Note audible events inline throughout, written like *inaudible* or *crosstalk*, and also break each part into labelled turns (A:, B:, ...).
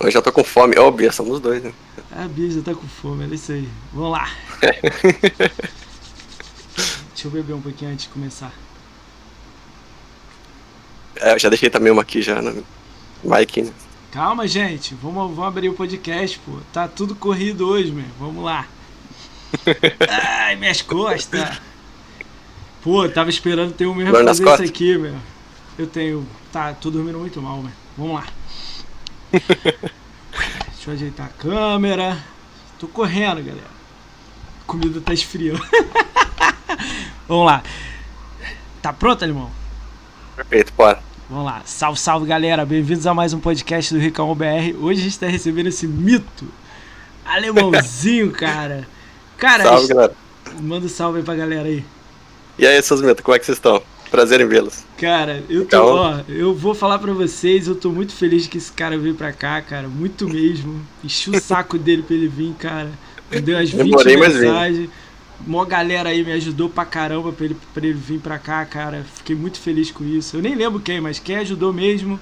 A: Eu já tô com fome. Ó, oh, Bia, somos dois, né?
B: A Bia já tá com fome, é isso aí. Vamos lá. *laughs* Deixa eu beber um pouquinho antes de começar.
A: É, eu já deixei também uma aqui já, né? Vai aqui, né?
B: Calma, gente. Vamos, vamos abrir o podcast, pô. Tá tudo corrido hoje, meu. Vamos lá. *laughs* Ai, minhas costas. Pô, tava esperando ter um mesmo fazer isso aqui, meu. Eu tenho. Tá, tô dormindo muito mal, meu. Vamos lá. *laughs* Deixa eu ajeitar a câmera. Tô correndo, galera. A comida tá esfriando. *laughs* Vamos lá. Tá pronto, alemão?
A: Perfeito, bora.
B: Vamos lá. Salve, salve, galera. Bem-vindos a mais um podcast do Ricão BR. Hoje a gente tá recebendo esse mito. Alemãozinho, *laughs* cara. Cara,
A: salve, galera.
B: Manda um salve aí pra galera aí.
A: E aí, seus mitos, como é que vocês estão? Prazer em vê-los.
B: Cara, eu tô, ó, eu vou falar pra vocês, eu tô muito feliz que esse cara veio pra cá, cara. Muito mesmo. Enchi o saco *laughs* dele pra ele vir, cara. Me deu as 20 Demorei, mensagens. Mó galera aí me ajudou pra caramba pra ele, pra ele vir pra cá, cara. Fiquei muito feliz com isso. Eu nem lembro quem, mas quem ajudou mesmo.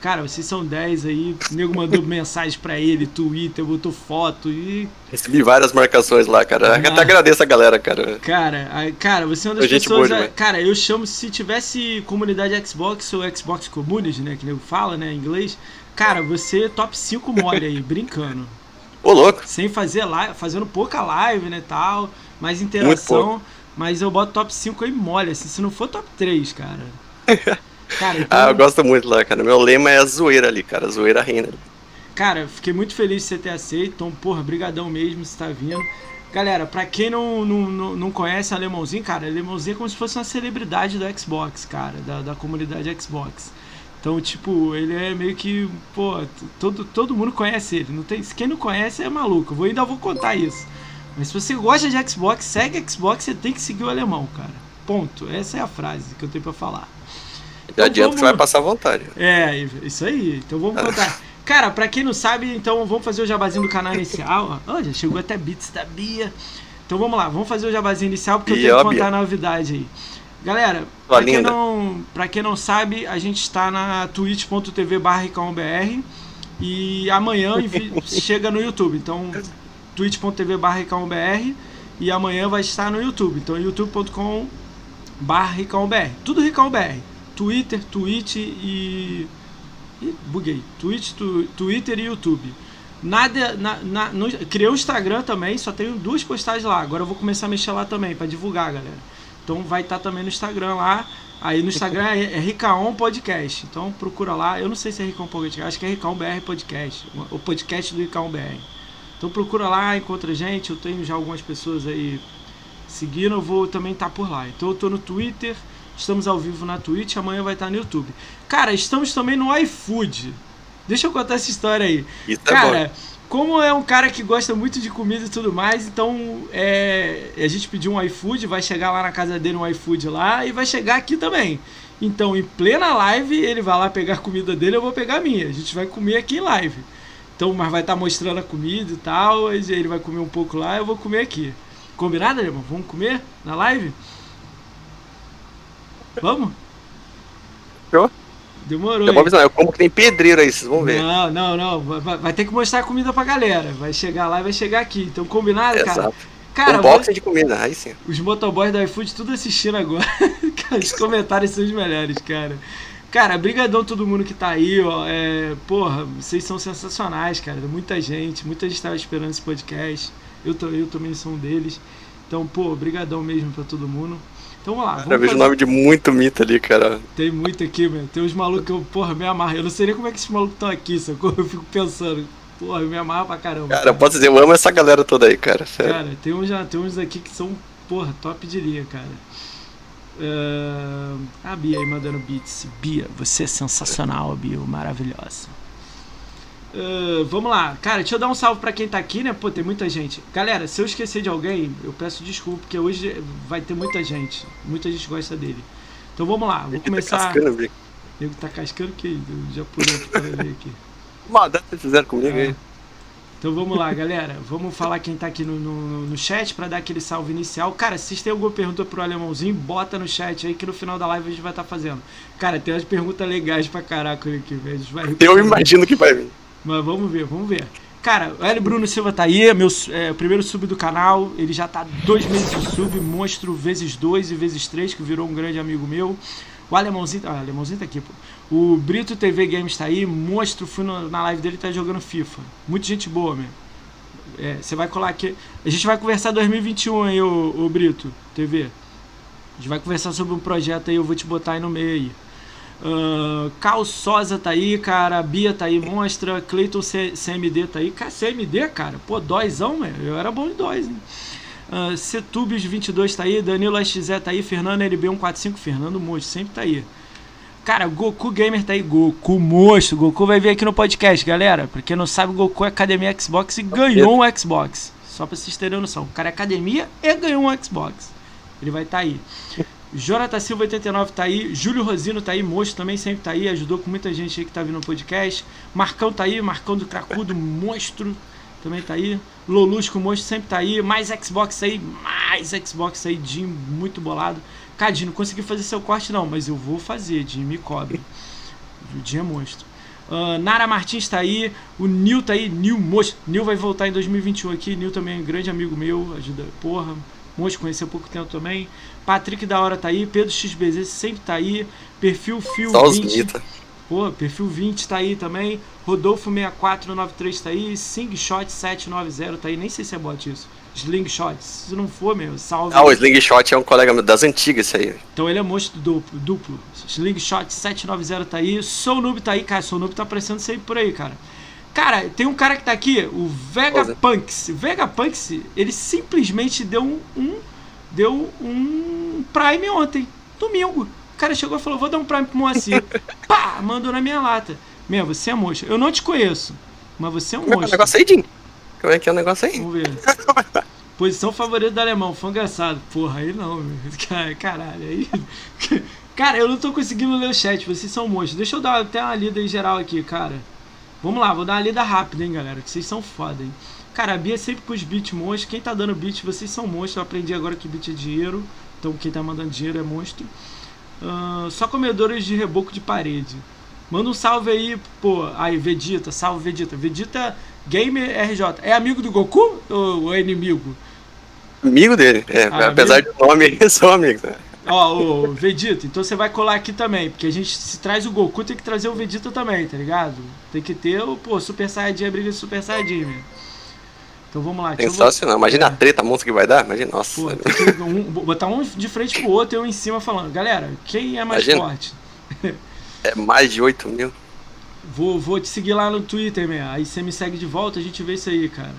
B: Cara, vocês são 10 aí. O nego mandou *laughs* mensagem pra ele, Twitter, botou foto e.
A: Recebi várias marcações lá, cara. Ah, Até agradeço a galera, cara.
B: Cara, cara, você é uma das pessoas. Boa, cara, eu chamo, se tivesse comunidade Xbox ou Xbox Community, né? Que nego fala, né, em inglês. Cara, você é top 5 mole aí, *laughs* brincando.
A: Ô, louco.
B: Sem fazer live, fazendo pouca live, né, tal mais interação. Mas eu boto top 5 aí mole, assim, se não for top 3, cara. *laughs*
A: cara então... Ah, eu gosto muito lá, cara. Meu lema é a zoeira ali, cara. zoeira reina.
B: Cara, fiquei muito feliz de você ter aceito. Então, porra, brigadão mesmo você tá vindo. Galera, pra quem não, não, não conhece Alemãozinho, cara, Alemãozinho é como se fosse uma celebridade do Xbox, cara, da, da comunidade Xbox. Então, tipo, ele é meio que, pô, todo, todo mundo conhece ele. Não tem, quem não conhece é maluco. Eu vou, ainda vou contar isso. Mas se você gosta de Xbox, segue Xbox, você tem que seguir o alemão, cara. Ponto. Essa é a frase que eu tenho para falar.
A: Já então, adianta vamos... que você vai passar vontade.
B: É, isso aí. Então vamos contar. Cara, pra quem não sabe, então vamos fazer o jabazinho do canal inicial. Ó, já chegou até bits da Bia. Então vamos lá, vamos fazer o jabazinho inicial porque eu tenho que contar a novidade aí. Galera, pra quem, não, pra quem não sabe, a gente está na twitch.tv barra e amanhã *laughs* chega no YouTube. Então twitch.tv barra e amanhã vai estar no YouTube. Então youtube.com barra Tudo RicãoBR. Twitter, Twitch e... e buguei. Twitch, tu, Twitter e YouTube. Nada, na, na, no, criei um Instagram também, só tenho duas postagens lá. Agora eu vou começar a mexer lá também, para divulgar, galera. Então vai estar também no Instagram lá. Aí no Instagram é, é Ricaon Podcast. Então procura lá. Eu não sei se é Ricaon Podcast, acho que é Ricaon BR Podcast. O podcast do Ricaon BR. Então procura lá, encontra a gente. Eu tenho já algumas pessoas aí seguindo, eu vou também estar tá por lá. Então eu tô no Twitter, estamos ao vivo na Twitch, amanhã vai estar no YouTube. Cara, estamos também no iFood. Deixa eu contar essa história aí.
A: Isso é cara, é
B: como é um cara que gosta muito de comida e tudo mais, então é, a gente pediu um iFood, vai chegar lá na casa dele um iFood lá e vai chegar aqui também. Então, em plena live, ele vai lá pegar a comida dele, eu vou pegar a minha. A gente vai comer aqui em live. Então, mas vai estar tá mostrando a comida e tal. Ele vai comer um pouco lá eu vou comer aqui. Combinado, irmão? Vamos comer na live? Vamos?
A: Fechou?
B: Demorou.
A: Eu, avisar, eu como que tem pedreiro aí, vocês vão ver.
B: Não, não, não. Vai, vai, ter que mostrar a comida pra galera. Vai chegar lá e vai chegar aqui. Então, combinado, Exato. cara?
A: Cara, um box de comida, aí sim.
B: Os motoboys da iFood tudo assistindo agora. *laughs* os comentários são os melhores, cara. Cara, brigadão todo mundo que tá aí, ó. É, porra, vocês são sensacionais, cara. Muita gente, muita gente tava esperando esse podcast. Eu, eu também sou um deles. Então, pô, brigadão mesmo pra todo mundo. Então vamos lá. Vamos
A: eu vejo o nome de muito mito ali, cara.
B: Tem muito aqui, meu. Tem uns malucos que eu, porra, me amarro. Eu não sei nem como é que esses malucos estão aqui, sacou? Eu fico pensando. Porra, eu me amarro pra caramba.
A: Cara, cara. posso dizer, eu amo essa galera toda aí, cara. Sério.
B: Cara, tem uns, tem uns aqui que são, porra, top de linha, cara. Uh, a Bia aí mandando beats. Bia, você é sensacional, Bia, maravilhosa. Uh, vamos lá, cara, deixa eu dar um salve pra quem tá aqui, né? Pô, tem muita gente. Galera, se eu esquecer de alguém, eu peço desculpa, porque hoje vai ter muita gente. Muita gente gosta dele. Então vamos lá, vou tá começar. Tá cascando, Nego tá cascando que eu já pulei aqui pra ver aqui.
A: Maldade vocês fizeram comigo aí.
B: Então vamos lá, galera. Vamos falar quem tá aqui no, no, no chat para dar aquele salve inicial. Cara, se vocês têm alguma pergunta pro alemãozinho, bota no chat aí que no final da live a gente vai estar tá fazendo. Cara, tem umas perguntas legais pra caraca aqui, velho.
A: Eu imagino que vai vir.
B: Mas vamos ver, vamos ver. Cara, o L. Bruno Silva tá aí, meu é, primeiro sub do canal. Ele já tá dois meses de sub, monstro vezes dois e vezes três, que virou um grande amigo meu. O Alemãozinho, ah, Alemãozinho tá aqui, pô. O Brito TV Games tá aí, monstro, fui no, na live dele tá jogando FIFA. Muita gente boa, meu. É, você vai colar aqui. A gente vai conversar 2021 aí, ô, ô Brito TV. A gente vai conversar sobre um projeto aí, eu vou te botar aí no meio aí. Uh, Cal Sosa tá aí, cara. Bia tá aí, monstra. Cleiton CMD tá aí. Cara, CMD, cara. Pô, dózão, meu. Eu era bom de dóis, hein? Uh, Cetubios 22 tá aí. Danilo XZ tá aí. Fernando LB145. Fernando Monstro sempre tá aí. Cara, Goku Gamer tá aí. Goku Monstro. Goku vai vir aqui no podcast, galera. Pra quem não sabe, Goku é academia Xbox e ganhou um Xbox. Só pra vocês terem noção. O cara é academia e ganhou um Xbox. Ele vai estar tá aí. Jonathan Silva 89 tá aí, Júlio Rosino tá aí, Moço também sempre tá aí, ajudou com muita gente aí que tá vindo no podcast. Marcão tá aí, Marcão do Cracudo, monstro, também tá aí. Lolusco, monstro, sempre tá aí. Mais Xbox aí, mais Xbox aí, Jim, muito bolado. Cadinho, não consegui fazer seu corte não, mas eu vou fazer, Jim, me cobre. O Jim é monstro. Uh, Nara Martins tá aí, o Nil tá aí, Nil monstro. Nil vai voltar em 2021 aqui, Nil também é um grande amigo meu, ajuda, porra, monstro, conheci há pouco tempo também. Patrick da hora tá aí, Pedro XBZ sempre tá aí, perfil Fio Só 20. Pô, perfil 20 tá aí também. Rodolfo 6493 tá aí, Singshot 790 tá aí, nem sei se é bot isso. Slingshot, se não for, meu, salve.
A: Ah, o Slingshot é um colega das antigas, isso aí.
B: Então ele é monstro duplo. duplo. Slingshot 790 tá aí, Sou Noob tá aí, cara, Sou Noob tá aparecendo sempre por aí, cara. Cara, tem um cara que tá aqui, o Vegapunks. Vegapunks, ele simplesmente deu um, um deu um Prime ontem, domingo. O cara chegou e falou: Vou dar um Prime pro Moacir. *laughs* Pá! Mandou na minha lata. Meu, você é monstro. Eu não te conheço, mas você é um monstro. Como é
A: é o negócio aí, Jim? Como é que é o negócio aí?
B: Vamos ver. *laughs* Posição favorita do alemão, foi engraçado. Porra, aí não, meu. Caralho, aí. *laughs* Cara, eu não tô conseguindo ler o chat, vocês são monstros. Deixa eu dar até uma lida em geral aqui, cara. Vamos lá, vou dar uma lida rápida, hein, galera, que vocês são foda, hein. Cara, a Bia é sempre com os beats monstros. Quem tá dando beat, vocês são monstros. Eu aprendi agora que beat é dinheiro. Então quem tá mandando dinheiro é monstro. Uh, só comedores de reboco de parede. Manda um salve aí, pô. Aí, Vegeta, salve Vegeta. Vegeta Gamer RJ. É amigo do Goku ou é inimigo?
A: Amigo dele, é. Ah, apesar *laughs* amigo? do nome, são amigos. Né?
B: Ó, o Vegeta, então você vai colar aqui também, porque a gente se traz o Goku, tem que trazer o Vegeta também, tá ligado? Tem que ter o, pô, Super Saiyajin, a briga de Super Saiyajin, então vamos lá.
A: Sensacional. Eu... Imagina é. a treta, a monstro que vai dar. Imagina, nossa.
B: Pô, um, botar um de frente pro outro e um em cima falando. Galera, quem é mais Imagina. forte? *laughs*
A: é mais de 8 mil.
B: Vou, vou te seguir lá no Twitter, meu. Aí você me segue de volta, a gente vê isso aí, cara.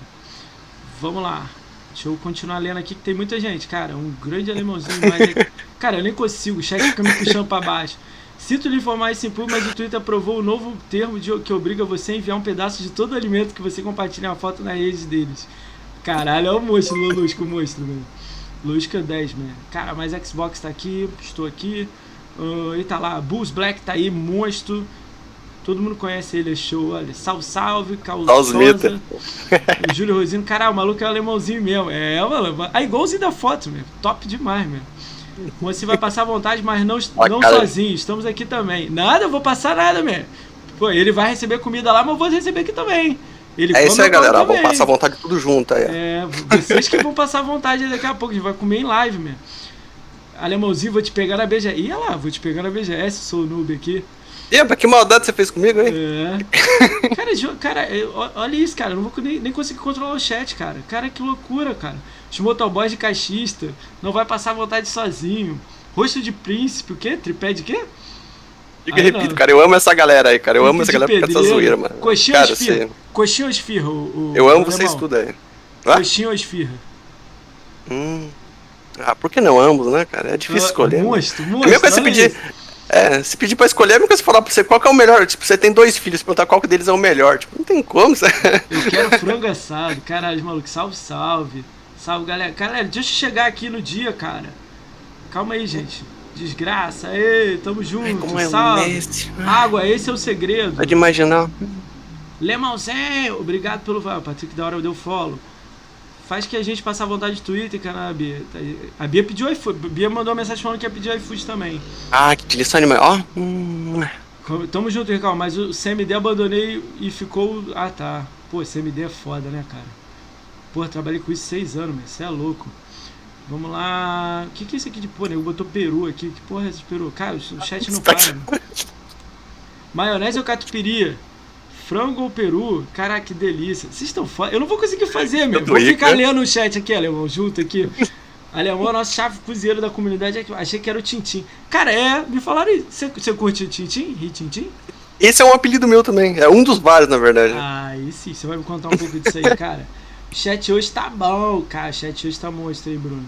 B: Vamos lá. Deixa eu continuar lendo aqui que tem muita gente, cara. Um grande alemãozinho, mas. É... *laughs* cara, eu nem consigo. O chat fica me puxando pra baixo. Sinto lhe informar esse público, mas o Twitter aprovou o novo termo de, que obriga você a enviar um pedaço de todo alimento que você compartilha uma foto na rede deles. Caralho, é o monstro, Lulusco, o monstro, mano. Lusca 10, mano. Cara, mas Xbox tá aqui, estou aqui. Uh, e tá lá, Bulls Black tá aí, monstro. Todo mundo conhece ele, é show. Olha, salve, salve, Calçosa. o Júlio Rosino. Caralho, o maluco é alemãozinho mesmo. É, mano. É igualzinho da foto, meu. Top demais, meu. Você vai passar vontade, mas não, não sozinho. Estamos aqui também. Nada, eu vou passar nada, mesmo. Pô, ele vai receber comida lá, mas eu vou receber aqui também. Ele
A: é isso aí, galera. Vamos passar vontade tudo junto aí.
B: É, vocês que vão passar vontade daqui a pouco. A gente vai comer em live, mesmo. Alemãozinho, vou te pegar na BGS. Ih, lá, vou te pegar na BGS, sou noob aqui.
A: Epa, que maldade você fez comigo, hein?
B: É. cara, cara, olha isso, cara. Eu não vou nem, nem conseguir controlar o chat, cara. Cara, que loucura, cara. Os motoboys de caixista. Não vai passar vontade sozinho. Rosto de príncipe, o quê? Tripé de quê?
A: Diga que repito, cara, eu amo essa galera aí, cara. Eu amo essa galera porque essa zoeira, mano.
B: Coxinha cara, ou esfirra? Você... Coxinha ou esfirra? O,
A: o eu amo vocês tudo aí.
B: Ah? Coxinha ou esfirra?
A: Hum. Ah, por que não ambos, né, cara? É difícil ah, escolher.
B: Monstro,
A: monstro. É mesmo que pedir. É, se pedir pra escolher, é mesmo que você falar pra você qual que é o melhor. Tipo, você tem dois filhos, perguntar qual que deles é o melhor. Tipo, não tem como. *laughs* Você...
B: Eu quero frango assado, caralho, maluco. Salve, salve. Salve, galera. Galera, deixa eu chegar aqui no dia, cara. Calma aí, gente. Desgraça, ei, tamo junto. Como é salve. Água, esse é o segredo.
A: Pode imaginar.
B: Lemãozinho, obrigado pelo. Patrick da hora deu follow. Faz que a gente passe a vontade de Twitter, cara, Bia. A Bia pediu iFood. A Bia mandou uma mensagem falando que ia pedir iFood também.
A: Ah, que lição animal. Ó. Hum.
B: Tamo junto, Ricardo, mas o CMD abandonei e ficou. Ah tá. Pô, CMD é foda, né, cara? Pô, trabalhei com isso seis anos, mas você é louco. Vamos lá. O que, que é isso aqui de pô, nego? Botou peru aqui. Que porra é esse de peru? Cara, o chat não para. Maionese ou catupiry? Frango ou peru? Caraca, que delícia. Vocês estão foda. Eu não vou conseguir fazer, meu. Vou ficar lendo o chat aqui, alemão, junto aqui. *laughs* Alemão é nosso chave cozinheiro da comunidade. Achei que era o Tintim. Cara, é. Me falaram isso. Você, você curte o Tintim? Ri Tintim?
A: Esse é um apelido meu também. É um dos vários, na verdade.
B: Ah, e sim. Você vai me contar um pouco disso aí, *laughs* cara. O chat hoje tá bom, cara. O chat hoje tá monstro aí, Bruno.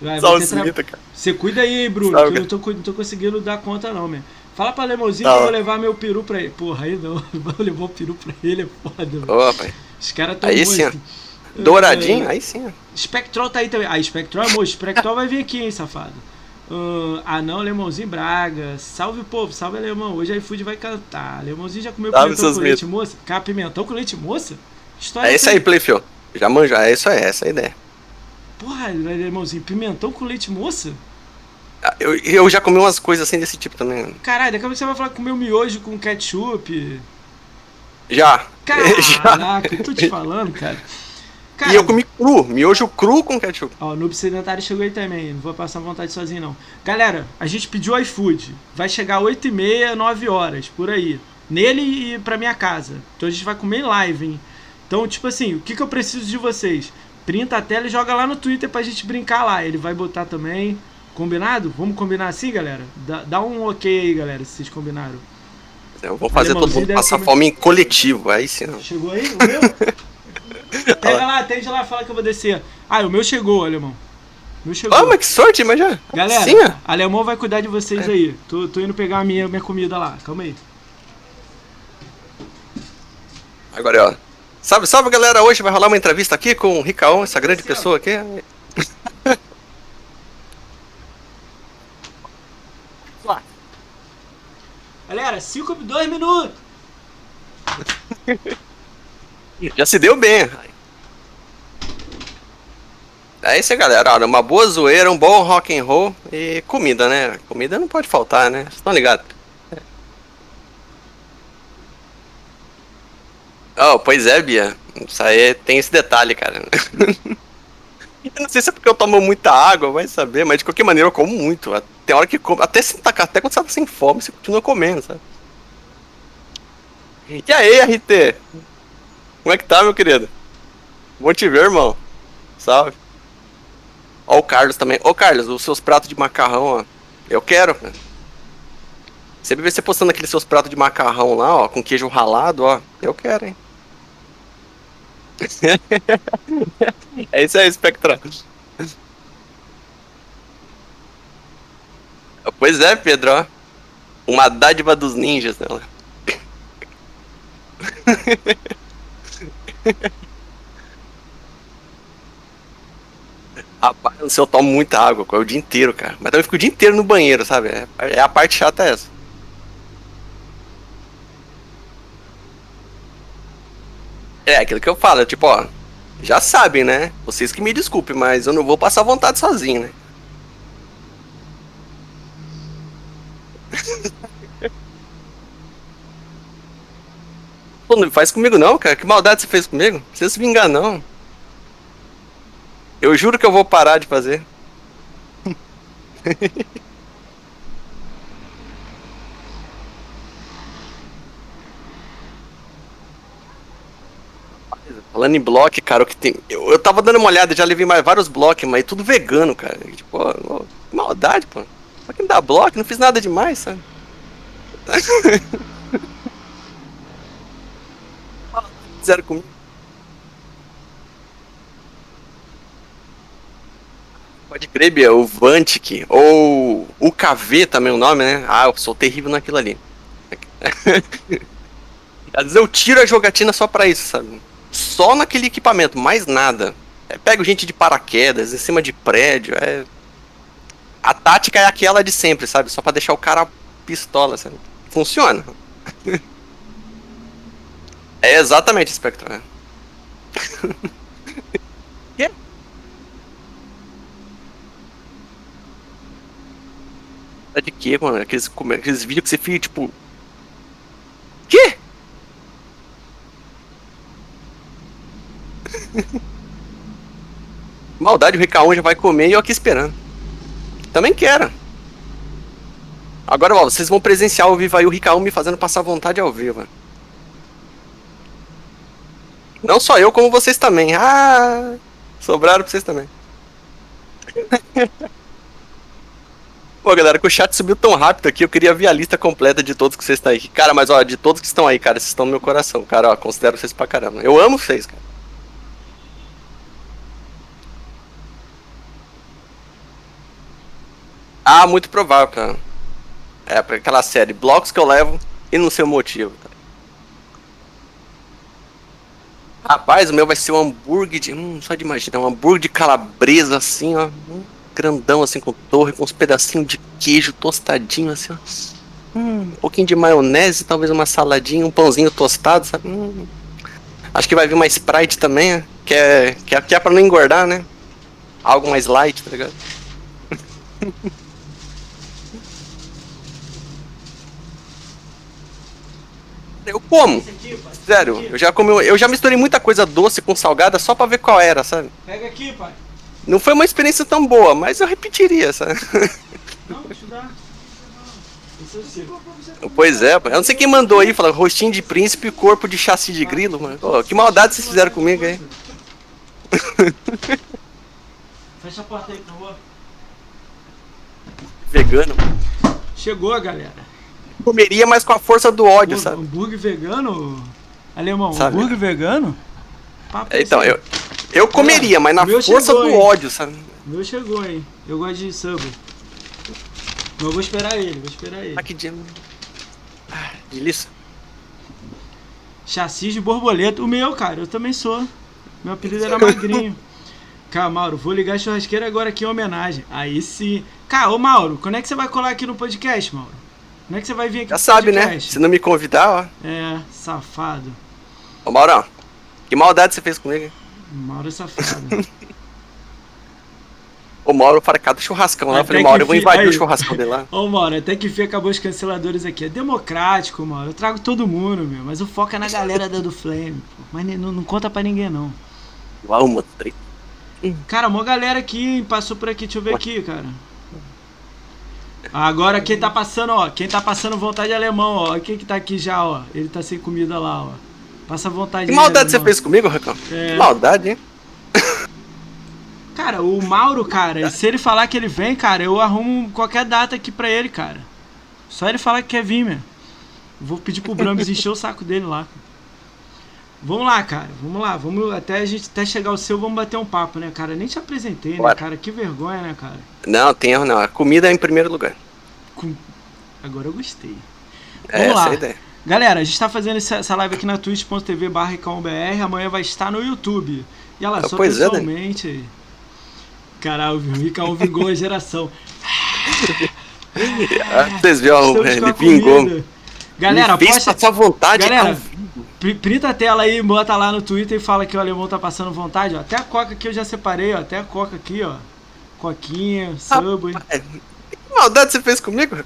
A: Vai, Salsita, tra...
B: cara. Você cuida aí, Bruno. Salve, que eu não tô, não tô conseguindo dar conta, não, meu. Fala pra Lemozinho que eu vou levar meu peru pra ele. Porra, aí não. *laughs* Vou levar o peru pra ele, é foda,
A: Ô, pai.
B: Os caras tão
A: Aí sim, Douradinho, é, aí sim.
B: Spectrol tá aí também. Ah, Spectrol é moço. Spectrol vai vir aqui, hein, safado. Uh, ah não, Lemãozinho Braga. Salve povo, salve Alemão. Hoje a iFood vai cantar. Lemãozinho já comeu
A: salve pimentão com
B: leite moça? Cara, pimentão com leite moça?
A: História é esse aí, Playfio. Já manja, é isso aí, é essa a ideia.
B: Porra, Lemãozinho, pimentão com leite moça?
A: Ah, eu, eu já comi umas coisas assim desse tipo também.
B: Caralho, daqui a pouco você vai falar que comeu miojo com ketchup.
A: Já.
B: Caraca, *laughs* eu tô te falando, cara.
A: cara. E eu comi cru, miojo cru com ketchup.
B: Ó, o Noob Sedentário chegou aí também, não vou passar vontade sozinho não. Galera, a gente pediu iFood, vai chegar 8 e meia, 9 horas, por aí. Nele e pra minha casa. Então a gente vai comer em live, hein. Então, tipo assim, o que, que eu preciso de vocês? Printa a tela e joga lá no Twitter pra gente brincar lá. Ele vai botar também. Combinado? Vamos combinar assim, galera? Dá, dá um ok aí, galera, se vocês combinaram.
A: Eu vou fazer todo mundo passar fome em coletivo, aí sim.
B: Chegou aí o meu? *laughs* Pega lá, atende lá, fala que eu vou descer. Ah, o meu chegou, alemão. O meu chegou.
A: Ah, mas que sorte, mas já.
B: Galera, sim, é? alemão vai cuidar de vocês é. aí. Tô, tô indo pegar a minha, minha comida lá. Calma aí.
A: Agora, ó. Salve, salve, galera. Hoje vai rolar uma entrevista aqui com o Ricaon, essa grande pessoa aqui. *laughs*
B: Galera, 5 2 minutos. *laughs*
A: Já se deu bem. É isso aí, galera. uma boa zoeira, um bom rock and roll e comida, né? Comida não pode faltar, né? Vocês estão ligados? Oh, pois é, Bia. Isso aí tem esse detalhe, cara. *laughs* eu não sei se é porque eu tomo muita água, vai saber, mas de qualquer maneira eu como muito. Tem hora que como. Até, até quando você tá sem fome, você continua comendo, sabe? E aí, RT? Como é que tá, meu querido? Bom te ver, irmão. Salve. Ó o Carlos também. Ô, Carlos, os seus pratos de macarrão, ó. Eu quero. Sempre vê você postando aqueles seus pratos de macarrão lá, ó, com queijo ralado, ó. Eu quero, hein. É isso aí, Spectra. Pois é, Pedro. Uma dádiva dos ninjas, né? Rapaz, eu tomo muita água, é o dia inteiro, cara. Mas também fico o dia inteiro no banheiro, sabe? É, é a parte chata é essa. É, aquilo que eu falo, tipo, ó. Já sabem, né? Vocês que me desculpem, mas eu não vou passar vontade sozinho, né? *laughs* Pô, não faz comigo não, cara. Que maldade você fez comigo? Não precisa se vingar, não. Eu juro que eu vou parar de fazer. *laughs* Falando em bloco, cara, o que tem. Eu, eu tava dando uma olhada, já levei mais vários blocos, mas tudo vegano, cara. Tipo, ó, que maldade, pô. Só que me dá bloco, não fiz nada demais, sabe? *laughs* Fizeram comigo. Pode crer, Bia, o Vantic, ou o KV também o nome, né? Ah, eu sou terrível naquilo ali. *laughs* Às vezes eu tiro a jogatina só pra isso, sabe? Só naquele equipamento, mais nada. É, pego gente de paraquedas, em cima de prédio, é... A tática é aquela de sempre, sabe? Só pra deixar o cara pistola, sabe? Funciona. *laughs* É exatamente Spectrum. É. *laughs* yeah. É de que, mano? Aqueles, aqueles vídeos que você fica, tipo, *laughs* Maldade, o Ricaon já vai comer e eu aqui esperando. Também quero. Agora, ó, vocês vão presenciar ao vivo aí o Ricaon me fazendo passar vontade ao vivo. Não só eu, como vocês também. Ah, sobraram pra vocês também. *laughs* Pô, galera, que o chat subiu tão rápido aqui, eu queria ver a lista completa de todos que vocês estão aí. Cara, mas ó, de todos que estão aí, cara, vocês estão no meu coração, cara, ó, considero vocês pra caramba. Eu amo vocês, cara. Ah, muito provável, cara. É, pra aquela série, blocos que eu levo e não sei o motivo. Rapaz, o meu vai ser um hambúrguer de. Hum, só de imaginar, um hambúrguer de calabresa assim, ó. Hum grandão assim com torre, com uns pedacinhos de queijo tostadinho assim, ó. Hum, um pouquinho de maionese, talvez uma saladinha, um pãozinho tostado, sabe? Hum. Acho que vai vir uma Sprite também, né? que é, que é, que é pra não engordar, né? Algo mais light, tá ligado? *laughs* Eu como. Sério, eu já comi, eu já misturei muita coisa doce com salgada só pra ver qual era, sabe?
B: Pega aqui, pai.
A: Não foi uma experiência tão boa, mas eu repetiria, sabe? Não, deixa eu dar. Pois é, eu não sei quem mandou aí, fala rostinho de príncipe e corpo de chassi de grilo, mano. Que maldade vocês fizeram comigo aí. *laughs*
B: Fecha a porta aí, por favor.
A: Vegano.
B: Chegou, galera.
A: Comeria, mas com a força do ódio, sabe?
B: Hambúrguer vegano? Alemão, sabe? hambúrguer vegano?
A: Papo então, eu, eu comeria, mas na força chegou, do hein? ódio, sabe?
B: O meu chegou, hein? Eu gosto de sub. Mas eu vou esperar ele, vou esperar ele.
A: Ah, que dia. Ah, delícia.
B: Chassi de borboleta. O meu, cara, eu também sou. Meu apelido era Magrinho. *laughs* Cara, Mauro, vou ligar a churrasqueira agora aqui em homenagem. Aí sim. Cara, ô Mauro, quando é que você vai colar aqui no podcast, Mauro? Quando é que você vai vir aqui
A: Já sabe, né? Se não me convidar,
B: ó. É, safado.
A: Ô, Mauro, que maldade você fez comigo, hein?
B: Mauro é safado. *laughs*
A: O Mauro fala cada churrascão lá. Eu falei, Mauro, eu vou invadir aí. o churrascão dele lá. *laughs*
B: Ô, Mauro, até que fim acabou os canceladores aqui. É democrático, Mauro. Eu trago todo mundo, meu. Mas o foco é na galera da do Flame, pô. Mas não, não conta pra ninguém, não.
A: Uma três.
B: Cara, uma galera aqui passou por aqui. Deixa eu ver aqui, cara. Agora quem tá passando, ó. Quem tá passando vontade é alemão, ó. Quem que tá aqui já, ó. Ele tá sem comida lá, ó. Passa vontade.
A: Que maldade você fez comigo, Racão? É... Que maldade, hein?
B: Cara, o Mauro, cara, se ele falar que ele vem, cara, eu arrumo qualquer data aqui pra ele, cara. Só ele falar que quer vir, meu. Vou pedir pro Brambis encher o saco dele lá. Vamos lá, cara. Vamos lá. Vamos até a gente até chegar o seu, vamos bater um papo, né, cara? Nem te apresentei, né, cara? Que vergonha, né, cara?
A: Não, tem erro não. A comida é em primeiro lugar. Com...
B: Agora eu gostei.
A: É, vamos é, lá. é a.
B: Galera, a gente tá fazendo essa live aqui na twitch.tv barra amanhã vai estar no YouTube. E olha só, pois pessoalmente. É, né? Caralho, o Ricaon vingou a geração. *laughs*
A: Vocês viram, ele vingou.
B: Galera,
A: pode passar vontade.
B: Galera, printa a tela aí, bota lá no Twitter e fala que o alemão tá passando vontade. Ó. Até a coca aqui eu já separei, ó. Até a coca aqui, ó. Coquinha, Subway.
A: Que maldade você fez comigo?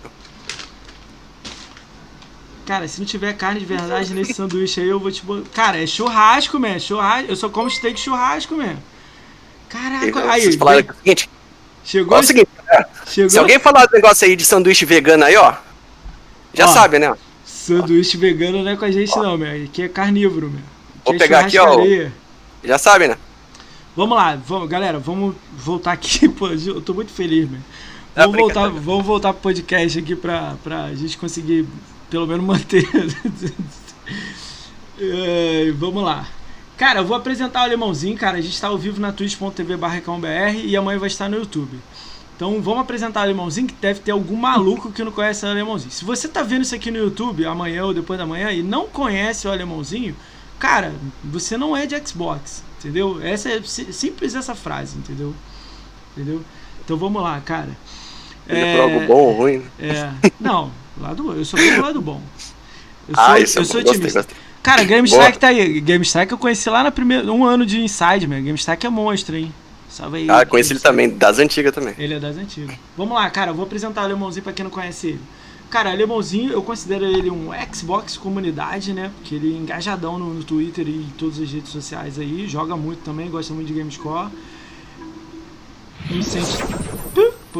B: Cara, se não tiver carne de verdade nesse sanduíche aí, eu vou te botar. Cara, é churrasco, man. Churrasco. Eu só como steak churrasco, man. Caraca, aí.
A: Falaram o seguinte.
B: Chegou.
A: É o seguinte, né? Chegou... Se alguém falar do negócio aí de sanduíche vegano aí, ó. Já ó, sabe, né?
B: Sanduíche ó. vegano não é com a gente, ó. não, meu. Aqui é carnívoro, meu.
A: Aqui Vou é pegar aqui, ó. Já sabe, né?
B: Vamos lá, vamos, galera, vamos voltar aqui. *laughs* Pô, eu tô muito feliz, meu. Vamos, voltar, vamos voltar pro podcast aqui pra, pra gente conseguir pelo menos manter. *laughs* é, vamos lá. Cara, eu vou apresentar o alemãozinho, cara. A gente está ao vivo na twitch.tv barra e amanhã vai estar no YouTube. Então vamos apresentar o alemãozinho, que deve ter algum maluco que não conhece o alemãozinho. Se você tá vendo isso aqui no YouTube amanhã ou depois da manhã e não conhece o alemãozinho, cara, você não é de Xbox, entendeu? Essa é simples essa frase, entendeu? Entendeu? Então vamos lá, cara.
A: É, é algo bom ou ruim?
B: É, não, Lado, eu sou do lado bom. Eu ah, sou, ah, isso eu é sou gostei, gostei. Cara, Game Strike tá aí. Game Strike eu conheci lá no primeiro. Um ano de Inside, meu. Game Strike é monstro, hein?
A: Salve aí. Ah, conheci ele também, das antigas também.
B: Ele é das antigas. Vamos lá, cara, eu vou apresentar o Alemãozinho pra quem não conhece ele. Cara, Alemãozinho, eu considero ele um Xbox comunidade, né? Porque ele é engajadão no, no Twitter e em todas as redes sociais aí. Joga muito também, gosta muito de Gamescore. Incente.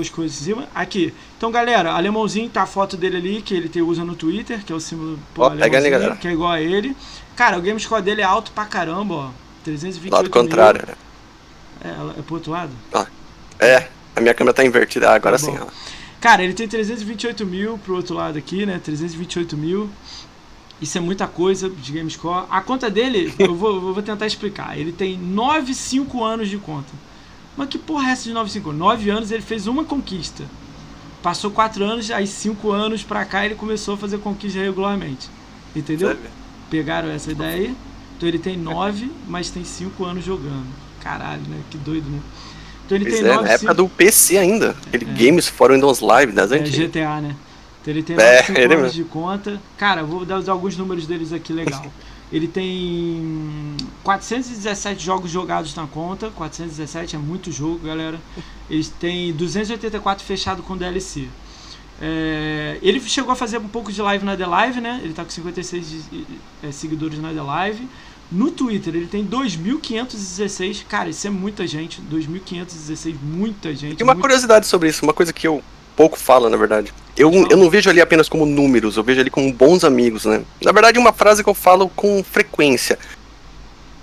B: Coisas em cima. Aqui. Então, galera, alemãozinho tá a foto dele ali, que ele tem, usa no Twitter, que é o símbolo
A: pô, ó, pega ali, galera.
B: que é igual a ele. Cara, o game score dele é alto pra caramba, ó. 328
A: Lado contrário, né?
B: É, é pro outro lado?
A: Ah, é, a minha câmera tá invertida, agora tá sim. Ó.
B: Cara, ele tem 328 mil pro outro lado aqui, né? 328 mil. Isso é muita coisa de GameScore. A conta dele, *laughs* eu vou, eu vou tentar explicar. Ele tem 9, 5 anos de conta. Mas que porra é essa de 9, 5 anos? 9 anos ele fez uma conquista. Passou 4 anos, aí 5 anos pra cá ele começou a fazer conquista regularmente. Entendeu? Pegaram essa ideia aí? Então ele tem 9, *laughs* mas tem 5 anos jogando. Caralho, né? Que doido, né?
A: Então ele pois tem é, 9, na época 5... do PC ainda. Aquele é. Games for Windows Live das
B: é, antigas. GTA, né? Então ele tem é, 5 anos mesmo. de conta. Cara, vou dar alguns números deles aqui legal. *laughs* Ele tem 417 jogos jogados na conta. 417 é muito jogo, galera. Eles têm 284 fechado com DLC. É, ele chegou a fazer um pouco de live na The Live, né? Ele tá com 56 de, é, seguidores na The Live. No Twitter ele tem 2.516. Cara, isso é muita gente. 2.516, muita gente.
A: Tem uma
B: muito...
A: curiosidade sobre isso, uma coisa que eu pouco falo, na verdade. Eu, eu não vejo ali apenas como números, eu vejo ali como bons amigos, né? Na verdade, uma frase que eu falo com frequência.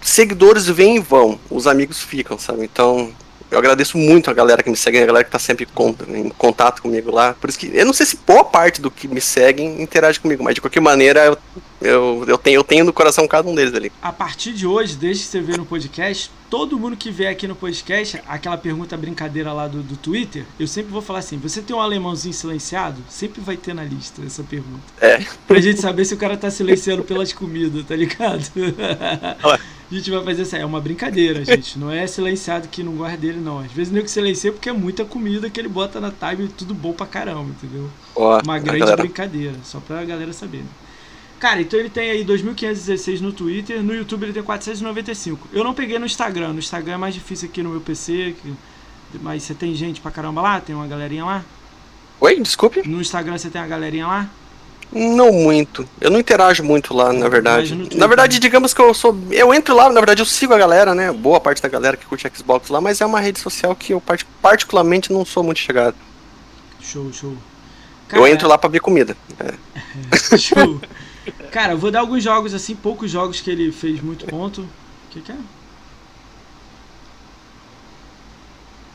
A: Seguidores vêm e vão, os amigos ficam, sabe? Então, eu agradeço muito a galera que me segue, a galera que tá sempre em contato comigo lá. Por isso que eu não sei se boa parte do que me seguem interage comigo, mas de qualquer maneira eu, eu, eu, tenho, eu tenho no coração cada um deles ali.
B: A partir de hoje, desde que você ver no podcast, todo mundo que vier aqui no podcast, aquela pergunta brincadeira lá do, do Twitter, eu sempre vou falar assim: você tem um alemãozinho silenciado? Sempre vai ter na lista essa pergunta.
A: É.
B: Pra gente saber se o cara tá silenciando pelas comidas, tá ligado? A gente vai fazer assim, é uma brincadeira, *laughs* gente. Não é silenciado que não gosta dele, não. Às vezes nem que silencia porque é muita comida que ele bota na time tudo bom pra caramba, entendeu? uma grande galera... brincadeira, só pra galera saber. Cara, então ele tem aí 2.516 no Twitter, no YouTube ele tem 495. Eu não peguei no Instagram, no Instagram é mais difícil aqui no meu PC, que... mas você tem gente pra caramba lá? Tem uma galerinha lá?
A: Oi, desculpe?
B: No Instagram você tem uma galerinha lá?
A: Não muito. Eu não interajo muito lá, na verdade. Na verdade, digamos que eu sou. Eu entro lá, na verdade, eu sigo a galera, né? Boa parte da galera que curte Xbox lá, mas é uma rede social que eu particularmente não sou muito chegado.
B: Show, show.
A: Cara, eu entro lá pra ver comida.
B: É. *laughs* show. Cara, eu vou dar alguns jogos assim, poucos jogos que ele fez muito ponto. O que, que é?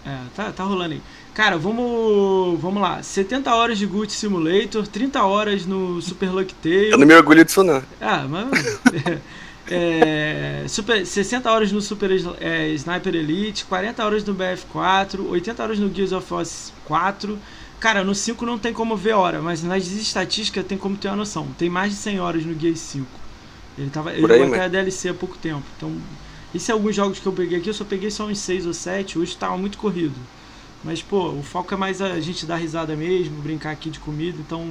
B: É, tá, tá rolando aí. Cara, vamos, vamos lá. 70 horas de Good Simulator, 30 horas no Super Luck Tale.
A: Eu não me orgulho disso, não.
B: Ah, mas. *laughs* é, super, 60 horas no Super é, Sniper Elite, 40 horas no BF4, 80 horas no Gears of War 4. Cara, no 5 não tem como ver hora, mas nas estatísticas tem como ter uma noção. Tem mais de 100 horas no Gears 5. Ele tava. Ele aí, até a DLC há pouco tempo. Então, esses são alguns jogos que eu peguei aqui, eu só peguei só uns 6 ou 7. Hoje tava muito corrido. Mas, pô, o foco é mais a gente dar risada mesmo, brincar aqui de comida, então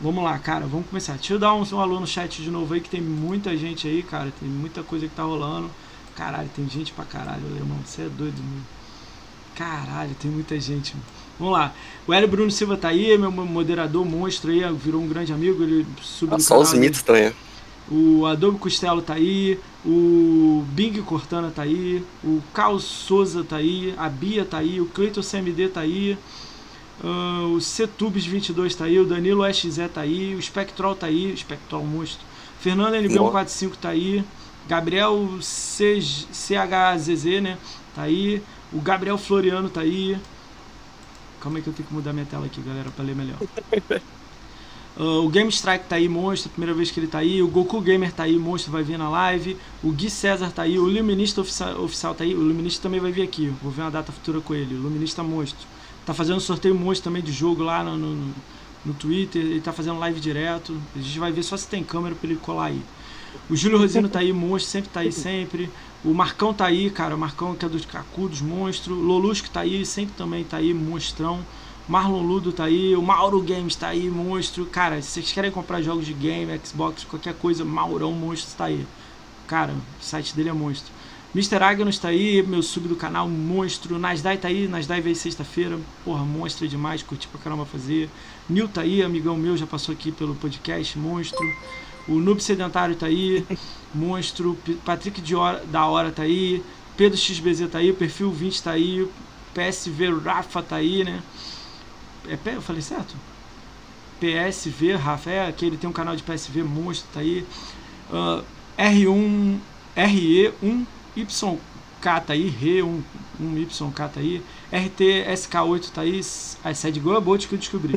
B: vamos lá, cara, vamos começar. Deixa eu dar um, um alô no chat de novo aí, que tem muita gente aí, cara, tem muita coisa que tá rolando. Caralho, tem gente pra caralho, irmão, você é doido, mano. Caralho, tem muita gente, mano. Vamos lá. O Hélio Bruno Silva tá aí, meu moderador monstro aí, virou um grande amigo, ele subiu ah,
A: Só os mitos também.
B: O Adobe Costelo tá aí, o Bing Cortana tá aí, o Carlos Souza tá aí, a Bia tá aí, o Cleiton CMD tá aí, uh, o Cetubes22 tá aí, o Danilo SZ tá aí, o Spectral tá aí, Spectral monstro, Fernando NB145 tá aí, Gabriel CHZZ, né, tá aí, o Gabriel Floriano tá aí, calma aí que eu tenho que mudar minha tela aqui, galera, para ler melhor. Uh, o Game Strike tá aí, monstro, primeira vez que ele tá aí. O Goku Gamer tá aí, monstro, vai vir na live. O Gui César tá aí. O Luminista oficial, oficial tá aí. O Luminista também vai vir aqui. Vou ver uma data futura com ele. O Luminista monstro. Tá fazendo sorteio monstro também de jogo lá no, no, no Twitter. Ele tá fazendo live direto. A gente vai ver só se tem câmera pra ele colar aí. O Júlio Rosino tá aí, monstro, sempre tá aí, sempre. O Marcão tá aí, cara. O Marcão que é dos Cacudos, monstro. Lolusco tá aí, sempre também tá aí, monstrão. Marlon Ludo tá aí, o Mauro Games tá aí, monstro. Cara, se vocês querem comprar jogos de game, Xbox, qualquer coisa, Maurão Monstro tá aí. Cara, o site dele é monstro. Mr. Agnos tá aí, meu sub do canal, monstro. Nasdai tá aí, Nasdai veio sexta-feira. Porra, monstro demais, curti pra caramba fazer. Nil tá aí, amigão meu, já passou aqui pelo podcast, monstro. O Noob Sedentário tá aí, *laughs* monstro. Patrick de hora, da Hora tá aí. Pedro XBZ tá aí, Perfil 20 tá aí. PSV Rafa tá aí, né? É, eu falei certo? PSV Rafa, é aquele tem um canal de PSV monstro, tá aí. Uh, R1, RE1YK tá aí, R1, 1YK tá aí. RT-SK8 tá aí. A a bot que eu descobri.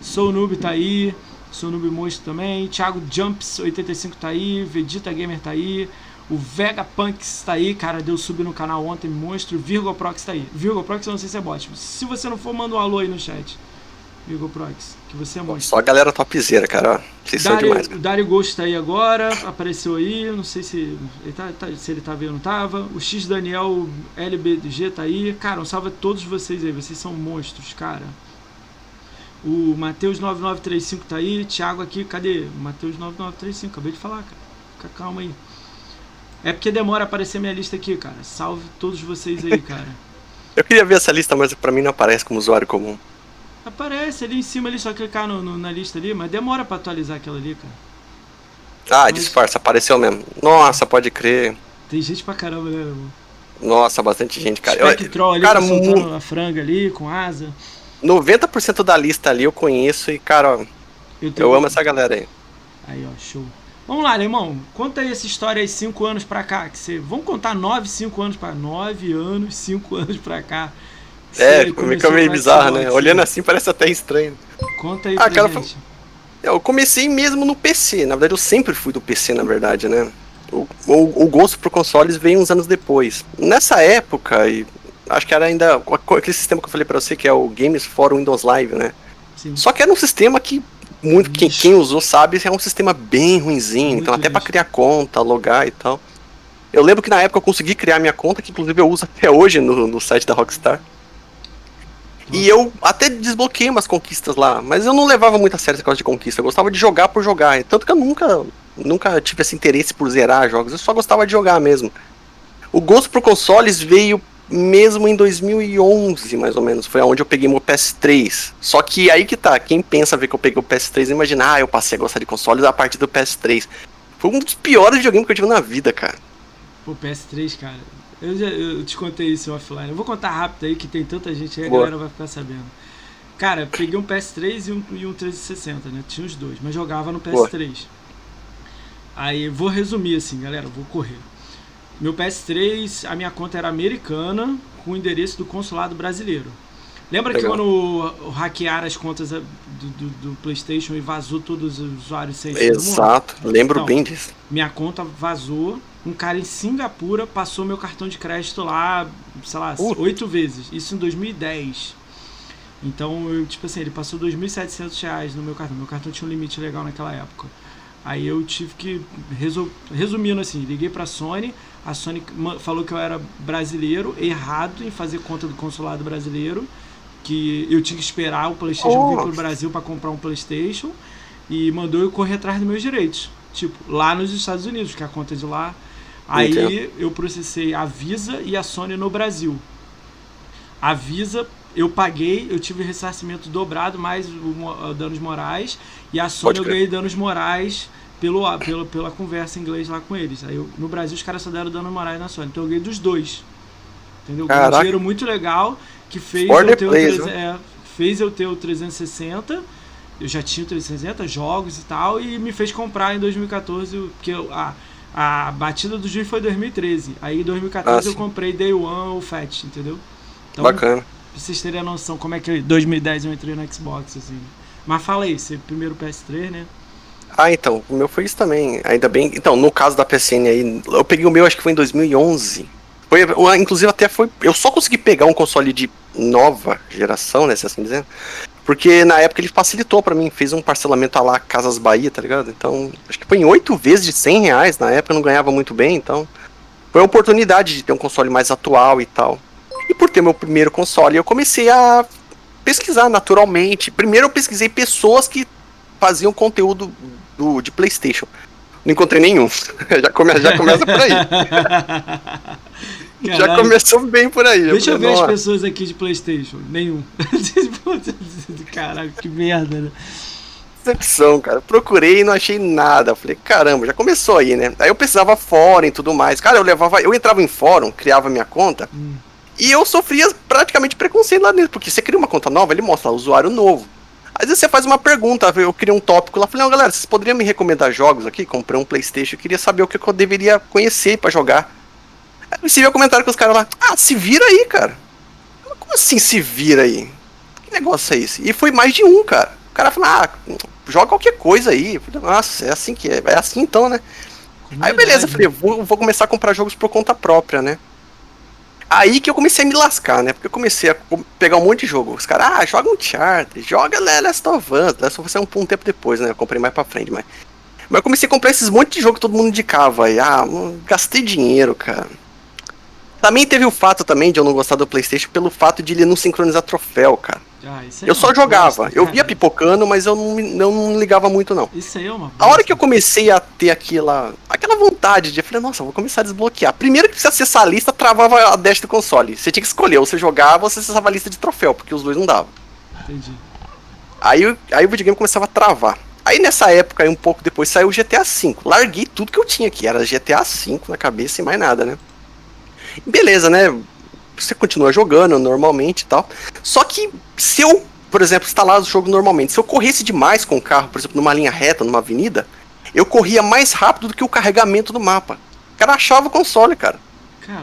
B: Sou Noob tá aí. Sou Noob Monstro também. Thiago Jumps85 tá aí. Vegeta Gamer tá aí. O Vegapunks tá aí, cara, deu sub no canal ontem, monstro. Virgo Prox tá aí. Virgo Prox eu não sei se é bot. Se você não for, manda um alô aí no chat. Virgo Prox, que você é monstro.
A: Só a galera topzera, cara. Vocês Dario, são demais. Cara.
B: O Dario Ghost tá aí agora, apareceu aí, não sei se ele tá, tá, se ele tá vendo ou não tava. O X Daniel LBG tá aí. Cara, um salve a todos vocês aí, vocês são monstros, cara. O Matheus 9935 tá aí, Thiago aqui, cadê? Matheus 9935, acabei de falar, cara. Fica calma aí. É porque demora a aparecer minha lista aqui, cara. Salve todos vocês aí, *laughs* cara.
A: Eu queria ver essa lista, mas pra mim não aparece como usuário comum.
B: Aparece ali em cima, ali, só clicar no, no, na lista ali, mas demora pra atualizar aquela ali, cara.
A: Ah, mas... disfarça, apareceu mesmo. Nossa, pode crer.
B: Tem gente pra caramba, né, irmão?
A: Nossa, bastante gente, cara.
B: Spectral ali, cara, soltando a franga ali, com asa.
A: 90% da lista ali eu conheço e, cara, eu, eu amo essa galera aí.
B: Aí, ó, show. Vamos lá, irmão. Conta aí essa história aí, 5 anos pra cá. Que você... Vamos contar 9, 5 anos pra 9 anos, 5 *laughs* anos pra cá.
A: É, fica meio bizarro, né? Olhando assim parece até estranho.
B: Conta aí ah, pra cara, gente.
A: Eu comecei mesmo no PC. Na verdade, eu sempre fui do PC, na verdade, né? O, o, o gosto por consoles veio uns anos depois. Nessa época, e acho que era ainda aquele sistema que eu falei pra você, que é o Games for Windows Live, né? Sim. Só que era um sistema que muito quem, quem, usou sabe é um sistema bem ruinzinho, então até para criar conta, logar e tal. Eu lembro que na época eu consegui criar minha conta, que inclusive eu uso até hoje no, no site da Rockstar. E eu até desbloqueei umas conquistas lá, mas eu não levava muito a sério essa coisa de conquista. Eu gostava de jogar por jogar. Tanto que eu nunca, nunca tive esse interesse por zerar jogos. Eu só gostava de jogar mesmo. O gosto por consoles veio mesmo em 2011, mais ou menos. Foi onde eu peguei meu PS3. Só que aí que tá, quem pensa ver que eu peguei o PS3 imagina, ah, eu passei a gostar de consoles a partir do PS3. Foi um dos piores videogames que eu tive na vida, cara.
B: Pô, PS3, cara. Eu, já, eu te contei isso offline. Eu vou contar rápido aí, que tem tanta gente aí, a galera vai ficar sabendo. Cara, peguei um PS3 e um, e um 360, né? Tinha os dois, mas jogava no PS3. Boa. Aí, vou resumir assim, galera, vou correr. Meu PS3, a minha conta era americana, com o endereço do consulado brasileiro. Lembra Legal. que quando hackearam as contas do, do, do, PlayStation e vazou todos os usuários sem
A: Exato, lembro então, bem disso.
B: Minha conta vazou. Um cara em Singapura passou meu cartão de crédito lá, sei lá, oito vezes. Isso em 2010. Então, eu, tipo assim, ele passou R$ 2.700 no meu cartão. Meu cartão tinha um limite legal naquela época. Aí eu tive que, resumindo assim, liguei pra Sony, a Sony falou que eu era brasileiro, errado em fazer conta do consulado brasileiro, que eu tinha que esperar o PlayStation oh. vir pro Brasil para comprar um PlayStation e mandou eu correr atrás dos meus direitos. Tipo, lá nos Estados Unidos, que é a conta de lá. Aí eu processei a Visa e a Sony no Brasil. A Visa eu paguei, eu tive ressarcimento dobrado mais o, danos morais e a Sony eu ganhei danos morais pelo, pelo, pela conversa em inglês lá com eles. Aí eu, no Brasil os caras só deram danos morais na Sony, então eu ganhei dos dois. Entendeu? Um dinheiro muito legal que fez eu, ter o, é, fez eu ter o 360. Eu já tinha o 360, jogos e tal, e me fez comprar em 2014, porque eu, a, a batida do juiz foi em 2013. Aí em 2014 ah, eu comprei Day One o Fat, entendeu?
A: Então, Bacana.
B: Pra vocês terem a noção como é que em 2010 eu entrei no Xbox, assim. Mas fala aí, você primeiro PS3, né?
A: Ah, então, o meu foi isso também. Ainda bem. Então, no caso da PSN aí, eu peguei o meu, acho que foi em 2011. Foi, inclusive, até foi. Eu só consegui pegar um console de nova geração, né? Se assim dizer. Porque na época ele facilitou para mim, fez um parcelamento lá Casas Bahia, tá ligado? Então, acho que foi em oito vezes de 100 reais. Na época eu não ganhava muito bem, então. Foi a oportunidade de ter um console mais atual e tal. E por ter meu primeiro console, eu comecei a pesquisar naturalmente. Primeiro eu pesquisei pessoas que faziam conteúdo do, de PlayStation. Não encontrei nenhum. *laughs* já, come, já começa por aí. já começou bem por aí.
B: Deixa eu, ver as pessoas aqui de PlayStation. Nenhum. *laughs* Caralho, que merda, né?
A: Decepção, cara. Procurei e não achei nada. Falei, caramba, já começou aí, né? Aí eu precisava fórum e tudo mais. Cara, eu levava. Eu entrava em fórum, criava minha conta. Hum E eu sofria praticamente preconceito lá dentro, porque você cria uma conta nova, ele mostra lá, usuário novo. Às vezes você faz uma pergunta, eu queria um tópico lá, falei, não, galera, vocês poderiam me recomendar jogos aqui? Comprei um Playstation, eu queria saber o que eu deveria conhecer para jogar. Aí você viu o comentário com os caras lá, ah, se vira aí, cara. Como assim se vira aí? Que negócio é esse? E foi mais de um, cara. O cara falou, ah, joga qualquer coisa aí. falei, Nossa, é assim que é. É assim então, né? Aí beleza, falei, vou, vou começar a comprar jogos por conta própria, né? Aí que eu comecei a me lascar, né? Porque eu comecei a pegar um monte de jogo. Os caras, ah, joga um Charter, joga Last of Us. Last of Us é um, um tempo depois, né? Eu comprei mais pra frente, mas. Mas eu comecei a comprar esses monte de jogo que todo mundo indicava aí. Ah, gastei dinheiro, cara. Também teve o fato também de eu não gostar do Playstation pelo fato de ele não sincronizar troféu, cara. Ah, eu é só jogava. Eu via pipocando, mas eu não, não, não, ligava muito, não.
B: Isso aí é uma
A: bosta. A hora que eu comecei a ter aquela, aquela vontade de... Eu falei, nossa, vou começar a desbloquear. Primeiro que você acessar a lista, travava a dash do console. Você tinha que escolher, ou você jogava ou você acessava a lista de troféu, porque os dois não davam. Entendi. Aí, aí o videogame começava a travar. Aí nessa época, aí um pouco depois, saiu o GTA V. Larguei tudo que eu tinha aqui. Era GTA V na cabeça e mais nada, né? Beleza, né? Você continua jogando normalmente e tal. Só que se eu, por exemplo, instalar o jogo normalmente, se eu corresse demais com o carro, por exemplo, numa linha reta, numa avenida, eu corria mais rápido do que o carregamento do mapa. O cara achava o console, cara.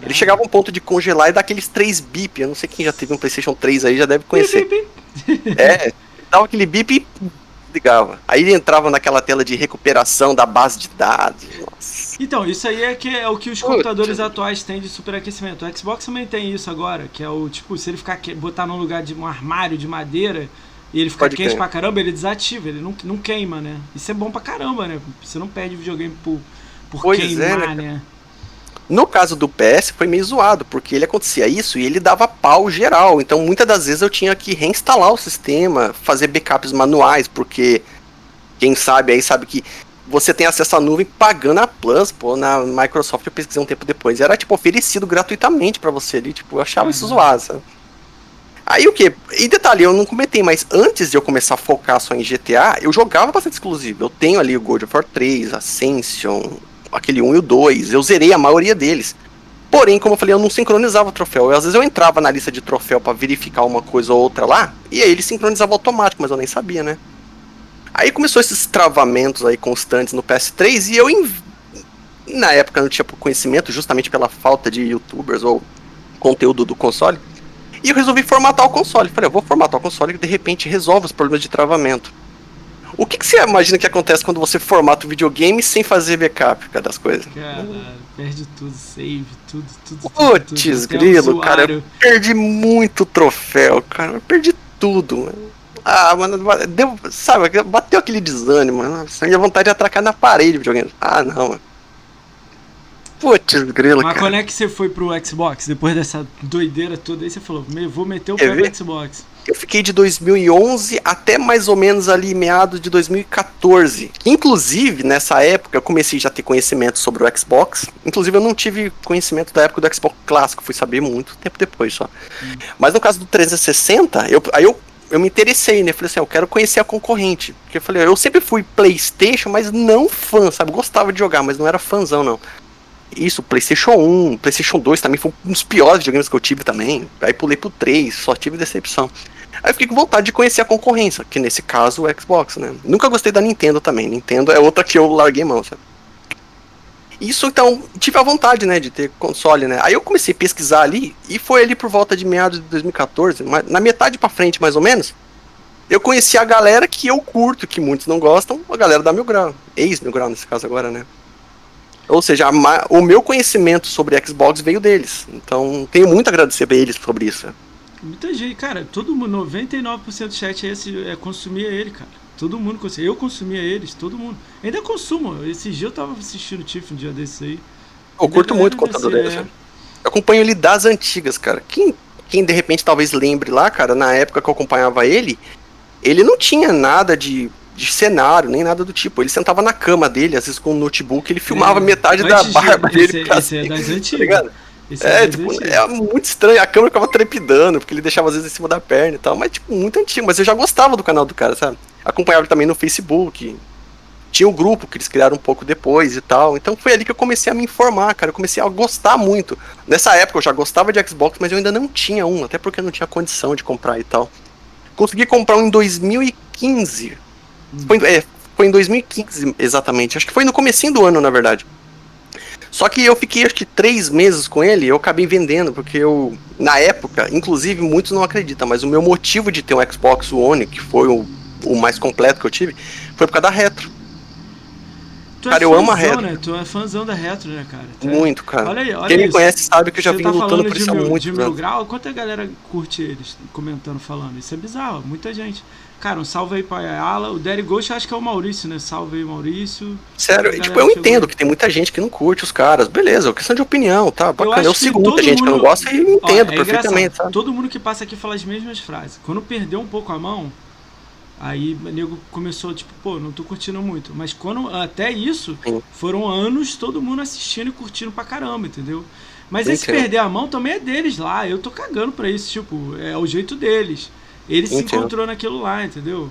A: Ele chegava a um ponto de congelar e dar aqueles 3 bip. Eu não sei quem já teve um PlayStation 3 aí, já deve conhecer. é, dava aquele bip e ligava. Aí ele entrava naquela tela de recuperação da base de dados. Nossa.
B: Então, isso aí é, que é o que os computadores atuais têm de superaquecimento. O Xbox também tem isso agora, que é o tipo, se ele ficar botar num lugar de um armário de madeira e ele ficar Pode quente ter. pra caramba, ele desativa, ele não, não queima, né? Isso é bom pra caramba, né? Você não perde videogame por, por pois queimar, é, né? né?
A: No caso do PS foi meio zoado, porque ele acontecia isso e ele dava pau geral. Então muitas das vezes eu tinha que reinstalar o sistema, fazer backups manuais, porque quem sabe aí sabe que você tem acesso à nuvem pagando a Plus, pô, na Microsoft eu pesquisei um tempo depois. Era tipo oferecido gratuitamente para você ali, tipo, eu achava uhum. isso zoado? Aí o que? E detalhe, eu não comentei, mas antes de eu começar a focar só em GTA, eu jogava bastante exclusivo. Eu tenho ali o God of War 3, Ascension, aquele 1 e o 2, eu zerei a maioria deles. Porém, como eu falei, eu não sincronizava o troféu. Eu, às vezes eu entrava na lista de troféu para verificar uma coisa ou outra lá, e aí ele sincronizava automático, mas eu nem sabia, né? Aí começou esses travamentos aí constantes no PS3 e eu na época não tinha conhecimento, justamente pela falta de youtubers ou conteúdo do console. E eu resolvi formatar o console. Falei, eu vou formatar o console e de repente resolve os problemas de travamento. O que, que, você imagina que acontece quando você formata o videogame sem fazer backup cara, das coisas?
B: Caralho, perde tudo, save, tudo, tudo.
A: Putz, grilo, cara, eu perdi muito troféu, cara. Eu perdi tudo. Ah, mano, deu, sabe, bateu aquele desânimo, mano. Minha vontade de atracar na parede o videogame. Ah, não, mano. Putz, grilo,
B: Mas cara. quando é que você foi pro Xbox? Depois dessa doideira toda aí, você falou, vou meter o pé no Xbox.
A: Eu fiquei de 2011 até mais ou menos ali meados de 2014. Inclusive, nessa época, eu comecei já a ter conhecimento sobre o Xbox. Inclusive, eu não tive conhecimento da época do Xbox clássico, fui saber muito tempo depois só. Hum. Mas no caso do 360, eu, aí eu, eu me interessei, né? Falei assim, eu quero conhecer a concorrente. Porque eu falei, eu sempre fui PlayStation, mas não fã, sabe? Gostava de jogar, mas não era fãzão, não. Isso, PlayStation 1, PlayStation 2 também foi um dos piores videogames que eu tive também. Aí pulei pro 3, só tive decepção. Aí eu fiquei com vontade de conhecer a concorrência, que nesse caso o Xbox, né? Nunca gostei da Nintendo também. Nintendo é outra que eu larguei mão, sabe? Isso então, tive a vontade, né, de ter console, né? Aí eu comecei a pesquisar ali e foi ali por volta de meados de 2014, na metade para frente mais ou menos. Eu conheci a galera que eu curto, que muitos não gostam, a galera da Mil Grau, ex-Mil Grau nesse caso agora, né? Ou seja, o meu conhecimento sobre Xbox veio deles. Então, tenho muito a agradecer a eles sobre isso.
B: Muita gente, cara, todo mundo, 99% do chat é, esse, é consumia ele, cara. Todo mundo consumia. Eu consumia eles, todo mundo. Ainda consumo. Esse dia eu tava assistindo o Tiff um dia desse aí.
A: Eu curto muito o contador dele. É. Eu acompanho ele das antigas, cara. Quem, quem de repente talvez lembre lá, cara, na época que eu acompanhava ele, ele não tinha nada de, de cenário, nem nada do tipo. Ele sentava na cama dele, às vezes com um notebook, ele filmava é, metade da barba dele.
B: Esse, esse é das tá antigas. Tá
A: é, é, tipo, é muito estranho. A câmera ficava trepidando, porque ele deixava às vezes em cima da perna e tal. Mas, tipo, muito antigo. Mas eu já gostava do canal do cara, sabe? Acompanhava ele também no Facebook. tinha o grupo que eles criaram um pouco depois e tal. Então foi ali que eu comecei a me informar, cara. Eu comecei a gostar muito. Nessa época eu já gostava de Xbox, mas eu ainda não tinha um, até porque eu não tinha condição de comprar e tal. Consegui comprar um em 2015. Hum. Foi, é, foi em 2015 exatamente. Acho que foi no comecinho do ano, na verdade. Só que eu fiquei acho que três meses com ele eu acabei vendendo, porque eu, na época, inclusive muitos não acreditam, mas o meu motivo de ter um Xbox One, que foi o, o mais completo que eu tive, foi por causa da retro.
B: Tu é cara, é eu amo a retro. Né? Tu é fãzão da retro, né, cara? Tu
A: é- Muito, cara. Olha aí, olha Quem isso. me conhece sabe que eu já vim tá lutando por isso há muito.
B: De mil grau, quanta galera curte eles comentando, falando? Isso é bizarro, muita gente. Cara, um salve aí pra Ayala. O Derry Ghost acho que é o Maurício, né? Salve aí, Maurício.
A: Sério, tipo, eu entendo que tem muita gente que não curte os caras. Beleza, é questão de opinião, tá? Bacana. Eu, eu sigo muita gente mundo... que não gosta e entendo Ó, é perfeitamente, sabe?
B: Todo mundo que passa aqui fala as mesmas frases. Quando perdeu um pouco a mão, aí o nego começou, tipo, pô, não tô curtindo muito. Mas quando até isso, foram anos todo mundo assistindo e curtindo pra caramba, entendeu? Mas esse perder a mão também é deles lá. Eu tô cagando pra isso, tipo, é o jeito deles. Ele se encontrou naquilo lá, entendeu?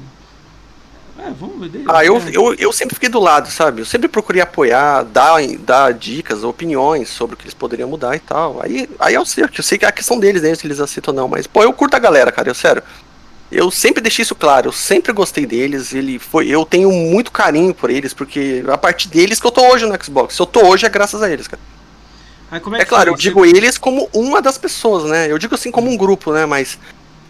A: É, vamos ver. Ah, eu, é. eu, eu sempre fiquei do lado, sabe? Eu sempre procurei apoiar, dar, dar dicas, opiniões sobre o que eles poderiam mudar e tal. Aí, aí eu sei, eu sei que é a questão deles, né, se eles aceitam ou não, mas, pô, eu curto a galera, cara, eu sério. Eu sempre deixei isso claro, eu sempre gostei deles, ele foi, eu tenho muito carinho por eles, porque a partir deles que eu tô hoje no Xbox. Se eu tô hoje é graças a eles, cara. é, é claro, eu digo eles como uma das pessoas, né? Eu digo assim como um grupo, né? Mas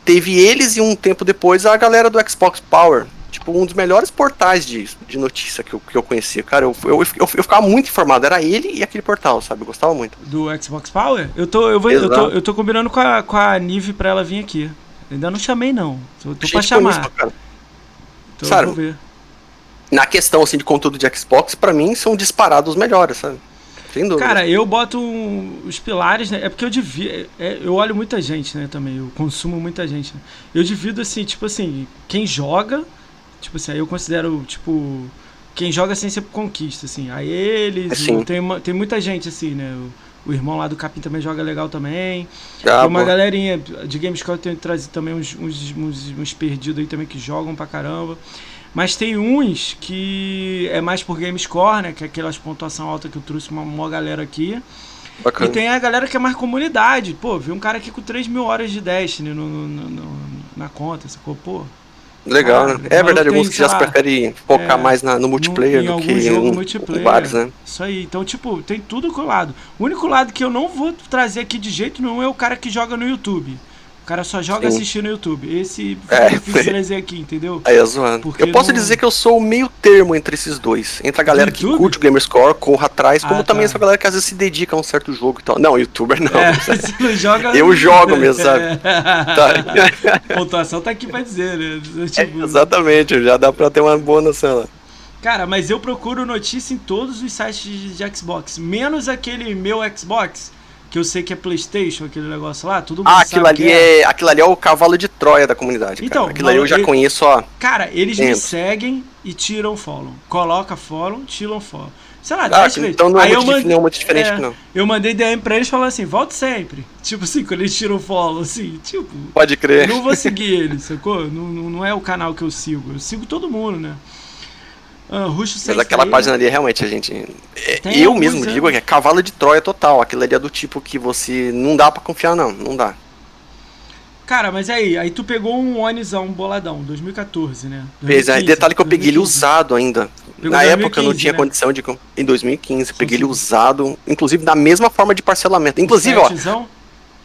A: teve eles e um tempo depois a galera do Xbox Power. Tipo, um dos melhores portais de, de notícia que eu, que eu conhecia. Cara, eu, eu, eu, eu ficava muito informado. Era ele e aquele portal, sabe? Eu gostava muito.
B: Do Xbox Power? Eu tô, eu vou, eu tô, eu tô combinando com a, com a Nive pra ela vir aqui. Ainda não chamei, não. Tô, tô pra chamar. cara.
A: Então, Sabe, na questão assim, de conteúdo de Xbox, para mim são disparados os melhores, sabe?
B: Sem dúvida. Cara, eu boto os pilares, né? É porque eu divido. É, é, eu olho muita gente, né, também. Eu consumo muita gente. Né? Eu divido assim, tipo assim, quem joga. Tipo assim, aí eu considero, tipo. Quem joga sem ser conquista, assim. Aí eles. Assim. Tem, tem muita gente, assim, né? O, o, irmão lá do Capim também joga legal também. Ah, tem uma galerinha de Gamescore tem trazido também uns, uns, uns, uns perdidos aí também que jogam pra caramba. Mas tem uns que é mais por game score, né? Que é aquelas pontuação alta que eu trouxe uma, uma galera aqui. Bacana. E tem a galera que é mais comunidade. Pô, vi um cara aqui com 3 mil horas de Destiny no, no, no, na conta, sacou? Pô.
A: Legal, cara, né? É verdade, alguns que já preferem focar é, mais na, no multiplayer no, do que jogo
B: um, multiplayer. vários, né? Isso aí. Então, tipo, tem tudo colado. O único lado que eu não vou trazer aqui de jeito nenhum é o cara que joga no YouTube cara só joga Sim. assistindo no YouTube. Esse
A: é
B: difícil trazer aqui, entendeu?
A: Aí é zoando. Porque eu posso não... dizer que eu sou o meio termo entre esses dois. Entre a galera que curte o Gamerscore, corra atrás, como ah, também tá. essa galera que às vezes se dedica a um certo jogo e tal. Não, youtuber não. É, *laughs* *laughs* você não joga... Eu jogo mesmo, sabe? *laughs*
B: tá. A pontuação tá aqui pra dizer, né?
A: Tipo... É, exatamente, já dá pra ter uma boa noção lá.
B: Cara, mas eu procuro notícia em todos os sites de Xbox, menos aquele meu Xbox que eu sei que é PlayStation, aquele negócio lá, tudo
A: Ah, aquilo ali é... é... aquilo ali é o cavalo de Troia da comunidade. Então, cara. aquilo ali eu já ele... conheço, ó.
B: Cara, eles dentro. me seguem e tiram follow. Coloca follow, tiram follow. Sei lá, ah,
A: então não é, muito, mand... não é muito diferente, é, não.
B: Eu mandei DM pra eles falando assim, volte sempre. *laughs* Tipo assim, quando eles tiram follow, assim, tipo.
A: Pode crer.
B: Eu não vou seguir *laughs* eles, sacou? Não, não é o canal que eu sigo. Eu sigo todo mundo, né?
A: Ah, Mas aquela página ali, realmente, a gente. É, eu mesmo digo que é cavalo de Troia total. Aquilo ali é do tipo que você. Não dá para confiar, não. Não dá.
B: Cara, mas aí, aí tu pegou um Onizão, um boladão, 2014, né?
A: 2015, é, detalhe que eu peguei 2015. ele usado ainda. Pegou na 2015, época eu não tinha né? condição de. Em 2015, peguei ele usado, inclusive da mesma forma de parcelamento. Inclusive, ó.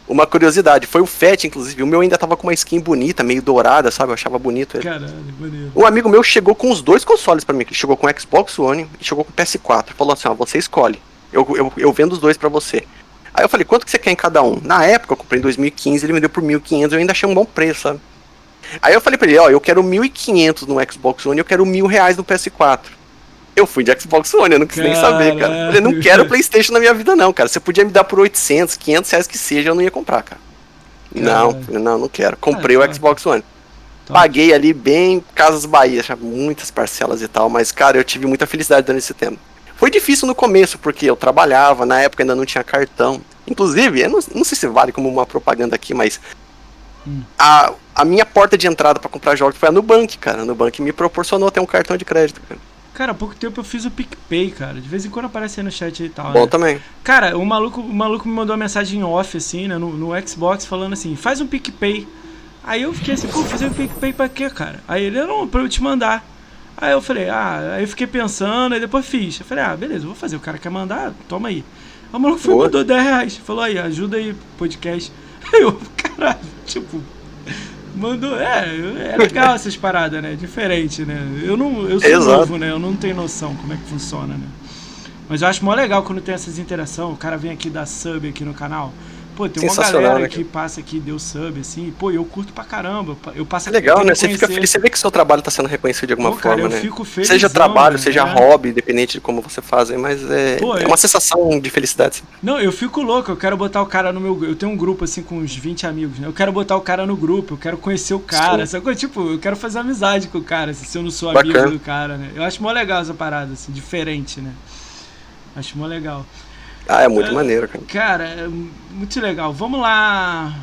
A: Uma curiosidade, foi o FET, inclusive. O meu ainda tava com uma skin bonita, meio dourada, sabe? Eu achava bonito ele. Caralho, bonito. Um amigo meu chegou com os dois consoles para mim. Ele chegou com o Xbox One e chegou com o PS4. Falou assim: ó, você escolhe. Eu, eu, eu vendo os dois para você. Aí eu falei: quanto que você quer em cada um? Na época eu comprei em 2015, ele me deu por 1.500. Eu ainda achei um bom preço, sabe? Aí eu falei pra ele: ó, eu quero 1.500 no Xbox One e eu quero mil reais no PS4. Eu fui de Xbox One, eu não quis Caralho. nem saber, cara. Eu falei, não quero PlayStation na minha vida, não, cara. Você podia me dar por 800, 500 reais que seja, eu não ia comprar, cara. Caralho. Não, não, não quero. Comprei ah, o Xbox One. Tá. Paguei ali bem Casas Bahia, muitas parcelas e tal, mas, cara, eu tive muita felicidade durante esse tempo. Foi difícil no começo, porque eu trabalhava, na época ainda não tinha cartão. Inclusive, eu não, não sei se vale como uma propaganda aqui, mas hum. a, a minha porta de entrada para comprar jogos foi a Nubank, cara. A Nubank me proporcionou ter um cartão de crédito, cara.
B: Cara, há pouco tempo eu fiz o PicPay, cara. De vez em quando aparece aí no chat e tal.
A: Bom
B: né?
A: também.
B: Cara, o maluco, o maluco me mandou uma mensagem off, assim, né, no, no Xbox, falando assim: faz um PicPay. Aí eu fiquei assim, pô, fazer um PicPay pra quê, cara? Aí ele, não, pra eu te mandar. Aí eu falei, ah, aí eu fiquei pensando, aí depois fiz. Eu falei, ah, beleza, vou fazer. O cara quer mandar, toma aí. Aí o maluco foi, mandou 10 reais. Falou aí, ajuda aí, podcast. *laughs* Aí eu, caralho, tipo, mandou. É, é legal essas paradas, né? Diferente, né? Eu não. Eu sou
A: Exato.
B: novo, né? Eu não tenho noção como é que funciona, né? Mas eu acho mó legal quando tem essas interações. O cara vem aqui dar sub aqui no canal. Pô, tem uma galera
A: né,
B: que passa aqui, deu sub, assim. Pô, eu curto pra caramba. Eu passo
A: É legal, né? Você fica feliz, você vê que seu trabalho tá sendo reconhecido de alguma
B: Pô, cara,
A: forma,
B: eu
A: né?
B: fico felizão,
A: seja trabalho,
B: né?
A: seja hobby, independente de como você faz, mas é,
B: Pô,
A: é
B: eu-
A: uma sensação de felicidade. sim.
B: Não, eu fico louco, eu quero botar o cara no meu. Eu tenho um grupo assim com uns 20 amigos, né? Eu quero botar o cara no grupo, eu quero conhecer o cara,
A: Sim.
B: sacou? Tipo, eu quero fazer amizade com o cara, assim, se eu não sou
A: Bacana.
B: amigo do cara, né? Eu acho mó legal essa parada, assim, diferente, né? Acho mó legal.
A: Ah, é muito
B: É.
A: maneiro, cara.
B: Cara, é muito legal. Vamos lá.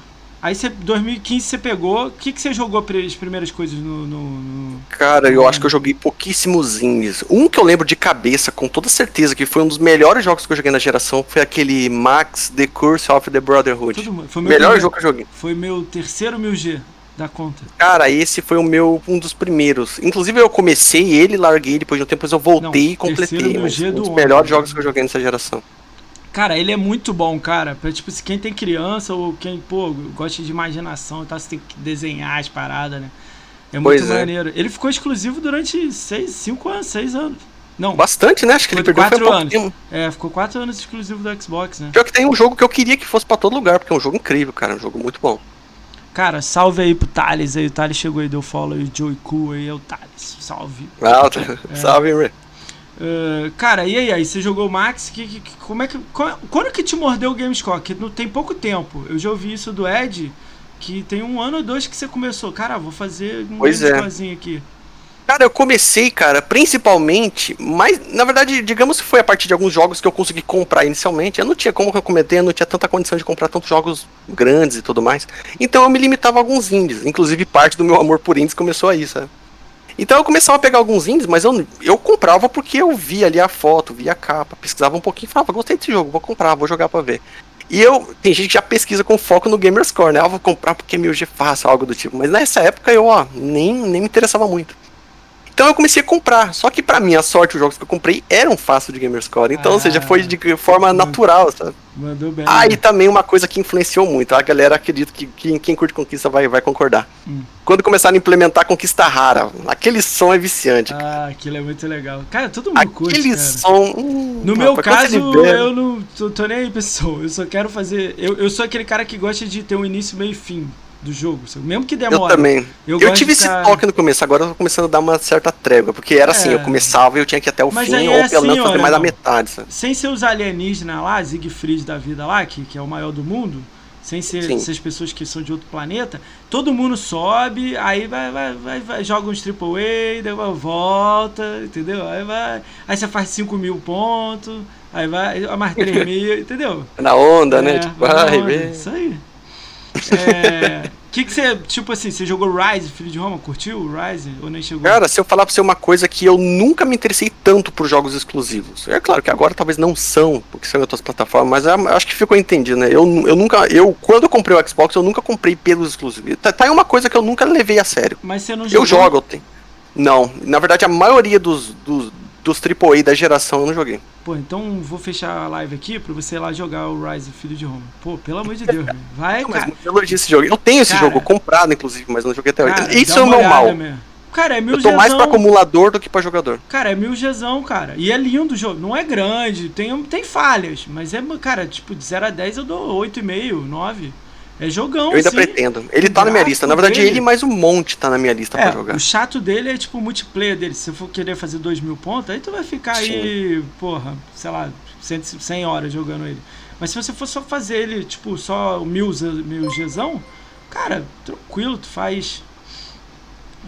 B: Aí você, 2015 você pegou. O que, que você jogou as primeiras coisas no. no- no-
A: Cara, eu acho que eu joguei pouquíssimos indies. Um que eu lembro de cabeça, com toda certeza, que foi um dos melhores jogos que eu joguei na geração, foi aquele Max The Curse of the Brotherhood.
B: Mundo. Foi meu
A: Melhor
B: primeiro-
A: jogo que eu joguei.
B: Foi meu terceiro 1000G da conta.
A: Cara, esse foi o meu um dos primeiros. Inclusive eu comecei ele, larguei, depois de um tempo depois eu voltei
B: Não,
A: e completei. Mas um
B: do
A: dos
B: homem.
A: melhores jogos que eu joguei nessa geração.
B: Cara, ele é muito bom, cara. Pra, tipo, se quem tem criança ou quem, pô, gosta de imaginação e tal, você tem que desenhar as paradas, né? É muito
A: Pois é.
B: maneiro. Ele ficou exclusivo durante seis, cinco anos, seis anos. Não,
A: Bastante, né? Acho que ele perdeu foi
B: quatro
A: pouco
B: anos. é, ficou quatro anos exclusivo do Xbox, né?
A: Pior que tem um jogo que eu queria que fosse pra todo lugar, porque é um jogo incrível, cara. Um jogo muito bom.
B: Cara, salve aí pro Thales aí. O Thales chegou aí, deu follow aí, o Joey Cool aí, é o Thales. Salve.
A: Alto.
B: É.
A: Salve, Ray.
B: Uh, cara, e aí, aí? Você jogou o Max? Que, que- que- como é que, qual- quando que te mordeu o Gamescore? Que não tem pouco tempo. Eu já ouvi isso do Ed, que tem um ano ou dois que você começou. Cara, vou fazer um
A: Pois é.
B: Aqui.
A: Cara, eu comecei, cara, principalmente, mas na verdade, digamos que foi a partir de alguns jogos que eu consegui comprar inicialmente. Eu não tinha, como eu comentei, eu não tinha tanta condição de comprar tantos jogos grandes e tudo mais. Então eu me limitava a alguns indies. Inclusive, parte do meu amor por indies começou aí, sabe? Então eu começava a pegar alguns indies, mas eu, eu comprava porque eu via ali a foto, via a capa, pesquisava um pouquinho e falava, gostei desse jogo, vou comprar, vou jogar pra ver. E eu, tem gente que já pesquisa com foco no Gamerscore, né? Ah, vou comprar porque é meu G fácil, algo do tipo. Mas nessa época eu, ó, nem, nem me interessava muito. Então eu comecei a comprar. Só que pra minha sorte, os jogos que eu comprei eram fáceis de Gamerscore. Então, ou seja,
B: Ah.
A: foi de forma natural, sabe?
B: Mandou bem.
A: Ah, e também uma coisa que influenciou muito. A galera acredita que, que quem curte conquista vai, vai concordar.
B: Hum.
A: Quando começaram a implementar conquista rara, aquele som é viciante.
B: Ah, aquilo é muito legal. Cara, todo mundo curte,
A: aquele som. hum,
B: No meu
A: rapaz,
B: caso, eu não tô, tô nem aí, pessoal. Eu só quero fazer. Eu, eu sou aquele cara que gosta de ter um início, meio e fim do jogo. Mesmo que
A: Eu
B: demore.
A: também.
B: Eu
A: Eu, tive
B: de
A: esse
B: ficar-
A: toque no começo, agora eu tô começando a dar uma certa trégua. Porque era assim,
B: É.
A: eu começava e eu tinha que ir até o
B: Mas
A: fim, ou
B: é
A: pelo menos
B: assim,
A: fazer mais da metade, sabe?
B: Sem ser os alienígenas lá, Siegfried da vida lá, que, que é o maior do mundo, sem ser
A: Sim.
B: essas pessoas que são de outro planeta, todo mundo sobe, aí vai, vai, vai, vai joga uns AAA, depois volta, entendeu? Aí vai. Aí você faz 5 mil pontos, aí vai, a mais 3 *laughs* mil, entendeu?
A: Na onda,
B: É,
A: né? Tipo,
B: vai na
A: ai,
B: onda,
A: vem.
B: Isso aí. É. que que você, tipo assim, você jogou Rise, Filho de Roma? Curtiu o Rise? Ou nem chegou?
A: Cara, se eu falar pra você uma coisa que eu nunca me interessei tanto por jogos exclusivos. É claro que agora talvez não são, porque são em outras plataformas, mas eu acho que ficou entendido, né? Eu, eu nunca. Eu, quando eu comprei o Xbox, eu nunca comprei pelos exclusivos. Tá, tá uma coisa que eu nunca levei a sério.
B: Mas você não jogou?
A: Eu jogo, eu tenho. Não, na verdade a maioria dos, dos, dos AAA da geração eu não joguei.
B: Pô, então vou fechar a live aqui pra você ir lá jogar o Rise, Filho de Roma. Pô, pelo amor de Deus, velho. Vai,
A: Não, mas
B: cara.
A: elogio esse jogo. Eu tenho esse
B: Cara.
A: jogo comprado, inclusive, mas não joguei até hoje. Isso é o meu mal.
B: mesmo. Cara, é mil
A: Eu tô mais pra acumulador do que pra jogador.
B: Cara, é mil Gzão, cara. E é lindo o jogo. Não é grande, tem, tem falhas. Mas é, cara, tipo, de 0 a 10 eu dou 8,5, 9. É jogão,
A: Eu ainda
B: assim.
A: pretendo. Ele
B: O
A: tá na minha lista. Na verdade,
B: dele-
A: ele mais um monte tá na minha lista
B: É,
A: pra jogar.
B: o chato dele é tipo o multiplayer dele. Se você for querer fazer 2 mil pontos, aí tu vai ficar aí, porra, sei lá, 100, 100 horas jogando ele. Mas se você for só fazer ele, tipo, só o mil, mil Gzão, cara, tranquilo, tu faz.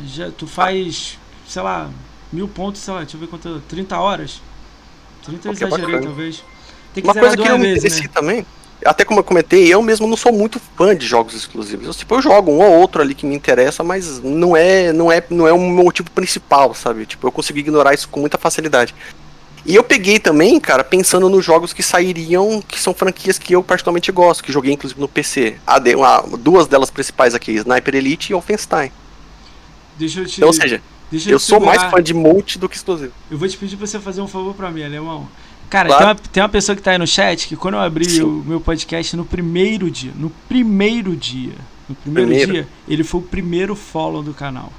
B: Já, tu faz, sei lá, mil pontos, sei lá, deixa eu ver quanto. 30 horas. 30 eu exagerei,
A: bacana.
B: talvez. Tem que
A: Uma coisa que eu me interessei
B: né?
A: também. Até como eu comentei, eu mesmo não sou muito fã de jogos exclusivos. Eu, tipo, eu jogo um ou outro ali que me interessa, mas não é, não é, não é o meu motivo principal, sabe? Tipo, eu consegui ignorar isso com muita facilidade. E eu peguei também, cara, pensando nos jogos que sairiam, que são franquias que eu particularmente gosto, que joguei inclusive no PC. Ah, uma, duas delas principais aqui, Sniper Elite e Wolfenstein.
B: Deixa eu te.
A: Então, ou seja, eu, eu sou mais fã de multi do que exclusivo.
B: Eu vou te pedir pra você fazer um favor pra mim, alemão. Cara, claro. tem, uma, tem uma pessoa que tá aí no chat que quando eu abri Sim. o meu podcast no primeiro dia, no primeiro dia, no primeiro, primeiro, dia, ele foi o primeiro follow do canal.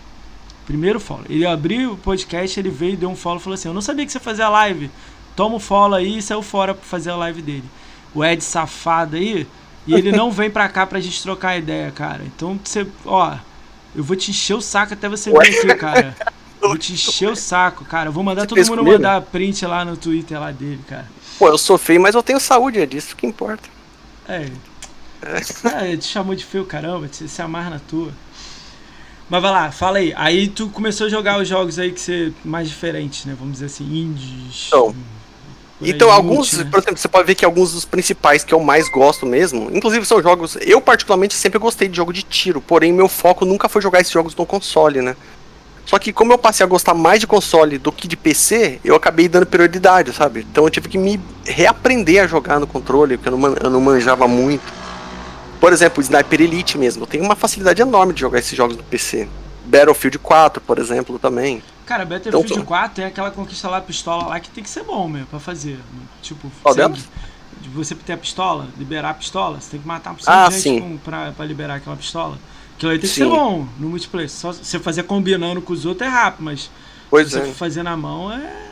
B: Primeiro follow. Ele abriu o podcast, ele veio, deu um follow e falou assim: Eu não sabia que você fazia live. Toma o follow aí e saiu fora pra fazer a live dele. O Ed safado aí. E ele não vem pra cá pra gente trocar ideia, cara. Então você, ó, eu vou te encher o saco até você vir aqui, cara. *laughs* Vou te encher o saco, cara. Eu vou mandar Você todo mundo comigo? mandar print lá no Twitter lá dele, cara.
A: Pô, eu sou feio, mas eu tenho saúde, é disso que importa.
B: É. é. ele te chamou de feio, caramba, você se amarra na tua. Mas vai lá, fala aí. Aí tu começou a jogar os jogos aí que você mais diferentes, né? Vamos dizer assim, indies.
A: Então, então alguns, né? por exemplo, você pode ver que alguns dos principais que eu mais gosto mesmo, inclusive são jogos, eu particularmente sempre gostei de jogo de tiro, porém meu foco nunca foi jogar esses jogos no console, né? Só que como eu passei a gostar mais de console do que de PC, eu acabei dando prioridade, sabe? Então eu tive que me reaprender a jogar no controle, porque eu não, eu não manjava muito. Por exemplo, Sniper Elite mesmo, eu tenho uma facilidade enorme de jogar esses jogos no PC. Battlefield 4, por exemplo, também.
B: Cara, Battlefield então, 4 tem aquela conquista lá, pistola lá, que tem que ser bom mesmo pra fazer. Tipo,
A: Qual delas?
B: De você ter a pistola, liberar a pistola, você tem que matar um
A: ah, gente com,
B: pra, pra liberar aquela pistola. Aquilo aí tem que ser bom no multiplayer. Só você fazer combinando com os outros é rápido, mas
A: pois
B: se
A: é.
B: você fazer na mão é.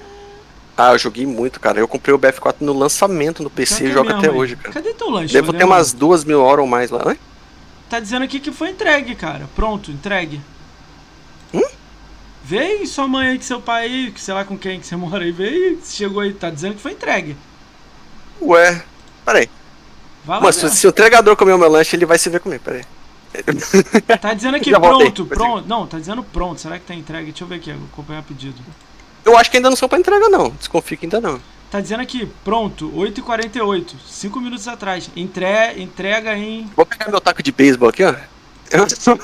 A: Ah, eu joguei muito, cara. Eu comprei o BF4 no lançamento no PC e jogo até aí? hoje, cara.
B: Cadê teu lanche?
A: Devo ter umas duas mil horas ou mais lá. Oi?
B: Tá dizendo aqui que foi entregue, cara. Pronto, entregue.
A: Hum?
B: Vê sua mãe aí, que seu pai aí, que sei lá com quem que você *laughs* mora aí, veio chegou aí. Tá dizendo que foi entregue.
A: Ué, peraí. Mas se, se o entregador comer o meu lanche, ele vai se ver comigo, peraí.
B: Tá dizendo aqui pronto, pronto. Não, tá dizendo pronto. Será que tá entregue? Deixa eu ver aqui, acompanhar pedido.
A: Eu acho que ainda não são pra entrega, não. Desconfio que ainda não.
B: Tá dizendo aqui, pronto, 8h48, 5 minutos atrás. Entre, entrega em.
A: Vou pegar meu taco de beisebol aqui, ó. Eu sou...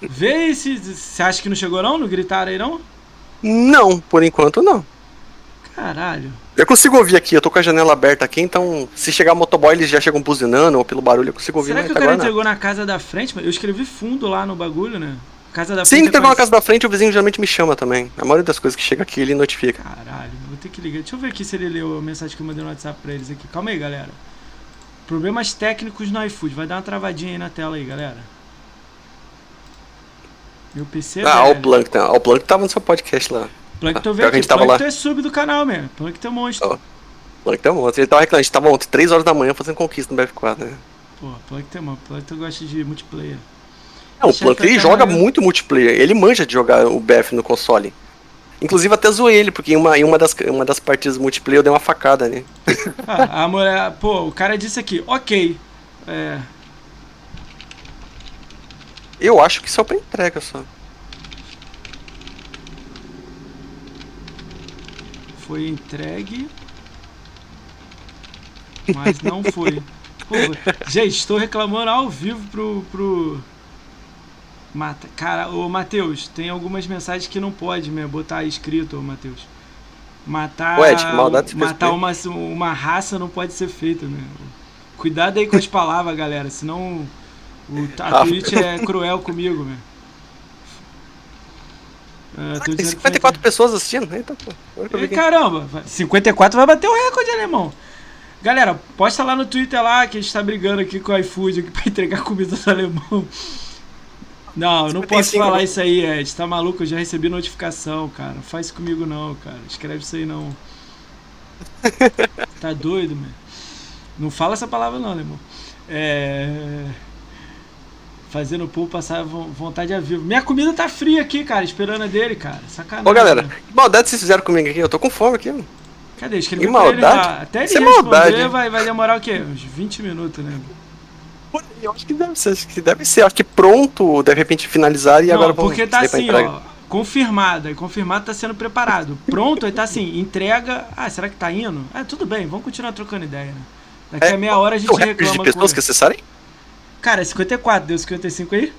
B: Vê se você acha que não chegou não? Não gritaram aí não?
A: Não, por enquanto não.
B: Caralho.
A: Eu consigo ouvir aqui, eu tô com a janela aberta aqui, então se chegar motoboy eles já chegam buzinando ou pelo barulho eu consigo ouvir.
B: Será que o cara entregou na casa da frente? Eu escrevi fundo lá no bagulho, né?
A: Casa da Sim, frente. entregou é na casa da frente, o vizinho geralmente me chama também. A maioria das coisas que chega aqui ele notifica.
B: Caralho, vou ter que ligar. Deixa eu ver aqui se ele leu a mensagem que eu mandei no WhatsApp pra eles aqui. Calma aí, galera. Problemas técnicos no iFood. Vai dar uma travadinha aí na tela aí, galera. Meu PC é
A: Ah, o Plankton. O Plankton tava no seu podcast lá.
B: Plankton veio aqui. Plankton é sub do canal mesmo. Plankton é monstro. Oh.
A: Plankton é monstro. Ele tava reclamando. A gente tava ontem, 3 horas da manhã, fazendo conquista no BF4, né?
B: Pô, Plankton é monstro. Plankton gosta de multiplayer.
A: Não, o Plankton ele joga muito multiplayer. Ele manja de jogar o BF no console. Inclusive até zoei ele, porque em uma, em uma, das, uma das partidas multiplayer eu dei uma facada ali. *laughs*
B: Ah, a mulher. Pô, o cara disse aqui, ok. É.
A: Eu acho que só pra entrega só.
B: Foi entregue. Mas não foi. Pô, gente, estou reclamando ao vivo pro. pro... Mata. Cara, ô Matheus, tem algumas mensagens que não pode mesmo botar escrito, ô Matheus. Matar.
A: Ué, tipo, maldade
B: matar uma, uma raça não pode ser feita, né? Cuidado aí com as palavras, galera, senão o, a *laughs* ah, Twitch é cruel comigo, meu.
A: Uh, tem 54 pessoas assistindo. Eita, pô.
B: E, caramba, 54 vai bater o recorde, alemão. Galera, posta lá no Twitter lá que a gente tá brigando aqui com o iFood aqui *laughs* pra entregar comida do alemão. Não, eu não posso falar isso aí, Ed. Tá maluco? Eu já recebi notificação, cara. Não faz isso comigo não, cara. Escreve isso aí não. *laughs* tá doido, mano. Não fala essa palavra não, alemão. É fazendo o povo passar vontade a vivo. Minha comida tá fria aqui, cara, esperando a dele, cara. Sacanagem.
A: Ô, galera, que maldade vocês fizeram comigo aqui? Eu tô com fome aqui, mano.
B: Cadê? Escrevi
A: que maldade?
B: Até ele
A: Isso é maldade.
B: Vai, vai demorar o quê? Uns 20 minutos, né?
A: Eu acho que deve ser, acho que deve ser. Acho que pronto, de repente finalizar e
B: Não,
A: agora
B: vamos porque tá assim, ó. Confirmado, e confirmado tá sendo preparado. Pronto, aí tá assim, entrega. Ah, será que tá indo? Ah, tudo bem, vamos continuar trocando ideia, né? Daqui é, a meia hora a gente reclama.
A: de pessoas que acessarem?
B: Cara, é 54, deu 55 aí?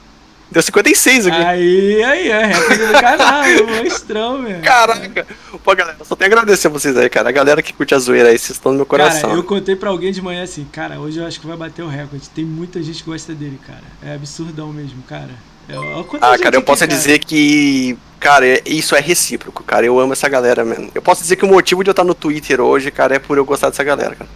A: Deu 56 aqui.
B: Aí, aí, é recorde do canal, monstrão, velho.
A: Caraca. Pô, galera, só tenho a agradecer a vocês aí, cara. A galera que curte a zoeira aí, vocês estão no meu coração.
B: Cara, eu contei pra alguém de manhã assim, cara, hoje eu acho que vai bater o recorde. Tem muita gente que gosta dele, cara. É absurdão mesmo, cara.
A: Eu, eu ah, cara, eu posso aqui, dizer cara. que, cara, é, isso é recíproco, cara. Eu amo essa galera, mano. Eu posso dizer que o motivo de eu estar no Twitter hoje, cara, é por eu gostar dessa galera, cara.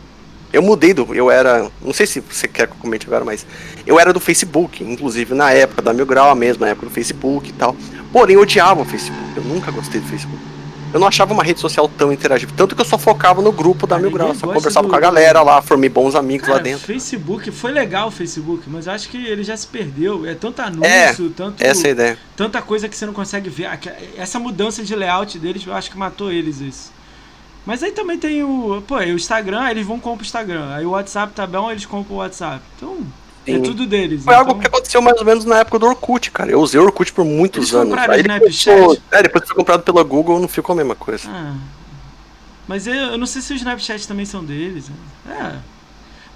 A: Eu mudei do. Eu era. Não sei se você quer que eu comente agora, mas. Eu era do Facebook, inclusive na época da Mil Grau, a mesma época do Facebook e tal. Porém, eu odiava o Facebook. Eu nunca gostei do Facebook. Eu não achava uma rede social tão interativa. Tanto que eu só focava no grupo da Mil Grau. Só conversava do... com a galera lá, formei bons amigos
B: Cara,
A: lá dentro.
B: Facebook, foi legal o Facebook, mas eu acho que ele já se perdeu. É tanto anúncio, é, tanto.
A: Essa é a ideia.
B: Tanta coisa que você não consegue ver. Essa mudança de layout deles, eu acho que matou eles isso. Mas aí também tem o. Pô, o Instagram, eles vão comprar o Instagram. Aí o WhatsApp tá bom, eles compram o WhatsApp. Então. É Sim. É tudo deles.
A: Foi então... algo que aconteceu mais ou menos na época do Orkut, cara. Eu usei o Orkut por muitos eles anos. Aí Snapchat? Ficou... É, depois que foi comprado pela Google, não ficou a mesma coisa. Ah.
B: Mas eu, eu, não sei se os Snapchat também são deles. Né? É.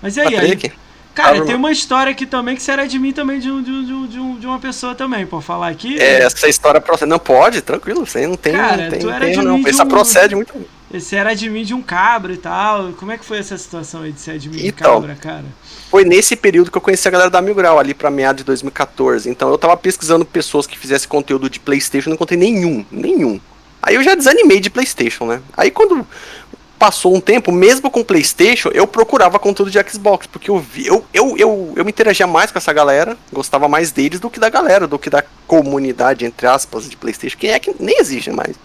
B: Mas e aí? aí cara, tem uma história aqui também que será de mim também, de, um, de, um, de, um, de uma pessoa também, pode falar aqui?
A: É, essa história procede. Não pode, tranquilo, você não tem. Cara, não tem, tu era tem, de não. Essa procede muito.
B: Você era admin de um cabra e tal. Como é que foi essa situação aí de ser admin então, de cabra, cara?
A: Foi nesse período que eu conheci a galera da Mil Grau, ali pra meados de 2014. Então eu tava pesquisando pessoas que fizessem conteúdo de Playstation, não encontrei nenhum, nenhum. Aí eu já desanimei de Playstation, né? Aí quando passou um tempo, mesmo com Playstation, eu procurava conteúdo de Xbox, porque eu vi, eu, eu, eu, eu me interagia mais com essa galera, gostava mais deles do que da galera, do que da comunidade, entre aspas, de Playstation, que é que nem existe mais.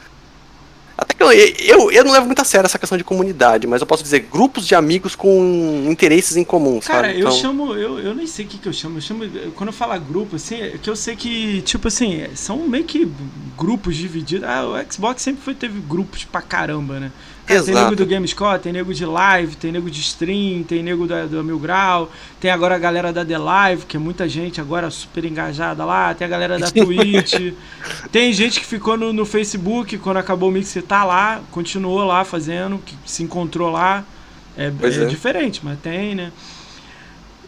A: Até que eu, eu, eu não levo muito a sério essa questão de comunidade, mas eu posso dizer grupos de amigos com interesses em comum,
B: Cara,
A: sabe?
B: eu então... chamo, eu, eu nem sei o que, que eu chamo. Eu chamo. Quando eu falo grupo, assim, é que eu sei que, tipo assim, são meio que grupos divididos. Ah, o Xbox sempre foi, teve grupos pra caramba, né? Exato. Tem nego do GameScore, tem nego de live, tem nego de stream, tem nego da, do Mil Grau, tem agora a galera da The Live, que é muita gente agora super engajada lá, tem a galera da Twitch, *laughs* tem gente que ficou no, no, Facebook quando acabou o Mix, tá lá, continuou lá fazendo, que se encontrou lá. É, é, é. diferente, mas tem, né?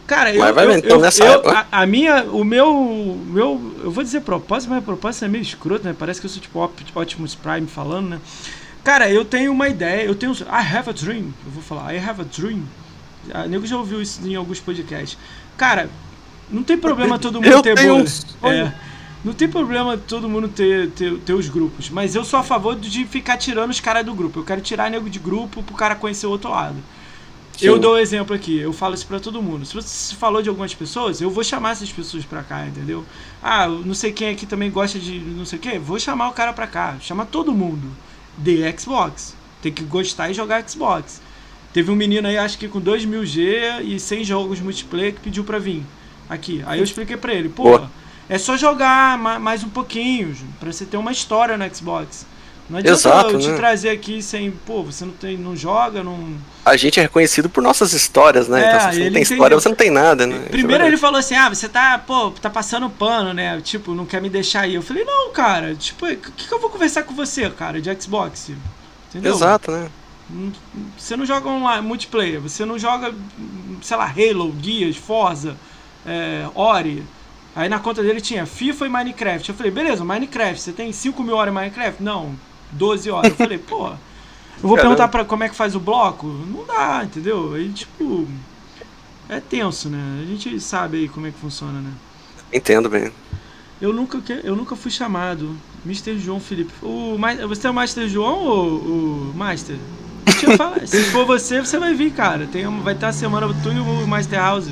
B: Cara, eu, eu, então eu, eu a, a, minha, o meu, meu, eu vou dizer propósito, mas a proposta é meio escroto, né? Parece que eu sou tipo Optimus Prime falando, né? Cara, eu tenho uma ideia, eu tenho. I have a dream. Eu vou falar, I have a dream. A nego já ouviu isso em alguns podcasts. Cara, não tem problema todo mundo *laughs* eu ter tenho é, Não tem problema todo mundo ter, ter, ter os grupos. Mas eu sou a favor de ficar tirando os caras do grupo. Eu quero tirar nego de grupo pro cara conhecer o outro lado. Sim. Eu dou um exemplo aqui, eu falo isso pra todo mundo. Se você falou de algumas pessoas, eu vou chamar essas pessoas pra cá, entendeu? Ah, não sei quem aqui também gosta de não sei o que, vou chamar o cara pra cá. Chamar todo mundo de Xbox. Tem que gostar e jogar Xbox. Teve um menino aí, acho que com 2 mil G e 100 jogos multiplayer que pediu pra vir aqui. Aí eu expliquei pra ele, pô, é só jogar mais um pouquinho, pra você ter uma história no Xbox. Não adianta Exato, eu te né? trazer aqui sem, pô, você não tem, não joga, não.
A: A gente é reconhecido por nossas histórias, né? É, então se você não tem história, você não tem nada, né?
B: Primeiro é ele falou assim: "Ah, você tá, pô, tá passando pano, né? Tipo, não quer me deixar aí". Eu falei: "Não, cara, tipo, o que, que eu vou conversar com você, cara, de Xbox?"
A: Entendeu? Exato, né?
B: Você não joga online, multiplayer, você não joga, sei lá, Halo, Gears, Forza, é, Ori. Aí na conta dele tinha FIFA e Minecraft. Eu falei, beleza, Minecraft, você tem 5 mil horas em Minecraft? Não, 12 horas. Eu falei, pô, eu vou Caramba. perguntar pra como é que faz o bloco? Não dá, entendeu? Aí, tipo, é tenso, né? A gente sabe aí como é que funciona, né?
A: Entendo bem.
B: Eu nunca, eu nunca fui chamado. Mr. João Felipe. O, você é o Master João ou o Master? *laughs* Se for você, você vai vir, cara. Tem, vai ter a semana tu e o Master House.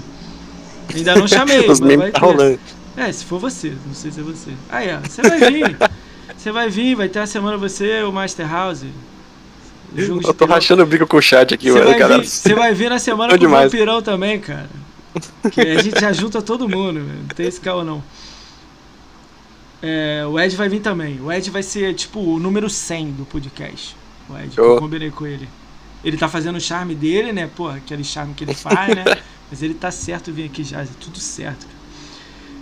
B: Ainda não chamei, *laughs* Os mas vai tá ter. É, se for você. Não sei se é você. Aí, ó. Você vai vir. Você vai vir, vai ter a semana você, o Master House.
A: Eu tô pirão. rachando o bico com o chat aqui,
B: mano, cara. Você vai vir na semana com o Vampirão também, cara. Que a gente já junta todo mundo, velho. Não tem esse carro não. É, o Ed vai vir também. O Ed vai ser, tipo, o número 100 do podcast. O Ed, eu combinei com ele. Ele tá fazendo o charme dele, né? Pô, aquele charme que ele faz, né? *laughs* Mas ele tá certo vir aqui já, é tudo certo, cara.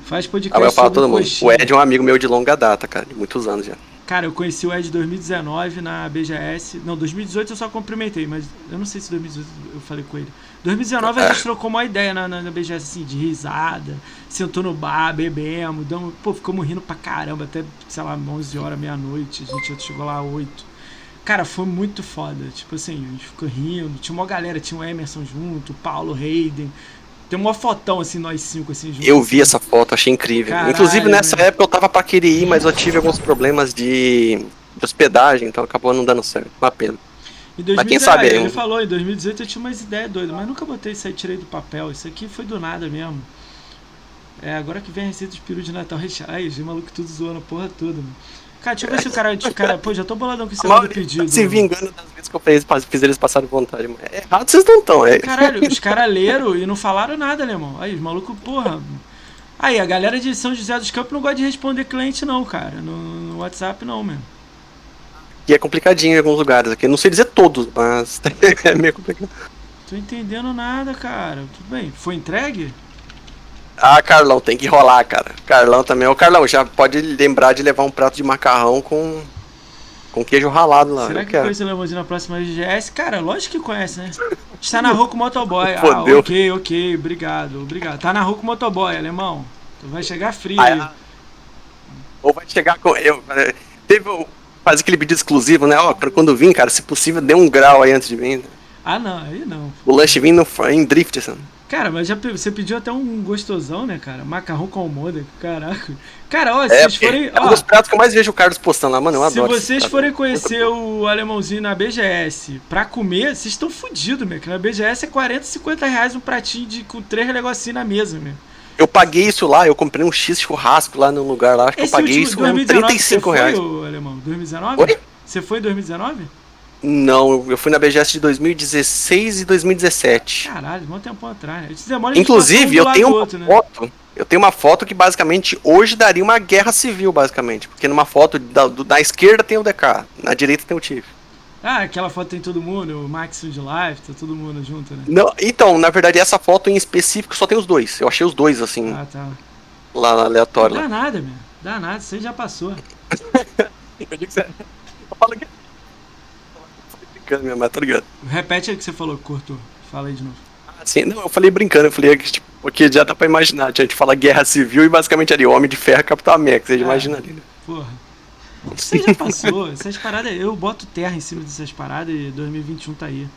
B: Faz podcast. Ah, eu falo todo mundo.
A: O Ed é um amigo meu de longa data, cara, de muitos anos já.
B: Cara, eu conheci o Ed em 2019 na BGS. Não, 2018 eu só cumprimentei, mas eu não sei se 2018 eu falei com ele. 2019 a gente trocou uma ideia na, na, na BGS, assim, de risada, sentou no bar, bebemos, damos, pô, ficamos rindo pra caramba, até, sei lá, 11 horas, meia-noite, a gente chegou lá às 8. Cara, foi muito foda, tipo assim, a gente ficou rindo, tinha uma galera, tinha o Emerson junto, o Paulo Hayden, tem uma fotão, assim, nós cinco, assim, juntos.
A: Eu vi essa foto, achei incrível. Caralho, Inclusive, nessa né? época eu tava pra querer ir, mas eu tive alguns problemas de, de hospedagem, então acabou não dando certo. Uma pena.
B: Em 2010, mas quem sabe, ele falou, em 2018 eu tinha umas ideias doidas, mas nunca botei isso aí, tirei do papel. Isso aqui foi do nada mesmo. É, agora que vem a receita de peru de Natal recheado. *laughs* Ai, os maluco tudo zoando a porra toda, mano. Cara, deixa eu ver se o cara. Cara pô, já tô boladão com esse
A: do pedido. Tá se vingando das vezes que eu fiz, fiz eles passarem vontade, mano. É errado vocês não estão, é.
B: Caralho, os *laughs* caras leram e não falaram nada, né, irmão? Aí, os malucos, porra. Aí, a galera de São José dos Campos não gosta de responder cliente, não, cara. No, no WhatsApp, não, mesmo.
A: E é complicadinho em alguns lugares aqui. Não sei dizer todos, mas *laughs* é meio complicado.
B: Tô entendendo nada, cara. Tudo bem. Foi entregue?
A: Ah, Carlão, tem que rolar, cara. Carlão também. O Carlão já pode lembrar de levar um prato de macarrão com com queijo ralado lá.
B: Será que quero. conhece o Lemozinho na próxima GS? Cara, lógico que conhece, né? Está na rua com o motoboy. Ah, ok, ok, obrigado, obrigado. Tá na rua com o motoboy, alemão. Tu vai chegar frio. Ah,
A: ou vai chegar com. Eu, teve faz aquele pedido exclusivo, né? Ó, pra quando vir, cara, se possível, dê um grau aí antes de vir.
B: Ah, não, aí não.
A: O lanche vindo em drift, assim.
B: Cara, mas já você pediu até um gostosão, né, cara? Macarrão com almôndega, caraca. Cara, ó, se é, vocês forem.
A: É um dos pratos que eu mais vejo o Carlos postando lá, mano. Eu
B: se
A: adoro.
B: Se vocês forem conhecer o alemãozinho na BGS pra comer, vocês estão fodidos, meu. Que na BGS é 40, 50 reais um pratinho de, com três negocinhos na mesa, meu.
A: Eu paguei isso lá, eu comprei um X churrasco lá no lugar lá, acho que Esse eu paguei isso 2019, 35
B: você
A: reais.
B: Foi, alemão? 2019? Oi? Você foi em 2019?
A: Não, eu fui na BGS de 2016 e 2017.
B: Caralho, um tempo atrás.
A: Inclusive, eu tenho uma outro, né? foto. Né? Eu tenho uma foto que basicamente hoje daria uma guerra civil, basicamente. Porque numa foto da, do, da esquerda tem o DK, na direita tem o Tiff.
B: Ah, aquela foto tem todo mundo, o Max de Live, tá todo mundo junto, né?
A: Não, então, na verdade, essa foto em específico só tem os dois. Eu achei os dois, assim.
B: Ah, tá.
A: Lá na aleatório.
B: Dá nada, meu. Dá nada, você já passou. *laughs*
A: eu digo que você. Eu falo que. Brincando mesmo, mas tá ligado.
B: Repete o que você falou, cortou. Fala aí de novo.
A: Ah, sim, não, eu falei brincando, eu falei que, tipo, porque já dá pra imaginar. A gente fala guerra civil e basicamente ali, Homem de Ferro Capitão América, você é, imagina ali, né?
B: Porra. Você já passou. *laughs* essas paradas, eu boto terra em cima dessas paradas e 2021 tá aí.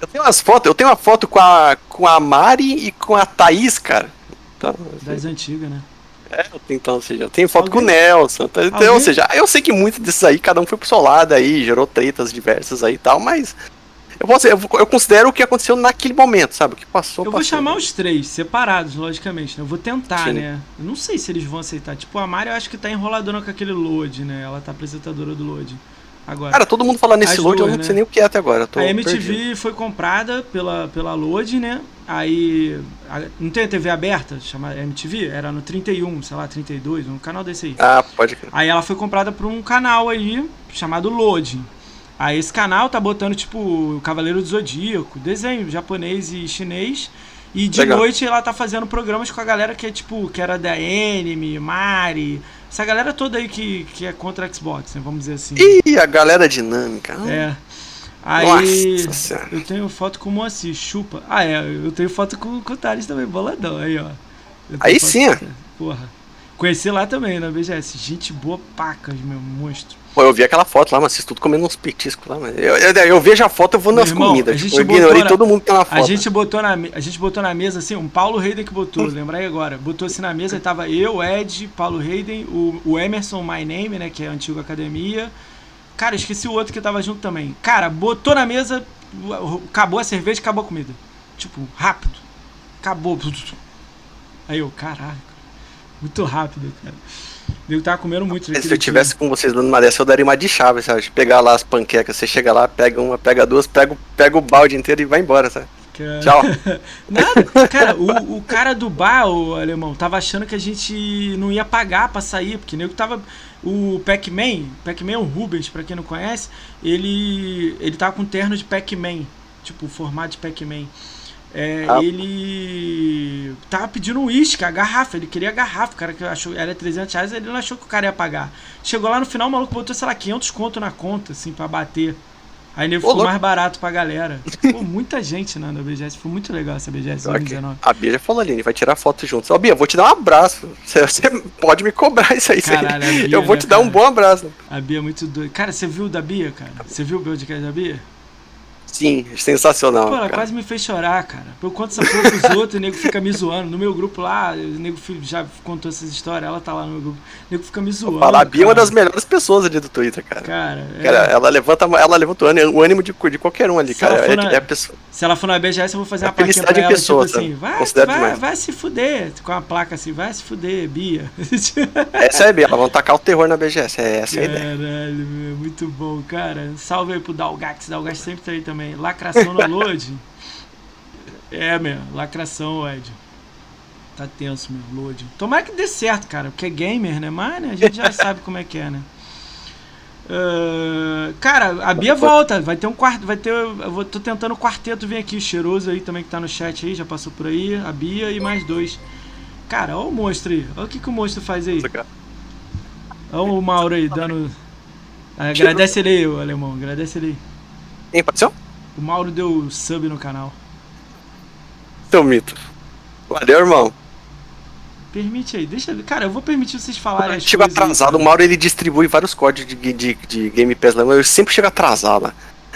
A: Eu tenho umas fotos, eu tenho uma foto com a, com a Mari e com a Thaís, cara.
B: Então, das antigas, né?
A: É, então, ou seja, eu tenho foto Alguém? com o Nelson. Então, Alguém? ou seja, eu sei que muitos desses aí, cada um foi pro seu lado aí, gerou tretas diversas aí e tal, mas eu, posso, eu, eu, considero o que aconteceu naquele momento, sabe? O que passou.
B: Eu
A: passou.
B: vou chamar os três, separados, logicamente, né? Eu vou tentar, Sim. né? Eu não sei se eles vão aceitar. Tipo, a Mari eu acho que tá enroladona com aquele load, né? Ela tá apresentadora do load. Agora,
A: Cara, todo mundo fala nesse load, duas, eu não né? sei nem o que é até agora.
B: a MTV perdido. foi comprada pela, pela load, né? Aí. A, não tem a TV aberta, chamada MTV? Era no 31, sei lá, 32, um canal desse aí.
A: Ah, pode crer.
B: Aí ela foi comprada por um canal aí chamado Load. Aí esse canal tá botando, tipo, o Cavaleiro do Zodíaco, desenho japonês e chinês. E de Legal. noite ela tá fazendo programas com a galera que é, tipo, que era da Anime, Mari. Essa galera toda aí que, que é contra a Xbox, né? Vamos dizer assim.
A: Ih, a galera dinâmica.
B: É. Aí Nossa eu tenho foto com o Moacir, chupa. Ah, é, eu tenho foto com, com o Thales também, boladão. Aí, ó.
A: Aí sim.
B: Porra. Conheci lá também na BGS. Gente boa pacas, meu monstro.
A: Pô, eu vi aquela foto lá, mas vocês tudo comendo uns petiscos lá, mas eu, eu, eu, vejo a foto, eu vou nas irmão, comidas. Tipo, eu ignorei na, todo mundo que tá na foto.
B: A gente, botou na, a gente botou na mesa assim, um Paulo Hayden que botou, lembra aí agora? Botou assim na mesa, tava eu, Ed, Paulo Hayden, o, o Emerson My Name, né, que é a antiga academia. Cara, esqueci o outro que tava junto também. Cara, botou na mesa, acabou a cerveja, acabou a comida. Tipo, rápido. Acabou. Aí eu, caraca. Muito rápido, cara. Eu tava comendo muito.
A: Se eu tivesse dia. com vocês dando uma dessa, eu daria uma de chave, sabe? Pegar lá as panquecas, você chega lá, pega uma, pega duas, pega, pega o balde inteiro e vai embora, sabe? Cara... Tchau. *laughs*
B: Nada, cara, o, o cara do bar, o alemão, tava achando que a gente não ia pagar pra sair, porque nego tava. O Pac-Man, Pac-Man é o Rubens, pra quem não conhece, ele. ele tava com terno de Pac-Man, tipo, o formato de Pac-Man. É, ah. Ele tava pedindo uísque, a garrafa, ele queria a garrafa, o cara que achou, era 300 reais, ele não achou que o cara ia pagar. Chegou lá no final, o maluco botou, sei lá, 500 conto na conta, assim, pra bater. Aí nego ficou mais barato pra galera. Pô, muita gente né, na BGS. Foi muito legal essa BGS 2019.
A: A Bia já falou ali, vai tirar foto juntos. Ó, Bia, vou te dar um abraço. Você, pode me cobrar isso aí. Caralho, *laughs* Bia, eu vou né, te dar cara? um bom abraço.
B: A Bia é muito doida. Cara, você viu da Bia, cara? Você viu o podcast da Bia?
A: Sim, sensacional.
B: Pô, ela quase me fez chorar, cara. Eu conto essa porra pros outros o nego fica me zoando. No meu grupo lá, o nego já contou essas histórias, ela tá lá no meu grupo. O nego fica me zoando. Fala,
A: a Bia é uma das melhores pessoas ali do Twitter, cara. Cara, é... cara ela levanta, ela levanta o ânimo de, de qualquer um ali, se cara. É, na, é pessoa...
B: Se ela for na BGS, eu vou fazer é uma plaquinha pra ela, pessoa, tipo assim, vai, vai, vai, se fuder. Com uma placa assim, vai se fuder, Bia.
A: Essa *laughs* é a Bia, elas vão tacar o terror na BGS, é essa
B: Caralho,
A: a ideia.
B: Caralho, muito bom, cara. Salve aí pro Dalgax, Dalgax sempre tá aí também. Lacração no load. *laughs* É, meu, lacração, Ed. Tá tenso, meu, load. Tomara que dê certo, cara, porque é gamer, né? Mas né, a gente já *laughs* sabe como é que é, né? Uh, cara, a Bia volta, vai ter um quarto, vai ter, eu vou, tô tentando o quarteto vir aqui, cheiroso aí também que tá no chat aí, já passou por aí, a Bia e mais dois. Cara, olha o monstro aí, olha o que, que o monstro faz aí. Olha o Mauro aí, dando... Agradece ele aí, o alemão, agradece ele aí.
A: Quem apareceu?
B: O Mauro deu sub no canal.
A: Seu mito. Valeu, irmão.
B: Permite aí, deixa. Cara, eu vou permitir vocês falarem.
A: Eu chego atrasado, aí, o Mauro ele distribui vários códigos de, de, de Game Pass lá, eu sempre chego atrasado.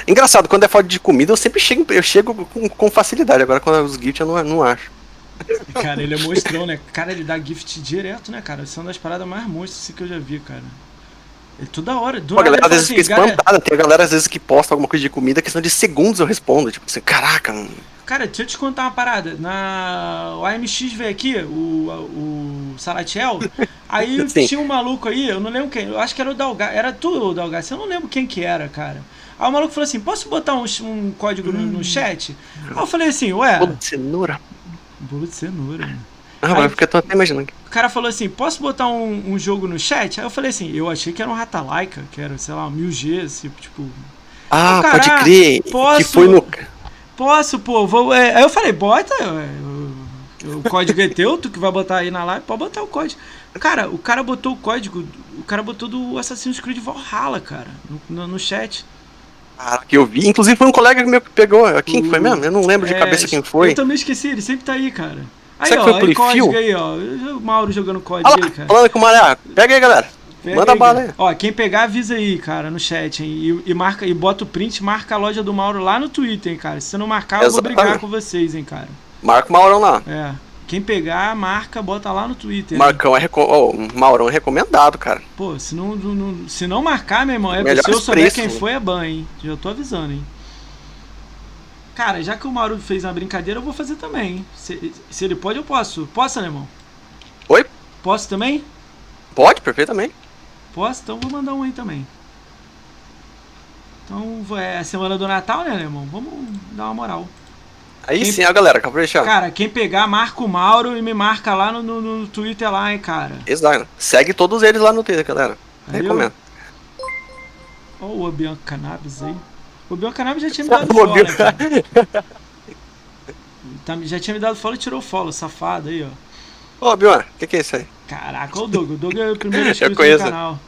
A: Engraçado, quando é foto de comida, eu sempre chego, eu chego com, com facilidade. Agora, quando é os gifts, eu não, não acho.
B: Cara, ele é monstrão, né? Cara, ele dá gift direto, né, cara? Isso é uma das paradas mais monstras que eu já vi, cara. É toda hora. Do
A: Pô, a galera às vezes assim, fica espantada. Galera... Tem a galera às vezes que posta alguma coisa de comida, questão de segundos eu respondo. Tipo assim, caraca. Mano.
B: Cara, deixa eu te contar uma parada. Na... O AMX veio aqui, o, o Salatiel. *laughs* Aí tinha um maluco aí, eu não lembro quem. Eu acho que era o Dalgar. Era tu, o Dalgar. Eu não lembro quem que era, cara. Aí o maluco falou assim: posso botar um, um código no, no, chat? Aí eu falei assim, ué.
A: Bolo de cenoura.
B: Bolo de cenoura, mano.
A: Ah, mas porque eu tô até imaginando.
B: O cara falou assim: posso botar um, um, jogo no chat? Aí eu falei assim: eu achei que era um Ratalaika, que era, sei lá, um 1000G, assim, tipo.
A: Ah, oh, pode crer. Posso, que foi no.
B: Posso, pô. Vou, é, aí eu falei: bota. o código é teu, tu que vai botar aí na live, pode botar o código. Cara, o cara botou o código, o cara botou do Assassin's Creed Valhalla, cara, no, no, no chat.
A: Ah, que eu vi. Inclusive foi um colega meu que pegou. Quem o, foi mesmo? Eu não lembro de é, cabeça quem foi.
B: Eu também esqueci, ele sempre tá aí, cara. Aí, Será ó, que foi por código aí, ó. O Mauro jogando código aí, cara.
A: Falando com o Mario. Pega aí, galera. Pega Manda aí, bala aí.
B: Ó, quem pegar, avisa aí, cara, no chat, hein? E, e, marca, e bota o print, marca a loja do Mauro lá no Twitter, hein, cara. Se você não marcar, Exatamente. eu vou brigar com vocês, hein, cara.
A: Marca o Maurão lá.
B: É. Quem pegar, marca, bota lá no Twitter.
A: Marcão é reco oh, Maurão é recomendado, cara.
B: Pô, se não, não, se não marcar, meu irmão, é se eu souber preço, quem foi, é ban, hein? Já tô avisando, hein? Cara, já que o Mauro fez uma brincadeira, eu vou fazer também. Se, se ele pode, eu posso. Posso, alemão?
A: Oi?
B: Posso também?
A: Pode, perfeitamente.
B: Posso? Então vou mandar um aí também. Então é a semana do Natal, né, alemão? Vamos dar uma moral.
A: Aí quem, sim, a galera, caprichando.
B: Cara, quem pegar, marca o Mauro e me marca lá no, no, no Twitter lá, hein, cara.
A: Exato. Segue todos eles lá no Twitter, galera. Recomendo.
B: Olha o Bianca Cannabis aí. O Biocanami já tinha me dado follow, né, tá, Já tinha me dado follow e tirou follow, safado aí, ó.
A: Ô, Bion, o que, que é isso aí?
B: Caraca, o Doug. O Doug é o primeiro *laughs* inscrito do canal.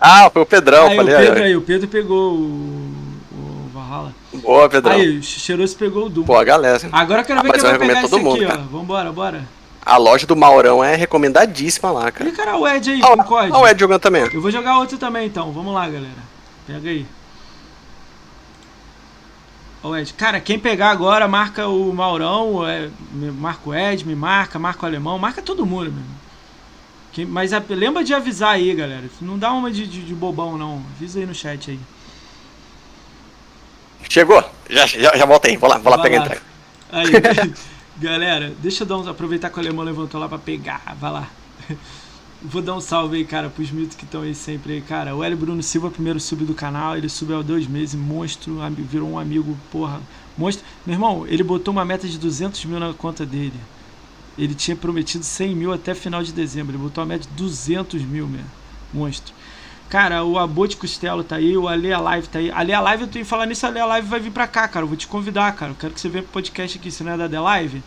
A: Ah, foi o Pedrão,
B: aí, falei. O Pedro aí, o Pedro pegou o, o Valhalla.
A: Boa, Pedrão.
B: Aí, o Cheiroso pegou o Doom.
A: Pô, a galera.
B: Agora eu quero ver quem vai pegar esse mundo, aqui, cara. ó. Vambora, bora.
A: A loja do Maurão é recomendadíssima lá, cara.
B: E cara, o Ed aí, ah, código.
A: Ah, o Ed jogando também.
B: Eu vou jogar outro também, então. Vamos lá, galera. Pega aí. Ô Ed, cara, quem pegar agora marca o Maurão, é, marca o Ed, me marca, marca o Alemão, marca todo mundo, mesmo. Quem, mas a, lembra de avisar aí, galera. Não dá uma de, de, de, bobão, não. Avisa aí no chat aí.
A: Chegou! Já, já, já voltei, vou lá, vou lá pegar a entrega.
B: Aí, *laughs* galera, deixa eu dar uns, aproveitar que o Alemão levantou lá pra pegar, vai lá. Vou dar um salve aí, cara, pros mitos que estão aí sempre aí, cara. O Hélio Bruno Silva, primeiro sub do canal, ele subiu há dois meses, monstro, virou um amigo, porra, monstro. Meu irmão, ele botou uma meta de 200 mil na conta dele. Ele tinha prometido 100 mil até final de dezembro, ele botou uma meta de 200 mil, meu, monstro. Cara, o Abote Costelo tá aí, o Ale Live tá aí. Ale Live, eu que falar nisso, Ale Live vai vir pra cá, cara. Eu vou te convidar, cara. Eu quero que você venha pro podcast aqui, se não é da The Live.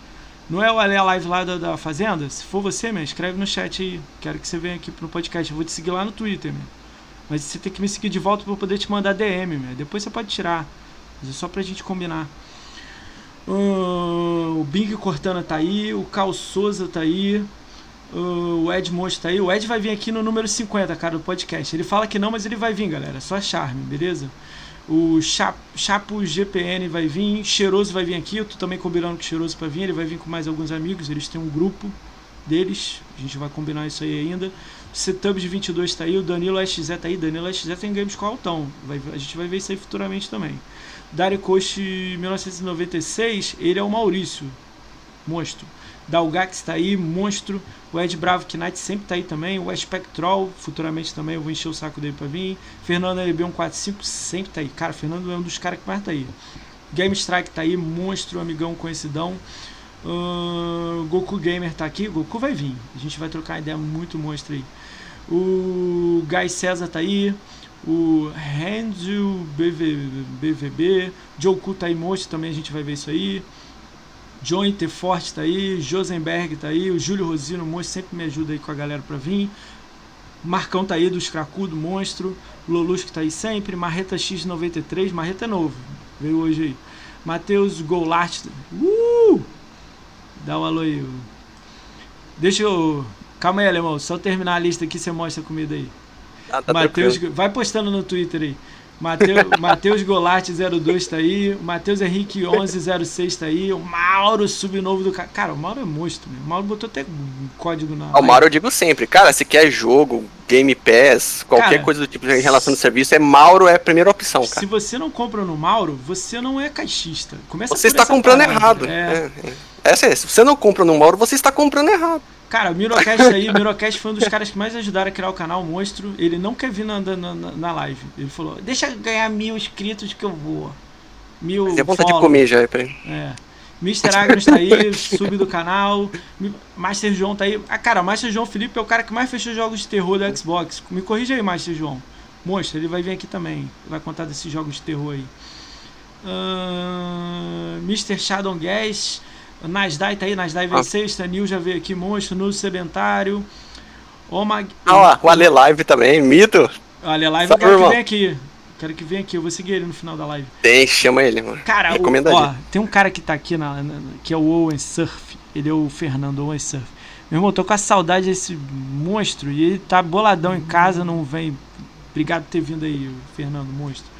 B: Não é o Ale Live lá da, da Fazenda? Se for você, mesmo, escreve no chat aí. Quero que você venha aqui pro podcast. Eu vou te seguir lá no Twitter, meu. Mas você tem que me seguir de volta para poder te mandar DM, meu. Depois você pode tirar. Mas é só pra gente combinar. Uh, o Bing Cortana tá aí, o Cal Souza tá aí, uh, o Ed Monstro tá aí. O Ed vai vir aqui no número 50, cara, do podcast. Ele fala que não, mas ele vai vir, galera. Só charme, beleza? O Chapo GPN vai vir, Cheiroso vai vir aqui. Eu tô também combinando com o Cheiroso para vir. Ele vai vir com mais alguns amigos. Eles têm um grupo deles. A gente vai combinar isso aí ainda. O de 22 tá aí. O Danilo SZ tá aí. Danilo SZ tem games com altão. Vai, a gente vai ver isso aí futuramente também. Dario Coach 1996. Ele é o Maurício. Monstro. Dalgax tá aí, monstro. O Ed Bravo Knight sempre tá aí também. O Spectral, futuramente também, eu vou encher o saco dele pra vir. Fernando LB145 sempre tá aí. Cara, Fernando é um dos caras que mais tá aí. Game Strike tá aí, monstro, amigão conhecidão. Uh, Goku Gamer tá aqui, Goku vai vir. A gente vai trocar ideia muito monstro aí. O Guy César tá aí. O Handel BVB. Joku tá aí, monstro também, a gente vai ver isso aí. John Forte tá aí, Josenberg tá aí, o Júlio Rosino, monstro, sempre me ajuda aí com a galera pra vir. Marcão tá aí do Scracudo, monstro. Lolus que tá aí sempre. Marreta X93, Marreta é novo, veio hoje aí. Matheus Goulart, uh! Dá um alô aí. Deixa eu. Calma aí, alemão, só terminar a lista aqui você mostra a comida aí. Ah, tá Matheus, vai postando no Twitter aí. Matheus Golart 02 tá aí. Matheus Henrique 1106 tá aí. O Mauro Subnovo do. Cara, o Mauro é monstro, meu. O Mauro botou até código na.
A: O Mauro eu digo sempre, cara, se quer jogo, Game Pass, qualquer cara, coisa do tipo em relação ao serviço, é Mauro é a primeira opção, cara.
B: Se você não compra no Mauro, você não é caixista.
A: Começa você está comprando parada. errado. É. É, é. Essa é, se você não compra no Mauro, você está comprando errado.
B: Cara, o Mirocast aí, o Mirocast foi um dos caras que mais ajudaram a criar o canal Monstro. Ele não quer vir na, na, na live. Ele falou, deixa ganhar mil inscritos que eu vou. Mil
A: Tem vontade de comer já, peraí.
B: É. Mr. Agnes tá aí, sub do canal. Master João tá aí. Ah, cara, Master João Felipe é o cara que mais fechou jogos de terror do Xbox. Me corrija aí, Master João. Monstro, ele vai vir aqui também. Vai contar desses jogos de terror aí. Uh, Mr. Shadow Gas. Nasdai tá aí, Nasdai ah. venceu, Stanil já veio aqui, monstro, Nudo Sedentário.
A: Omag... Ah, o Ale Live também, mito.
B: O Ale Live eu quero irmão. que venha aqui. Quero que venha aqui, eu vou seguir ele no final da live.
A: Tem, chama ele, mano.
B: Cara, o, ó, tem um cara que tá aqui, na, na, que é o Owen Surf. Ele é o Fernando Owen Surf. Meu irmão, tô com a saudade desse monstro. E ele tá boladão em casa, não vem. Obrigado por ter vindo aí, Fernando, monstro.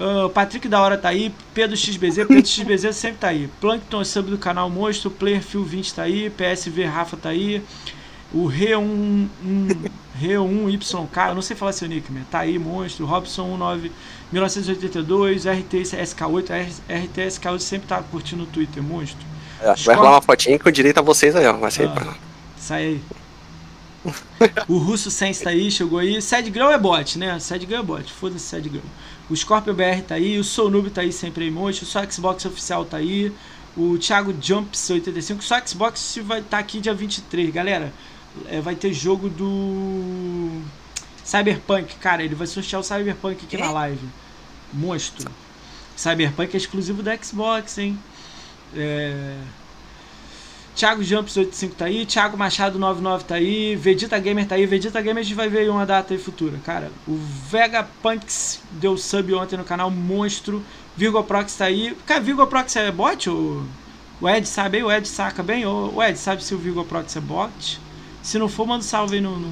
B: Uh, Patrick da Hora tá aí, Pedro XBZ, Pedro XBZ sempre tá aí. Plankton sub do canal Monstro, Player Phil 20 tá aí, PSV Rafa tá aí. O Re1, um, Re1YK, eu não sei falar seu nickman, tá aí, monstro. Robson 19, 1982, RTSK8, RTSK8 sempre tá curtindo o Twitter, monstro.
A: É, vai rolar uma fotinha com direito a vocês aí, ó. Vai sair ah, pra...
B: Sai aí. o Russo Sense tá aí, chegou aí. Sad Girl é bot, né? Sad Girl é bot, foda-se Sad Girl. O Scorpio BR tá aí, o Soul tá aí sempre aí, monte. O só Xbox oficial tá aí. O Thiago Jumps 85. Só Xbox vai estar tá aqui dia 23. Galera, é, vai ter jogo do Cyberpunk. Cara, ele vai sortear o Cyberpunk aqui na live. Monstro. Cyberpunk é exclusivo da Xbox, hein? É... Thiago Jumps 85 tá aí, Thiago Machado 99 tá aí, Vegeta Gamer tá aí, Vegeta Gamer a gente vai ver uma data aí futura, cara. O Vegapunks deu sub ontem no canal, monstro. Virgo Prox tá aí. Cara, Virgo Prox é bot? Ou... O Ed sabe aí? O Ed saca bem? O Ed sabe se o Virgo Prox é bot? Se não for, manda um salve aí no, no...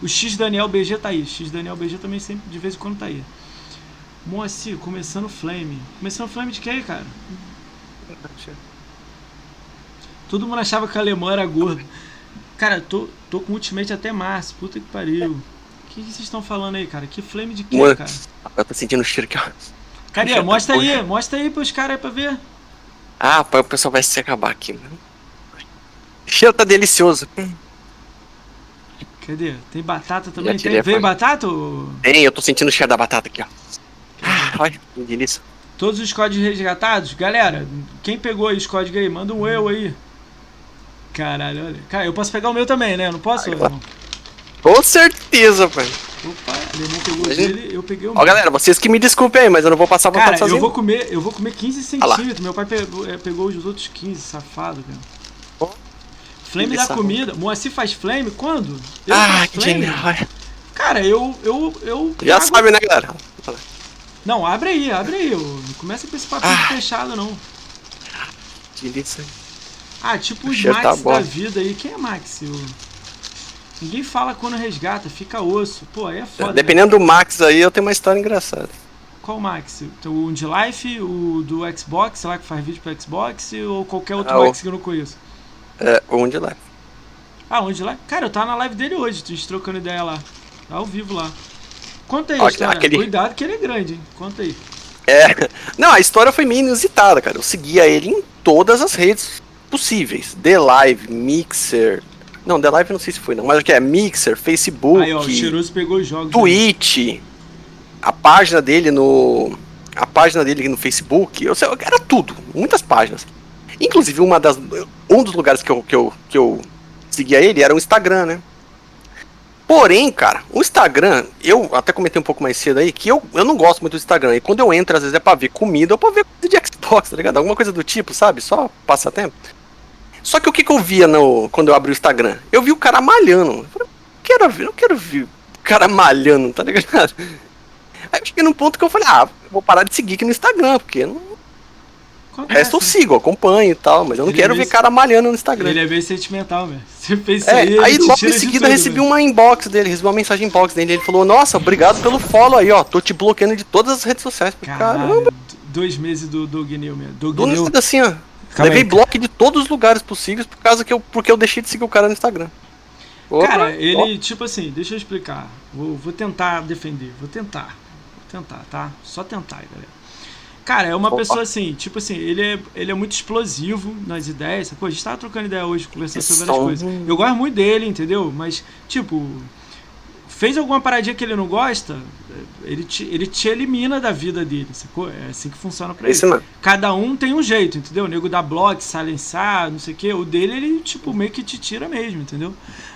B: O X Daniel BG tá aí. X Daniel BG também sempre de vez em quando tá aí. Moacir, começando Flame. Começando Flame de quê, cara? Todo mundo achava que o alemão era gordo. Cara, tô, tô com Ultimate até março. Puta que pariu. O que, que vocês estão falando aí, cara? Que flame de quê, Mano, cara?
A: Eu tô sentindo o cheiro aqui, ó.
B: Cadê? Mostra aí, mostra aí pros caras aí pra ver.
A: Ah, o pessoal vai se acabar aqui, mano. O cheiro tá delicioso.
B: Cadê? Tem batata também? Tem, veio batata? Ou...
A: Tem, eu tô sentindo o cheiro da batata aqui, ó. Ah, olha, que delícia.
B: Todos os códigos resgatados? Galera, quem pegou os códigos aí, manda um eu aí. Caralho, olha. Cara, eu posso pegar o meu também, né? Eu não posso? Ai,
A: Com certeza, pai.
B: Opa, ele não pegou o dele, eu peguei o
A: meu. Ó, galera, vocês que me desculpem aí, mas eu não vou passar pra
B: Cara, sozinho. eu vou comer, eu vou comer 15 centímetros. Meu pai pegou, é, pegou os outros 15, safado, cara. Oh, flame da comida. Moacir faz flame quando?
A: Eu ah, que genial.
B: Cara, eu. eu, eu
A: Já sabe, né, galera?
B: Não, abre aí, abre aí. Não começa com esse papinho ah. fechado, não.
A: Delícia.
B: Ah, tipo os Max tá da vida aí. Quem é Max? O... Ninguém fala quando resgata, fica osso. Pô, aí é foda.
A: Dependendo né? do Max aí, eu tenho uma história engraçada.
B: Qual Max? O de Life, o do Xbox, sei lá, que faz vídeo pro Xbox, ou qualquer outro ah, Max o... que eu não conheço?
A: É, o de Life.
B: Ah, onde lá? Cara, eu tava na live dele hoje, gente trocando ideia lá. Tá ao vivo lá. Conta aí, história. Aquele... Cuidado que ele é grande, hein? Conta aí.
A: É. *laughs* Não, a história foi meio inusitada, cara. Eu seguia ele em todas as redes possíveis. The Live, Mixer. Não, The Live não sei se foi, não. Mas o que é? Mixer, Facebook. Aí, ó,
B: pegou os jogos.
A: Twitch. A página dele no. A página dele no Facebook. Eu era tudo. Muitas páginas. Inclusive, uma das. Um dos lugares que eu, que eu, que eu seguia ele era o Instagram, né? Porém, cara, o Instagram, eu até comentei um pouco mais cedo aí que eu, eu não gosto muito do Instagram. E quando eu entro, às vezes é pra ver comida ou pra ver coisa de Xbox, tá ligado? Alguma coisa do tipo, sabe? Só passatempo. Só que o que, que eu via no, quando eu abri o Instagram? Eu vi o cara malhando. Eu falei, quero ver, eu quero ver o cara malhando, tá ligado? Aí eu cheguei num ponto que eu falei, ah, vou parar de seguir aqui no Instagram, porque não, Acontece. O resto eu sigo, acompanho e tal, mas eu não ele quero é ver cara malhando no Instagram.
B: Ele é bem sentimental, velho. *laughs* Você fez
A: é, aí, aí logo em seguida tudo, recebi véio. uma inbox dele, recebi uma mensagem inbox dele. Ele falou: Nossa, obrigado pelo follow aí, ó. Tô te bloqueando de todas as redes sociais.
B: Caralho, Caramba. Dois meses do Doug New, meu. Doug
A: do New... assim, ó. Calma Levei aí, bloco de todos os lugares possíveis por causa que eu, porque eu deixei de seguir o cara no Instagram.
B: Opa, cara, ele, ó. tipo assim, deixa eu explicar. Vou, vou tentar defender. Vou tentar. Vou tentar, tá? Só tentar, galera. Cara, é uma Opa. pessoa assim, tipo assim, ele é, ele é muito explosivo nas ideias. Pô, a gente tava trocando ideia hoje, conversando sobre várias coisas. Eu gosto muito dele, entendeu? Mas, tipo, fez alguma paradinha que ele não gosta, ele te, ele te elimina da vida dele, sacou? É assim que funciona pra Esse ele. Não. Cada um tem um jeito, entendeu? O nego dá bloco, silenciar, não sei o quê. O dele, ele, tipo, meio que te tira mesmo, entendeu?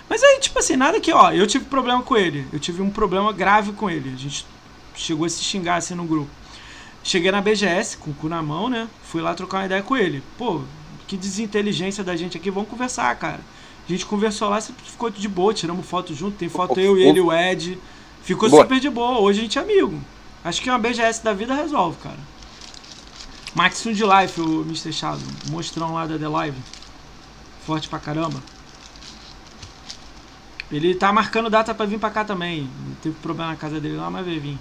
B: Mas aí, tipo assim, nada que, ó, eu tive problema com ele. Eu tive um problema grave com ele. A gente chegou a se xingar assim no grupo. Cheguei na BGS com o cu na mão, né? Fui lá trocar uma ideia com ele. Pô, que desinteligência da gente aqui, vamos conversar, cara. A gente conversou lá, ficou de boa, tiramos foto junto, tem foto eu, ele, o Ed. Ficou boa. super de boa, hoje a gente é amigo. Acho que uma BGS da vida resolve, cara. Maximum de Life, o Mr. Shadow, monstrão lá da The Live. Forte pra caramba. Ele tá marcando data pra vir pra cá também. Teve problema na casa dele lá, mas vai vir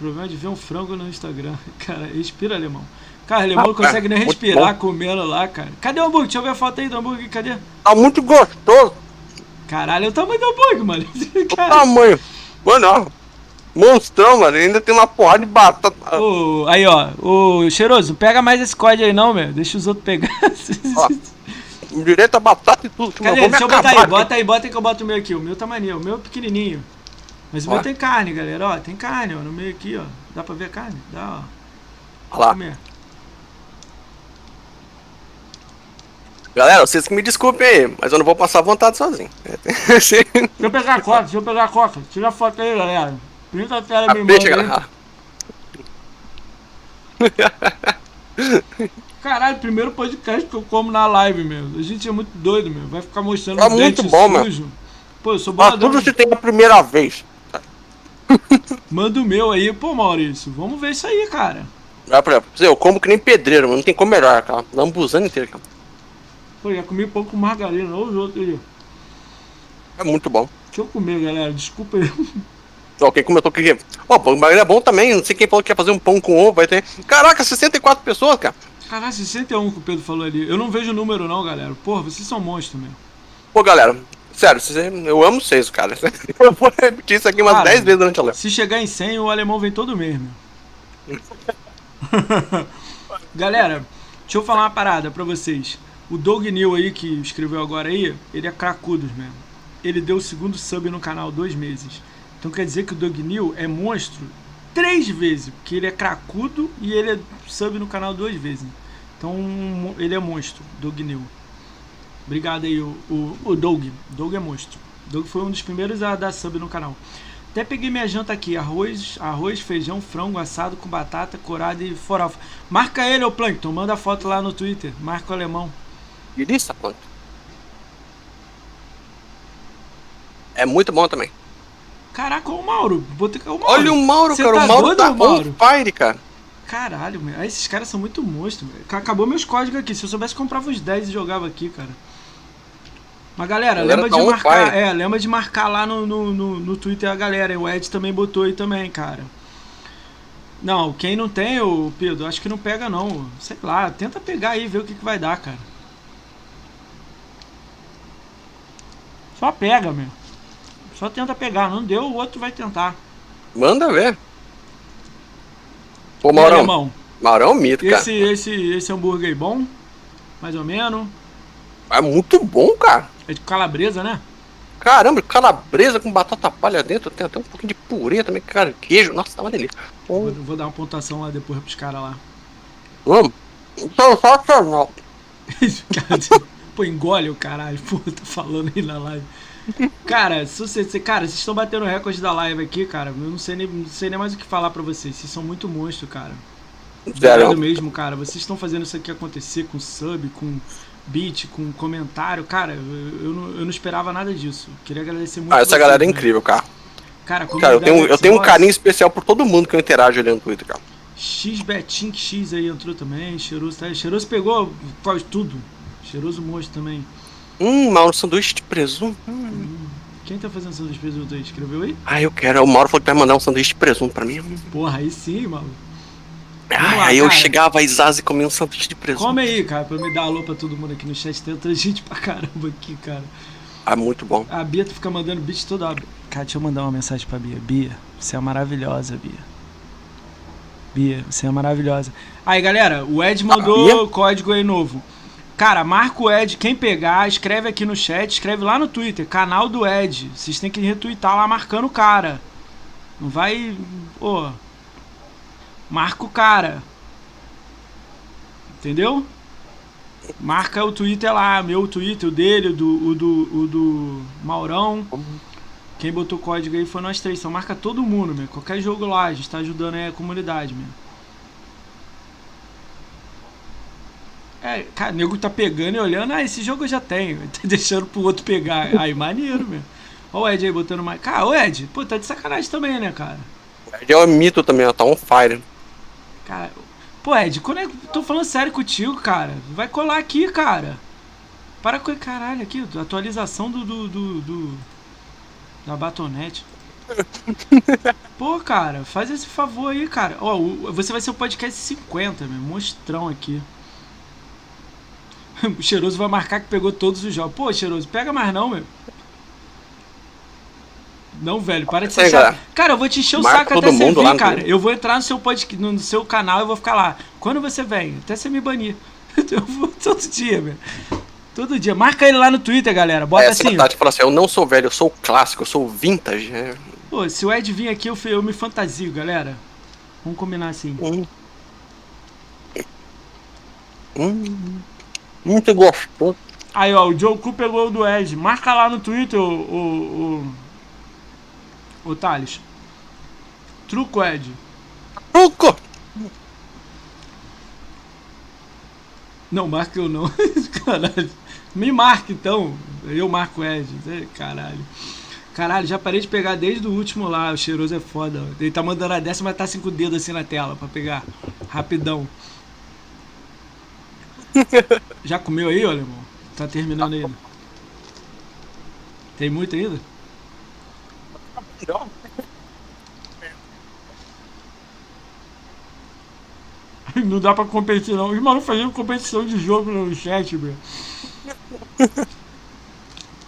B: problema de ver um frango no Instagram. *laughs* Cara, respira, alemão. Cara, alemão não consegue nem respirar comendo lá, cara. Cadê o hambúrguer? Deixa eu ver a foto aí do hambúrguer. Cadê?
A: Tá muito gostoso.
B: Caralho, é o tamanho do hambúrguer, mano.
A: O *laughs* tamanho. Mano, monstrão, mano. Ainda tem uma porrada de batata.
B: Oh, aí, ó. Ô, cheiroso, pega mais esse código aí não, meu. Deixa os outros pegar. Ó,
A: direito a batata e tudo.
B: Cadê? Deixa eu botar aí. Bota aí, bota aí que eu boto o meu aqui. O meu tá maneiro. O meu é pequenininho. Mas o meu tem carne, galera, ó. Tem carne, ó, no meio aqui, ó. Dá pra ver a carne? Dá,
A: ó. Olha lá. Comer. Galera, vocês que me desculpem aí, mas eu não vou passar vontade sozinho. *laughs*
B: deixa eu pegar a coca, deixa eu pegar a coca. Tira a foto aí, galera. Printa a tela, me Deixa, galera. *laughs* Caralho, primeiro podcast que eu como na live, meu. A gente é muito doido, meu. Vai ficar mostrando
A: tá muito bom, sujo. Meu. Pô, eu sou bolador. Ah, tudo você tem a primeira vez. *laughs*
B: Manda o meu aí, pô, Maurício. Vamos ver isso aí, cara.
A: Ah, eu como que nem pedreiro, mano. Não tem como melhor, cara. Lambuzando inteiro, cara.
B: Pô, já comi pouco margarina, olha os outros aí.
A: É muito bom.
B: Deixa eu comer, galera. Desculpa aí.
A: Ó, quem comentou que. Ó, pão de margarina é bom também. Não sei quem falou que quer fazer um pão com ovo. Vai ter. Caraca, 64 pessoas, cara.
B: Caraca, 61 que o Pedro falou ali. Eu não vejo o número, não, galera. Porra, vocês são monstros, mesmo.
A: Pô, galera, Sério, eu amo vocês, cara. *laughs* Eu vou repetir isso aqui umas cara, 10 vezes durante a live.
B: Se chegar em 100, o alemão vem todo mesmo. *laughs* Galera, deixa eu falar uma parada pra vocês. O Doug New aí, que escreveu agora aí, ele é cracudos mesmo. Ele deu o segundo sub no canal dois meses. Então quer dizer que o Doug New é monstro três vezes. Porque ele é cracudo e ele é sub no canal duas vezes. Então ele é monstro, Doug New. Obrigado aí, o, o, o Doug. Doug é monstro. Doug foi um dos primeiros a dar sub no canal. Até peguei minha janta aqui: arroz, arroz, feijão, frango assado com batata, corada e farofa. Marca ele, ô Plankton. Manda foto lá no Twitter. Marca o alemão.
A: É muito bom também.
B: Caraca, o Mauro. Botei, o
A: Mauro. Olha o Mauro, cara. Tá o Mauro doido, tá Mauro? on fire, cara.
B: Caralho, meu. esses caras são muito monstros. Acabou meus códigos aqui. Se eu soubesse, comprava os 10 e jogava aqui, cara. Mas galera, galera lembra tá de marcar. Fire. É, lembra de marcar lá no, no, no, no Twitter a galera. O Ed também botou aí também, cara. Não, quem não tem, o Pedro, acho que não pega não. Sei lá, tenta pegar aí e ver o que, que vai dar, cara. Só pega, meu. Só tenta pegar. Não deu, o outro vai tentar.
A: Manda ver. Pô, Maurão. Maurão é mito,
B: esse, cara. Esse, esse hambúrguer aí bom? Mais ou menos.
A: É muito bom, cara.
B: É de calabresa, né?
A: Caramba, calabresa com batata palha dentro, tem até um pouquinho de purê também, cara, queijo, nossa, tá uma delícia.
B: Vou, vou dar uma pontuação lá depois pros caras lá.
A: Vamos. Sensacional. *laughs*
B: Pô, engole o caralho, *laughs* pô, tá falando aí na live. Cara, você, cara, vocês estão batendo recorde da live aqui, cara. Eu não sei nem, não sei nem mais o que falar pra vocês. Vocês são muito monstros, cara. Sério mesmo, cara. Vocês estão fazendo isso aqui acontecer com sub, com beat, com comentário. Cara, eu, eu, não, eu não esperava nada disso. Queria agradecer muito.
A: Ah, essa galera é incrível, cara. Cara, cara eu tenho, eu tenho um carinho especial por todo mundo que eu interajo ali no Twitter, cara.
B: X Betinho X aí entrou também. Cheiroso, tá? Cheiroso pegou quase tudo. Cheiroso monstro também.
A: Hum, Mauro, sanduíche de presunto.
B: Hum. Quem tá fazendo sanduíche de presunto aí? Escreveu aí?
A: Ah, eu quero. O Mauro falou que vai mandar um sanduíche de presunto pra mim.
B: Porra, aí sim, Mauro.
A: Ah, aí eu chegava a Isaz e comia um sanduíche de presunto.
B: Come aí, cara, pra me dar alô pra todo mundo aqui no chat. Tem outra *laughs* gente pra caramba aqui, cara.
A: Ah, muito bom.
B: A Bia tu fica mandando beat toda hora. Cara, deixa eu mandar uma mensagem pra Bia. Bia, você é maravilhosa, Bia. Bia, você é maravilhosa. Aí, galera, o Ed mandou ah, código aí novo. Cara, marca o Ed. Quem pegar, escreve aqui no chat, escreve lá no Twitter, canal do Ed. Vocês têm que retweetar lá marcando o cara. Não vai. Pô. Marca o cara. Entendeu? Marca o Twitter lá, meu Twitter, o dele, o do, o do, o do Maurão. Quem botou o código aí foi nós três. Então marca todo mundo, meu. Qualquer jogo lá, a gente tá ajudando aí a comunidade, meu. É, cara, o nego tá pegando e olhando, ah, esse jogo eu já tenho. *laughs* Tá deixando pro outro pegar. Aí, maneiro, meu. Olha o Ed aí botando mais. Cara, o Ed, pô, tá de sacanagem também, né, cara?
A: O Ed é um mito também, ó, tá on fire.
B: Cara, pô, Ed, quando é. Tô falando sério contigo, cara. Vai colar aqui, cara. Para com. Caralho, aqui, atualização do. do, do, do da Batonete. *laughs* Pô, cara, faz esse favor aí, cara. Ó, você vai ser o podcast 50, meu. Monstrão aqui. *laughs* O Cheiroso vai marcar que pegou todos os jogos. Pô, Cheiroso, pega mais não, meu. Não, velho, para de ser chato. Cara, eu vou te encher o saco até você vir, cara. Eu vou entrar no seu podcast, no seu canal e vou ficar lá. Quando você vem? Até você me banir. *laughs* Eu vou todo dia, velho. Todo dia. Marca ele lá no Twitter, galera. Bota é, assim.
A: Fala assim, eu não sou velho, eu sou clássico, eu sou vintage. É.
B: Pô, se o Ed vir aqui, eu, eu me fantasio, galera. Vamos combinar assim.
A: Hum. Hum. Muito gostoso.
B: Aí, ó, o Joe Cu pegou o do Ed. Marca lá no Twitter, o. o, o, o Thales. Truco, Ed.
A: Truco!
B: Não, marca eu não. *laughs* Caralho. Me marca então. Eu marco o Ed. Caralho. Caralho, já parei de pegar desde o último lá. O cheiroso é foda. Ele tá mandando a décima, mas tá cinco dedos assim na tela pra pegar. Rapidão. *laughs* Já comeu aí, olha, irmão? Tá terminando ainda. Tem muito ainda? *laughs* Não dá pra competir não. Os malucos fazendo competição de jogo no chat, meu. *laughs*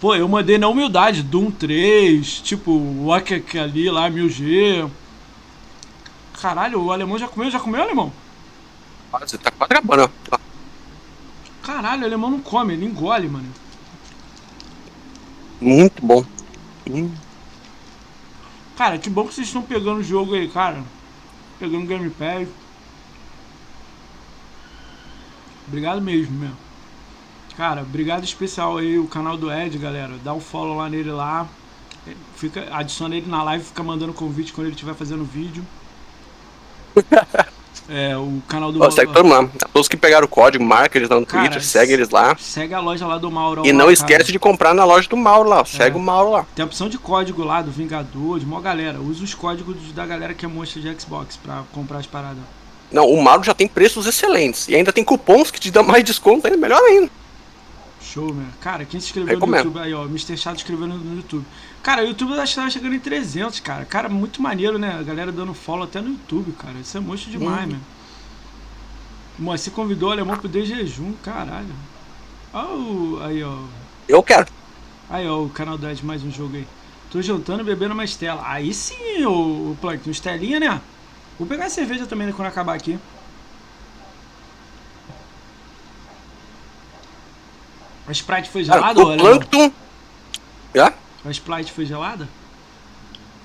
B: Pô, eu mandei na humildade, Doom 3, tipo, o ali lá, 1000G. Caralho, o alemão já comeu? Já comeu, alemão?
A: Você tá quase acabando, ó.
B: Caralho, o alemão não come, ele engole, mano.
A: Muito bom. Hum.
B: Cara, que bom que vocês estão pegando o jogo aí, cara. Pegando o gamepad. Obrigado mesmo, meu. Cara, obrigado especial aí, o canal do Ed, galera. Dá um follow lá nele lá. Fica, adiciona ele na live, fica mandando convite quando ele estiver fazendo vídeo. *laughs* É, o canal do
A: Mauro. Segue todo mundo lá. Todos que pegaram o código, marca eles lá no cara, Twitter, segue eles lá.
B: Segue a loja lá do Mauro.
A: E não esquece cara. de comprar na loja do Mauro lá. Segue é. o Mauro lá.
B: Tem a opção de código lá do Vingador, de uma galera. Usa os códigos da galera que é monstro de Xbox pra comprar as paradas.
A: Não, o Mauro já tem preços excelentes. E ainda tem cupons que te dão mais desconto ainda, melhor ainda.
B: Show, mano. Cara, quem se inscreveu no YouTube aí, ó, Mr. Chato escrevendo no YouTube. Cara, o YouTube acho que tava chegando em 300, cara. Cara, muito maneiro, né? A galera dando follow até no YouTube, cara. Isso é monstro demais, mano. você convidou o alemão pro de jejum, caralho. Ó, aí, ó.
A: Eu quero.
B: Aí, ó, o canal 10, mais um jogo aí. Tô jantando e bebendo uma estela. Aí sim, o, o Plankton, estelinha, né? Vou pegar a cerveja também né, quando acabar aqui. A Sprite foi gelada,
A: ou O Plankton... Já?
B: A Sprite foi gelada?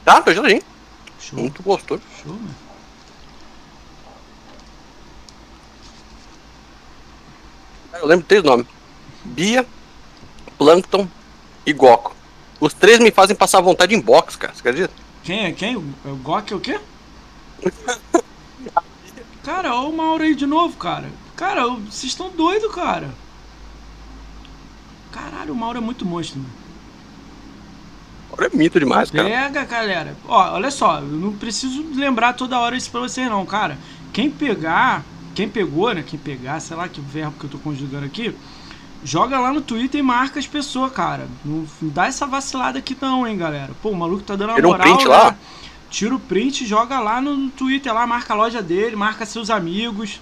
A: Tá, foi geladinho. Show. Muito gostoso. Show, mano. Eu lembro três nomes. Bia, Plankton e Goku. Os três me fazem passar vontade em box, cara. Você acredita?
B: Quem é quem? O Goku é o quê? cara, olha o Mauro aí de novo, cara. Cara, vocês estão doidos, cara. Caralho, o Mauro é muito monstro, mano.
A: Mauro é mito demais,
B: cara. Pega, galera. Ó, olha só, eu não preciso lembrar toda hora isso pra vocês, não, cara. Quem pegar, quem pegou, né? Quem pegar, sei lá que verbo que eu tô conjugando aqui. Joga lá no Twitter e marca as pessoas, cara. Não dá essa vacilada aqui não, hein, galera. Pô, o maluco tá dando a moral, um print né? lá? Tira o print, joga lá no Twitter, lá, marca a loja dele, marca seus amigos.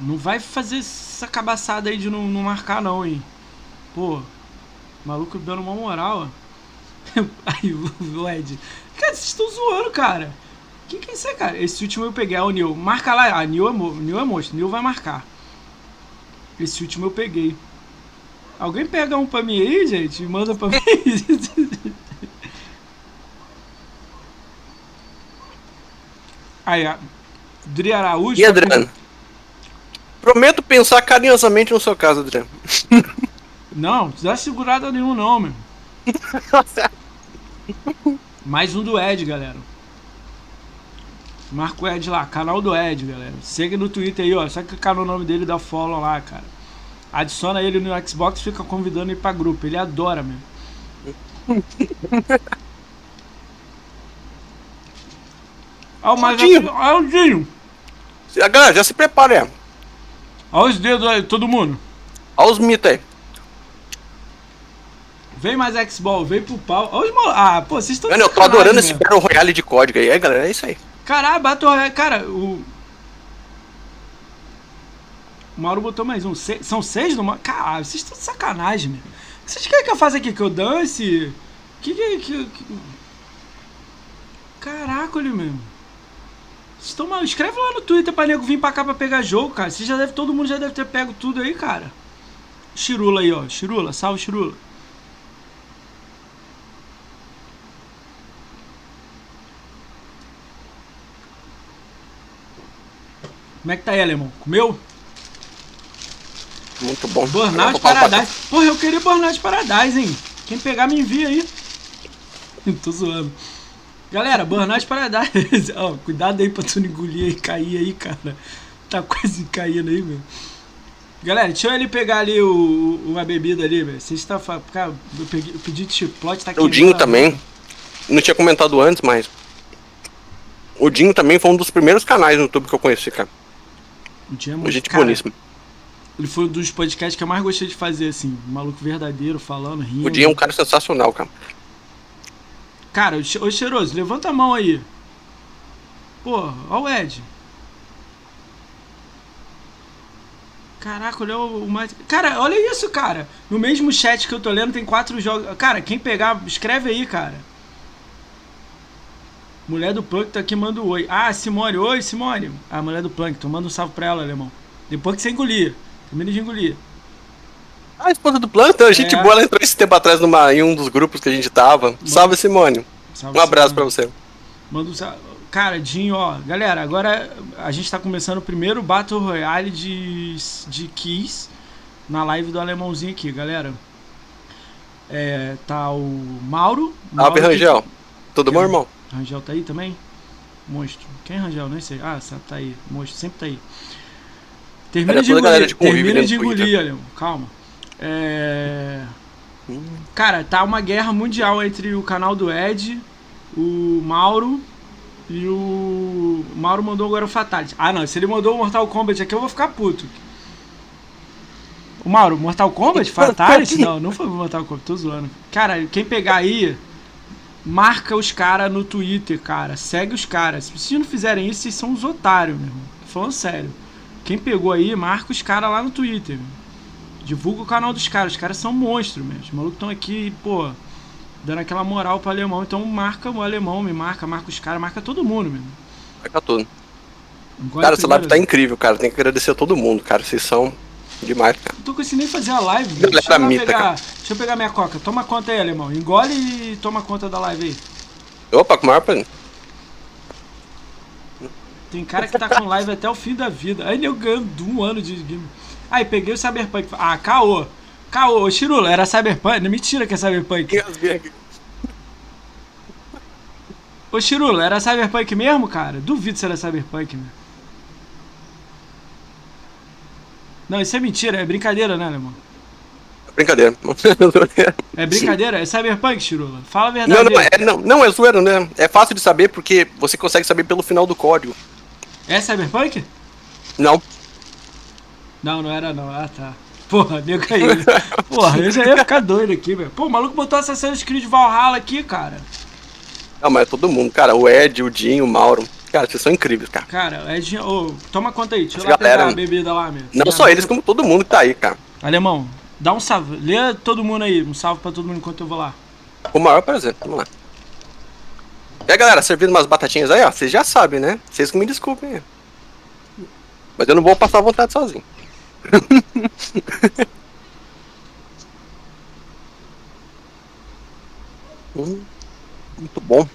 B: Não vai fazer essa cabaçada aí de não, não marcar não, hein. Pô, maluco dando uma moral, *laughs* aí, o Ed. Cara, vocês estão zoando, cara. Quem que é isso aí, cara? Esse último eu peguei, é o Neil. Marca lá. Ah, Neil é, Neil é monstro. Neil vai marcar. Esse último eu peguei. Alguém pega um pra mim aí, gente? Manda pra mim. *laughs* Aí, a Dri Araújo.
A: E Adriano? Prometo pensar carinhosamente no seu caso, Adriano. *laughs*
B: Não, não dá segurada nenhum, não, meu. *laughs* Mais um do Ed, galera. Marca o Ed lá, canal do Ed, galera. Segue no Twitter aí, ó. Só clicar no nome dele dá follow lá, cara. Adiciona ele no Xbox fica convidando ele pra grupo. Ele adora, meu. Olha o Dinho. Olha o Dinho.
A: Galera, já se prepara
B: Olha os dedos aí, todo mundo.
A: Olha os mitos aí.
B: Vem mais X-Ball, vem pro pau. Ah, pô, vocês estão.
A: Eu tô adorando esse Battle Royale de código aí, é, galera, é isso aí.
B: Caralho, Battle Royale. Cara, o. O Mauro botou mais um. Se... São seis no. Caralho, vocês estão de sacanagem, meu. Vocês querem que eu faça aqui? Que eu dance? Que que. que, que... Caraca, olha mesmo. Estão mal. Escreve lá no Twitter pra nego vir pra cá pra pegar jogo, cara. Você já deve, todo mundo já deve ter pego tudo aí, cara. Chirula aí, ó. Chirula, salve Chirula. Como é que tá aí, alemão? Comeu?
A: Muito bom.
B: Burnout Paradise. Porra, eu queria Burnout Paradise, hein? Quem pegar me envia aí. *laughs* Tô zoando. Galera, Burnout Paradise. *laughs* Ó, cuidado aí pra tu não engolir e cair aí, cara. Tá quase caindo aí, meu. Galera, deixa eu ele pegar ali o, uma bebida ali, velho. Vocês estão falando. Cara, eu, peguei, eu pedi chipotle, tá aqui.
A: O Dinho também. Não tinha comentado antes, mas. O Dinho também foi um dos primeiros canais no YouTube que eu conheci, cara.
B: O Dinho é Gente cara, boníssima. Ele foi um dos podcasts que eu mais gostei de fazer, assim. Maluco verdadeiro, falando, rindo.
A: O Dinho é um cara sensacional, cara.
B: Cara, ô cheiroso, levanta a mão aí. Pô, ó o Ed. Caraca, olha o mais. Cara, olha isso, cara. No mesmo chat que eu tô lendo tem quatro jogos. Cara, quem pegar, escreve aí, cara. Mulher do Plankton aqui manda um oi. Ah, Simone, oi, Simone. A mulher do Plankton, manda um salve pra ela, alemão. Depois que você engolir. Termina de engolir.
A: A esposa do Planta, a gente é. boa, ela entrou esse tempo atrás numa, em um dos grupos que a gente tava. Mano. Salve, Simone. Salve, um abraço Simone. pra você.
B: Manda um Cara, Dinho, ó, galera, agora a gente tá começando o primeiro Battle Royale de, de Keys na live do alemãozinho aqui, galera. É, tá o Mauro.
A: Salve, Rangel. Que... Tudo bom, irmão?
B: Rangel tá aí também? Monstro. Quem é Rangel? Nem sei. Ah, tá aí. Monstro, sempre tá aí. Termina de engolir. De termina de engolir, Alemão. Calma. É... Cara, tá uma guerra mundial entre o canal do Ed, o Mauro e o. O Mauro mandou agora o Fatality. Ah, não. Se ele mandou o Mortal Kombat aqui, eu vou ficar puto. O Mauro, Mortal Kombat? *laughs* Fatality? Não, não foi Mortal Kombat, tô zoando. Cara, quem pegar aí, marca os caras no Twitter, cara. Segue os caras. Se vocês não fizerem isso, vocês são os otários, meu irmão. Falando sério. Quem pegou aí, marca os caras lá no Twitter. Divulga o canal dos caras. Os caras são monstros, mesmo. Os malucos estão aqui, pô, dando aquela moral pro alemão. Então marca o alemão, me marca, marca os caras, marca todo mundo, mesmo.
A: Marca tudo. cara, essa live tá incrível, cara. Tem que agradecer a todo mundo, cara. Vocês são demais, cara.
B: Não tô conseguindo nem fazer a live. Deixa eu, mita, pegar, deixa eu pegar minha coca. Toma conta aí, alemão. Engole e toma conta da live aí.
A: Opa, com maior prazer.
B: Tem cara que tá com live até o fim da vida. Aí eu ganho um ano de game. Aí peguei o Cyberpunk. Ah, caô. Caô, Chirula, era Cyberpunk? Não, mentira que é Cyberpunk. Ô Chirula, era Cyberpunk mesmo, cara? Duvido se era Cyberpunk, mesmo. Não, isso é mentira, é brincadeira, né, irmão?
A: Brincadeira.
B: é brincadeira? É Cyberpunk, Chirula? Fala a verdade.
A: Não, não, é, não, não, é zoeira, né? É fácil de saber porque você consegue saber pelo final do código.
B: É Cyberpunk?
A: Não.
B: Não, não era não. Ah, tá. Porra, nego caiu. Porra, eu já ia ficar doido aqui, velho. Pô, o maluco botou Assassin's Creed Valhalla aqui, cara.
A: Não, mas é todo mundo, cara. O Ed, o Dinho, o Mauro. Cara, vocês são incríveis, cara.
B: Cara, o Ed, oh, toma conta aí. Deixa eu lá galera, pegar a bebida lá, meu.
A: Não só eles, como todo mundo que tá aí, cara.
B: Alemão, dá um salve. Lê todo mundo aí. Um salve pra todo mundo enquanto eu vou lá.
A: Com o maior prazer. Vamos lá. E aí, galera, servindo umas batatinhas aí, ó. Vocês já sabem, né? Vocês que me desculpem. Mas eu não vou passar vontade sozinho. *laughs* hum, muito bom.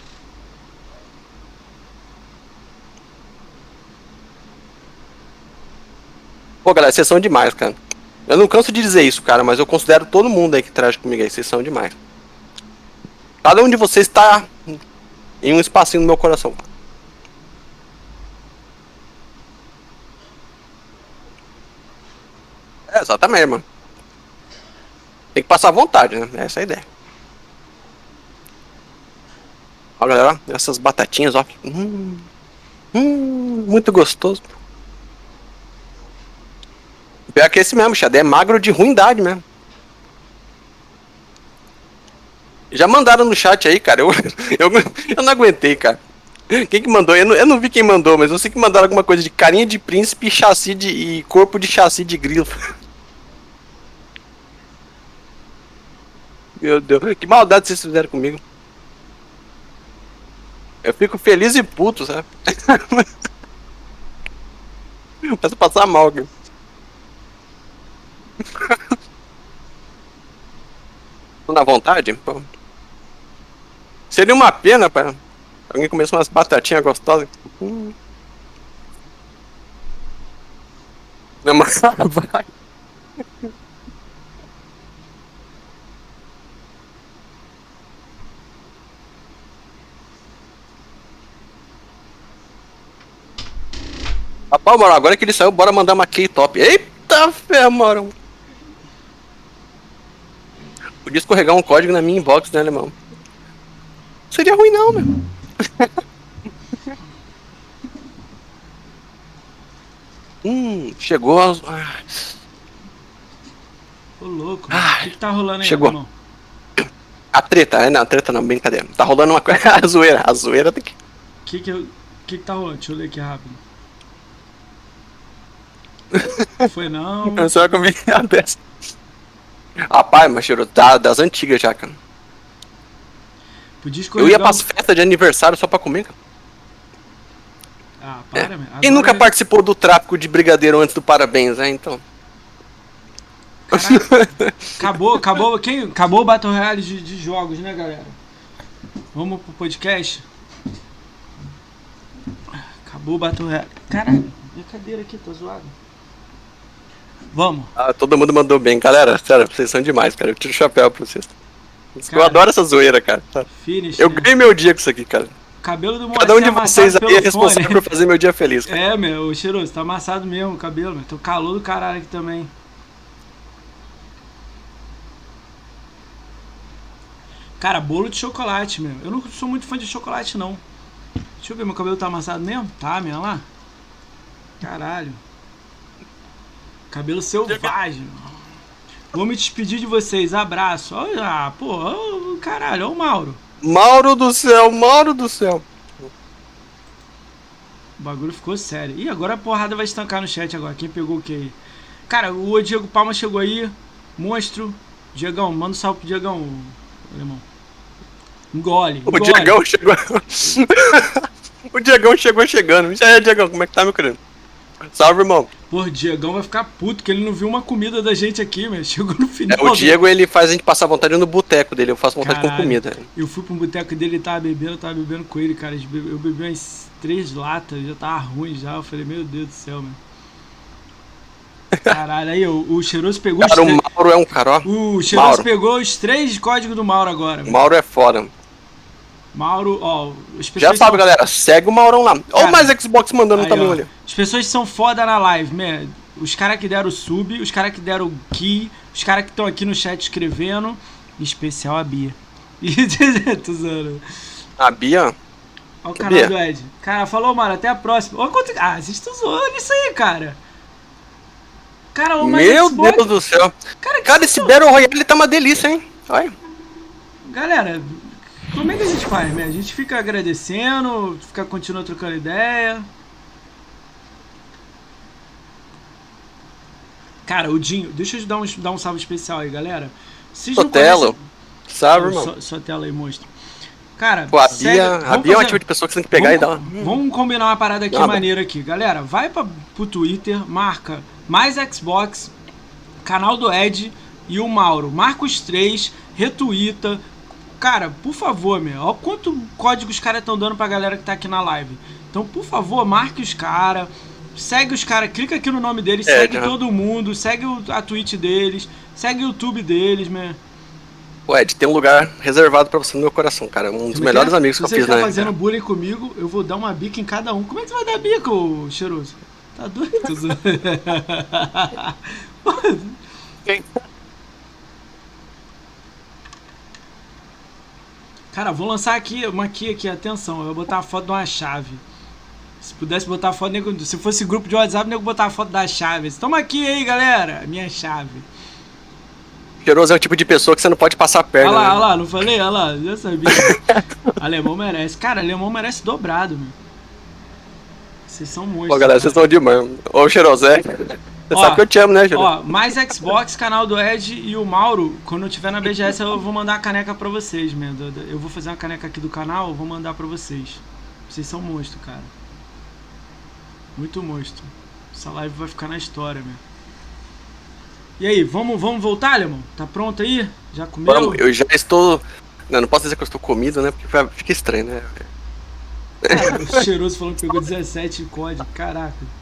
A: Pô, galera, vocês são demais, cara. Eu não canso de dizer isso, cara, mas eu considero todo mundo aí que traz comigo aí, vocês são demais. Cada um de vocês está em um espacinho no meu coração. É, exatamente, mano. Tem que passar vontade, né? Essa é a ideia. Ó, galera, essas batatinhas, ó. Hum, hum, muito gostoso. Pior que esse mesmo, Xadé é magro de ruindade mesmo. Já mandaram no chat aí, cara. Eu, *laughs* eu, eu não aguentei, cara. Quem que mandou? Eu não, eu não vi quem mandou, mas eu sei que mandaram alguma coisa de carinha de príncipe chassi de. e corpo de chassi de grilo. *laughs* Meu Deus, que maldade vocês fizeram comigo. Eu fico feliz e puto, sabe? *laughs* Começa a passar mal, cara. Na vontade? Pô. Seria uma pena para alguém comer umas batatinhas gostosas. Hum. Não, mas *laughs* vai. Rapaz, mano, agora que ele saiu, bora mandar uma K-top. Eita fé, mano. Podia escorregar um código na minha inbox, né, alemão? Seria ruim não, meu. *laughs* hum, chegou as...
B: Ô louco, ah, o que, que tá rolando aí,
A: chegou. Irmão? A treta, né? Não, a treta não, brincadeira. Tá rolando uma coisa. *laughs* a zoeira, a zoeira tem que.
B: O que que, que que tá rolando? Deixa eu ler aqui rápido. *laughs* Foi não.
A: Eu só comi a peça. Rapaz, mas cheiro tá das antigas já, cara.
B: Podia
A: Eu ia pras festas de aniversário só pra comer, cara.
B: Ah, para, é.
A: Quem nunca é... participou do tráfico de brigadeiro antes do parabéns, né? Então.
B: Caraca, *laughs* acabou, acabou, quem, acabou o Battle Royale de, de jogos, né, galera? Vamos pro podcast? Acabou o Battle Royale. Caralho, minha cadeira aqui tá zoada. Vamos.
A: Ah, todo mundo mandou bem. Galera, sério, vocês são demais, cara. Eu tiro o chapéu pra vocês. Cara, eu adoro essa zoeira, cara. Finish, eu né? ganhei meu dia com isso aqui, cara.
B: cabelo do
A: Cada um de vocês aí é responsável por fazer meu dia feliz.
B: Cara. É, meu, cheiroso, tá amassado mesmo o cabelo, meu. Tô calor do caralho aqui também. Cara, bolo de chocolate, meu. Eu não sou muito fã de chocolate, não. Deixa eu ver, meu cabelo tá amassado mesmo? Tá, minha lá. Caralho. Cabelo selvagem. Vou me despedir de vocês. Abraço. Olha, pô, oh, caralho, olha o Mauro.
A: Mauro do céu, Mauro do céu.
B: O bagulho ficou sério. Ih, agora a porrada vai estancar no chat agora. Quem pegou o que aí? Cara, o Diego Palma chegou aí. Monstro. Diegão, manda um salve pro Diegão, alemão. Engole.
A: O Diegão chegou. *laughs* o Diegão chegou chegando. Já é, Diegão, como é que tá, meu querido? Salve, irmão.
B: Pô, o Diegão vai ficar puto que ele não viu uma comida da gente aqui, mas *laughs* chegou no final.
A: É, o Diego, ele faz a gente passar vontade no boteco dele, eu faço vontade Caralho, com comida.
B: Eu fui pro boteco dele, ele tava bebendo, eu tava bebendo com ele, cara. Eu bebi umas três latas, já tava ruim já. Eu falei, meu Deus do céu, mano. Caralho, aí o, o Cheiroso pegou
A: cara, os três. O Mauro é um cara, ó.
B: O Cheiroso Mauro. pegou os três códigos do Mauro agora.
A: Mauro é foda.
B: Mauro, ó.
A: Já sabe, são... galera, segue o Maurão lá. Olha mais Xbox mandando aí, também, olha.
B: As pessoas são foda na live, man. Os caras que deram sub, os caras que deram key, os caras que estão aqui no chat escrevendo. Em especial a Bia. *laughs* Tô zoando.
A: A Bia?
B: Olha o canal Bia? do Ed. Cara, falou, mano, até a próxima. Olha quanto... Ah, vocês estão zoando isso aí, cara.
A: Cara, o Meu Xbox... Deus do céu. Cara, cara esse Battle Royale tá uma delícia, hein? Olha.
B: Galera, como é que a gente faz, né? A gente fica agradecendo, fica continuando trocando ideia. Cara, o Dinho, deixa eu dar um, dar um salve especial aí, galera.
A: Sotelo. Salve, irmão.
B: Sotelo aí, monstro. Cara,
A: Pô, a Bia, a Bia é o tipo de pessoa que você tem que pegar
B: vamos,
A: e dar
B: uma... Vamos combinar uma parada aqui Nada. maneira aqui. Galera, vai pra, pro Twitter, marca mais Xbox, canal do Ed e o Mauro. Marca os três, retuita, cara, por favor, meu, olha quanto código os caras estão dando pra galera que tá aqui na live. Então, por favor, marque os caras, segue os caras, clica aqui no nome deles, é, segue já. todo mundo, segue a Twitch deles, segue o YouTube deles, meu.
A: Pô, Ed, tem um lugar reservado pra você no meu coração, cara. Um dos Você melhores quer? amigos que eu fiz, né?
B: Se você tá fazendo bullying comigo, eu vou dar uma bica em cada um. Como é que você vai dar bica, ô cheiroso? Tá doido? *laughs* Quem? Cara, vou lançar aqui uma aqui, aqui, atenção. Eu vou botar a foto de uma chave. Se pudesse botar a foto, nego, se fosse grupo de WhatsApp, nego botar a foto da chave. Toma aqui aí, galera, minha chave.
A: Cheiroso é o tipo de pessoa que você não pode passar perna.
B: Olha lá,
A: né?
B: olha lá, não falei? Olha lá, já sabia. *laughs* alemão merece. Cara, alemão merece dobrado, meu. Vocês são monstros.
A: Pô, galera, vocês estão demais. Ô, Cheiroso, é. Você ó, sabe que eu te amo, né, Júlio?
B: Ó, mais Xbox, canal do Ed e o Mauro, quando eu tiver na BGS eu vou mandar a caneca pra vocês, meu. Eu vou fazer uma caneca aqui do canal, eu vou mandar pra vocês. Vocês são monstro, cara. Muito monstro. Essa live vai ficar na história, meu. E aí, vamos, vamos voltar, Alemão? Tá pronto aí? Já comeu? Vamos,
A: eu já estou... Não, não posso dizer que eu estou comido, né? Porque fica estranho, né?
B: Cara, o cheiroso falando que pegou 17 código, caraca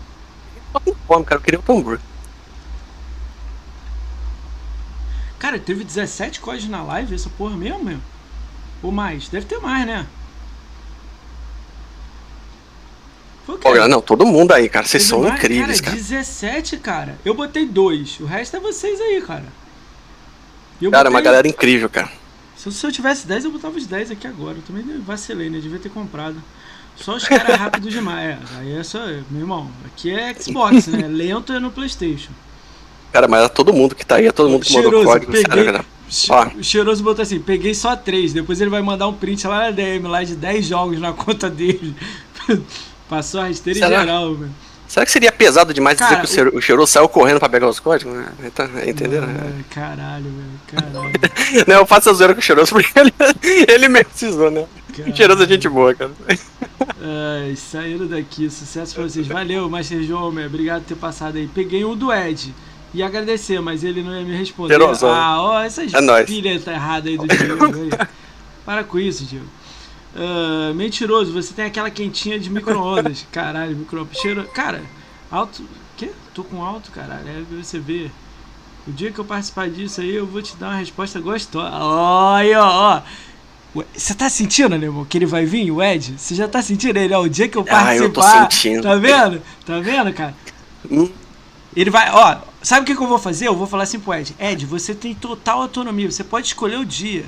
A: com fome, cara. Eu queria um hambúrguer.
B: Cara, teve 17 códigos na live, essa porra mesmo, meu? Ou mais? Deve ter mais, né?
A: Olha, não, todo mundo aí, cara. Vocês são mais? incríveis, cara.
B: Cara, 17, cara. Eu botei dois. O resto é vocês aí, cara.
A: Eu cara, botei... uma galera incrível, cara.
B: Se, se eu tivesse 10, eu botava os 10 aqui agora. Eu também vacilei, né? Devia ter comprado. Só os caras rápidos demais. É, aí é só, meu irmão, aqui é Xbox, né? Lento é no Playstation.
A: Cara, mas é todo mundo que tá aí, é todo mundo que
B: Cheiroso,
A: mandou código.
B: Peguei, sério, o Cheiroso botou assim, peguei só três, depois ele vai mandar um print lá na DM, lá de 10 jogos na conta dele. *laughs* Passou a rasteira em geral, velho.
A: Será que seria pesado demais Cara, dizer que o cheiroso saiu correndo pra pegar os códigos? Tá, entendeu?
B: Ah, caralho, velho. Caralho. *laughs*
A: não, eu faço a zoeira com o cheiroso porque ele, ele mesmo precisou, né? Caralho. Cheiroso é gente boa, cara.
B: Ai, saíram daqui. Sucesso pra vocês. Valeu, Master João, obrigado por ter passado aí. Peguei um do Ed. E agradecer, mas ele não ia me responder.
A: Cheiroso.
B: Ah, ó, essas
A: é
B: pilhas tá erradas aí do Diego. *laughs* Para com isso, Diego. Uh, mentiroso, você tem aquela quentinha de micro-ondas. *laughs* Caralho, micro-ondas. Cheiro... Cara, alto. Quê? Tô com alto, caralho. É você vê. O dia que eu participar disso aí, eu vou te dar uma resposta gostosa. Olha, ó. Você tá sentindo, Alemão, que ele vai vir, o Ed? Você já tá sentindo ele? É o dia que eu participar. Ah, eu tô
A: sentindo.
B: Tá vendo? Tá vendo, cara? Hum. Ele vai, ó, sabe o que, que eu vou fazer? Eu vou falar assim pro Ed: Ed, você tem total autonomia, você pode escolher o dia.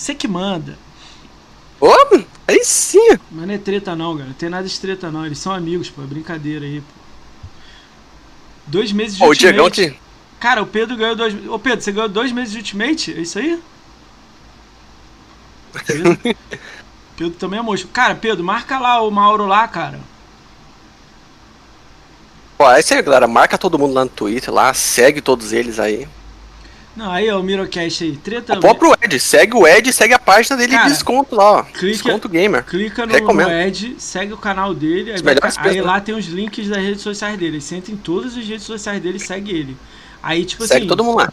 B: Você que manda.
A: Ô, aí sim.
B: Mas não é treta não, cara. Não tem nada de treta não. Eles são amigos, pô. É brincadeira aí, pô. Dois meses de
A: Ô, Ultimate. O Diegão te...
B: Cara, o Pedro ganhou dois... Ô, Pedro, você ganhou dois meses de Ultimate? É isso aí? Pedro, *laughs* Pedro também é moço. Cara, Pedro, marca lá o Mauro lá, cara.
A: Pô, é isso aí, galera. Marca todo mundo lá no Twitter, lá. Segue todos eles aí.
B: Não, aí, ó, o Mirocast aí. Treta.
A: O próprio Ed. Segue o Ed segue a página dele Cara, de desconto lá, ó. Clica, desconto gamer.
B: Clica no, no, Ed, segue o canal dele. Aí, vai, aí lá tem os links das redes sociais dele. Entra em todas as redes sociais dele e segue ele. Aí, tipo
A: segue
B: assim.
A: todo mundo lá.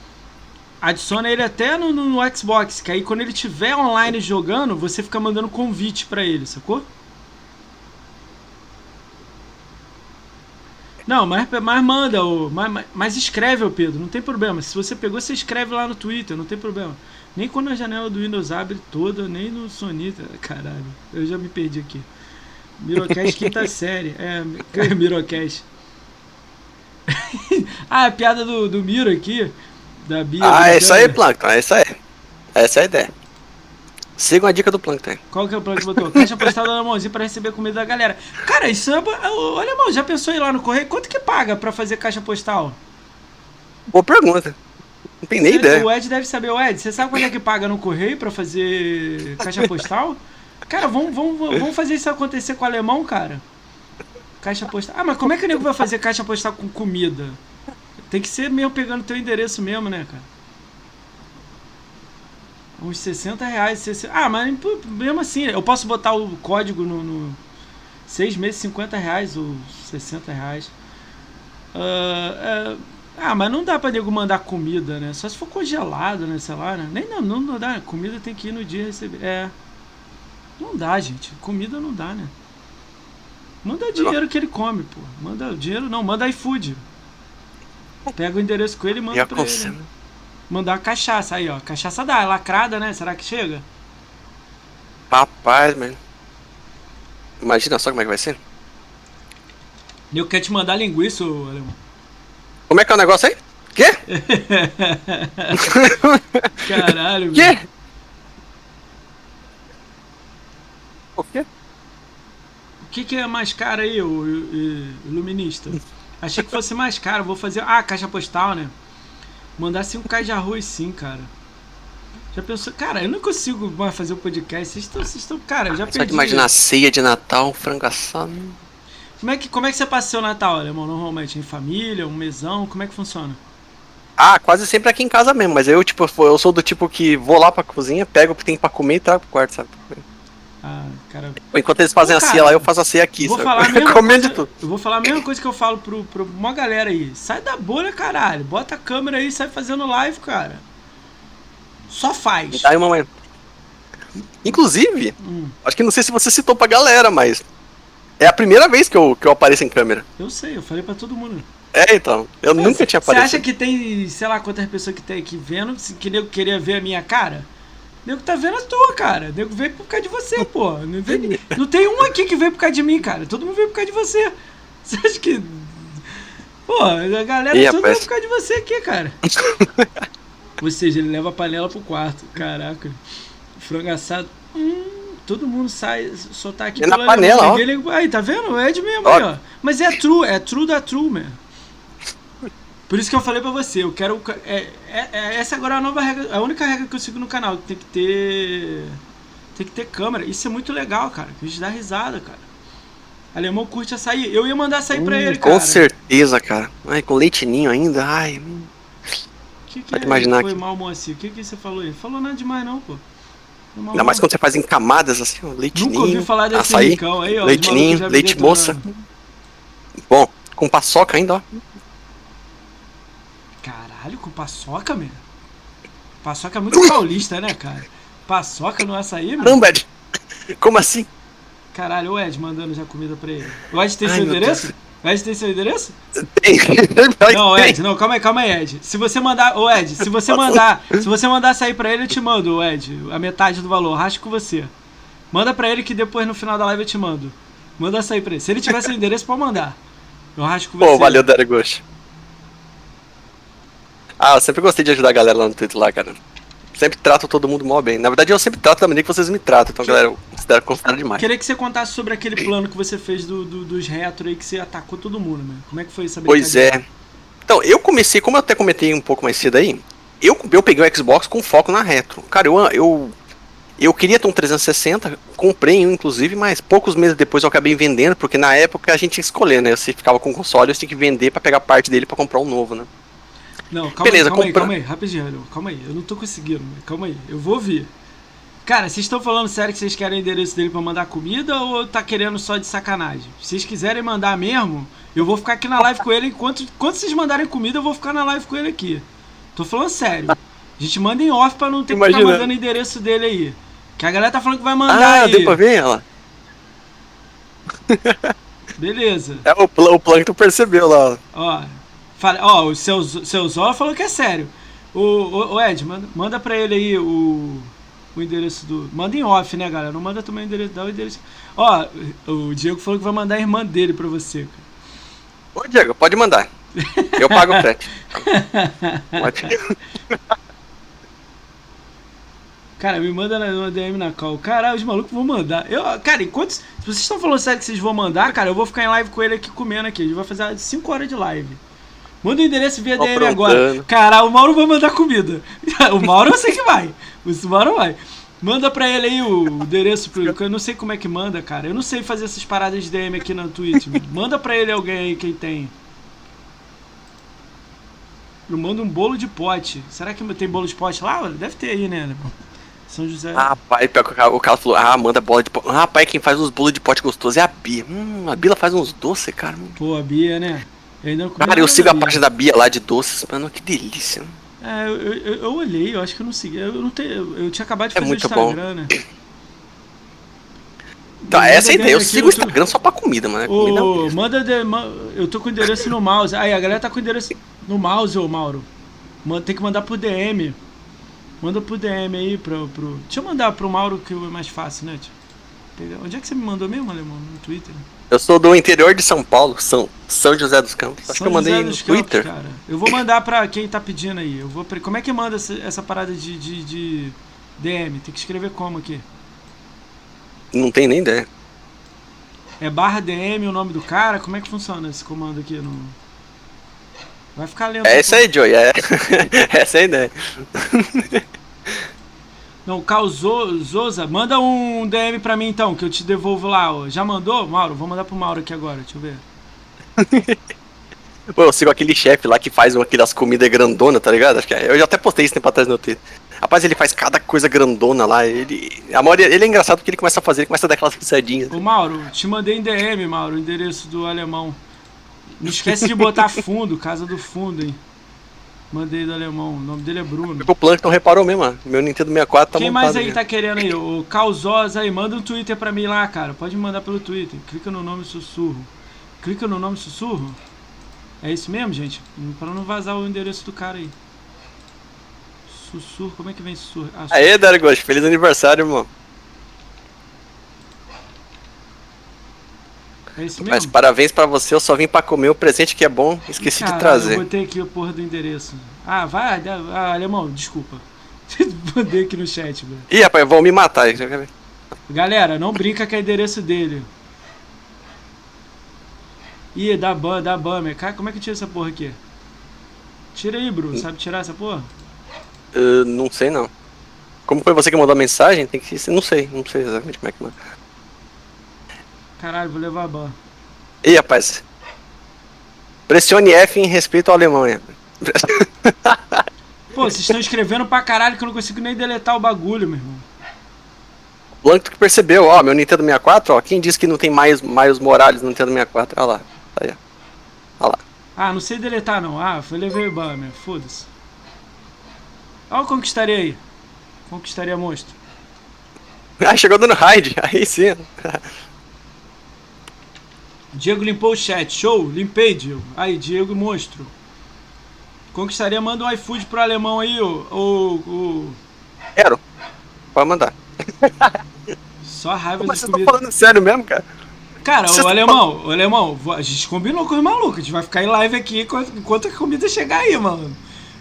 B: Adiciona ele até no, no, no Xbox, que aí quando ele tiver online jogando, você fica mandando convite para ele, sacou? Não, mas, mas manda, o, mas, mas escreve, o Pedro, não tem problema. Se você pegou, você escreve lá no Twitter, não tem problema. Nem quando a janela do Windows abre toda, nem no Sonita. *laughs* Caralho, eu já me perdi aqui. Mirocast *laughs* quinta série. É, *laughs* Mirocast. ah, a piada do, do Miro aqui. Da Bia.
A: Ah, é isso aí, Plankton, é isso aí. Essa é a ideia. Sigam a dica do Plankton.
B: Qual que é o plano que botou? Caixa postal da mãozinha pra receber comida da galera. Cara, isso é. Olha, irmão, já pensou ir lá no correio? Quanto que paga pra fazer caixa postal?
A: Boa pergunta. Não tem nem ideia.
B: O Ed deve saber. O Ed, você sabe quanto é que paga no correio pra fazer caixa postal? Cara, vamos, vamos, vamos fazer isso acontecer com o alemão, cara. Caixa postal. Ah, mas como é que o nego vai fazer caixa postal com comida? Tem que ser mesmo pegando teu endereço mesmo, né, cara? Uns 60 reais. 60... Ah, mas mesmo assim, eu posso botar o código no. no... Seis meses, 50 reais ou 60 reais. Uh, uh, ah, mas não dá pra nego mandar comida, né? Só se for congelado, né? Sei lá, né? Nem não, não, não dá. Comida tem que ir no dia receber. É. Não dá, gente. Comida não dá, né? Manda dinheiro que ele come, pô. Manda dinheiro não, manda iFood. Pega o endereço com ele e manda e pra ele. Né? Mandar uma cachaça aí, ó. Cachaça dá, é lacrada, né? Será que chega?
A: Rapaz, mano. Imagina só como é que vai ser.
B: Eu quero te mandar linguiça, alemão.
A: Como é que é o negócio aí? Quê? *laughs*
B: Caralho,
A: Quê? O quê?
B: O que, que é mais caro aí, o, o iluminista? Achei que fosse mais caro. Vou fazer. Ah, caixa postal, né? Mandar 5 caixas de arroz sim, cara. Já pensou? Cara, eu não consigo mais fazer o podcast. Vocês estão. Vocês estão. Cara, já perdi. Só
A: de imaginar ceia de Natal, um frango assado.
B: Como é, que, como é que você passa seu Natal, alemão? Normalmente? Em família, um mesão? Como é que funciona?
A: Ah, quase sempre aqui em casa mesmo, mas eu, tipo, eu sou do tipo que vou lá pra cozinha, pego o que tem pra comer e trago pro quarto, sabe?
B: Ah, cara.
A: Enquanto eles fazem Pô, a ceia lá, eu faço a ceia aqui.
B: Vou falar *laughs* Comendo de tudo. Eu vou falar a mesma coisa que eu falo pro, pro uma galera aí. Sai da bolha, caralho. Bota a câmera aí e sai fazendo live, cara. Só faz.
A: Aí, mamãe. Inclusive, hum. acho que não sei se você citou pra galera, mas. É a primeira vez que eu, que eu apareço em câmera.
B: Eu sei, eu falei pra todo mundo.
A: É, então. Eu mas, nunca tinha aparecido.
B: Você acha que tem, sei lá, quantas pessoas que tem aqui vendo, que queria ver a minha cara? Nego tá vendo a tua, cara. nego veio por causa de você, pô. Não, vem, não tem um aqui que veio por causa de mim, cara. Todo mundo veio por causa de você. *laughs* Você acha que. Pô, a galera e, toda veio por causa de você aqui, cara. *laughs* Ou seja, ele leva a panela pro quarto. Caraca. Frango assado. Hum, todo mundo sai, só tá aqui
A: e na panela, ó.
B: Aí, tá vendo? É de mesmo, ó. aí, ó. Mas é true, é true da true, man. Por isso que eu falei pra você, eu quero. É, é, é, essa agora é a nova regra, a única regra que eu sigo no canal. Tem que ter. Tem que ter câmera. Isso é muito legal, cara. Que a gente dá risada, cara. Alemão curte açaí. Eu ia mandar açaí hum, pra ele,
A: cara. Com certeza, cara. Ai, com leitinho ainda. Ai. Hum.
B: Que que Pode é imaginar foi que... mal, Moacir? O que, que você falou aí? Falou nada demais, não, pô.
A: Ainda mais quando você faz em camadas assim, ó, leitinho. Nunca ouvi
B: falar desse
A: açaí, aí, ó. Leitinho, leite moça. Bom, com paçoca ainda, ó.
B: Caralho, com paçoca, meu? Paçoca é muito *coughs* paulista, né, cara? Paçoca no açaí, meu?
A: Caramba, Ed. Como assim?
B: Caralho, o Ed mandando já comida pra ele. O Ed tem Ai, seu endereço? O Ed tem seu endereço?
A: Tem. *laughs*
B: Não, Ed, não, calma aí, calma aí, Ed. Se você mandar. Ô Ed, se você mandar. Se você mandar sair pra ele, eu te mando, Ed. A metade do valor. Rasco com você. Manda pra ele que depois no final da live eu te mando. Manda sair pra ele. Se ele tiver seu endereço, pode mandar. Eu rasco com você.
A: Pô, valeu, Daragosh. Ah, eu sempre gostei de ajudar a galera lá no Twitter lá, cara. Sempre trato todo mundo mal bem. Na verdade, eu sempre trato da maneira que vocês me tratam. Então, que... galera, eu considero, considero demais.
B: Queria que você contasse sobre aquele plano que você fez do, do dos retro aí, que você atacou todo mundo, mano. Como é que foi essa Pois
A: é. Então, eu comecei, como eu até comentei um pouco mais cedo aí, eu, eu peguei o Xbox com foco na retro. Cara, eu, eu, eu queria ter um 360, comprei um inclusive, mas poucos meses depois eu acabei vendendo, porque na época a gente tinha que escolher, né? Você ficava com o console, você tinha que vender para pegar parte dele para comprar um novo, né?
B: Não, calma Beleza, aí, calma compra... aí, calma aí, rapidinho, calma aí, eu não tô conseguindo, calma aí, eu vou ouvir. Cara, vocês estão falando sério que vocês querem o endereço dele para mandar comida ou tá querendo só de sacanagem? Se vocês quiserem mandar mesmo, eu vou ficar aqui na live com ele enquanto quando vocês mandarem comida, eu vou ficar na live com ele aqui. Tô falando sério. A gente manda em off pra não ter Imagina. que ficar mandando o endereço dele aí. Que a galera tá falando que vai mandar ah, aí.
A: deu pra ver ela?
B: Beleza. *laughs*
A: É, o, pl o Plankton percebeu lá.
B: Ó, Fala, ó, o seu, seu Zola falou que é sério. O, o, o, Ed, manda, manda pra ele aí o, o endereço do. Manda em off, né, galera? Não manda também o endereço. Dá o endereço. Ó, o Diego falou que vai mandar a irmã dele pra você.
A: Ô, Diego, pode mandar. Eu pago o *laughs* frete. pode.
B: Cara, me manda na DM na call. Caralho, os malucos vão mandar. Eu, cara, enquanto. Se vocês estão falando sério que vocês vão mandar, cara, eu vou ficar em live com ele aqui comendo aqui. A gente vai fazer 5 horas de live. Manda o endereço via DM agora. Cara, o Mauro vai mandar comida. *laughs* o Mauro eu sei que vai. O Mauro vai. Manda pra ele aí o endereço, pro, eu não sei como é que manda, cara. Eu não sei fazer essas paradas de DM aqui na Twitch. manda pra ele alguém aí, quem tem. Eu mando um bolo de pote. Será que tem bolo de pote lá? Deve ter aí, né? São José.
A: Ah, pai, o cara falou, ah, manda bola de pote. Ah, pai, quem faz os bolos de pote gostosos é a Bia. Hum, a Bia faz uns doces, cara.
B: Pô, a Bia, né?
A: Eu Cara, eu sigo a página da Bia lá de doces, mano, que delícia.
B: É, eu, eu, eu, olhei, eu acho que eu não segui. Eu não tenho. Eu tinha acabado de é fazer é muito o Instagram, bom. né?
A: Então, essa é a ideia. Eu sigo o Instagram tô... só pra comida, mano.
B: Ô, comida manda de, eu tô com o endereço no mouse. Aí, a galera tá com o endereço no mouse, ô Mauro. Tem que mandar por DM. Manda por DM aí pro, pro. Deixa eu mandar pro Mauro que é mais fácil, né? Onde é que você me mandou mesmo, Alemão? No Twitter?
A: Eu sou do interior de São Paulo, São, São José dos Campos. São Acho que eu mandei no Twitter.
B: cara. Eu vou mandar pra quem tá pedindo aí. Eu vou, como é que manda essa, essa parada de, de, de, DM? Tem que escrever como aqui?
A: Não tem nem ideia.
B: É barra DM o nome do cara? Como é que funciona esse comando aqui? No... Vai ficar lento.
A: É isso aí, Joey. É. *laughs* Essa é a ideia. *laughs*
B: Não, causou Zoza, manda um DM pra mim então, que eu te devolvo lá. Ó. Já mandou, Mauro? Vou mandar pro Mauro aqui agora, deixa eu ver. *laughs*
A: Pô, eu sigo aquele chefe lá que faz aquelas comidas grandona, tá ligado? Acho que é, eu já até postei isso tempo atrás no Twitter. Rapaz, ele faz cada coisa grandona lá. Ele, a maioria, ele é engraçado porque ele começa a fazer, ele começa a dar aquelas pisadinhas.
B: Ô Mauro, te mandei em DM, Mauro, o endereço do alemão. Não esquece de botar *laughs* fundo, casa do fundo, hein. Mandei do alemão, o nome dele é Bruno.
A: O Plankton reparou mesmo, mano. Meu Nintendo 64 tá
B: Quem mais aí tá querendo aí? O Causosa aí, manda um Twitter pra mim lá, cara. Pode mandar pelo Twitter. Clica no nome sussurro. Clica no nome sussurro. É isso mesmo, gente? Pra não vazar o endereço do cara aí. Sussurro, como é que vem sussurro?
A: Ah, sussurro. Aê, Dargos, feliz aniversário, irmão.
B: É isso mesmo?
A: Mas parabéns pra você, eu só vim pra comer o presente que é bom, esqueci Caralho, de trazer.
B: Eu botei aqui a porra do endereço. Ah, vai, ah, alemão, desculpa. *laughs* Mandei aqui no chat, velho.
A: Ih, rapaz, vão me matar.
B: Galera, não brinca que é endereço dele. Ih, dá ban, dá ban, Cara, como é que tira essa porra aqui? Tira aí, Bruno. Sabe tirar essa porra?
A: Uh, não sei não. Como foi você que mandou a mensagem? Tem que. Não sei, não sei exatamente como é que manda.
B: Caralho, vou levar a ban.
A: Ih, rapaz. Pressione F em respeito à Alemanha. *laughs*
B: Pô, vocês estão escrevendo pra caralho que eu não consigo nem deletar o bagulho, meu irmão.
A: O Blanco que percebeu, ó, meu Nintendo 64, ó, quem disse que não tem mais, mais Morales no Nintendo 64? Olha lá, tá aí, ó. Olha lá.
B: Ah, não sei deletar não. Ah, foi levei o ban, meu, foda-se. Ó, o conquistaria aí. Conquistaria monstro. *laughs*
A: Ah, chegou dando raid, *laughs* aí sim.
B: Diego limpou o chat. Show, limpei, Diego. Aí, Diego monstro. Conquistaria, manda um iFood pro alemão aí, o. o, o...
A: Quero. Pode mandar.
B: Só raiva
A: Mas
B: de
A: você
B: comida.
A: tá falando sério mesmo, cara?
B: Cara,
A: Você
B: o
A: tá
B: alemão, o alemão, a gente combinou com os malucos. A gente vai ficar em live aqui enquanto, a comida chegar aí, mano.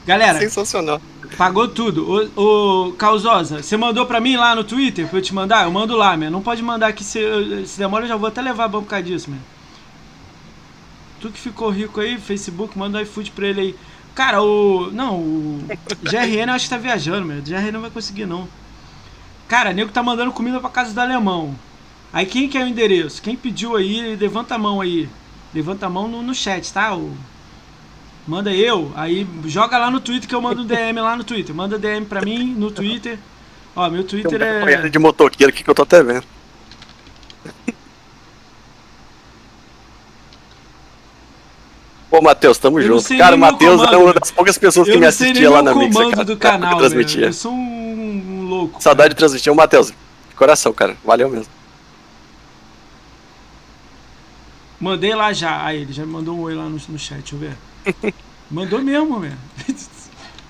B: Galera,
A: Sensacional.
B: pagou tudo. O, o Causosa, você mandou pra mim lá no Twitter pra eu te mandar? Eu mando lá, man. Não pode mandar aqui se, se demora, eu já vou até levar bom por causa disso, man. Tu que ficou rico aí, Facebook, manda um iFood pra ele aí. Cara, o. Não, o. GRN eu acho que tá viajando, meu. GRN não vai conseguir, não. Cara, nego tá mandando comida pra casa do alemão. Aí quem quer o endereço? Quem pediu aí, levanta a mão aí. Levanta a mão no, no chat, tá? O... Manda eu, aí joga lá no Twitter que eu mando um DM lá no Twitter. Manda DM pra mim no Twitter. Ó, meu Twitter é.
A: de motoqueiro aqui que eu tô até vendo. Pô, Matheus, tamo
B: Eu
A: junto. Cara, o
B: meu
A: Matheus era
B: comando,
A: uma das poucas pessoas que
B: Eu
A: me
B: sei nem
A: assistia lá
B: meu
A: na Mix. cara,
B: do
A: cara, que
B: canal,
A: transmitia.
B: Eu sou um, louco.
A: Saudade de transmitir. Ô, Matheus, coração, cara. Valeu mesmo.
B: Mandei lá já. Aí, ele já me mandou um oi lá no, no chat, deixa eu ver. *laughs* Mandou mesmo, velho.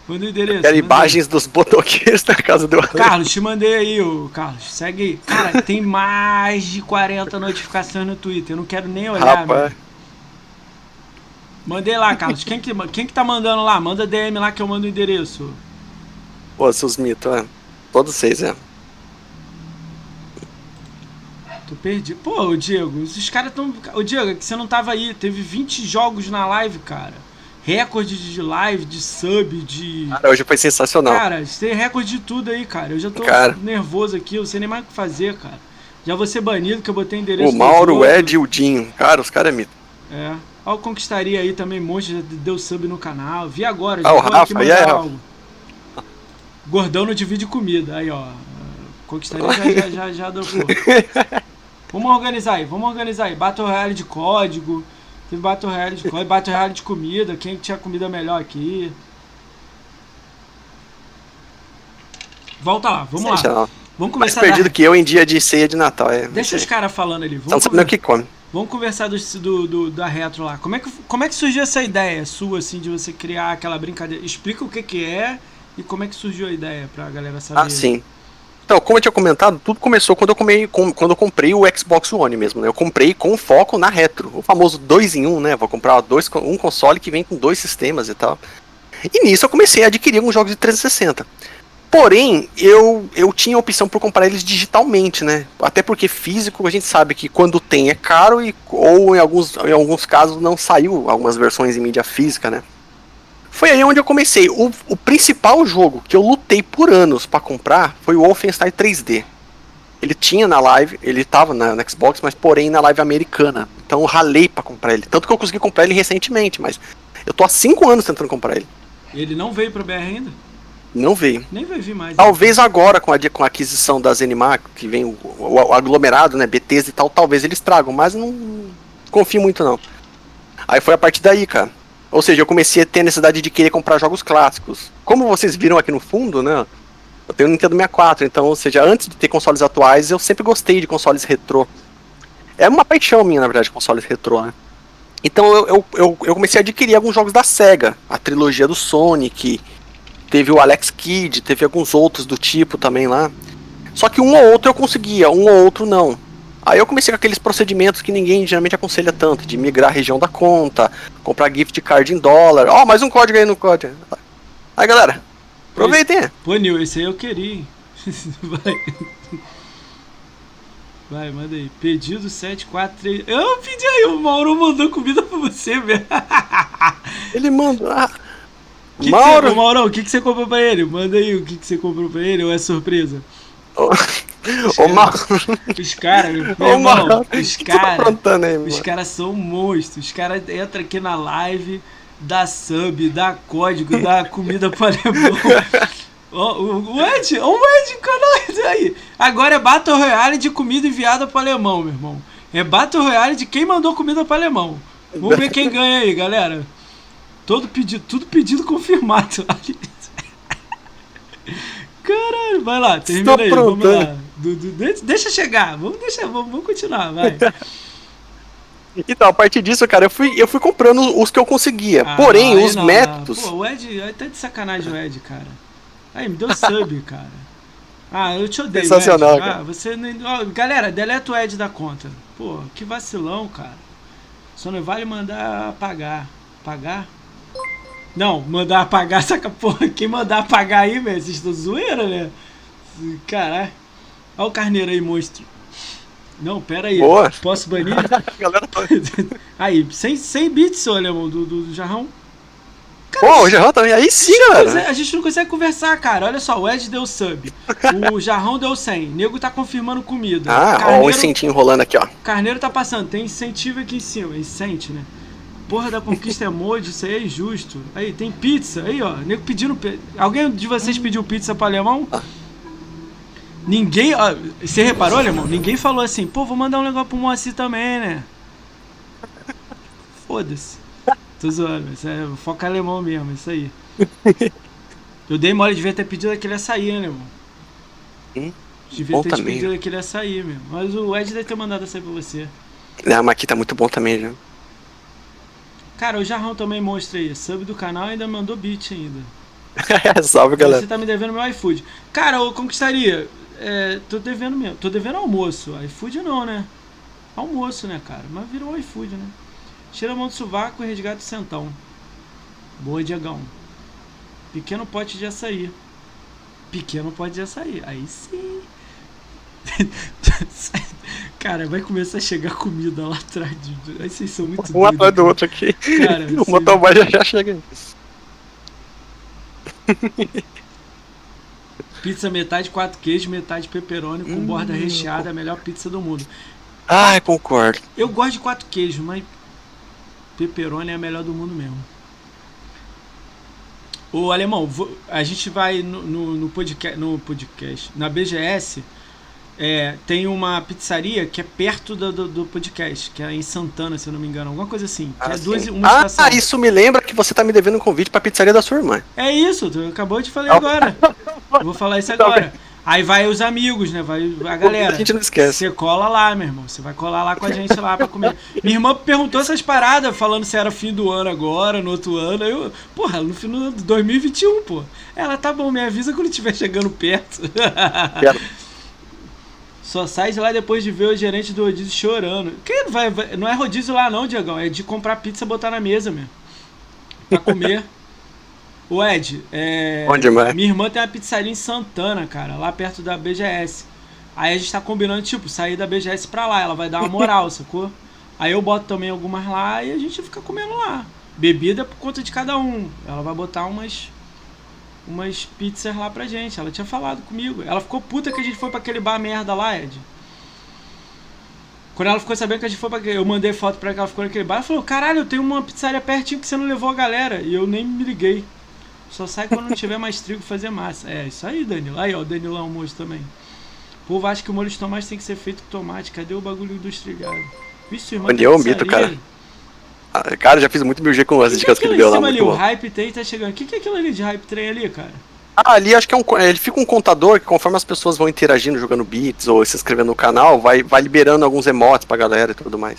B: Manda o endereço.
A: Quero imagens dos motoqueiros da casa do.
B: Carlos, te mandei aí, ô Carlos. Segue aí. Cara, tem mais de 40 notificações no Twitter. Eu não quero nem olhar,
A: Rapaz,
B: velho. Mandei lá, Carlos. Quem que, quem que tá mandando lá? Manda DM lá que eu mando o endereço.
A: pô, seus mitos, é. Todos vocês, é.
B: Tô perdido. Pô, Diego, esses caras tão. Ô Diego, é que você não tava aí. Teve 20 jogos na live, cara. Recorde de live, de sub, de.
A: Cara, hoje foi sensacional.
B: Cara, tem recorde de tudo aí, cara. Eu já tô
A: Cara.
B: nervoso aqui, eu não sei nem mais o que fazer, cara. Já vou ser banido, que eu botei endereço.
A: o Mauro, o. Ed e o Dinho. Cara, os caras é mito.
B: É. Ó, o Conquistaria aí também, monte, já deu sub no canal. Vi agora,
A: Ah, o
B: vou
A: Rafa,
B: aqui mandar
A: Rafa?
B: algo. Gordão não divide comida. Aí, ó. Conquistaria já, já, já, já deu. *laughs* Vamos organizar aí, vamos organizar aí. Battle Royale de código. Teve Battle Royale de código, Battle Royale de comida. Quem tinha comida melhor aqui. Volta lá, vamos lá.
A: Sensacional.
B: Vamos
A: Mais
B: começar
A: perdido
B: da...
A: que eu em dia de ceia de Natal, é.
B: Deixa os caras falando ali.
A: Não
B: Vamos,
A: sabe nem o que come.
B: Vamos conversar do, do, do- da retro lá. Como é, que, como é que surgiu essa ideia sua, assim, de você criar aquela brincadeira? Explica o que que é e como é que surgiu a ideia pra galera saber.
A: Ah, sim. Então, como eu tinha comentado, tudo começou quando eu, comei, com- quando eu comprei o Xbox One mesmo, né? Eu comprei com foco na retro, o famoso 2 em 1, um, né? Vou comprar dois, um console que vem com dois sistemas e tal. E nisso eu comecei a adquirir alguns jogos de 360. Porém, eu, eu tinha a opção por comprar eles digitalmente, né? Até porque físico a gente sabe que quando tem é caro e, ou em alguns, em alguns casos não saiu algumas versões em mídia física, né? Foi aí onde eu comecei. O, o principal jogo que eu lutei por anos pra comprar foi o Wolfenstein 3D. Ele tinha na live, ele tava na, na Xbox, mas porém na live americana. Então eu ralei pra comprar ele. Tanto que eu consegui comprar ele recentemente, mas eu tô há 5 anos tentando comprar ele.
B: Ele não veio pro BR ainda?
A: Não veio.
B: Nem vai vir mais. né?
A: Talvez agora, com a, com a aquisição da Zenimac, que vem o, o- o aglomerado, né, BTs e tal, talvez eles tragam, mas não confio muito não. Aí foi a partir daí, cara. Ou seja, eu comecei a ter a necessidade de querer comprar jogos clássicos. Como vocês viram aqui no fundo, né, eu tenho um Nintendo 64, então, ou seja, antes de ter consoles atuais, eu sempre gostei de consoles retrô. É uma paixão minha, na verdade, consoles retrô, né. Então eu, eu, eu, eu comecei a adquirir alguns jogos da SEGA, a trilogia do Sonic, teve o Alex Kidd, teve alguns outros do tipo também lá. Só que um ou outro eu conseguia, um ou outro não. Aí eu comecei com aqueles procedimentos que ninguém geralmente aconselha tanto, de migrar a região da conta, comprar gift card em dólar. Ó, mais um código aí no código. Aí galera, aproveitem.
B: Pô, Nil, esse aí eu queria, hein? *laughs* Vai. Vai, manda aí. Pedido 743. Eu pedi aí, o Mauro mandou comida pra você, velho.
A: Ele mandou.
B: Que que
A: Mauro.
B: você, ô, Maurão, o que, que você comprou pra ele? Manda aí o que, que você comprou pra ele ou é surpresa?
A: Ô, ô Mauro.
B: Os caras, meu irmão,
A: Mauro.
B: Os
A: que você tá
B: caras. Os caras são monstros. Os caras entram aqui na live, dá sub, dá código, dá *laughs* comida pro alemão. Ó, o, Ed, o Ed, canal *laughs* aí. Agora é Battle Royale de comida enviada pro alemão, meu irmão. É Battle Royale de quem mandou comida pro alemão. Vamos ver quem ganha aí, galera. Todo pedido, tudo pedido confirmado. *laughs* Caralho, vai lá, termina
A: Estou
B: aí, vamos
A: aprontando.
B: lá. Du- du- deixa- chegar, vamos deixar, vamos, vamos continuar, vai. *laughs*
A: Então, a partir disso, cara, eu fui, eu fui comprando os que eu conseguia. Ah, Porém, os não, métodos.
B: Pô, o Ed, tá de sacanagem o Ed, cara. Aí, me deu sub, *laughs* cara. Ah, eu te odeio.
A: Sensacional, Ed. cara.
B: Ah, você. Oh, galera, deleta o Ed da conta. Pô, que vacilão, cara. Só não vale mandar apagar. Pagar? Não, mandar apagar, *laughs* saca porra. Quem mandar apagar aí, velho? Vocês estão zoeira, né? Caralho. Olha o carneiro aí, monstro. Não, pera aí.
A: Boa.
B: Posso banir? *laughs* *laughs* aí, sem, sem bits, seu alemão, do, do, do jarrão.
A: Cara, Pô, o jarrão também. Aí sim,
B: galera. a gente não consegue conversar, cara. Olha só, o Ed deu sub. O jarrão deu 100. O nego tá confirmando comida.
A: Ah, Carneiro, ó, o incentinho rolando aqui, ó.
B: Carneiro tá passando. Tem incentivo aqui em cima. Incente, né? Porra da conquista emoji, isso aí é injusto. Aí, tem pizza. Aí, ó. Nego pedindo. Alguém de vocês pediu pizza pra alemão? Ninguém. Ó, você reparou, alemão? Ninguém falou assim, pô, vou mandar um negócio pro Moacir também, né? Foda-se. Tô zoando, isso é foco alemão mesmo, isso aí. Eu dei mole, devia ter pedido aquele açaí, né, irmão? Hum? Devia ter também. pedido aquele açaí mesmo. Mas o Ed deve ter mandado açaí pra você.
A: Não, mas aqui tá muito bom também, já.
B: Cara, o Jarrão também mostra aí. Sub do canal ainda mandou beat ainda. *laughs*
A: Salve, galera.
B: Você tá me devendo meu iFood. Cara, eu conquistaria. É, tô devendo mesmo. Tô devendo almoço. iFood não, né? Almoço, né, cara? Mas virou iFood, né? Tira a mão do sovaco e resgata o centão. Boa, Diagão. Pequeno pote de açaí. Pequeno pote de açaí. Aí sim. *laughs* Cara, vai começar a chegar comida lá atrás. Aí vocês são muito
A: Um atrás do outro aqui. Cara, *laughs* o motoboy já, já chega. *laughs*
B: Pizza metade quatro queijos, metade pepperoni com hum, borda recheada, a melhor pizza do mundo.
A: Ah, concordo.
B: Eu gosto de quatro queijos, mas pepperoni é a melhor do mundo mesmo. O alemão, a gente vai no, no, no, podcast, no podcast, na BGS, é, tem uma pizzaria que é perto do, do, do, podcast, que é em Santana, se eu não me engano, alguma coisa assim.
A: Ah, é duas, ah, isso me lembra que você tá me devendo um convite pra pizzaria da sua irmã.
B: É isso, tu acabou de falar agora. eu vou falar isso agora. Aí vai os amigos, né? Vai a galera.
A: A gente não esquece.
B: Você cola lá, meu irmão. Você vai colar lá com a gente lá pra comer. Minha irmã perguntou essas paradas, falando se era fim do ano agora, no outro ano. Aí eu, porra, no fim do 2021, pô. Ela, tá bom, me avisa quando estiver chegando perto. Quero. Só sai de lá depois de ver o gerente do rodízio chorando. Que vai, vai, não é rodízio lá não, Diagão. É de comprar pizza e botar na mesa mesmo. Pra comer. *laughs* o Ed, é,
A: Onde, mãe?
B: minha irmã tem uma pizzaria em Santana, cara, lá perto da BGS. Aí a gente tá combinando, tipo, sair da BGS pra lá. Ela vai dar uma moral, *laughs* sacou? Aí eu boto também algumas lá e a gente fica comendo lá. Bebida por conta de cada um. Ela vai botar umas umas pizzas lá pra gente. Ela tinha falado comigo. Ela ficou puta que a gente foi pra aquele bar merda lá, Ed. Quando ela ficou sabendo que a gente foi pra Eu mandei foto pra ela que ela ficou naquele bar. Ela falou: Caralho, eu tenho uma pizzaria pertinho que você não levou a galera. E eu nem me liguei. Só sai quando não tiver mais trigo fazer massa. É, isso aí, Danilo. Aí, ó, o Danilo é um moço também. O povo acha que o molho de tomate tem que ser feito com tomate. Cadê o bagulho industrializado?
A: Vixe, irmão. Onde é o mito, cara? Ah, cara, já fiz muito mil G com as dicas que, que ele deu lá.
B: Ali, o hype tem tá chegando. O que, que é aquilo ali de hype train ali, cara?
A: Ah, ali acho que é um. Ele fica um contador que conforme as pessoas vão interagindo, jogando beats ou se inscrevendo no canal, vai, vai liberando alguns emotes pra galera e tudo mais.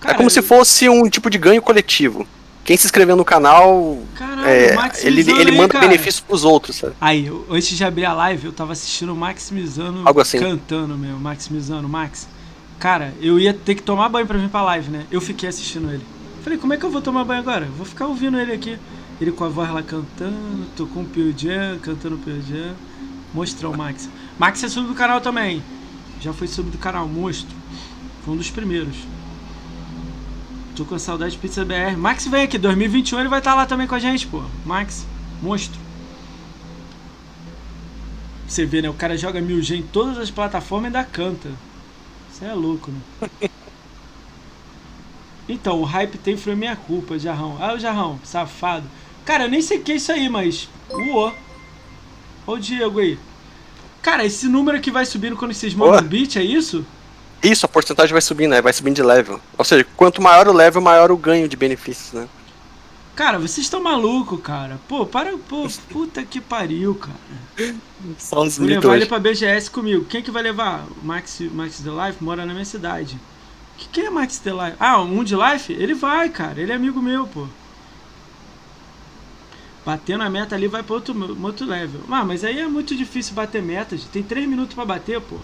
A: Cara, é como se fosse um tipo de ganho coletivo. Quem se inscreveu no canal, Caralho, é, ele, ele manda aí, benefícios pros outros, sabe?
B: Aí, antes de abrir a live, eu tava assistindo o Maximizando
A: Algo assim.
B: cantando mesmo, Maximizando, Max. Cara, eu ia ter que tomar banho pra vir pra live, né? Eu fiquei assistindo ele. Falei, como é que eu vou tomar banho agora? Vou ficar ouvindo ele aqui. Ele com a voz lá cantando, tô com o Pearl Jam, cantando o Pearl Jam. Mostrou o Max. Max é sub do canal também. Já foi sub do canal, monstro. Foi um dos primeiros. Tô com saudade de Pizza BR. Max vem aqui, 2021 ele vai estar tá lá também com a gente, pô. Max, monstro. Você vê, né? O cara joga 1000G em todas as plataformas e ainda canta. Você é louco, né? *laughs* Então, o hype tem foi minha culpa, Jarrão. Ah, o Jarrão, safado. Cara, eu nem sei o que é isso aí, mas. Uô. Ó o Diego aí. Cara, esse número que vai subindo quando vocês mandam um beat, é isso?
A: Isso, a porcentagem vai subindo, né? Vai subindo de level. Ou seja, quanto maior o level, maior o ganho de benefícios, né?
B: Cara, vocês estão malucos, cara. Pô, para. Pô, puta que pariu, cara.
A: Só
B: Vou levar ele pra BGS comigo. Quem que vai levar? O Max, Max The Life mora na minha cidade. Que, quem é Max The Life? Ah, um de Life? Ele vai, cara. Ele é amigo meu, pô. Batendo a meta ali vai para outro, outro level. Ah, mas aí é muito difícil bater metas. Tem 3 minutos para bater, pô.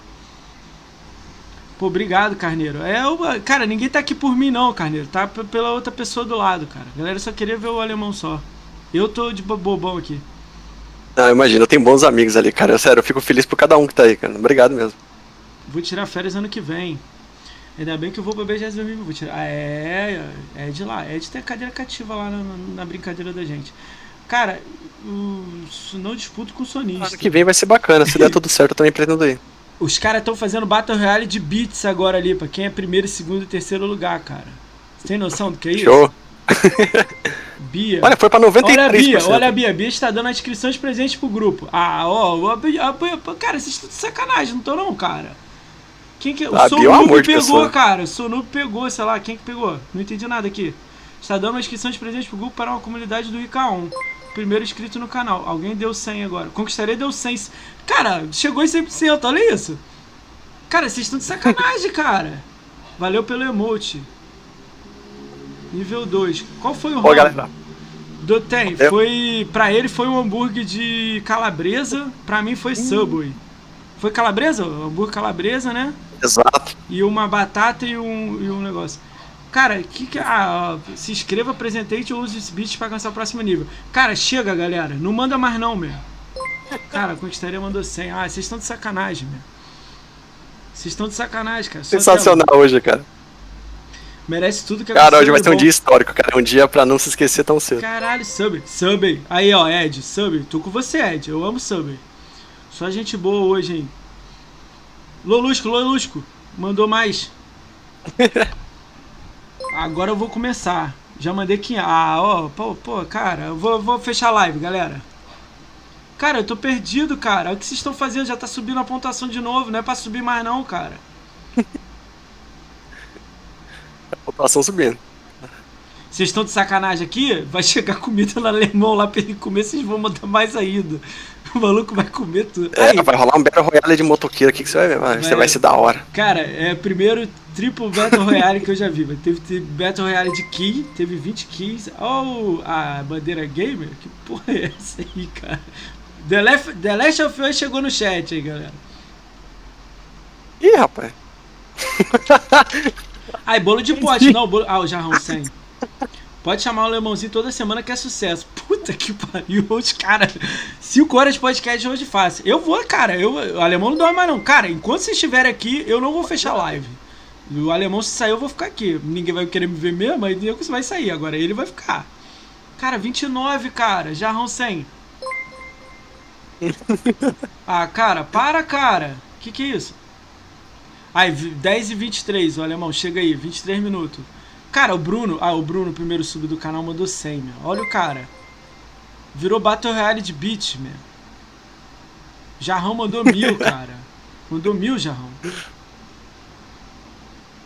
B: Pô, obrigado, Carneiro. É, eu, cara, ninguém tá aqui por mim, não, Carneiro. Tá pela outra pessoa do lado, cara. A galera só queria ver o alemão só. Eu tô de bobão aqui.
A: Não, imagina, eu tenho bons amigos ali, cara. Sério, eu fico feliz por cada um que tá aí, cara. Obrigado mesmo.
B: Vou tirar férias ano que vem. Ainda bem que eu vou 2020. Vou tirar. Ah, é, é de lá. É de ter cadeira cativa lá na, na brincadeira da gente. Cara, não disputo com o sonista.
A: Ano que vem vai ser bacana. Se der tudo certo, eu também pretendo ir.
B: Os caras estão fazendo Battle Royale de beats agora ali, pra quem é primeiro, segundo e terceiro lugar, cara. Você tem noção do que é isso? Show! *laughs* Bia.
A: Olha, foi pra 93%.
B: Olha a Bia, olha a Bia. Bia está dando a inscrição de presente pro grupo. Ah, ó, Bia, a Bia, cara, vocês estão de sacanagem, não estão não, cara. Quem que. O ah, Sonup pegou, cara. O Sonup pegou, sei lá, quem que pegou? Não entendi nada aqui. Está dando uma inscrição de presente pro grupo para uma comunidade do IK1. Primeiro inscrito no canal. Alguém deu 100 agora. Conquistaria deu 100. Cara, chegou em 100%, olha isso. Cara, vocês estão de sacanagem, *laughs* cara. Valeu pelo emote. Nível 2. Qual foi o
A: Ô, galera.
B: Do tem, foi. Pra ele foi um hambúrguer de calabresa, pra mim foi Subway. Foi calabresa? Hambúrguer calabresa, né?
A: Exato.
B: E uma batata e um, e um negócio. Cara, que que. Ah, se inscreva, apresentei e use esse beat pra alcançar o próximo nível. Cara, chega, galera. Não manda mais não, meu. Cara, Conquistaria mandou 100. Ah, vocês estão de sacanagem, meu. Vocês estão de sacanagem, cara.
A: Só Sensacional hoje, cara.
B: Merece tudo que
A: Cara, hoje vai ser um dia histórico, cara. Um dia pra não se esquecer tão cedo.
B: Caralho, Subway. Subway. Aí, ó, Ed. Subway. Tô com você, Ed. Eu amo Subway. Só gente boa hoje, hein. Lolusco, Lolusco. Mandou mais. *laughs* Agora eu vou começar. Já mandei quem. Ah, ó, pô, pô, cara, eu vou, vou fechar a live, galera. Cara, eu tô perdido, cara. O que vocês estão fazendo? Já tá subindo a pontuação de novo. Não é pra subir mais, não, cara. *laughs*
A: População subindo.
B: Vocês estão de sacanagem aqui? Vai chegar comida no alemão lá pra ele comer, vocês vão mandar mais ainda. *laughs* O maluco vai comer tudo.
A: É, Aí, vai rolar um Battle Royale de motoqueiro aqui que você vai ver, vai, você vai ser da hora.
B: Cara, é o primeiro triplo Battle Royale que eu já vi. Teve, teve Battle Royale de Key, teve 20 keys. Oh, a bandeira gamer? Que porra é essa aí, cara? The Last, The Last of Us chegou no chat aí, galera.
A: Ih, rapaz.
B: Ai, bolo de pote, não, bolo... Ah, o jarrão 100. *laughs* Pode chamar o Lemãozinho toda semana que é sucesso. *laughs* Puta que pariu, os cara. 5 horas de podcast hoje fácil. Eu vou, cara. Eu, o alemão não dorme mais, não. Cara, enquanto vocês estiverem aqui, eu não vou fechar a live. O alemão, se sair, eu vou ficar aqui. Ninguém vai querer me ver mesmo, aí você vai sair. Agora ele vai ficar. Cara, 29, cara. Jarrão 100. *laughs* ah, cara, para, cara. Que que é isso? Ai, 10 e 23, o alemão, chega aí, 23 minutos. Cara, o Bruno, ah, o Bruno, primeiro sub do canal, mandou 100, meu. Olha o cara. Virou Battle Royale de beat, meu. Jarrão mandou mil, *laughs* cara. Mandou mil, Jarrão.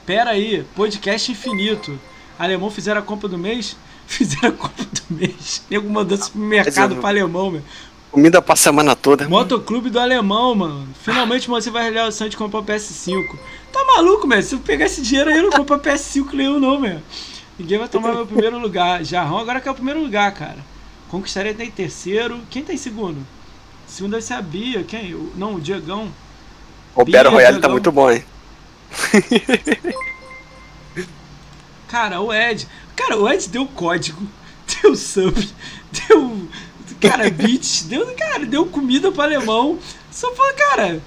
B: Pera aí, podcast infinito. Alemão fizeram a compra do mês? *laughs* Fizeram a compra do mês. Nego mandou supermercado pra alemão, meu.
A: Comida pra semana toda.
B: Motoclube do Alemão, mano. Finalmente você vai realizar o sonho de comprar o PS5. Tá maluco, meu? Se eu pegar esse dinheiro aí, eu não compro PS5 nenhum, não, meu. Ninguém vai tomar meu primeiro lugar. Jarrão agora que é o primeiro lugar, cara. Conquistaria em terceiro. Quem tá em segundo? Segundo deve ser a Bia. Quem? Não, o Diegão.
A: O Bia, Battle Royale tá muito bom, hein?
B: cara, o Ed. Cara, o Ed deu código, *laughs* deu sub, deu Cara, beat, deu, cara, deu comida pro alemão. Só falou, cara.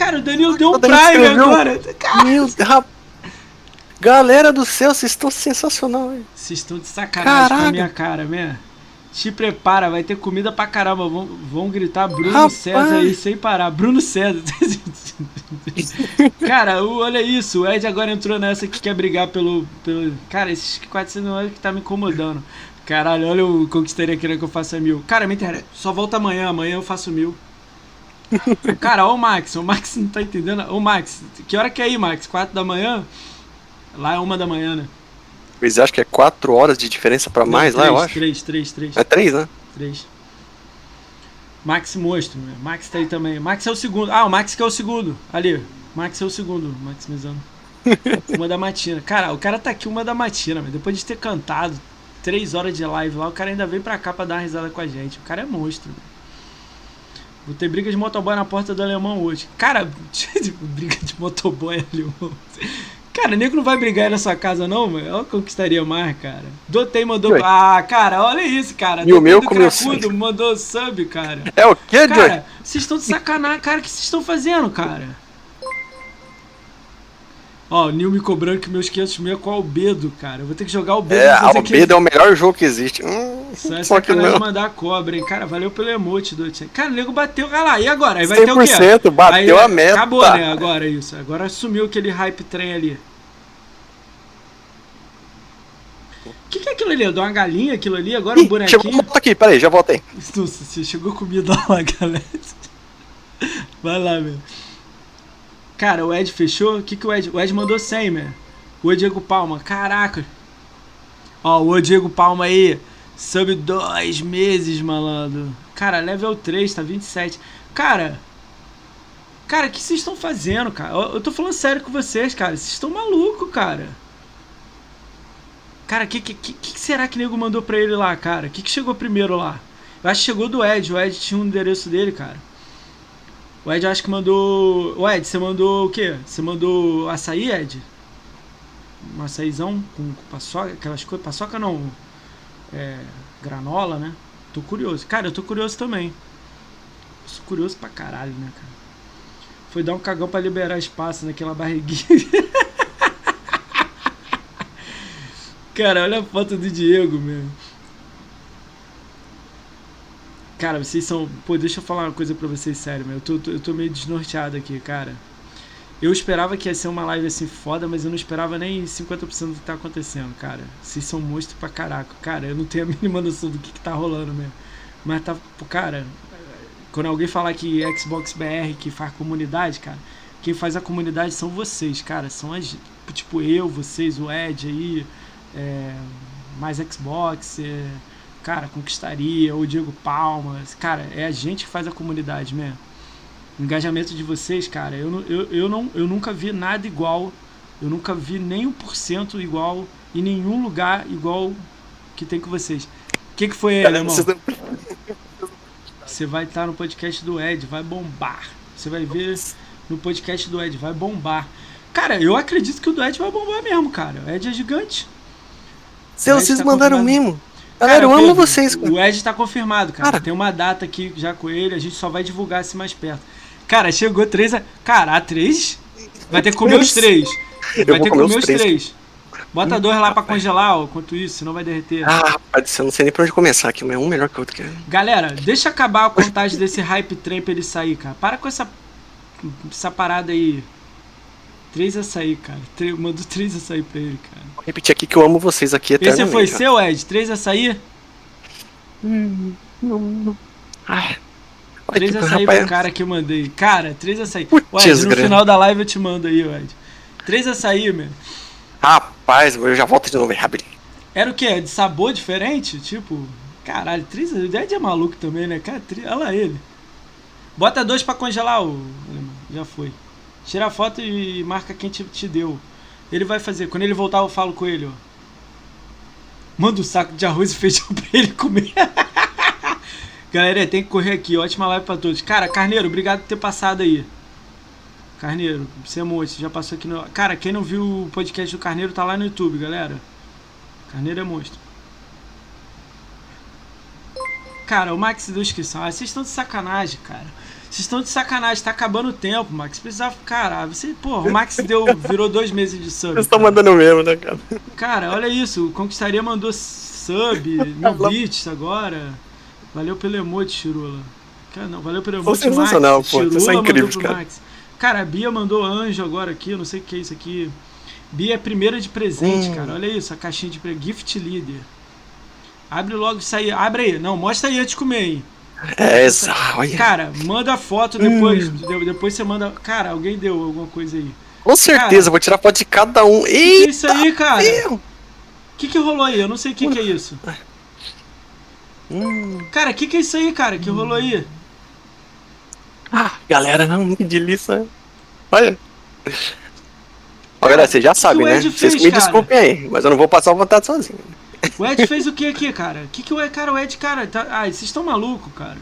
B: Cara, o Danilo deu um Prime agora. Cara.
A: Meu Deus, Galera do céu, vocês estão sensacional, hein?
B: Vocês estão de sacanagem Caraca. com a minha cara, né? Te prepara, vai ter comida pra caramba. Vão, vão gritar Bruno Rapaz. César aí sem parar. Bruno César. *laughs* cara, olha isso. O Ed agora entrou nessa que quer brigar pelo. pelo... Cara, esses 400 que tá me incomodando. Caralho, olha o Conquistaria querendo que eu faça mil. Cara, minha internet só volta amanhã, amanhã eu faço mil. *laughs* Cara, ó o Max, o Max não tá entendendo. Ô Max, que hora que é aí, Max? Quatro da manhã? Lá é uma da manhã, né?
A: Pois acho que é quatro horas de diferença pra mais três, lá, eu acho.
B: Três, três, três.
A: É três, né?
B: Três. Max monstro? Max tá aí também. Max é o segundo. Ah, o Max que é o segundo. Ali. Max é o segundo, maximizando. *laughs* uma da matina. Cara, o cara tá aqui uma da matina, mas depois de ter cantado três horas de live lá, o cara ainda vem pra cá pra dar uma risada com a gente. O cara é monstro. Vou ter briga de motoboy na porta do alemão hoje. Cara, *laughs* briga de motoboy alemão. Cara, nego não vai brigar aí na sua casa, não, mano. Eu conquistaria mais, cara. Dotei mandou. Ah, cara, olha isso, cara.
A: E o meu começou.
B: mandou sub, cara.
A: É o quê,
B: Cara, vocês estão de sacanagem, cara. O que vocês estão fazendo, cara? Ó, o Nil me cobrando que meus 500 mil é com o Albedo, cara. Eu vou ter que jogar o Albedo.
A: É, Albedo que... é o melhor jogo que existe. Hum,
B: só essa só que não. mandar a cobra, hein? Cara, valeu pelo emote, Dot. Cara, o nego bateu. Olha lá, e agora? Aí vai ter o quê?
A: bateu Aí, a meta.
B: Acabou, né? Agora isso. Agora sumiu aquele hype trem ali. O que, que é aquilo ali? Deu uma galinha aquilo ali? Agora Ih, um bonequinho?
A: Chegou aqui, peraí, já voltei.
B: Nossa, chegou comida *laughs* lá, galera. Vai lá, meu. Cara, o Ed fechou? O que, que o Ed. O Ed mandou 100, man. O Diego Palma, caraca. Ó, o Diego Palma aí. Sub dois meses, malandro. Cara, level 3, tá 27. Cara. Cara, o que vocês estão fazendo, cara? Eu, eu tô falando sério com vocês, cara. Vocês estão malucos, cara. Cara, o que, que, que, será que o nego mandou pra ele lá, cara? O que, que chegou primeiro lá? Eu acho que chegou do Ed. O Ed tinha um endereço dele, cara. O Ed acho que mandou. O Ed, você mandou o quê? Você mandou açaí, Ed? Um açaizão com, com paçoca, aquelas coisas. Paçoca não. É, granola, né? Tô curioso. Cara, eu tô curioso também. Sou curioso pra caralho, né, cara? Foi dar um cagão pra liberar espaço naquela barriguinha. *laughs* cara, olha a foto do Diego, meu. Cara, vocês são. Pô, deixa eu falar uma coisa pra vocês sério, meu. Eu tô, eu tô meio desnorteado aqui, cara. Eu esperava que ia ser uma live assim foda, mas eu não esperava nem 50% do que tá acontecendo, cara. Vocês são monstros pra caraca. Cara, eu não tenho a *laughs* mínima noção do que, que tá rolando mesmo. Mas tá. Cara, quando alguém falar que Xbox BR que faz comunidade, cara, quem faz a comunidade são vocês, cara. São as. Tipo, eu, vocês, o Ed aí, é, mais Xbox. É, cara, conquistaria, ou Diego Palmas. Cara, é a gente que faz a comunidade mesmo. O engajamento de vocês, cara, eu, eu, eu, não, eu nunca vi nada igual. Eu nunca vi nem um por cento igual em nenhum lugar igual que tem com vocês. O que, que foi, ele, irmão? Você vai estar no podcast do Ed, vai bombar. Você vai ver no podcast do Ed, vai bombar. Cara, eu acredito que o do Ed vai bombar mesmo, cara. O Ed é gigante.
A: Se vocês tá mandaram mimo. Galera, eu amo vocês.
B: O Ed tá confirmado, cara. cara. Tem uma data aqui já com ele, a gente só vai divulgar se mais perto. Cara, chegou três. A... Cara, a três? Vai ter que comer os três. Vai ter que comer os três. três. Bota hum, dois lá pra congelar, ó, enquanto isso, senão vai derreter.
A: Ah, rapaz, eu não sei nem pra onde começar aqui, mas é um melhor que o outro. Cara.
B: Galera, deixa acabar a contagem desse hype trem pra ele sair, cara. Para com essa, essa parada aí. Três açaí, cara. Três, mando três açaí pra ele, cara.
A: Vou repetir aqui que eu amo vocês aqui
B: Esse foi seu, Ed? Três açaí? Hum, não, não. Ah. Três açaí rapaz... pro cara que eu mandei. Cara, três açaí. Putz, Ed, no grande. final da live eu te mando aí, Ed. Três açaí, meu.
A: Rapaz, eu já volto de novo rapidinho.
B: Era o quê? De sabor diferente? Tipo, caralho, três. O Ed é maluco também, né? Cara, tri... olha lá ele. Bota dois pra congelar, o. Já foi. Tira a foto e marca quem te, te deu. Ele vai fazer. Quando ele voltar, eu falo com ele, ó. Manda um saco de arroz e feijão *laughs* pra ele comer. *laughs* Galera, tem que correr aqui. Ótima live pra todos. Cara, Carneiro, obrigado por ter passado aí. Carneiro, você é monstro. Já passou aqui no. Cara, quem não viu o podcast do Carneiro tá lá no YouTube, galera. Carneiro é monstro. Cara, o Max deu inscrição. Ah, vocês estão de sacanagem, cara. Vocês estão de sacanagem, tá acabando o tempo, Max. Precisava. Cara, você. Porra, o Max deu, virou dois meses de sub.
A: Vocês estão mandando mesmo, né, cara?
B: Cara, olha isso. O Conquistaria mandou sub, *laughs* mil bits agora. Valeu pelo emote, Chirula. Cara, não, valeu pelo emote, Max.
A: Sensacional, pô. Chirula é incrível, cara. Max.
B: Cara, a Bia mandou anjo agora aqui, eu não sei o que é isso aqui. Bia é primeira de presente, hum. cara. Olha isso, a caixinha de presente. Gift Leader. Abre logo isso aí. Abre aí. Não, mostra aí antes de comer aí.
A: É, exato.
B: Cara, manda foto depois. Hum. Depois você manda. Cara, alguém deu alguma coisa aí.
A: Com certeza,
B: cara,
A: vou tirar foto de cada um.
B: Eita, que, é isso aí, cara? O que, que rolou aí? Eu não sei o que, que é isso. Hum. Cara, o que, que é isso aí, cara? Que rolou aí?
A: Ah, galera, não, que delícia. Olha. Olha, você já sabe, né? Fez, Vocês me cara? desculpem aí, mas eu não vou passar a vontade sozinho.
B: O Ed fez o que aqui, cara? O que, que o Ed, cara, o Ed, cara, tá... Ah, vocês estão malucos, cara.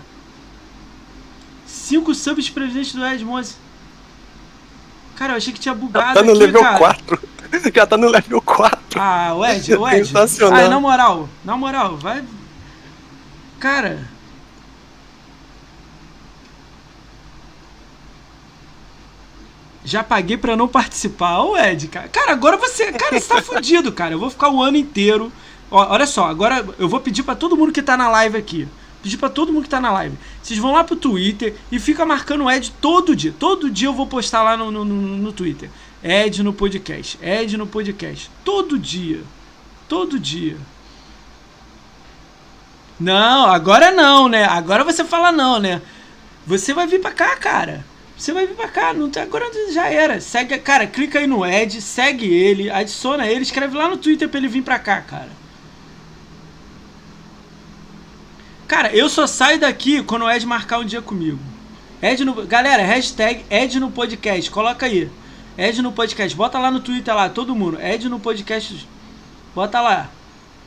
B: Cinco subs presidente do Ed Mose. Cara, eu achei que tinha bugado. Já
A: tá no
B: aqui,
A: level
B: cara.
A: 4. *laughs* Já tá no level 4.
B: Ah, o Ed, o Ed. Sensacional. Ah, na moral, na moral, vai. Cara. Já paguei pra não participar. Ô, Ed, cara. Cara, agora você. Cara, você tá *laughs* fudido, cara. Eu vou ficar o ano inteiro. Ó, olha só, agora eu vou pedir para todo mundo que tá na live aqui pedir para todo mundo que tá na live. Vocês vão lá pro Twitter e fica marcando o Ed todo dia. Todo dia eu vou postar lá no, no, no Twitter. Ed no podcast. Ed no podcast. Todo dia. Todo dia. Não, agora não, né? Agora você fala não, né? Você vai vir pra cá, cara. Você vai vir pra cá. Não tem, agora já era. Segue, cara, clica aí no Ed, segue ele, adiciona ele, escreve lá no Twitter pra ele vir pra cá, cara. Cara, eu só saio daqui quando o Ed marcar um dia comigo. Ed no, galera, hashtag Ed no podcast. Coloca aí. Ed no podcast. Bota lá no Twitter lá, todo mundo. Ed no podcast. Bota lá.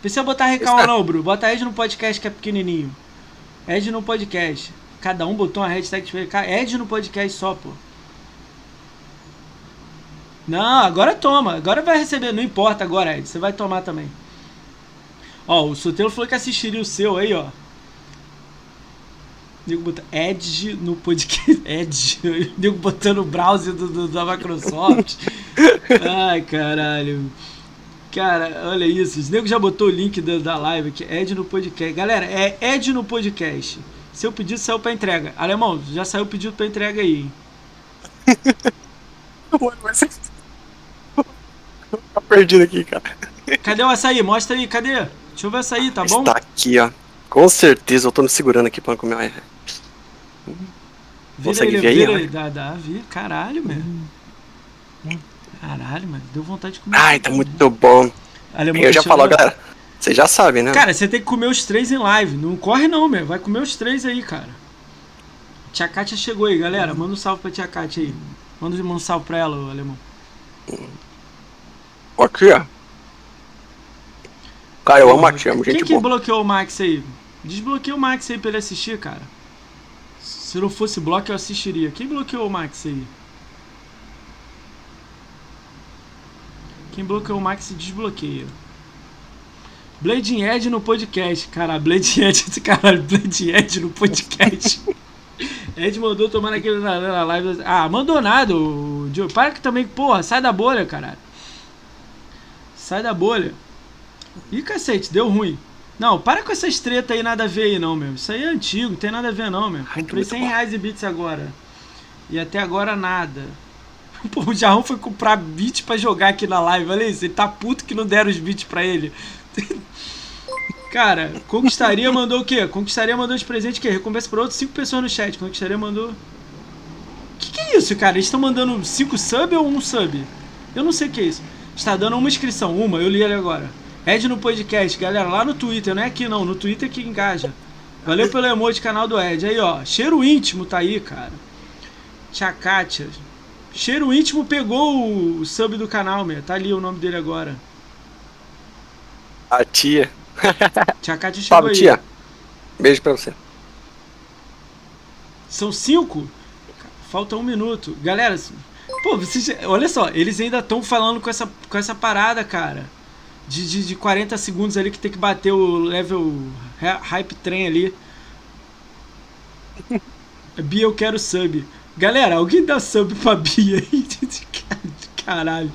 B: Precisa botar recalma não, Bru. Bota Ed no podcast que é pequenininho. Ed no podcast. Cada um botou uma hashtag diferente. Ed no podcast só, pô. Não, agora toma. Agora vai receber. Não importa agora, Ed. Você vai tomar também. Ó, o Sotelo falou que assistiria o seu aí, ó. Nego botando Edge no podcast. *laughs* Edge. Nego botando o browser do, do, da Microsoft. Ai, caralho. Cara, olha isso. Os nego já botou o link da, da live aqui. Ed no podcast. Galera, é Ed no podcast. Seu pedido saiu pra entrega. Alemão, já saiu o pedido pra entrega aí, *laughs*
A: tá perdido aqui, cara.
B: Cadê o açaí? Mostra aí, cadê? Deixa eu ver o açaí, tá bom?
A: Está aqui, ó. Com certeza, eu tô me segurando aqui pra comer.
B: Consegue ver aí? aí dá, dá, vi. Caralho, mano. Caralho, mano. Deu vontade de comer.
A: Ai, tá muito bom. Alemão, eu já falo, galera. Você já sabe, né?
B: Cara, você tem que comer os três em live. Não corre não, meu. Vai comer os três aí, cara. Tia Kátia chegou aí, galera. Manda um salve pra tia Kátia aí. Manda um salve pra ela, alemão.
A: Aqui, ó. Cara, eu amo a tia,
B: Quem que bloqueou o Max aí? Desbloqueia o Max aí pra ele assistir, cara. Se não fosse bloco, eu assistiria. Quem bloqueou o Max aí? Quem bloqueou o Max desbloqueia. Blade Edge no podcast. Cara, Blade Edge, *laughs* caralho, Blade Edge no podcast. *laughs* Ed mandou tomar aquele na, na live. Ah, mandou nada, o Joe. Para que também, porra, sai da bolha, caralho. Sai da bolha. Ih, cacete, deu ruim. Não, para com essas treta aí, nada a ver aí não, meu. Isso aí é antigo, não tem nada a ver não, meu. Comprei 100 reais em bits agora. E até agora nada. Pô, *laughs* o Jarrão foi comprar bits pra jogar aqui na live, olha isso. Ele tá puto que não deram os bits pra ele. *laughs* Cara, Conquistaria *laughs* mandou o quê? Conquistaria mandou de presente o quê? Recompensa pra outros 5 pessoas no chat. Conquistaria mandou... O que, que é isso, cara? Eles estão mandando 5 sub ou um sub? Eu não sei o que é isso. Está dando uma inscrição, uma, eu li ele agora. Ed no podcast, galera, lá no Twitter, não é aqui não, no Twitter que engaja. Valeu pelo emoji canal do Ed. Aí, ó, cheiro íntimo tá aí, cara. Tia Kátia. Cheiro íntimo pegou o sub do canal, meu. Tá ali o nome dele agora.
A: A tia. *laughs*
B: Tia Kátia chegou Fala, aí. tia.
A: Beijo pra você.
B: São cinco? Falta um minuto. Galera, pô, vocês, olha só, eles ainda estão falando com essa, com essa parada, cara de, de, de 40 segundos ali que tem que bater o level hype trem ali. *laughs* Bia, eu quero sub. Galera, alguém dá sub pra Bia aí? *laughs* Caralho.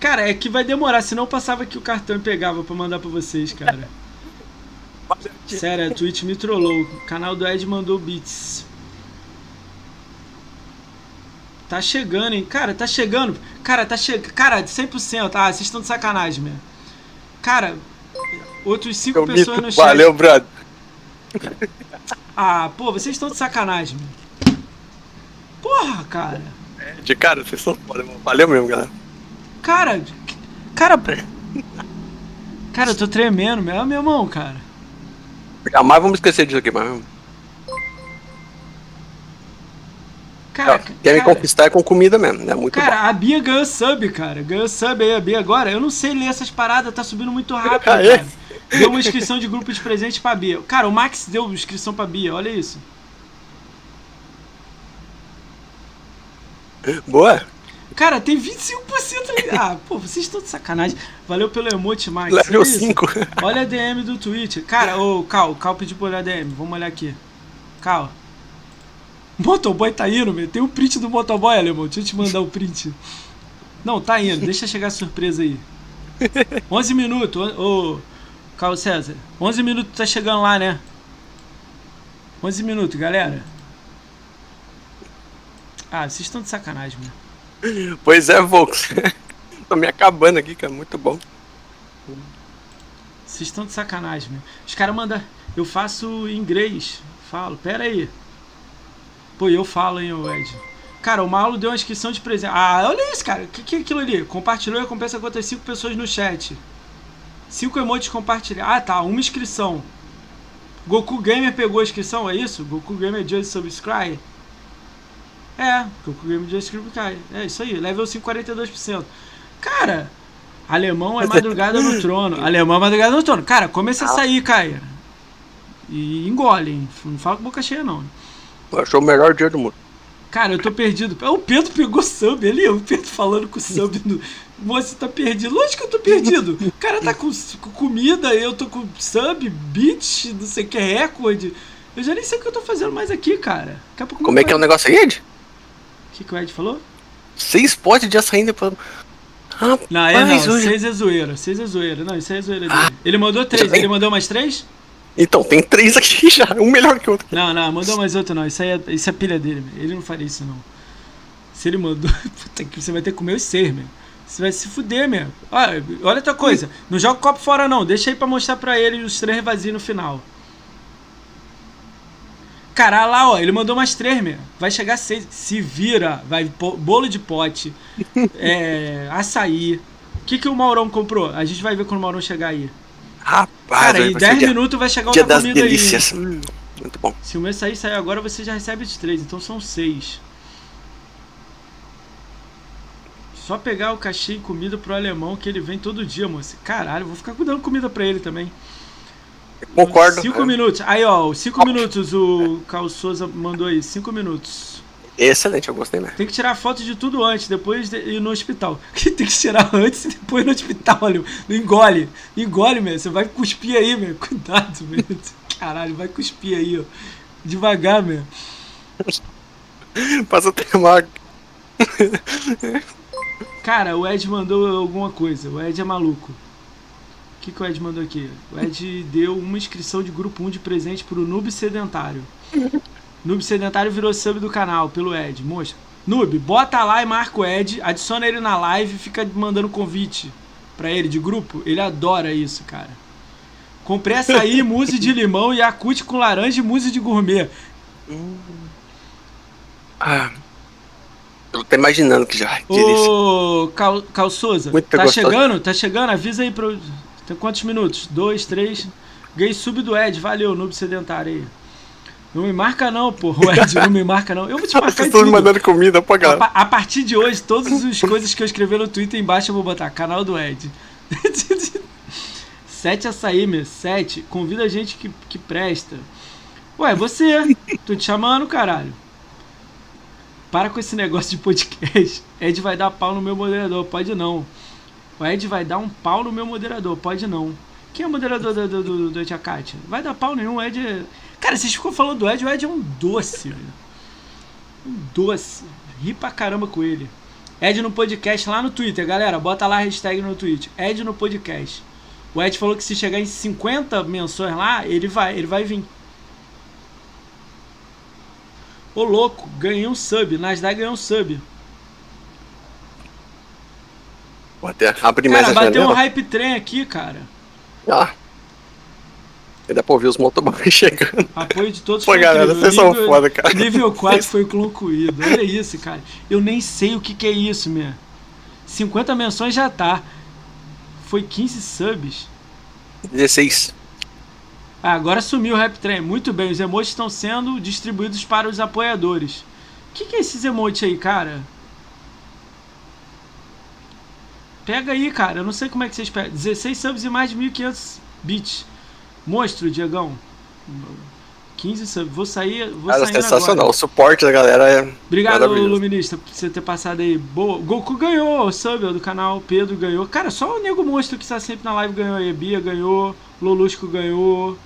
B: Cara, é que vai demorar, senão passava aqui o cartão e pegava pra mandar pra vocês, cara. *laughs* Sério, a Twitch me trollou. O canal do Ed mandou beats. Tá chegando, hein? Cara, tá chegando. Cara, tá chegando. Cara, 100%. Ah, vocês estão de sacanagem, meu. Cara, outros 5 Eu pessoas no chat.
A: Valeu, brother.
B: Ah, pô, vocês estão de sacanagem, meu. Porra, cara.
A: De cara, vocês são foda, Valeu mesmo, galera.
B: Cara, cara. Cara, eu tô tremendo, meu, meu irmão, cara.
A: Jamais vamos esquecer disso aqui, mas. Cara, Quer me conquistar é com comida mesmo, né? Muito
B: cara,
A: bom.
B: a Bia ganhou sub, cara. Ganhou sub aí, a Bia agora. Eu não sei ler essas paradas, tá subindo muito rápido, cara. Deu uma inscrição de grupo de presente pra Bia. Cara, o Max deu inscrição pra Bia, olha isso.
A: Boa.
B: Cara, tem 25% ali. Ah, pô, vocês estão de sacanagem. Valeu pelo emote, Max.
A: Level 5.
B: Olha a DM do Twitch. Cara, ô, Cal, Cal pediu pra olhar a DM. Vamos olhar aqui. Cal. Motoboy tá indo, meu. Tem um print do motoboy, alemão. Deixa eu te mandar o print. Não, tá indo. Deixa chegar a surpresa aí. 11 minutos. Ô, Carlos César. 11 minutos tá chegando lá, né? 11 minutos, galera. Ah, vocês estão de sacanagem, meu.
A: Pois é, Volks. *laughs* Tô me acabando aqui, cara. Muito bom.
B: Vocês estão de sacanagem, meu. Os caras mandam. Eu faço inglês. Falo, pera aí. Pô, eu falo, hein, Ed. Cara, o Mauro deu uma inscrição de presente. Ah, olha isso, cara. O que, que é aquilo ali? Compartilhou e recompensa contra 5 pessoas no chat. 5 emotes compartilhados. Ah, tá. Uma inscrição. Goku Gamer pegou a inscrição, é isso? Goku Gamer Just Subscribe? É, Goku Gamer Just Subscribe. É isso aí. Level 5, 42%. Cara, alemão é madrugada no *laughs* trono. Alemão é madrugada no trono. Cara, começa a sair, Caia. E engole, hein? Não fala com boca cheia, não.
A: Achou o melhor dia do mundo.
B: Cara, eu tô perdido. O Pedro pegou sub ali, o Pedro falando com o sub no. Você tá perdido. Lógico que eu tô perdido. O cara tá com, com comida, eu tô com sub, beat, não sei o que, recorde. Eu já nem sei o que eu tô fazendo mais aqui, cara.
A: Como é que é o negócio aí, Ed?
B: O que, que o Ed falou?
A: Seis potes de açaí depois.
B: Rapaz, não, é não. Hoje... Seis é zoeira. Seis é zoeira. Não, isso é zoeira dele. Ah, ele mandou três. Ele mandou mais três?
A: Então, tem três aqui *laughs* já, um melhor que o outro.
B: Não, não, mandou mais outro não. Isso aí é, isso é pilha dele, ele não faria isso não. Se ele mandou, *laughs* puta que você vai ter que comer os seis, meu. Você vai se fuder, meu. Olha, olha outra coisa, não joga o copo fora não, deixa aí pra mostrar pra ele os três vazios no final. Cara, lá, ó, ele mandou mais três, meu. Vai chegar seis. Se vira, vai bolo de pote, *laughs* é, açaí. O que, que o Maurão comprou? A gente vai ver quando o Maurão chegar aí.
A: Rapaz,
B: Cara, em 10 minutos vai chegar
A: outra comida delícias. aí. Hum, muito bom.
B: Se o meu sair sair agora, você já recebe os três, então são seis. Só pegar o cachê e comida pro alemão que ele vem todo dia, moça. Caralho, vou ficar cuidando comida pra ele também.
A: Concordo.
B: Cinco é. minutos. Aí, ó, cinco minutos o Carl Souza mandou aí. Cinco minutos.
A: Excelente, eu gostei mesmo.
B: Tem que tirar foto de tudo antes, depois de ir no hospital. *laughs* Tem que tirar antes e depois no hospital, olha. Engole. Engole, meu. Você vai cuspir aí, meu. *laughs* Cuidado, meu. Caralho, vai cuspir aí, ó. Devagar, meu.
A: Passa até mal.
B: Cara, o Ed mandou alguma coisa. O Ed é maluco. O que, que o Ed mandou aqui? O Ed deu uma inscrição de grupo 1 de presente pro Noob Sedentário. Noob Sedentário virou sub do canal, pelo Ed. Mostra. Noob, bota lá e marca o Ed, adiciona ele na live e fica mandando convite pra ele de grupo. Ele adora isso, cara. Comprei açaí, *laughs* mousse de limão, Yakut com laranja e mousse de gourmet.
A: Ah. Eu tô imaginando que já.
B: Ô, Cal, Cal Souza, Muito tá gostoso. chegando? Tá chegando? Avisa aí pro. Tem quantos minutos? Dois, três. Ganhei sub do Ed, valeu, noob sedentário aí. Não me marca não, pô. O *laughs* Ed, não me marca não. Eu vou te *laughs* marcar estão
A: me mandando comida, pô, galera.
B: A, a, partir de hoje, todas as coisas que eu escrever no Twitter embaixo eu vou botar. Canal do Ed. *laughs* Sete açaí, meu. Sete. Convida a gente que, que presta. Ué, você. Tô te chamando, caralho. Para com esse negócio de podcast. Ed vai dar pau no meu moderador. Pode não. O Ed vai dar um pau no meu moderador. Pode não. Quem é o moderador do, do, do, do Tia Kátia? Vai dar pau nenhum. O Ed é Cara, vocês ficam falando do Ed, o Ed é um doce, velho. Um doce. Ri pra caramba com ele. Ed no podcast lá no Twitter, galera. Bota lá a hashtag no Twitter. Ed no podcast. O Ed falou que se chegar em 50 menções lá, ele vai, ele vai vir. Ô louco, ganhei um sub. Nasdaq ganhou um sub.
A: Vou até abrir mais
B: cara, bateu um hype trem aqui, cara.
A: Ah. E dá pra ouvir os motoboys *laughs* chegando.
B: Apoio de todos
A: Pô, galera, vocês são foda, cara.
B: Nível *laughs* 4 foi concluído. Olha isso, cara. Eu nem sei o que, que é isso, meu. 50 menções já tá. Foi 15 subs.
A: 16.
B: Ah, agora sumiu o Rap Train. Muito bem, os emotes estão sendo distribuídos para os apoiadores. que, que é esses emotes aí, cara? Pega aí, cara. Eu não sei como é que vocês pegam. 16 subs e mais de 1.500 bits. Monstro, Diegão. 15 subs. Vou sair. Vou
A: Cara, sensacional. Agora. O suporte da galera é.
B: Obrigado, Luminista, por você ter passado aí. Boa. Goku ganhou, o sub do canal. Pedro ganhou. Cara, só o Nego Monstro que está sempre na live ganhou aí. Bia ganhou. Lolusco ganhou.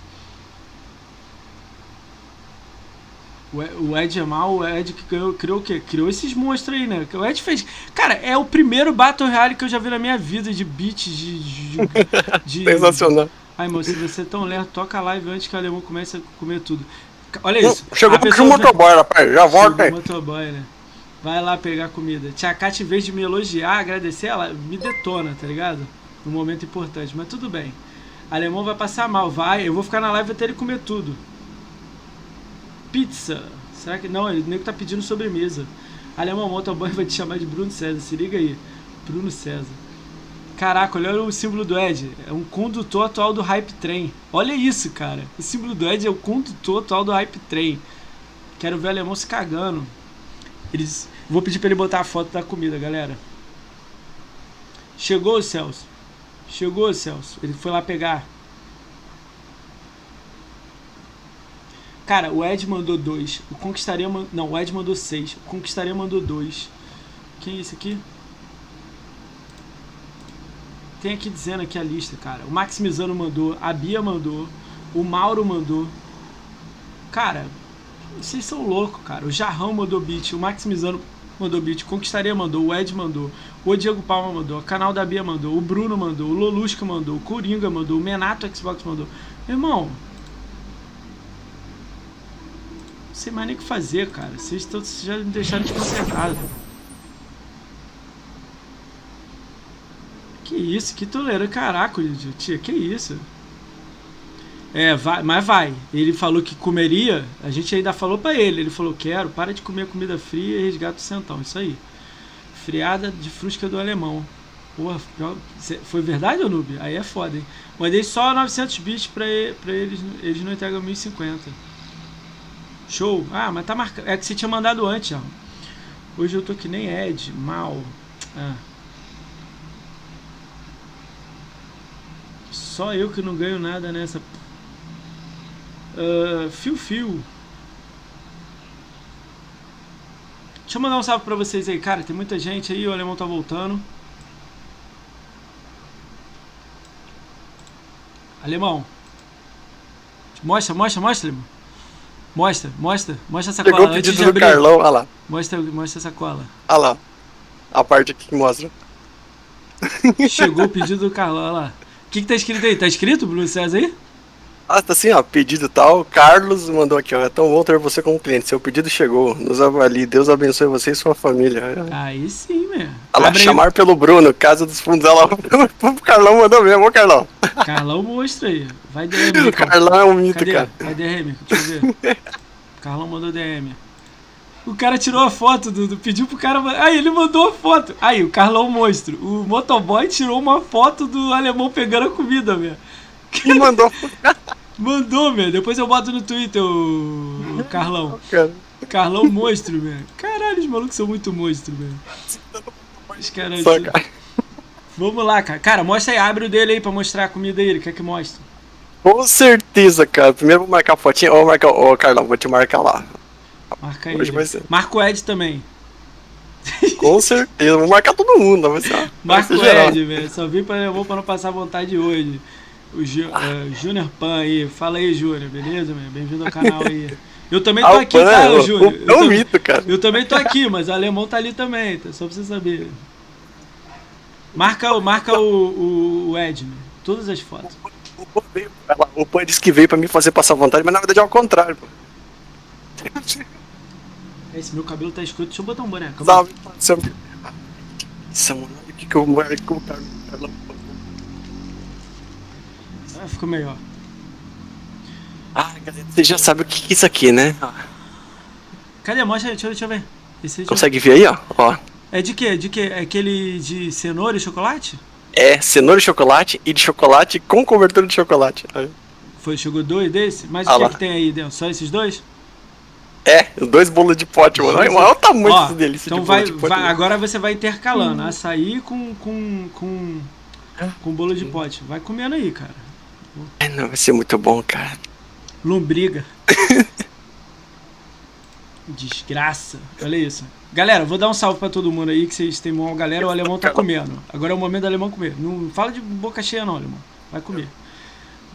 B: O Ed é mal, o Ed que criou, criou o quê? Criou esses monstros aí, né? O Ed fez. Cara, é o primeiro Battle Royale que eu já vi na minha vida de beats, de. de,
A: de *laughs* Sensacional.
B: Ai, moço, se você é tão lerdo, toca a live antes que o alemão comece a comer tudo. Olha isso.
A: Chegou o motoboy, rapaz. Já volta aí.
B: motoboy, né? Vai lá pegar comida. Tia Kat, em vez de me elogiar, agradecer, ela me detona, tá ligado? Num momento importante. Mas tudo bem. Alemão vai passar mal, vai. Eu vou ficar na live até ele comer tudo. Pizza. Será que. Não, ele nem tá pedindo sobremesa. Alemão Motoboy *laughs* vai te chamar de Bruno César. Se liga aí. Bruno César. Caraca, olha o símbolo do Ed. É um condutor atual do Hype Train. Olha isso, cara. O símbolo do Ed é o condutor atual do Hype Train. Quero ver o alemão se cagando. Eles... Vou pedir pra ele botar a foto da comida, galera. Chegou, Celso. Chegou, Celso. Ele foi lá pegar. Cara, o Ed mandou dois. O Conquistaria. Não, o Ed mandou seis. O Conquistaria mandou dois. Quem é esse aqui? Tem aqui dizendo aqui a lista, cara. O Maximizano mandou. A Bia mandou. O Mauro mandou. Cara, vocês são loucos, cara. O Jarrão mandou beat. O Maximizano mandou beat. Conquistaria mandou. O Ed mandou. O Diego Palma mandou. O canal da Bia mandou. O Bruno mandou. O Lolusca mandou. O Coringa mandou. O Menato Xbox mandou. Irmão, sei mais nem o que fazer, cara. Vocês estão já me deixaram desconcertado. Que isso, que toleira, caraca, tia, que isso? É, vai, mas vai. Ele falou que comeria, a gente ainda falou para ele. Ele falou: Quero, para de comer comida fria e resgata o centão. Isso aí. Friada de frusca do alemão. Porra, foi verdade, Noob? Aí é foda, hein? Mandei só 900 bits pra, pra eles, eles não entregam 1050. Show. Ah, mas tá marcado. É que você tinha mandado antes, ó. Hoje eu tô que nem Ed. Mal. Ah. Só eu que não ganho nada nessa. Uh, fio Fio. Deixa eu mandar um salve pra vocês aí, cara. Tem muita gente aí, o alemão tá voltando. Alemão. Mostra, mostra, mostra, alemão. Mostra, mostra, mostra essa
A: Chegou
B: cola.
A: o pedido do abrir. Carlão, olha lá.
B: Mostra, mostra essa cola.
A: Olha lá. A parte aqui que mostra.
B: Chegou o pedido do Carlão, olha lá. O que, que tá escrito aí? Tá escrito, Bruno César aí?
A: Ah, tá assim, ó, pedido tal. Carlos mandou aqui, ó. É tão bom ter você como cliente. Seu pedido chegou. Nos avalie. Deus abençoe você e sua família.
B: Aí sim, meu.
A: Olha lá, chamar pelo Bruno, Casa dos Fundos. Olha lá, *laughs* o Carlão mandou mesmo, ô Carlão.
B: Carlão mostra aí. Vai DM. *laughs*
A: O Carlão é um mito, Cadê? cara.
B: Vai DM, deixa eu ver. *laughs* Carlão mandou DM. O cara tirou a foto do, Pediu pro cara. Aí ele mandou a foto. Aí, o Carlão monstro. O motoboy tirou uma foto do alemão pegando a comida, velho.
A: E mandou. *laughs*
B: mandou, velho. Depois eu boto no Twitter o, o Carlão. Cara. Carlão monstro, velho. Caralho, os malucos são muito monstro, velho. Os caras. Vamos lá, cara. Cara, mostra aí, abre o dele aí pra mostrar a comida dele. Quer que mostre?
A: Com certeza, cara. Primeiro vou marcar a fotinha. Ô, marcar... Ô, Carlão, vou te marcar lá.
B: Marca aí. Ser. Marca o Ed também.
A: Com certeza, vou marcar todo mundo. Vai ser, *laughs*
B: Marca o Ed, velho. Só vim pra, vou pra não passar vontade hoje. O Ju, uh, Júnior Pan aí. Fala aí, Júnior, beleza, meu? Bem-vindo ao canal aí. *laughs* Eu também tô aqui, tá, Júnior?
A: É um mito, cara.
B: Eu também tô aqui, mas o alemão tá ali também, tá? só pra você saber. Marca, marca o, o, o Ed, meu. Todas as fotos.
A: O, o, o Pan disse que veio pra mim fazer passar vontade, mas na verdade é ao contrário, pô.
B: Esse meu cabelo tá escuro, deixa eu botar um boné.
A: Salve, salve. Nossa, mano, o que que eu vou colocar?
B: Ah, ficou melhor.
A: Ah, você já sabe o que que é isso aqui, né?
B: Cadê? Mostra aí, deixa, deixa eu ver. Esse
A: Consegue ver aí, ó? ó?
B: É de quê? De quê? É aquele de cenoura e chocolate?
A: É, cenoura e chocolate e de chocolate com cobertura de chocolate.
B: Foi, chegou dois desse? Mas ah o que, é que tem aí dentro? Só esses dois?
A: É, dois bolos de pote, mano. Olha o tamanho desse delícia
B: então de vai, de pote. Vai, agora você vai intercalando hum. açaí com, com, com, com bolo de pote. Vai comendo aí, cara.
A: É, não, vai ser muito bom, cara.
B: Lombriga. *laughs* Desgraça. Olha isso. Galera, vou dar um salve pra todo mundo aí, que vocês têm uma galera, o alemão tá comendo. Agora é o momento do alemão comer. Não fala de boca cheia não, alemão. Vai comer.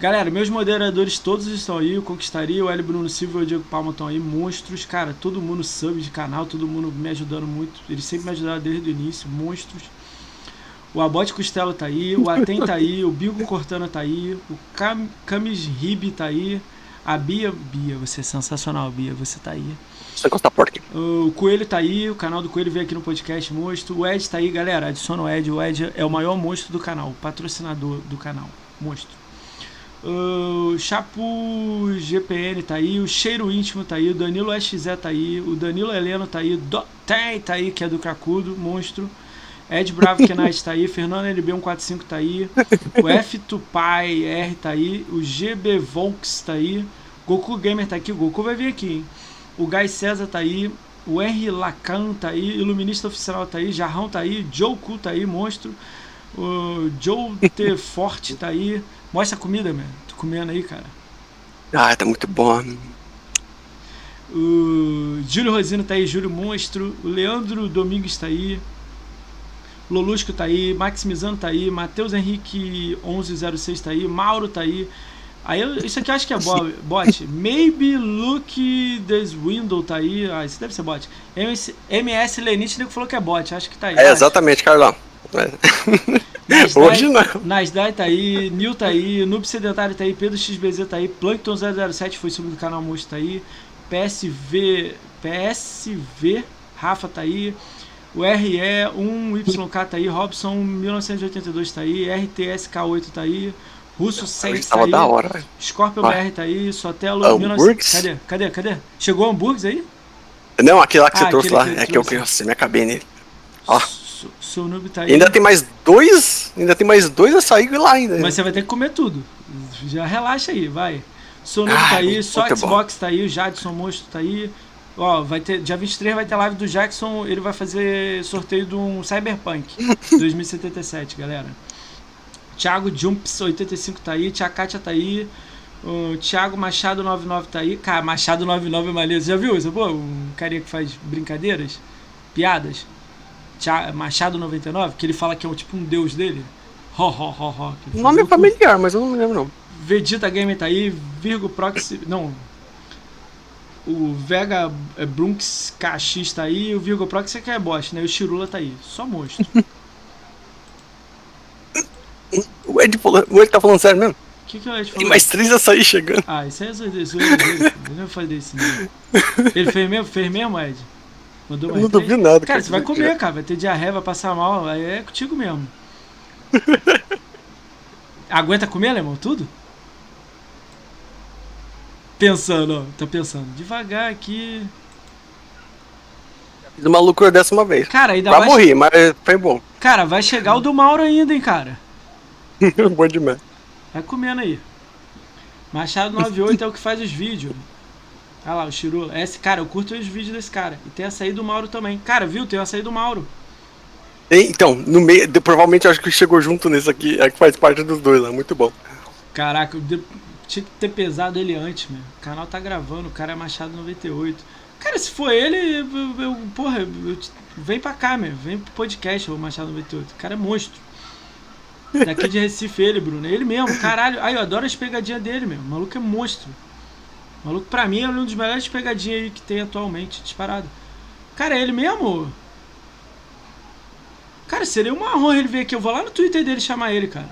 B: Galera, meus moderadores todos estão aí, o Conquistaria, o L. Bruno Silva e o Diego Palma estão aí, monstros, cara, todo mundo sub de canal, todo mundo me ajudando muito, eles sempre me ajudaram desde o início, monstros. O Abote Costelo tá aí, o Aten tá aí, o Bigo Cortana tá aí, o Cam Camis Ribe tá aí, a Bia, Bia, você é sensacional, Bia, você tá aí. O Coelho tá aí, o canal do Coelho veio aqui no podcast Monstro. O Ed tá aí, galera. Adiciona o Ed. O Ed é o maior monstro do canal, patrocinador do canal. Monstro. O Chapo GPN tá aí, o Cheiro Íntimo tá aí, o Danilo SZ tá aí, o Danilo Heleno tá aí, o Tem tá aí, que é do Cracudo, monstro. Ed Bravo Knight tá aí, Fernando LB145 tá aí, o F Tupai R tá aí, o GB Volks tá aí, Goku Gamer tá aqui, o Goku vai vir aqui, hein? O Guy César tá aí, o R Lacan tá aí, Iluminista Oficial tá aí, Jarrão tá aí, Joe Ku tá aí, monstro. O Joe T Forte tá aí. Mostra a comida, mano. Tô comendo aí, cara.
A: Ah, tá muito bom.
B: O Júlio Rosino tá aí, Júlio Monstro. O Leandro Domingues tá aí. Lolusco tá aí, Maximizando tá aí, Matheus Henrique 1106 tá aí, Mauro tá aí. Aí isso aqui eu acho que é bot. Maybe look this window tá aí. Ah, isso deve ser bot. MS, MS Lenite falou que é bot, acho que tá aí.
A: É exatamente, Carlão.
B: Nasdai, Hoje não. Nasdai tá aí, Nil tá aí, Noob Sedentário tá aí, Pedro XBZ tá aí, Plankton 007 foi subido do canal Monstro tá aí, PSV, PSV, Rafa tá aí, o RE 1YK tá aí, Robson 1982 tá aí, RTSK8 tá aí, Russo 6 tá aí,
A: da hora,
B: Scorpion BR tá aí, Sotelo 19... Cadê? Cadê? Cadê? Chegou o hambúrguer aí?
A: Não, aquele lá que ah, você trouxe lá, que é que eu, nossa, me acabei nele. Ó.
B: Seu noob tá aí.
A: Ainda tem mais dois. Ainda tem mais dois açaí lá ainda.
B: Mas você vai ter que comer tudo. Já relaxa aí, vai. Seu noob tá aí, só Xbox bom. tá aí, o Jadson Monstro tá aí. Ó, vai ter. Dia 23 vai ter live do Jackson. Ele vai fazer sorteio de um Cyberpunk *laughs* 2077, galera. Thiago Jumps 85 tá aí, Tia Kátia tá aí. O Thiago Machado 99 tá aí. Cara, Machado 99 é maneiro. Já viu isso? Pô, um carinha que faz brincadeiras, piadas. Machado 99, que ele fala que é um, tipo um deus dele. Ho, ho, ho, ho.
A: O nome é familiar, mas eu não me lembro não.
B: Vegeta Gamer tá aí, Virgo Proxy. Não. O Vega é, Brunks KX tá aí, o Virgo Proxy é que é boss, né? O Chirula tá aí. Só monstro. *laughs*
A: o Ed, o Ed tá falando sério mesmo?
B: O que, que o Ed falou?
A: Tem mais três açaí chegando.
B: Ah, isso aí é zoeira. Ele não faz desse, né? Ele fez mesmo, fez mesmo, Ed?
A: Mandou mais eu não duvido nada.
B: Cara, cara, você vai comer, cara. Vai ter diarreia, vai passar mal. Aí é contigo mesmo. *laughs* Aguenta comer, alemão? Tudo? Pensando, ó. Tá pensando. Devagar aqui.
A: Fiz uma loucura dessa uma vez.
B: Cara, ainda
A: vai. Vai morrer, mas foi bom.
B: Cara, vai chegar o do Mauro ainda, hein, cara. *laughs*
A: bom demais.
B: Vai comendo aí. Machado 98 é o que faz os vídeos. Olha lá, o Shiru. Esse, cara, eu curto os vídeos desse cara. E tem a saída do Mauro também. Cara, viu? Tem a saída do Mauro.
A: Então, no meio, provavelmente acho que chegou junto nesse aqui, é que faz parte dos dois, né? Muito bom.
B: Caraca, eu tinha que ter pesado ele antes, meu. O canal tá gravando, o cara é Machado 98. Cara, se for ele, eu, eu, porra, eu, vem pra cá, meu. Vem pro podcast, o Machado 98. O cara é monstro. Daqui de Recife, ele, Bruno. Ele mesmo, caralho. Ai, eu adoro as pegadinhas dele, meu. O maluco é monstro. Maluco, pra mim, é um dos melhores pegadinhas aí que tem atualmente, disparado. Cara, é ele mesmo? Cara, seria uma honra ele vir aqui. Eu vou lá no Twitter dele chamar ele, cara.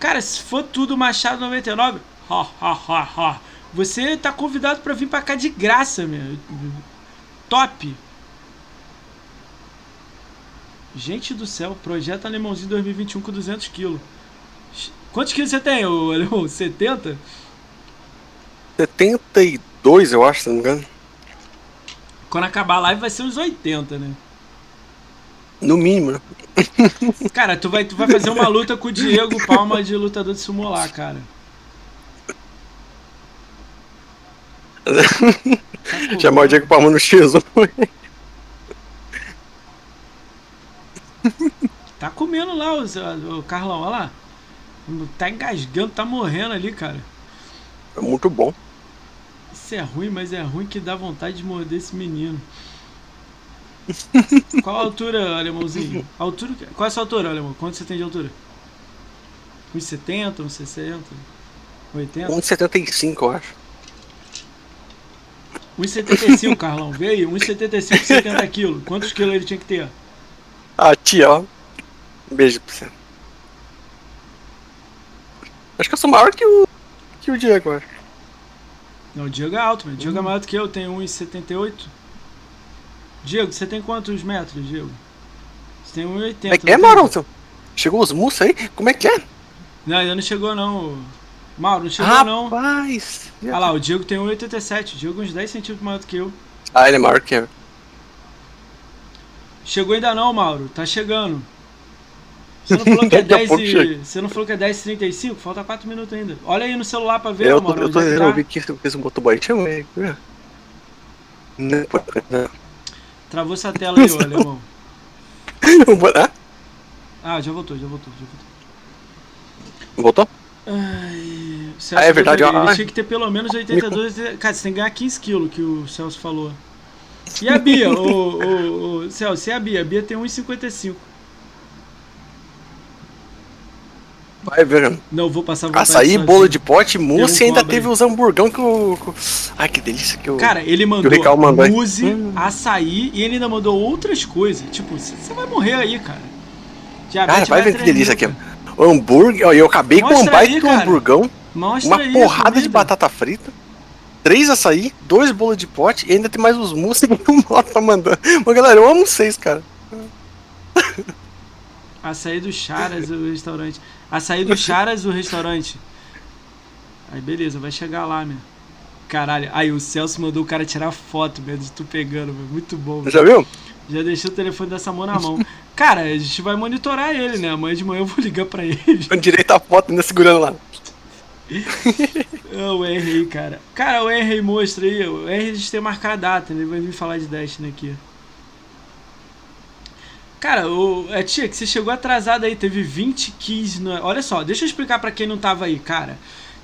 B: Cara, se for tudo Machado 99, ha, ha, ha, ha. Você tá convidado para vir para cá de graça, meu. Top. Gente do céu, projeto Alemãozinho 2021 com 200 quilos. Quantos quilos você tem, ô Alemão? 70?
A: 72, eu acho, se não me engano.
B: Quando acabar a live vai ser uns 80, né?
A: No mínimo, né? *laughs*
B: Cara, tu vai, tu vai fazer uma luta com o Diego Palma de lutador de sumo lá, cara. *laughs*
A: Chamar o Diego Palma no X1.
B: tá comendo lá o, o Carlão, olha lá. Tá engasgando, tá morrendo ali, cara.
A: É muito bom.
B: Isso é ruim, mas é ruim que dá vontade de morder esse menino. *laughs* Qual a altura, alemãozinho? A altura, qual é a sua altura, alemão? Quanto você tem de altura? 1,70, 1,60? 80?
A: 1,75, eu acho.
B: 1,75, Carlão. Vê aí, 1,75, 70 quilos. Quantos quilos ele tinha que ter?
A: Ah, tia, ó. Um beijo pra você. Acho que eu sou maior que o, que o Diego, acho.
B: Não, o Diego é alto, mas o Diego hum. é maior do que eu, tem 1,78. Diego, você tem quantos metros, Diego? Você tem 1,80.
A: É que é, Mauro? Chegou os mussos aí? Como é que é?
B: Não, ainda não chegou não. Mauro, não chegou Rapaz. não.
A: Rapaz!
B: Olha lá, o Diego tem 1,87. O Diego é uns 10 centímetros maior do que eu.
A: Ah, ele é maior que eu.
B: Chegou ainda não, Mauro. Tá chegando. Você não falou que é *laughs* 10 e... Você não falou que é 10 35? Falta 4 minutos ainda. Olha aí no celular pra ver,
A: eu. Tô, eu tô é eu vi que fez um motoboy. aí.
B: Não, Travou essa tela aí, ô *laughs* alemão. ah, já voltou, já voltou, já voltou.
A: Voltou?
B: Ai,
A: ah, é verdade.
B: Ele ah, tinha que ter pelo menos 82. Cara, você tem que ganhar 15 quilos, que o Celso falou. E a Bia, o, o, o Celso, e a Bia? A Bia tem 1,55.
A: Vai ver.
B: Não, vou passar
A: Açaí, bolo de pote, mousse e ainda teve os hamburgão que o. Ai, que delícia que o.
B: Cara, ele mandou mousse, hum. açaí e ele ainda mandou outras coisas. Tipo, você vai morrer aí, cara.
A: Cara, vai, ver que delícia aqui. O hambúrguer, eu acabei Mostra com um baita do hamburgão. Mostra uma porrada de batata frita. Três açaí, dois bolos de pote e ainda tem mais os mousse *laughs* que o Mota tá mandando. Mas galera, eu amo vocês, cara.
B: Açaí do Charas, o restaurante. Açaí do Charas, o restaurante. Aí beleza, vai chegar lá, meu. Caralho, aí o Celso mandou o cara tirar foto, meu, de tu pegando, meu. Muito bom.
A: Já viu?
B: Já deixou o telefone dessa mão na mão. Cara, a gente vai monitorar ele, né? Amanhã de manhã eu vou ligar pra ele.
A: Com direito a foto ainda segurando lá.
B: o R cara. Cara, o R mostra aí. O R a gente tem marcar a data, né? Ele vai vir falar de Destiny aqui. Cara, o, é, tia, que você chegou atrasado aí, teve 20 keys. No, olha só, deixa eu explicar para quem não tava aí, cara.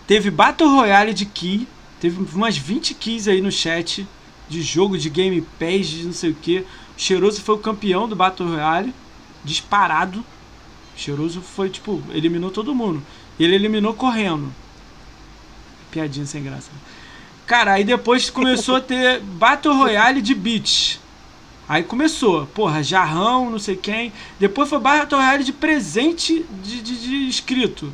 B: Teve Battle Royale de key, teve umas 20 keys aí no chat de jogo, de Game Pass, de não sei o que. Cheiroso foi o campeão do Battle Royale, disparado. Cheiroso foi, tipo, eliminou todo mundo. Ele eliminou correndo. Piadinha sem graça. Cara, aí depois começou a ter Battle Royale de beach. Aí começou, porra, jarrão, não sei quem. Depois foi Battle Royale de presente de, de, de inscrito.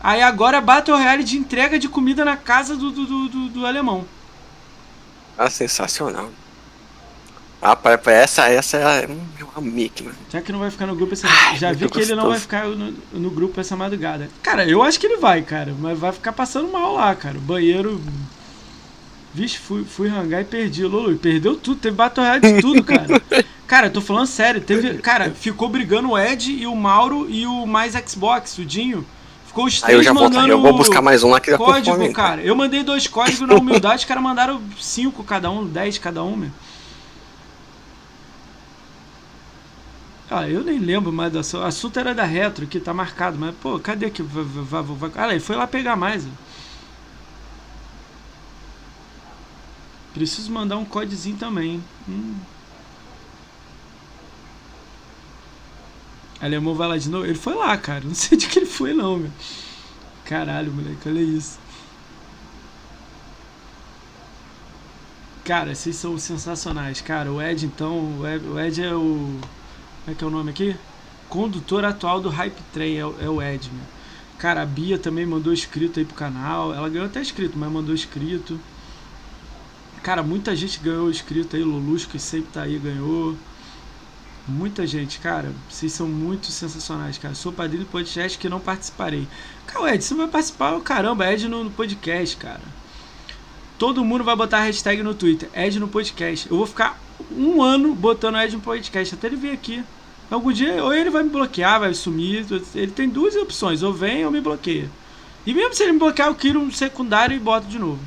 B: Aí agora é Battle Royale de entrega de comida na casa do, do, do, do alemão.
A: Ah, sensacional. Ah, para essa, essa é uma mic, mano.
B: Já que não vai ficar no grupo essa Ai, Já vi que gostoso. ele não vai ficar no, no, grupo essa madrugada. Cara, eu acho que ele vai, cara. Mas vai ficar passando mal lá, cara. O banheiro Vixe, fui, fui rangar e perdi, Lulu. Perdeu tudo, teve Battle Royale de tudo, cara. cara, eu tô falando sério. Teve, cara, ficou brigando o Ed e o Mauro e o mais Xbox, o Dinho. Ficou os três Aí eu já
A: mandando vou, eu vou buscar mais um lá que
B: código, fome, cara. Eu mandei dois códigos na humildade, os caras mandaram cinco cada um, dez cada um, meu. Ah, eu nem lembro mais da A assunto era da Retro, que tá marcado, mas, pô, cadê que. Ah, ele foi lá pegar mais. Preciso mandar um codezinho também. Hum. Alemão vai lá de novo. Ele foi lá, cara. Não sei de que ele foi, não, meu. Caralho, moleque, olha isso. Cara, vocês são sensacionais. Cara, o Ed, então. O Ed é o. Como é que é o nome aqui? Condutor atual do Hype Train. É, é o Ed, meu. Cara, a Bia também mandou escrito aí pro canal. Ela ganhou até escrito, mas mandou escrito. Cara, muita gente ganhou inscrito aí, Lulusco que sempre tá aí, ganhou. Muita gente, cara, vocês são muito sensacionais, cara. Sou padrinho do podcast que não participarei. Cara, Ed, você vai participar, caramba, Ed no, no podcast, cara. Todo mundo vai botar a hashtag no Twitter, Ed no podcast. Eu vou ficar um ano botando Ed no podcast, até ele vir aqui. Algum dia, ou ele vai me bloquear, vai sumir. Ele tem duas opções, ou vem ou me bloqueia. E mesmo se ele me bloquear, eu quero um secundário e boto de novo.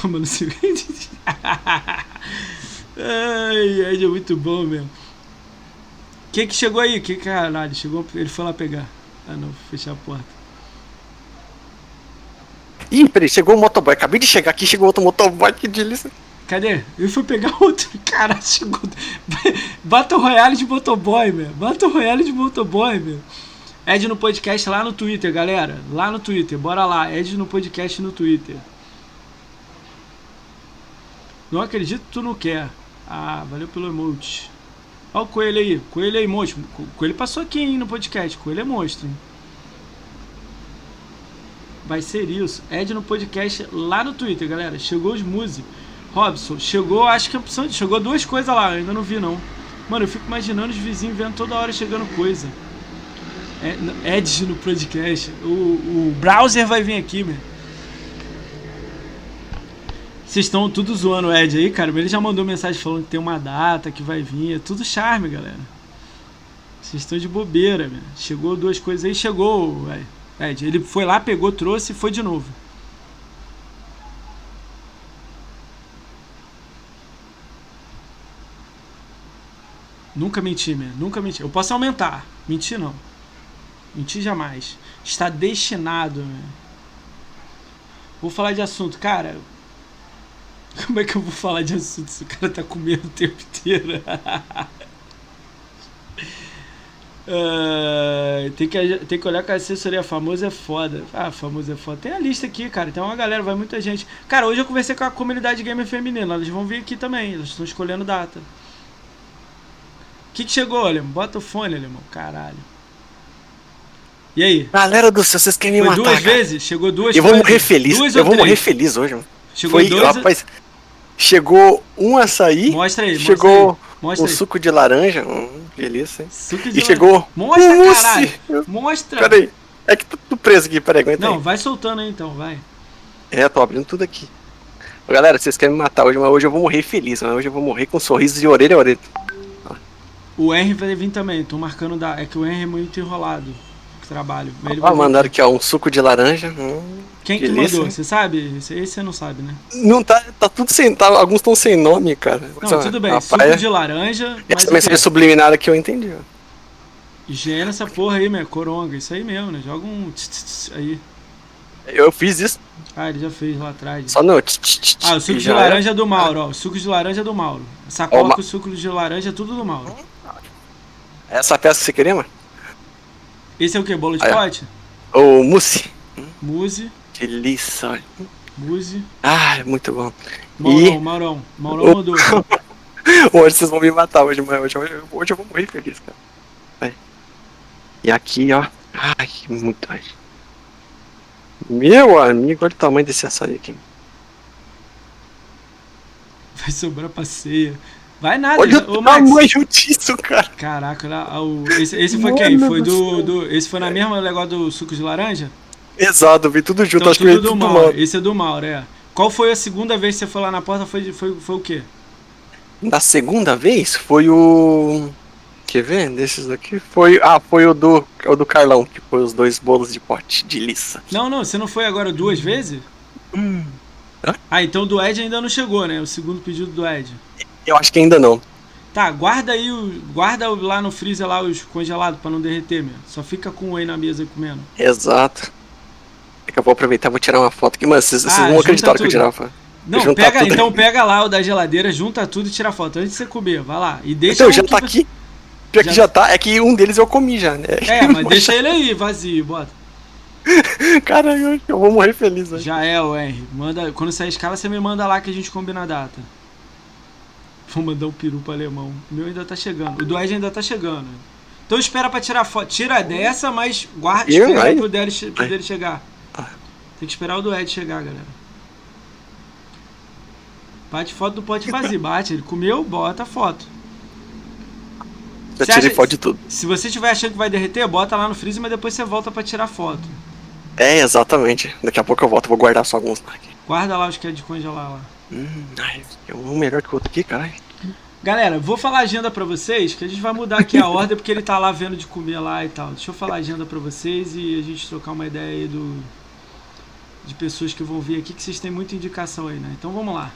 B: Toma no seguinte. Ai, Ed é muito bom mesmo. Quem que chegou aí? Que caralho, chegou, ele foi lá pegar. Ah não, fechar a porta.
A: Ih, peraí, chegou o motoboy. Acabei de chegar aqui, chegou outro motoboy, que delícia.
B: Cadê? Ele foi pegar *laughs* outro. Cara, chegou. Battle Royale de motoboy, meu. Battle Royale de motoboy, meu. Ed no podcast lá no Twitter, galera. Lá no Twitter, bora lá. Ed no podcast no Twitter. Não acredito que tu não quer. Ah, valeu pelo emote. Olha o coelho aí. Coelho aí, monstro. Coelho passou aqui, hein, no podcast. Coelho é monstro, hein? Vai ser isso. Ed no podcast lá no Twitter, galera. Chegou os músicos. Robson, chegou, acho que a opção. Chegou duas coisas lá, ainda não vi não. Mano, eu fico imaginando os vizinhos vendo toda hora chegando coisa. É, Ed no podcast. O, o browser vai vir aqui, meu. Vocês estão tudo zoando o Ed aí, cara. Ele já mandou mensagem falando que tem uma data que vai vir. É tudo charme, galera. Vocês estão de bobeira, meu. Chegou duas coisas aí, chegou, Ed. Ele foi lá, pegou, trouxe e foi de novo. Nunca menti, man. Nunca menti. Eu posso aumentar. Mentir não. Mentir jamais. Está destinado, man. Vou falar de assunto. Cara, como é que eu vou falar de assunto se o cara tá comendo o tempo inteiro? uh, tem, que, tem que olhar que a assessoria famosa é foda. Ah, famosa é foda. Tem a lista aqui, cara. Tem uma galera, vai muita gente. Cara, hoje eu conversei com a comunidade gamer feminina. Elas vão vir aqui também. Elas estão escolhendo data. O que, que chegou, Alemão? Bota o fone, Alemão. Caralho. E aí?
A: Galera do céu, vocês querem me
B: Foi
A: matar,
B: duas
A: cara.
B: vezes? Chegou duas
A: Eu vou morrer feliz.
B: Duas
A: eu
B: ou
A: vou
B: três?
A: morrer feliz hoje, mano.
B: Chegou
A: Foi,
B: dois...
A: rapaz, chegou um açaí.
B: Mostra aí,
A: Chegou
B: mostra aí. Mostra
A: um
B: aí.
A: suco de laranja. Hum, delícia, hein?
B: Suco de
A: E
B: laranja.
A: chegou
B: Mostra,
A: um mousse.
B: caralho. Mostra.
A: Peraí. É que tô, tô preso aqui, peraí, aguenta
B: Não,
A: aí.
B: vai soltando aí então, vai.
A: É, tô abrindo tudo aqui. Galera, vocês querem me matar hoje, mas hoje eu vou morrer feliz, mas hoje eu vou morrer com sorrisos de orelha a orelha.
B: O R vai vir também, tô marcando da. É que o R é muito enrolado. Que trabalho. Ele vir.
A: mandaram aqui, ó, um suco de laranja. Hum,
B: Quem que
A: delícia.
B: mandou? Você sabe? Esse, esse você não sabe, né?
A: Não tá, tá tudo sem, tá, alguns estão sem nome, cara.
B: Não, tudo bem.
A: a
B: Suco de laranja.
A: Essa mensagem
B: quê?
A: subliminar aqui eu entendi, ó.
B: Higiene essa porra aí, meu. Coronga. Isso aí mesmo, né? Joga um. tss, tss, tss aí.
A: Eu fiz isso
B: Ah, ele já fez lá atrás.
A: só tch, tch, tch,
B: Ah, o suco de laranja é do Mauro, ó. O suco de laranja é do Mauro. Sacola
A: ma-
B: com o suco de laranja é tudo do Mauro.
A: Essa peça que você queria, mano?
B: Esse é o que? Bolo de pote?
A: O mousse.
B: Muse,
A: Delícia, olha.
B: muse.
A: Ah, é muito bom.
B: Maurão, Maurão. Maurão
A: O-
B: mandou. *laughs*
A: Hoje vocês vão me matar hoje, mas hoje, hoje, hoje eu vou morrer feliz, cara. Vai. E aqui, ó. Ai, muito. ai. Meu amigo, olha o tamanho desse açaí aqui.
B: Vai sobrar pra ceia. Vai nada,
A: Olha o
B: Max.
A: tamanho *laughs* disso, cara.
B: Caraca, o- esse, esse foi
A: Mano
B: quem? Foi
A: do
B: do, do. Esse foi na mesma negócio do suco de laranja?
A: Exato, vi tudo junto,
B: Então
A: acho que
B: tudo
A: veio
B: do
A: tudo
B: Mauro.
A: mal.
B: Esse é do Mauro, é. Qual foi a segunda vez que você foi lá na porta? Foi, foi, foi o quê?
A: Na segunda vez foi o. Quer ver? Desses aqui foi. Ah, foi o do. O do Carlão, que foi os dois bolos de pote de liça.
B: Não, não, você não foi agora duas vezes?
A: Hum.
B: Ah, então o do Ed ainda não chegou, né? O segundo pedido do Ed.
A: Eu acho que ainda não.
B: Tá, guarda aí, o, guarda lá no freezer lá os congelados pra não derreter, meu. Só fica com um aí na mesa comendo.
A: Exato. É que eu vou aproveitar e vou tirar uma foto aqui, mas vocês, vocês
B: Ah,
A: não
B: junta
A: acreditaram que eu
B: tudo.
A: tirava foto.
B: Não, pega, então pega lá o da geladeira, junta tudo e tira foto antes de você comer. Vai lá. E deixa
A: Então, já
B: que
A: tá aqui. Pior que
B: Já-
A: já tá, é que um deles eu comi já, né?
B: É, *laughs* mas deixa ele aí, vazio, bota. *laughs*
A: Cara, eu, vou morrer feliz hoje.
B: Já é, o R. Manda, quando sair a escala, você me manda lá que a gente combina a data. Vou mandar um peru pro alemão. O meu ainda tá chegando. O do Ed ainda tá chegando. Então espera pra tirar foto. Tira dessa, mas guarda,
A: Eu,
B: espera
A: vai.
B: pro dele, pro dele chegar. Tem que esperar o do Ed chegar, galera. Bate foto do pote vazio. Bate, ele comeu, bota foto.
A: Já
B: Você
A: tirei
B: acha-
A: foto de tudo.
B: Se você estiver achando que vai derreter, bota lá no freezer, mas depois você volta pra tirar foto.
A: É, exatamente. Daqui a pouco eu volto, vou guardar só alguns lá.
B: Guarda lá os que é de congelar lá.
A: Hum, ai, é um melhor que o outro aqui, caralho.
B: Galera, vou falar a agenda pra vocês, que a gente vai mudar aqui a *laughs* ordem porque ele tá lá vendo de comer lá e tal. Deixa eu falar a agenda pra vocês e a gente trocar uma ideia aí do de pessoas que vão vir aqui que vocês têm muita indicação aí, né? Então vamos lá.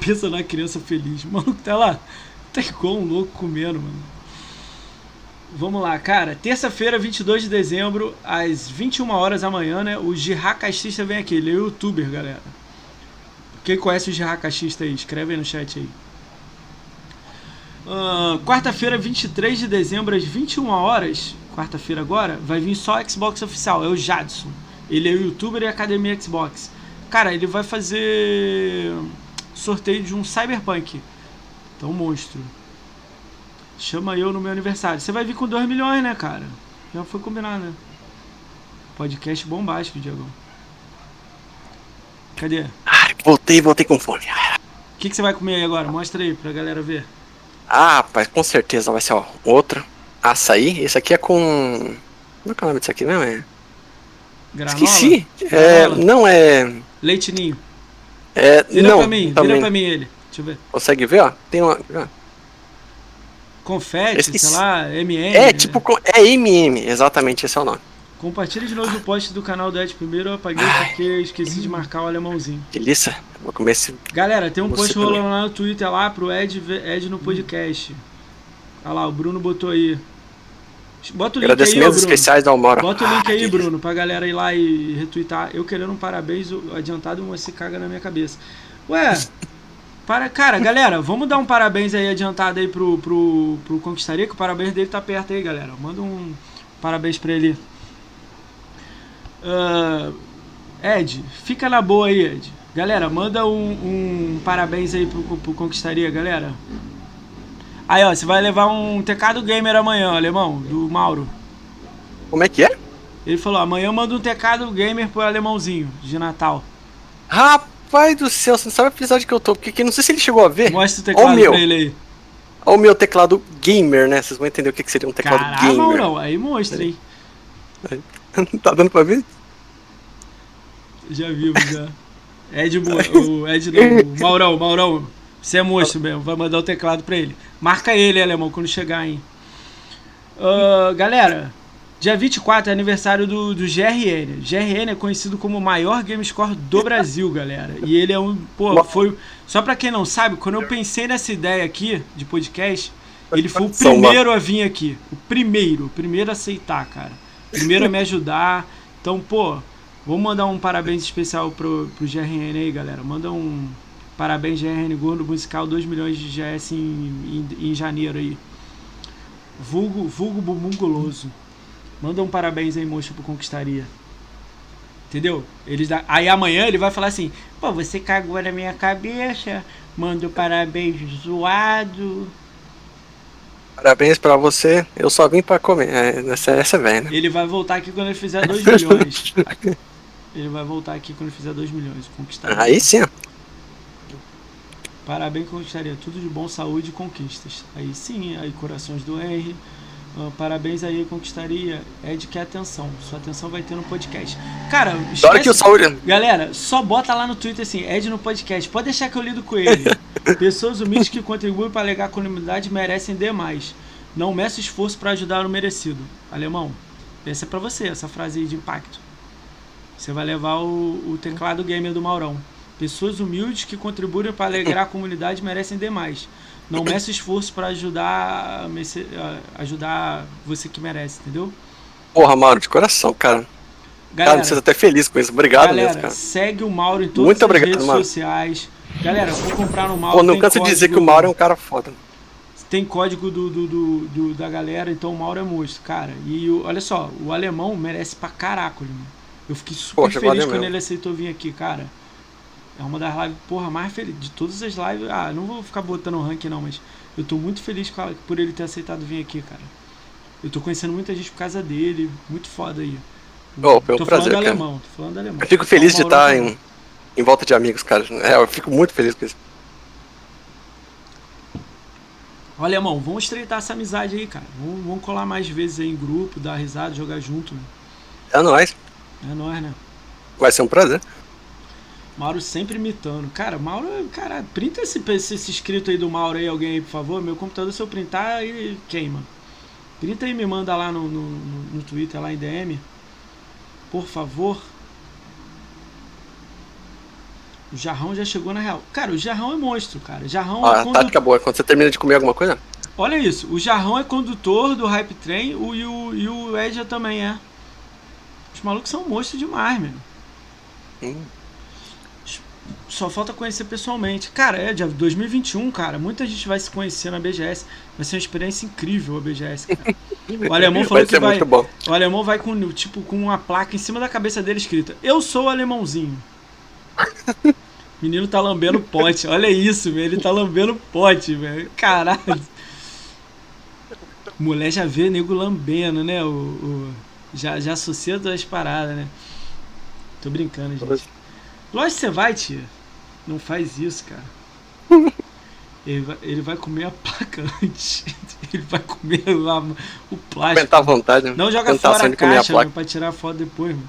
B: Pensa na criança feliz. *laughs* Mano, tá lá. Tá igual um louco comendo, mano. Vamos lá, cara. Terça-feira, 22 de dezembro, às 21 horas da manhã, né? O Jirra Castista vem aqui. Ele é youtuber, galera. Quem conhece o Jirra Castista aí? Escreve aí no chat aí. Uh, Quarta-feira, 23 de dezembro, às 21 horas. Quarta-feira agora, vai vir só Xbox oficial. É o Jadson. Ele é youtuber e academia Xbox. Cara, ele vai fazer sorteio de um Cyberpunk. Então, monstro. Chama eu no meu aniversário. Você vai vir com 2 milhões, né, cara? Já foi combinado, né? Podcast bombástico, Diego. Cadê?
A: Ai, voltei, voltei com fome.
B: O que, que você vai comer aí agora? Mostra aí pra galera ver.
A: Ah, rapaz, com certeza vai ser ó, outro. Açaí. Esse aqui é com. Como é que é o nome disso aqui mesmo? É...
B: Granola?
A: Esqueci. É, não é.
B: Leite ninho.
A: É,
B: Vira
A: não,
B: pra mim,
A: também.
B: vira pra mim ele. Deixa eu ver.
A: Consegue ver, ó? Tem uma.
B: Confete,
A: Esqueci.
B: sei lá, MM.
A: É, tipo, com- é MM, exatamente esse é o nome.
B: Compartilha de novo o post do canal do Ed primeiro, eu apaguei porque eu esqueci de marcar o alemãozinho.
A: Delícia. Vou comer esse.
B: Galera, tem um
A: Você
B: post rolando lá no Twitter lá pro Ed, Ed no podcast. Olha lá, o Bruno botou aí. Bota o link aí, Bruno.
A: especiais da Almora.
B: Bota o link
A: Ah,
B: aí. Bruno, pra galera ir lá e retweetar. Eu querendo um parabéns adiantado, se caga na minha cabeça. Ué, *laughs* para, cara, galera, vamos dar um parabéns aí adiantado aí pro, pro, pro Conquistaria, que o parabéns dele tá perto aí, galera. Manda um parabéns pra ele. Ah, Ed, fica na boa aí, Ed. Galera, manda um, um parabéns aí pro, pro Conquistaria, galera. Aí, ó, você vai levar um tecado gamer amanhã, alemão, do Mauro.
A: Como é que é?
B: Ele falou, amanhã manda um tecado gamer pro alemãozinho, de Natal.
A: Rapaz do céu, você não sabe o episódio que eu tô, porque aqui não sei se ele chegou a ver.
B: Mostra o teclado
A: o meu.
B: pra ele aí.
A: Olha o meu teclado gamer, né? Vocês vão entender o que que seria um teclado
B: Caramba,
A: gamer.
B: Maurão, aí mostra, hein. *laughs*
A: tá dando pra ver?
B: Já vimos, já. Ed, Mo- o Ed não, o Maurão, Maurão, você é monstro mesmo, vai mandar o teclado pra ele. Marca ele, alemão, quando chegar, hein. Ah, galera, dia 24 é aniversário do, do GRN. GRN é conhecido como o maior game score do Brasil, galera. E ele é um, pô, foi... Só pra quem não sabe, quando eu pensei nessa ideia aqui, de podcast, ele foi o primeiro a vir aqui. O primeiro, o primeiro a aceitar, cara. Primeiro a me ajudar. Então, pô, vamos mandar um parabéns especial pro, pro GRN aí, galera. Manda um parabéns, GRN Gordo Musical, 2 milhões de GS em, em, em janeiro aí. Vulgo, vulgo bumbum guloso. Manda um parabéns aí, moço, pro Conquistaria. Entendeu? Eles dá- Aí amanhã ele vai falar assim: pô, você cagou na minha cabeça, manda um parabéns zoado.
A: Parabéns pra você. Eu só vim pra comer. É, essa, essa é velha, né?
B: Ele vai voltar aqui quando ele fizer 2 *laughs* milhões. Ele vai voltar aqui quando ele fizer 2 milhões. Conquistaria.
A: Aí sim.
B: Parabéns, conquistaria. Tudo de bom, saúde e conquistas. Aí sim, aí corações do Henry. Ah, parabéns aí, conquistaria. Ed, que atenção. Sua atenção vai ter no podcast. Cara, esquece...
A: que o Saúde.
B: Galera, só bota lá no Twitter assim, Ed no podcast. Pode deixar que eu lido com ele. *laughs* Pessoas humildes que contribuem para alegar a comunidade merecem demais. Não meça esforço para ajudar o merecido. Alemão, essa é pra você, essa frase aí de impacto. Você vai levar o, o teclado gamer do Maurão. Pessoas humildes que contribuem para alegrar a *laughs* comunidade merecem demais. Não meça esforço para ajudar, ajudar você que merece, entendeu?
A: Porra, Mauro, de coração, cara. Cara, você tá até feliz com isso. Obrigado
B: Galera,
A: mesmo, cara.
B: segue o Mauro em todas
A: Muito
B: as
A: obrigado,
B: redes
A: mano.
B: sociais. Galera, vou comprar no Mauro.
A: Pô, não canso de dizer que o Mauro é um cara foda.
B: Tem código do, do, do- do- da galera, então o Mauro é monstro, cara. E o- olha só, o alemão merece pra caraca, mano. Eu fiquei super
A: Poxa,
B: feliz quando
A: mesmo.
B: ele aceitou vir aqui, cara. É uma das lives, porra, mais feliz. De todas as lives. Ah, não vou ficar botando ranking não, mas eu tô muito feliz a- por ele ter aceitado vir aqui, cara. Eu tô conhecendo muita gente por causa dele. Muito foda aí.
A: Oh, foi um
B: tô
A: prazer,
B: falando
A: cara.
B: alemão, tô falando alemão.
A: Eu fico feliz de estar
B: também.
A: em, em volta de amigos, cara. É, eu fico muito feliz com isso.
B: Ó, Alemão, vamos estreitar essa amizade aí, cara. Vamos, vamos colar mais vezes aí em grupo, dar risada, jogar junto. né?
A: É nóis.
B: É nóis, né?
A: Vai ser um prazer.
B: Mauro sempre imitando. Cara, Mauro, cara, printa esse, esse, esse escrito aí do Mauro aí, alguém aí, por favor. Meu computador, se eu printar, aí queima. Printa aí e me manda lá no, no, no- Twitter, lá em DM. Por favor. O Jarrão já chegou na real. Cara, o Jarrão é monstro, cara. Jarrão
A: ah,
B: é
A: condu... tática boa. Quando você termina de comer alguma coisa.
B: Olha isso, o Jarrão é condutor do Hype Train o, e, o, e o Edja também é. Os malucos são monstros demais, mano. Hum. Só falta conhecer pessoalmente. Cara, é de 2021, cara. Muita gente vai se conhecer na BGS. Vai ser uma experiência incrível a BGS, cara. *laughs* O alemão falou vai que vai. O alemão vai com, tipo, com uma placa em cima da cabeça dele escrita: Eu sou o alemãozinho. *laughs* Menino tá lambendo pote. Olha isso, velho. Ele tá lambendo pote, velho. Caralho. Mulher já vê nego lambendo, né? O, o já, já associa as paradas, né? Tô brincando, gente. Lógico que você vai, tia. Não faz isso, cara. *laughs* Ele vai, ele vai comer a placa *laughs* antes. Ele vai comer lá o plástico.
A: Tentar à vontade. Né?
B: Não joga fora a caixa, a pra tirar a foto depois, mano.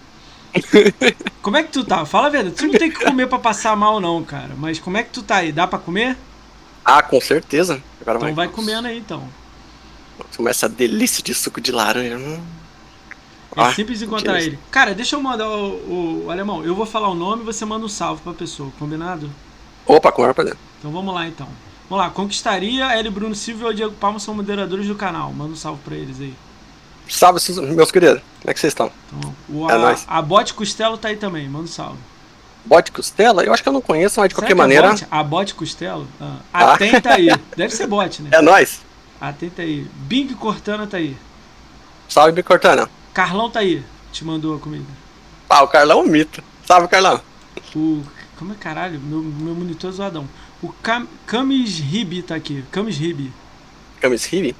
B: *laughs* como é que tu tá? Fala a verdade. Tu não tem que comer pra passar mal, não, cara. Mas como é que tu tá aí? Dá pra comer?
A: Ah, com certeza.
B: Agora então vai, vai comendo aí, então.
A: Começa a delícia de suco de laranja. Hum.
B: É ah, simples encontrar ele. Cara, deixa eu mandar o, o, alemão. Eu vou falar o nome e você manda um salve pra pessoa, combinado?
A: Opa, com a prazer.
B: Então vamos lá então. Vamos lá, Conquistaria, L. Bruno Silva e o Diego Palma são moderadores do canal. Manda um salve pra eles aí.
A: Salve, meus queridos. Como é que vocês estão?
B: Então, o, é a, nóis. a Bote Costelo tá aí também, manda um salve.
A: Bote Costela? Eu acho que eu não conheço, mas de Será qualquer é maneira.
B: A Bote Costelo? Ah. ah. Atenta aí. Deve ser bote, né? *laughs*
A: É nóis.
B: Atenta aí. Bing Cortana tá aí.
A: Salve, Bing Cortana.
B: Carlão tá aí. Te mandou a comida.
A: Ah, o Carlão é um mito. Salve, Carlão.
B: O. Como é caralho? Meu, meu monitor é zoadão. O Cam, Camis Ribi tá aqui. Camis Ribi.
A: Camis Ribi?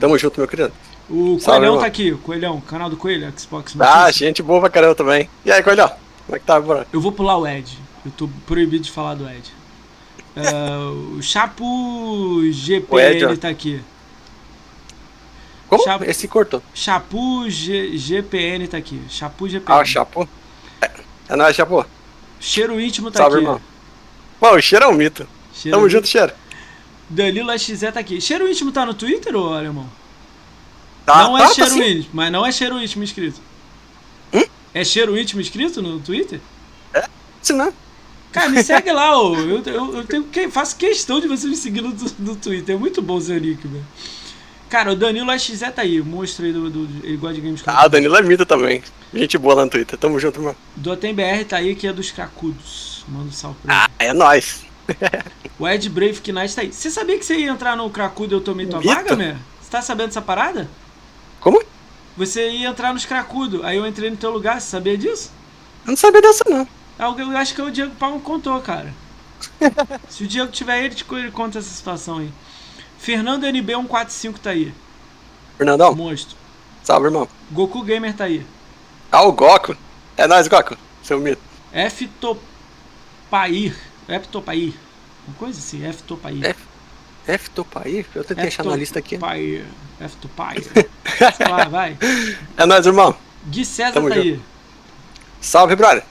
A: Tamo junto, meu querido.
B: O Salve, Coelhão irmão. tá aqui, o Coelhão, canal do Coelho, Xbox
A: Ah, gente boa pra caramba também. E aí, Coelhão? Como é que tá, bro?
B: Eu vou pular o Ed. Eu tô proibido de falar do Ed. Uh, o Chapo GPL Ed, tá aqui.
A: Como? Esse cortou.
B: Chapu G, GPN tá aqui. Chapu GPN.
A: Ah, Chapu. É, é nóis, Chapu.
B: Cheiro íntimo tá
A: Salve,
B: aqui.
A: Irmão. Pô, o cheiro é um mito. Cheiro Tamo junto, cheiro.
B: Danilo XZ tá aqui. Cheiro íntimo tá no Twitter, ô alemão? Tá, não é tá, cheiro tá íntimo, mas não é cheiro íntimo inscrito. Hum? É cheiro íntimo inscrito no Twitter?
A: É, sim, não.
B: Cara, me *laughs* segue lá, ô. Eu, eu, eu tenho, faço questão de você me seguir no, no Twitter. É muito bom seu nick, velho. Cara, o Danilo XZ tá aí, o monstro aí do, do. Ele gosta de games
A: Ah, o Danilo é mito também. Gente boa lá no Twitter. Tamo junto, mano.
B: Do BR tá aí, que é dos cracudos. Manda um salve
A: pra ele. Ah, é nóis. *laughs*
B: o Ed Brave Knight tá aí. Você sabia que você ia entrar no cracudo e eu tomei tua mito? vaga, né? Você tá sabendo dessa parada?
A: Como?
B: Você ia entrar nos cracudo, aí eu entrei no teu lugar, você sabia disso?
A: Eu não sabia dessa, não.
B: É eu acho que o Diego Palma contou, cara. *laughs* Se o Diego tiver ele, ele conta essa situação aí. Fernando NB145 tá aí.
A: Fernandão.
B: Monstro.
A: Salve, irmão.
B: Goku Gamer tá aí.
A: Ah, o Goku. É nóis, Goku. Seu mito.
B: F Topair. F Topair. Uma coisa assim, F Topair.
A: F, F Topair? Eu tentei achar na lista aqui.
B: F Topair. Sei lá, vai.
A: É nóis, irmão.
B: Gui César Tamo tá junto. aí.
A: Salve, brother.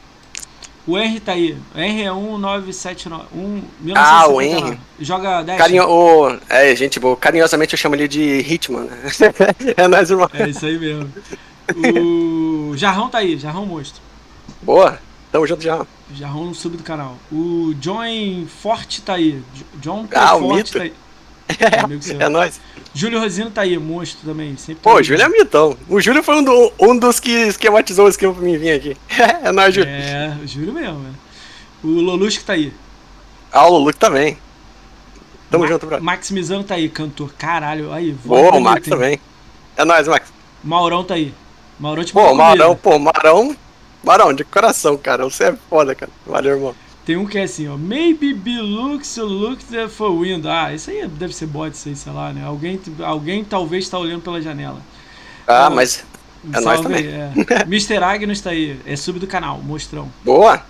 B: O Henry tá aí. Henry é 1979. Um,
A: ah, o Henry.
B: Joga 10.
A: Carinho, o, é, gente boa. Carinhosamente eu chamo ele de Hitman. *laughs* é nóis, irmão.
B: É isso aí mesmo. O Jarrão tá aí. Jarrão monstro.
A: Boa. Tamo junto, Jarrão.
B: Jarrão no sub do canal. O John Forte tá aí. John ah, Forte tá aí.
A: É, é nóis.
B: Júlio Rosino tá aí, monstro também. Sempre
A: Pô, o Júlio é mitão. O Júlio foi um, do, um dos que esquematizou o esquema pra mim vir aqui. *laughs* é nóis, Júlio.
B: É, o Júlio mesmo, né? O Lolusco tá aí.
A: Ah, o Lolusco também. Tamo Ma junto, bro.
B: Maximizando tá aí, cantor. Caralho, aí.
A: Boa, o Max também. É nóis, Max.
B: Maurão tá aí. Maurão
A: tipo. Pô, Maurão, pô, Maurão. Maurão, de coração, cara. Você é foda, cara. Valeu, irmão.
B: Tem um que é assim, ó. Maybe be looks looked for window. Ah, isso aí deve ser bot, isso aí, sei lá, né? Alguém, alguém talvez está olhando pela janela.
A: Ah, então, mas é nós também. É. *laughs*
B: Mr. Agnes tá aí. É sub do canal, mostrão.
A: Boa!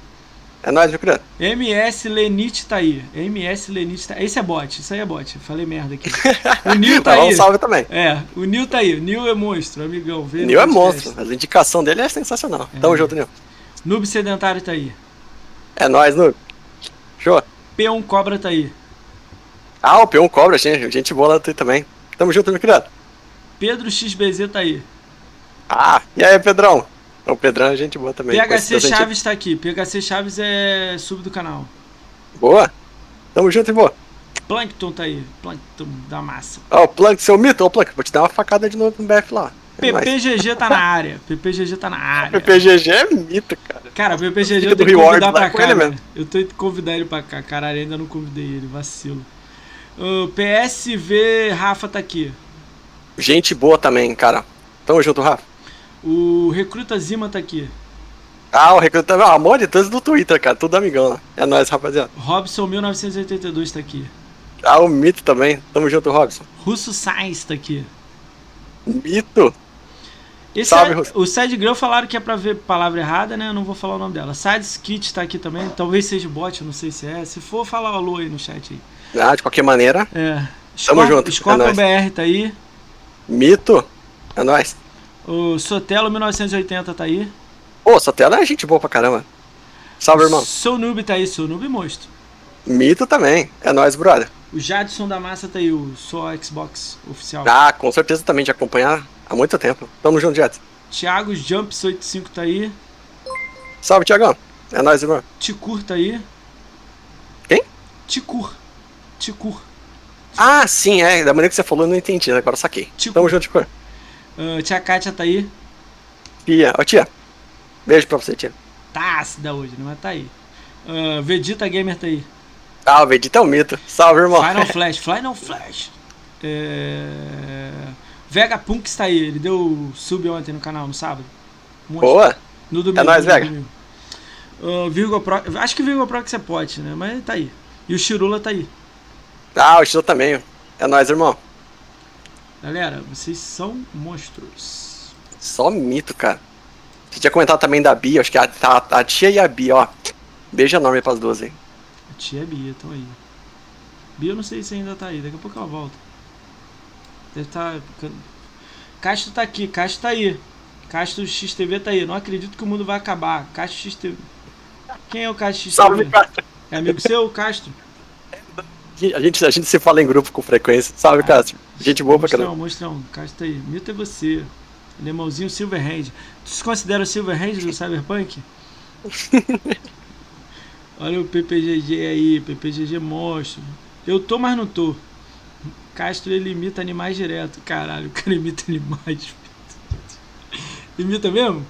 A: É nóis, meu querido.
B: MS Lenit tá aí. MS Lenit tá Esse é bot, isso aí é bot. Falei merda aqui. *laughs* O Nil tá, tá aí.
A: Um salve também.
B: É, o Nil tá aí. O Nil é monstro, amigão.
A: Vê Nil é monstro. A indicação dele é sensacional. É. Tamo junto, Nil.
B: Noob Sedentário tá aí.
A: É nóis, Noob. Show.
B: P1 Cobra tá aí.
A: Ah, o P1 Cobra, gente, gente boa lá também. Tamo junto, meu querido.
B: Pedro XBZ tá aí.
A: Ah, e aí, Pedrão? O Pedrão é gente boa também.
B: PHC Chaves tá aqui. PHC Chaves é sub do canal.
A: Boa. Tamo junto e boa.
B: Plankton tá aí. Plankton da massa.
A: Ó, oh, o Plankton, seu mito. Ó, oh, Plankton, vou te dar uma facada de novo no BF lá.
B: PPGG tá na área. PPGG tá na área.
A: PPGG é mito, cara.
B: Cara, PPGG eu tenho que convidar pra cá. Ele eu tenho que convidar ele pra cá. Caralho, ainda não convidei ele. Vacilo. O PSV Rafa tá aqui.
A: Gente boa também, cara. Tamo junto, Rafa.
B: O Recruta Zima tá aqui.
A: Ah, o Recruta. Ah, amor de todos do Twitter, cara. Tudo amigão lá. É nóis, rapaziada.
B: Robson 1982 tá aqui.
A: Ah, o Mito também. Tamo junto, Robson.
B: Russo Sainz tá aqui.
A: Mito?
B: Esse Salve, é. O Sad Grill falaram que é pra ver palavra errada, né? Eu não vou falar o nome dela. Sides Kit tá aqui também. Talvez seja bot, não sei se é. Se for, fala alô aí no chat aí.
A: Ah, de qualquer maneira.
B: É. Tamo junto. Scorpion é BR tá aí.
A: Mito? É nóis.
B: O Sotelo 1980 tá aí.
A: Ô, Sotelo é gente boa pra caramba. Salve, irmão.
B: Sou noob tá aí, sou noob monstro.
A: Mito também. É nóis, brother.
B: O Jadson da Massa tá aí, o Sou Xbox oficial.
A: Ah, com certeza também de acompanhar há muito tempo. Tamo junto, Jadson.
B: Thiago Jumps 85 tá aí.
A: Salve, Thiagão. É nóis, irmão.
B: Ticur tá aí.
A: Quem?
B: Ticur. Ticur.
A: Ah, sim, é. Da maneira que você falou, eu não entendi. Agora saquei. Ticur. Tamo junto, Ticur.
B: Uh, tia Kátia tá aí?
A: Tia, ó tia. Beijo pra você, tia.
B: Tá ácida hoje, né? Mas tá aí. Uh, Vegeta Gamer tá aí.
A: Ah, o Vegeta é um mito. Salve, irmão.
B: Final Flash, Final Flash. É... Vega Punk está aí. Ele deu sub ontem no canal, no sábado.
A: Um Boa.
B: No domingo.
A: É nóis, Vega.
B: Uh, Virgo Pro... Acho que Virgo Pro que você pode, né? Mas tá aí. E o Chirula tá aí.
A: Ah, o Chirula também. É nóis, irmão.
B: Galera, vocês são monstros.
A: Só mito, cara. Você tinha comentado também da Bia, acho que a, a, a tia e a Bia, ó. Beijo enorme pras duas aí.
B: A tia e a Bia estão aí. Bia eu não sei se ainda tá aí, daqui a pouco ela volta. Deve. Tá... Castro tá aqui, Castro tá aí. Castro XTV tá aí. Não acredito que o mundo vai acabar. Castro XTV. Quem é o Castro XTV? Salve, Castro. É amigo seu, Castro?
A: A gente, a gente se fala em grupo com frequência. Salve, ah, Castro. Gente boa pra caramba.
B: Mostrão, mostrão. Castro tá aí. Mito é você. Alemãozinho Silverhand. Tu se considera o Silverhand do Cyberpunk? *laughs* Olha o PPGG aí, PPGG monstro. Eu tô, mas não tô. Castro ele imita animais direto. Caralho, *laughs* o cara imita animais. imita mesmo?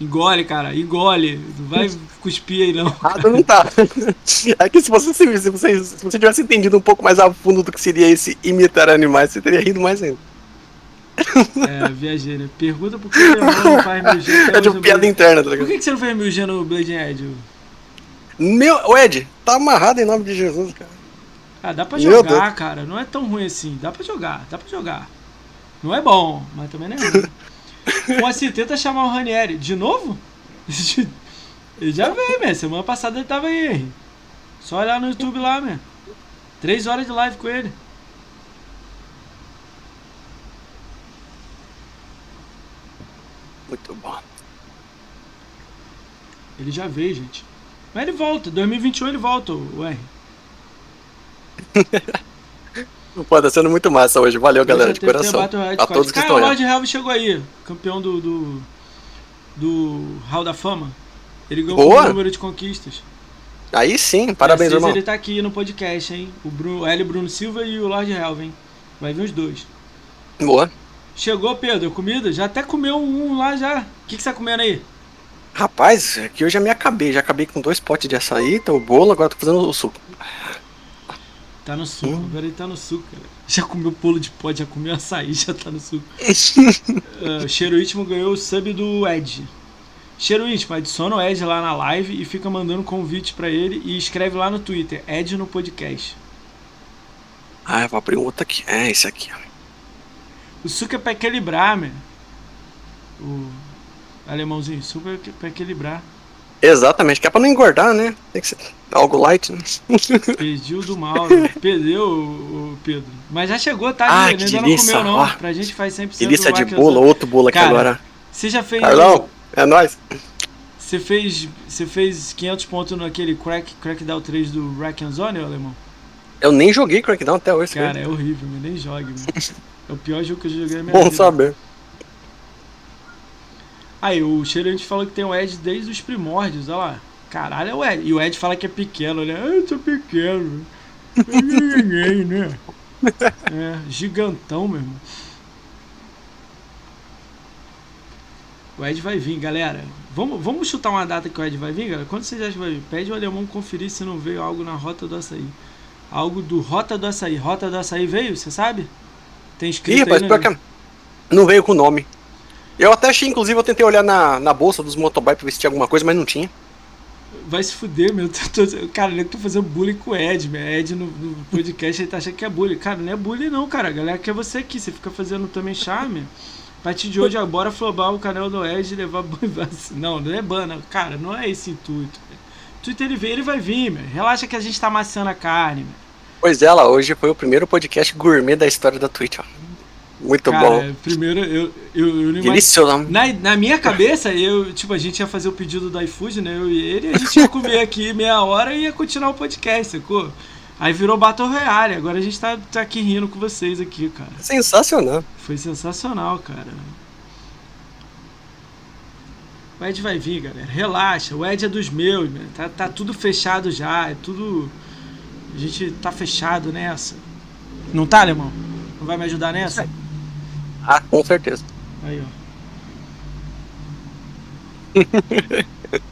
B: Engole, cara, engole. Não vai cuspir aí, não.
A: Errado não tá. *laughs* É que se você, se, você, se você tivesse entendido um pouco mais a fundo do que seria esse imitar animais, você teria rido mais ainda.
B: É, viajei, né? Pergunta por que o não faz mil G. *laughs*
A: É de piada interna, tá
B: ligado? Por que, que você não fez mil G no Blade Edge?
A: Meu, o Ed, tá amarrado em nome de Jesus, cara.
B: Ah, dá pra jogar, cara. Não é tão ruim assim. Dá pra jogar, dá pra jogar. Não é bom, mas também não é ruim. *laughs* Bom, assim, tenta chamar o Ranieri. De novo? *laughs* Ele já veio, man. Semana passada ele tava aí. Só olhar no YouTube lá, man. Três horas de live com ele.
A: Muito bom.
B: Ele já veio, gente. Mas ele volta, 2021 ele volta, o R. *laughs*
A: Pô, tá sendo muito massa hoje. Valeu, galera, de coração. A todos que estão aí.
B: O Lord Helve chegou aí, campeão do, do, do Hall da Fama. Ele ganhou o número de conquistas.
A: Aí sim, parabéns, irmão.
B: ele tá aqui no podcast, hein? O, Bruno, o L. Bruno Silva e o Lord hein? Vai vir os dois.
A: Boa.
B: Chegou, Pedro, comida? Já até comeu um lá já. O que, que você tá comendo aí?
A: Rapaz, aqui eu já me acabei. Já acabei com dois potes de açaí, tô o bolo, agora tô fazendo o suco.
B: Tá no suco, hum. agora ele tá no suco, cara. Já comeu bolo de pó, já comeu açaí, *laughs* já tá no suco. *laughs* uh, Cheiro Íntimo ganhou o sub do Ed. Cheiro Íntimo, adiciona o Ed lá na live e fica mandando convite para ele e escreve lá no Twitter, Ed no podcast.
A: Ah, eu vou abrir outro aqui. É, esse aqui.
B: O suco é pra equilibrar, meu. O alemãozinho, suco é pra equilibrar.
A: Exatamente, que é pra não engordar, né? Tem que ser algo light. Né? *laughs*
B: Pediu do mal, né? perdeu o Pedro. Mas já chegou, tá?
A: Ah, ainda delícia.
B: não comeu, não. Pra gente faz 100%
A: Delícia de bolo, outro bolo aqui
B: Cara,
A: agora.
B: Você já fez.
A: Carlão, é nóis.
B: Você fez, você fez 500 pontos naquele crack, Crackdown 3 do Rack and Zone, alemão?
A: Eu nem joguei Crackdown até hoje.
B: Cara, é horrível, nem jogue. *laughs* é o pior jogo que eu joguei na minha
A: Bom
B: vida.
A: saber.
B: Aí, o Cheirante falou que tem o Ed desde os primórdios, olha lá. Caralho, é o Ed. E o Ed fala que é pequeno, né? Ah, eu sou pequeno. Ninguém, né? *laughs* É, gigantão, meu irmão. O Ed vai vir, galera. Vamos, vamos chutar uma data que o Ed vai vir, galera? Quando vocês acham que vai vir? Pede o alemão conferir se não veio algo na rota do açaí. Algo do Rota do Açaí. Rota do Açaí veio, você sabe? Tem escrito Ih, rapaz, aí,
A: né? não veio com o nome. Eu até achei, inclusive, eu tentei olhar na, na bolsa dos motoboy pra ver se tinha alguma coisa, mas não tinha.
B: Vai se fuder, meu. *laughs* Tô, tô, cara, eu tô fazendo bullying com o Ed, meu. Ed no, no podcast ele tá achando que é bullying. Cara, não é bullying não, cara. A galera quer você aqui. Você fica fazendo também charme. A partir de hoje, agora flobar o canal do Ed e levar *laughs* Não, não é bana. Cara, não é esse intuito. Twitter ele vem, ele vai vir, meu. Relaxa que a gente tá amassando a carne, meu.
A: Pois é, lá, hoje foi o primeiro podcast gourmet da história da Twitch, ó. Muito Cara, bom.
B: Primeiro, eu, eu, eu não
A: Delicioso.
B: Na, na minha cabeça, eu, tipo, a gente ia fazer o pedido do iFood, né? Eu e ele, a gente ia comer aqui meia hora e ia continuar o podcast, sacou? Aí virou Battle Royale, agora a gente tá, tá aqui rindo com vocês aqui, cara.
A: Sensacional.
B: Foi sensacional, cara. O Ed vai vir, galera. Relaxa, o Ed é dos meus, né? tá, tá tudo fechado já, é tudo. A gente tá fechado nessa. Não tá, alemão? Não vai me ajudar nessa?
A: Ah, com certeza.
B: Aí, ó.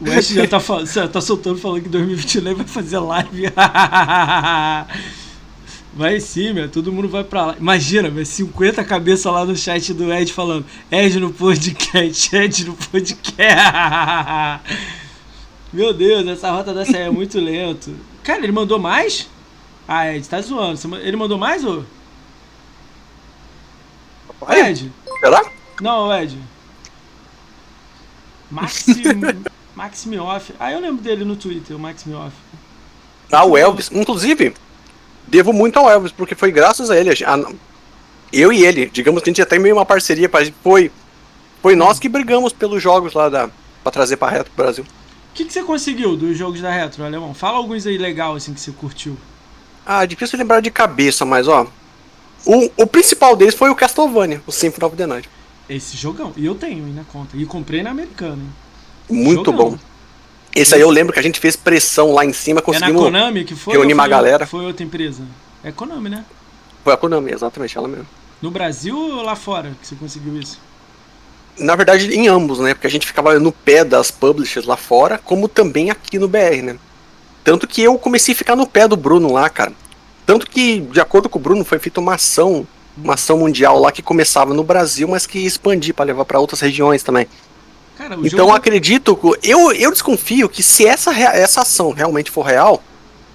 B: o Ash já tá, tá soltando falando que 2029 vai fazer live. *laughs* Vai sim, meu. Todo mundo vai pra lá. Imagina, meu, 50 cabeças lá no chat do Ed falando Ed no podcast, Ed no podcast. Meu Deus, essa rota dessa aí é muito lento. Cara, ele mandou mais? Ah, Ed, tá zoando. Ele mandou mais, ô? Ed.
A: Será?
B: Não, Ed. Maxim... *laughs* Maximioff. Ah, eu lembro dele no Twitter, o Maximioff.
A: Ah, o Elvis. Inclusive, devo muito ao Elvis, porque foi graças a ele. A, eu e ele, digamos que a gente até meio uma parceria, foi, foi nós que brigamos pelos jogos lá da, pra trazer pra Retro pro Brasil.
B: O que, que você conseguiu dos jogos da Retro, Alemão? Fala alguns aí legal assim que você curtiu.
A: Ah, difícil lembrar de cabeça, mas ó. O, o principal deles foi o Castlevania, o Symphony of the Night.
B: Esse jogão. E eu tenho aí na conta. E comprei na americana.
A: Muito jogão. bom. Esse aí eu lembro que a gente fez pressão lá em cima, conseguimos
B: é na Konami que foi,
A: reunir uma galera.
B: Foi outra empresa? É Konami, né?
A: Foi a Konami, exatamente, ela mesmo.
B: No Brasil ou lá fora que você conseguiu isso?
A: Na verdade, em ambos, né? Porque a gente ficava no pé das publishers lá fora, como também aqui no BR, né? Tanto que eu comecei a ficar no pé do Bruno lá, cara. Tanto que, de acordo com o Bruno, foi feita uma ação, uma ação mundial lá que começava no Brasil, mas que expandia para levar para outras regiões também. Cara, então jogo... acredito, eu, eu desconfio que se essa, essa ação realmente for real,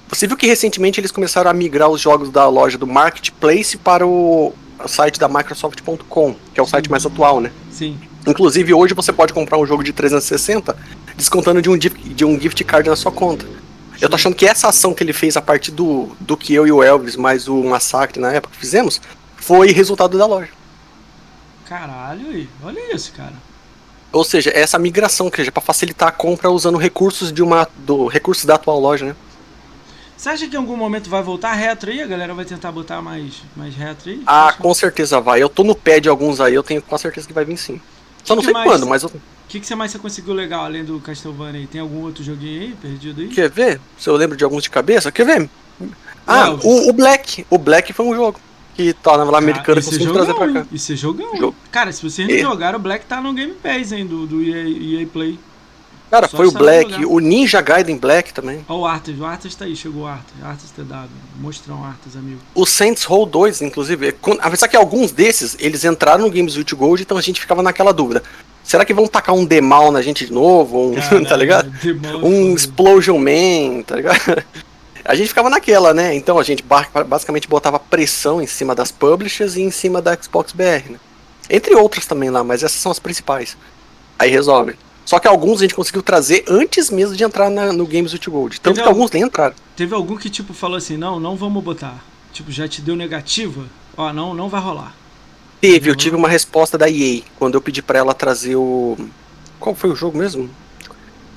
A: você viu que recentemente eles começaram a migrar os jogos da loja do Marketplace para o site da Microsoft.com, que é o site mais atual, né?
B: Sim.
A: Inclusive hoje você pode comprar um jogo de 360 descontando de um, de um gift card na sua conta. Eu tô achando que essa ação que ele fez a partir do, do que eu e o Elvis, mais o massacre na época fizemos, foi resultado da loja.
B: Caralho, olha isso, cara.
A: Ou seja, essa migração, que é para facilitar a compra usando recursos de uma do recursos da atual loja, né?
B: Você acha que em algum momento vai voltar retro aí? A galera vai tentar botar mais, mais retro aí?
A: Ah, com certeza vai. Eu tô no pé de alguns aí, eu tenho com certeza que vai vir sim. Só que não sei mais... quando, mas eu.
B: O que, que você mais você conseguiu legal além do Castlevania aí? Tem algum outro joguinho aí perdido aí?
A: Quer ver? Se eu lembro de alguns de cabeça? Quer ver? Ah, o, o, Black. O Black foi um jogo que tá na lá americana
B: que trazer pra cá. Isso é jogão. Jogo. Cara, se vocês não e... jogaram, o Black tá no Game Pass, hein, do, do EA, EA Play.
A: Cara, Só foi o Black, jogar. o Ninja Gaiden Black também.
B: Ó, oh, o Arthas, o Arthas tá aí, chegou o Arthas. Arthas TW, mostrão Arthas, amigo.
A: O Saints Row 2, inclusive, apesar que alguns desses, eles entraram no Games with Gold, então a gente ficava naquela dúvida. Será que vão tacar um Demal na gente de novo? Um, *laughs* Caralho, tá ligado? Um Explosion Man, tá ligado? *laughs* A gente ficava naquela, né? Então a gente basicamente botava pressão em cima das publishers e em cima da Xbox BR, né? Entre outras também lá, mas essas são as principais. Aí resolve. Só que alguns a gente conseguiu trazer antes mesmo de entrar na, no Games with Gold. Tanto teve que alguns nem entraram.
B: Teve algum que tipo falou assim, não, não vamos botar. Tipo, já te deu negativa? Ó, não, não vai rolar.
A: Teve, eu tive uma resposta da EA quando eu pedi para ela trazer o. Qual foi o jogo mesmo?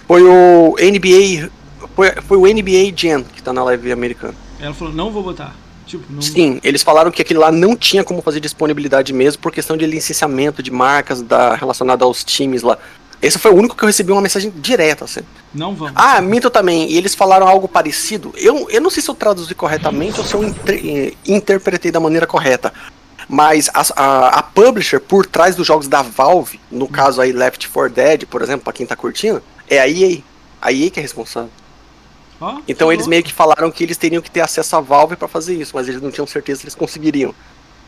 A: Foi o NBA. Foi, foi o NBA Jam que tá na live americana.
B: Ela falou, não vou botar. Tipo, não...
A: Sim, eles falaram que aquele lá não tinha como fazer disponibilidade mesmo por questão de licenciamento de marcas da, relacionada aos times lá. Esse foi o único que eu recebi uma mensagem direta, assim.
B: Não vamos.
A: Ah, Minto também. E eles falaram algo parecido. Eu, eu não sei se eu traduzi corretamente ou se eu inter, eh, interpretei da maneira correta. Mas a, a, a, publisher por trás dos jogos da Valve, no caso aí Left 4 Dead, por exemplo, pra quem tá curtindo, é a EA. A EA que é responsável. Então eles meio que falaram que eles teriam que ter acesso à Valve para fazer isso, mas eles não tinham certeza se eles conseguiriam.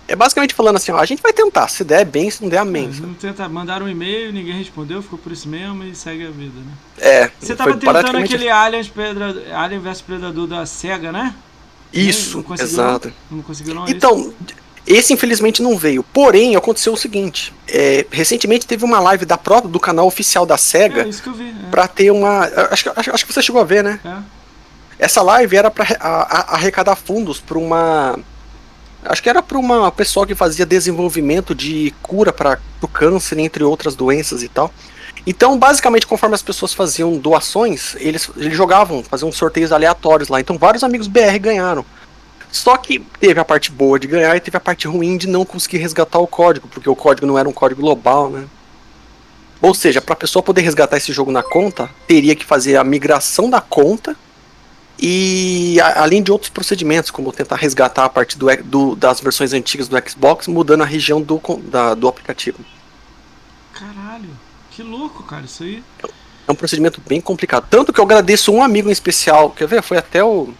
A: É basicamente falando assim, ó, a gente vai tentar, se der bem, se não der amém. É,
B: não tenta, mandaram um e-mail, ninguém respondeu, ficou por isso mesmo e segue a vida, né?
A: É.
B: Você tava tentando aquele Alien, Predador, Alien vs Predador da SEGA, né?
A: Isso, não exato.
B: Não conseguiu não?
A: Então, isso? esse infelizmente não veio. Porém, aconteceu o seguinte: é, recentemente teve uma live da própria do canal oficial da SEGA
B: é, isso que eu vi, é.
A: pra ter uma. Acho, acho, acho que você chegou a ver, né? É. Essa live era para arrecadar fundos para uma Acho que era para uma pessoa que fazia desenvolvimento de cura para o câncer, entre outras doenças e tal. Então, basicamente, conforme as pessoas faziam doações, eles, eles jogavam, faziam sorteios aleatórios lá. Então, vários amigos BR ganharam. Só que teve a parte boa de ganhar e teve a parte ruim de não conseguir resgatar o código, porque o código não era um código global, né? Ou seja, para a pessoa poder resgatar esse jogo na conta, teria que fazer a migração da conta e a, além de outros procedimentos, como tentar resgatar a partir do, do, das versões antigas do Xbox, mudando a região do, da, do aplicativo.
B: Caralho, que louco, cara, isso aí.
A: É um procedimento bem complicado. Tanto que eu agradeço um amigo em especial, quer ver? Foi até o.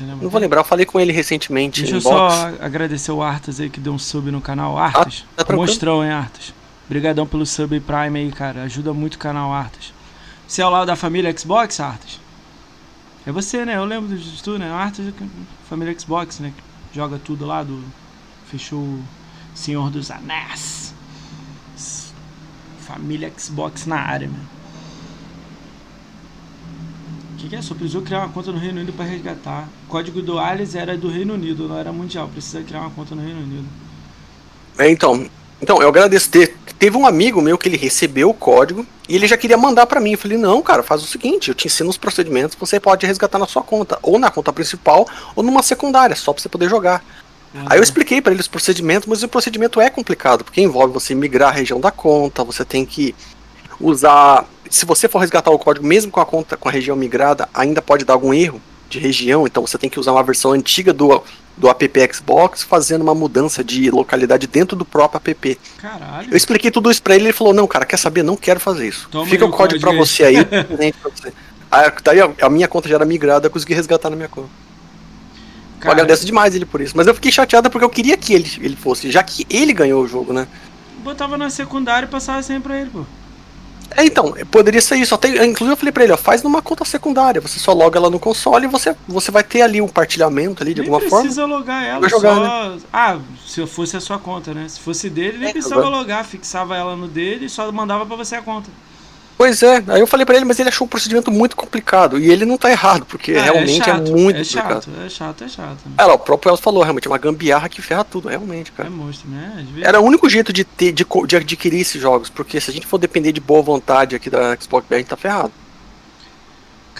A: Não vou lembrar, eu falei com ele recentemente.
B: Deixa eu só agradecer o Artas aí que deu um sub no canal. Artas, ah, tá mostrou, hein, Artas? Obrigadão pelo sub Prime aí, cara. Ajuda muito o canal Artas. Você é o lado da família Xbox, Artas? É você, né? Eu lembro de tudo, né? Arte família Xbox, né? Joga tudo lá do. Fechou Senhor dos Anéis. Família Xbox na área, mano. O que, que, é? Só precisou criar uma conta no Reino Unido para resgatar. O código do Alice era do Reino Unido, não era mundial. Precisa criar uma conta no Reino Unido.
A: É, então, então, eu agradeço. Teve um amigo meu que ele recebeu o código e ele já queria mandar para mim. Eu falei, não, cara, faz o seguinte, eu te ensino os procedimentos, você pode resgatar na sua conta, ou na conta principal, ou numa secundária, só pra você poder jogar. Uhum. Aí eu expliquei para ele os procedimentos, mas o procedimento é complicado, porque envolve você migrar a região da conta, você tem que usar. Se você for resgatar o código, mesmo com a conta com a região migrada, ainda pode dar algum erro de região, então você tem que usar uma versão antiga do, do app Xbox fazendo uma mudança de localidade dentro do próprio app.
B: Caralho.
A: Eu expliquei tudo isso pra ele e ele falou: Não, cara, quer saber? Não quero fazer isso. Toma Fica o código para você aí. *laughs* pra você. Aí, daí a, minha conta já era migrada, eu consegui resgatar na minha conta. Cara, eu agradeço demais ele por isso. Mas eu fiquei chateada porque eu queria que ele, ele fosse, já que ele ganhou o jogo, né?
B: Botava na secundária e passava sempre pra ele, pô.
A: É, então, poderia ser isso. Até, inclusive eu falei pra ele, ó, faz numa conta secundária. Você só loga ela no console e você, você vai ter ali um partilhamento ali de nem alguma forma.
B: Não precisa logar ela, jogar, só... Né? Ah, se fosse a sua conta, né? Se fosse dele, nem é, precisava agora... logar, fixava ela no dele e só mandava para você a conta.
A: Pois é, aí eu falei para ele, mas ele achou o procedimento muito complicado. E ele não tá errado, porque ah, é realmente é, chato, é muito é
B: complicado. Chato, é chato, é chato.
A: É, o próprio Elcio falou, realmente, é uma gambiarra que ferra tudo, realmente, cara.
B: É monstro, né?
A: Era o único jeito de, ter, de, de adquirir esses jogos, porque se a gente for depender de boa vontade aqui da Xbox, a gente tá ferrado.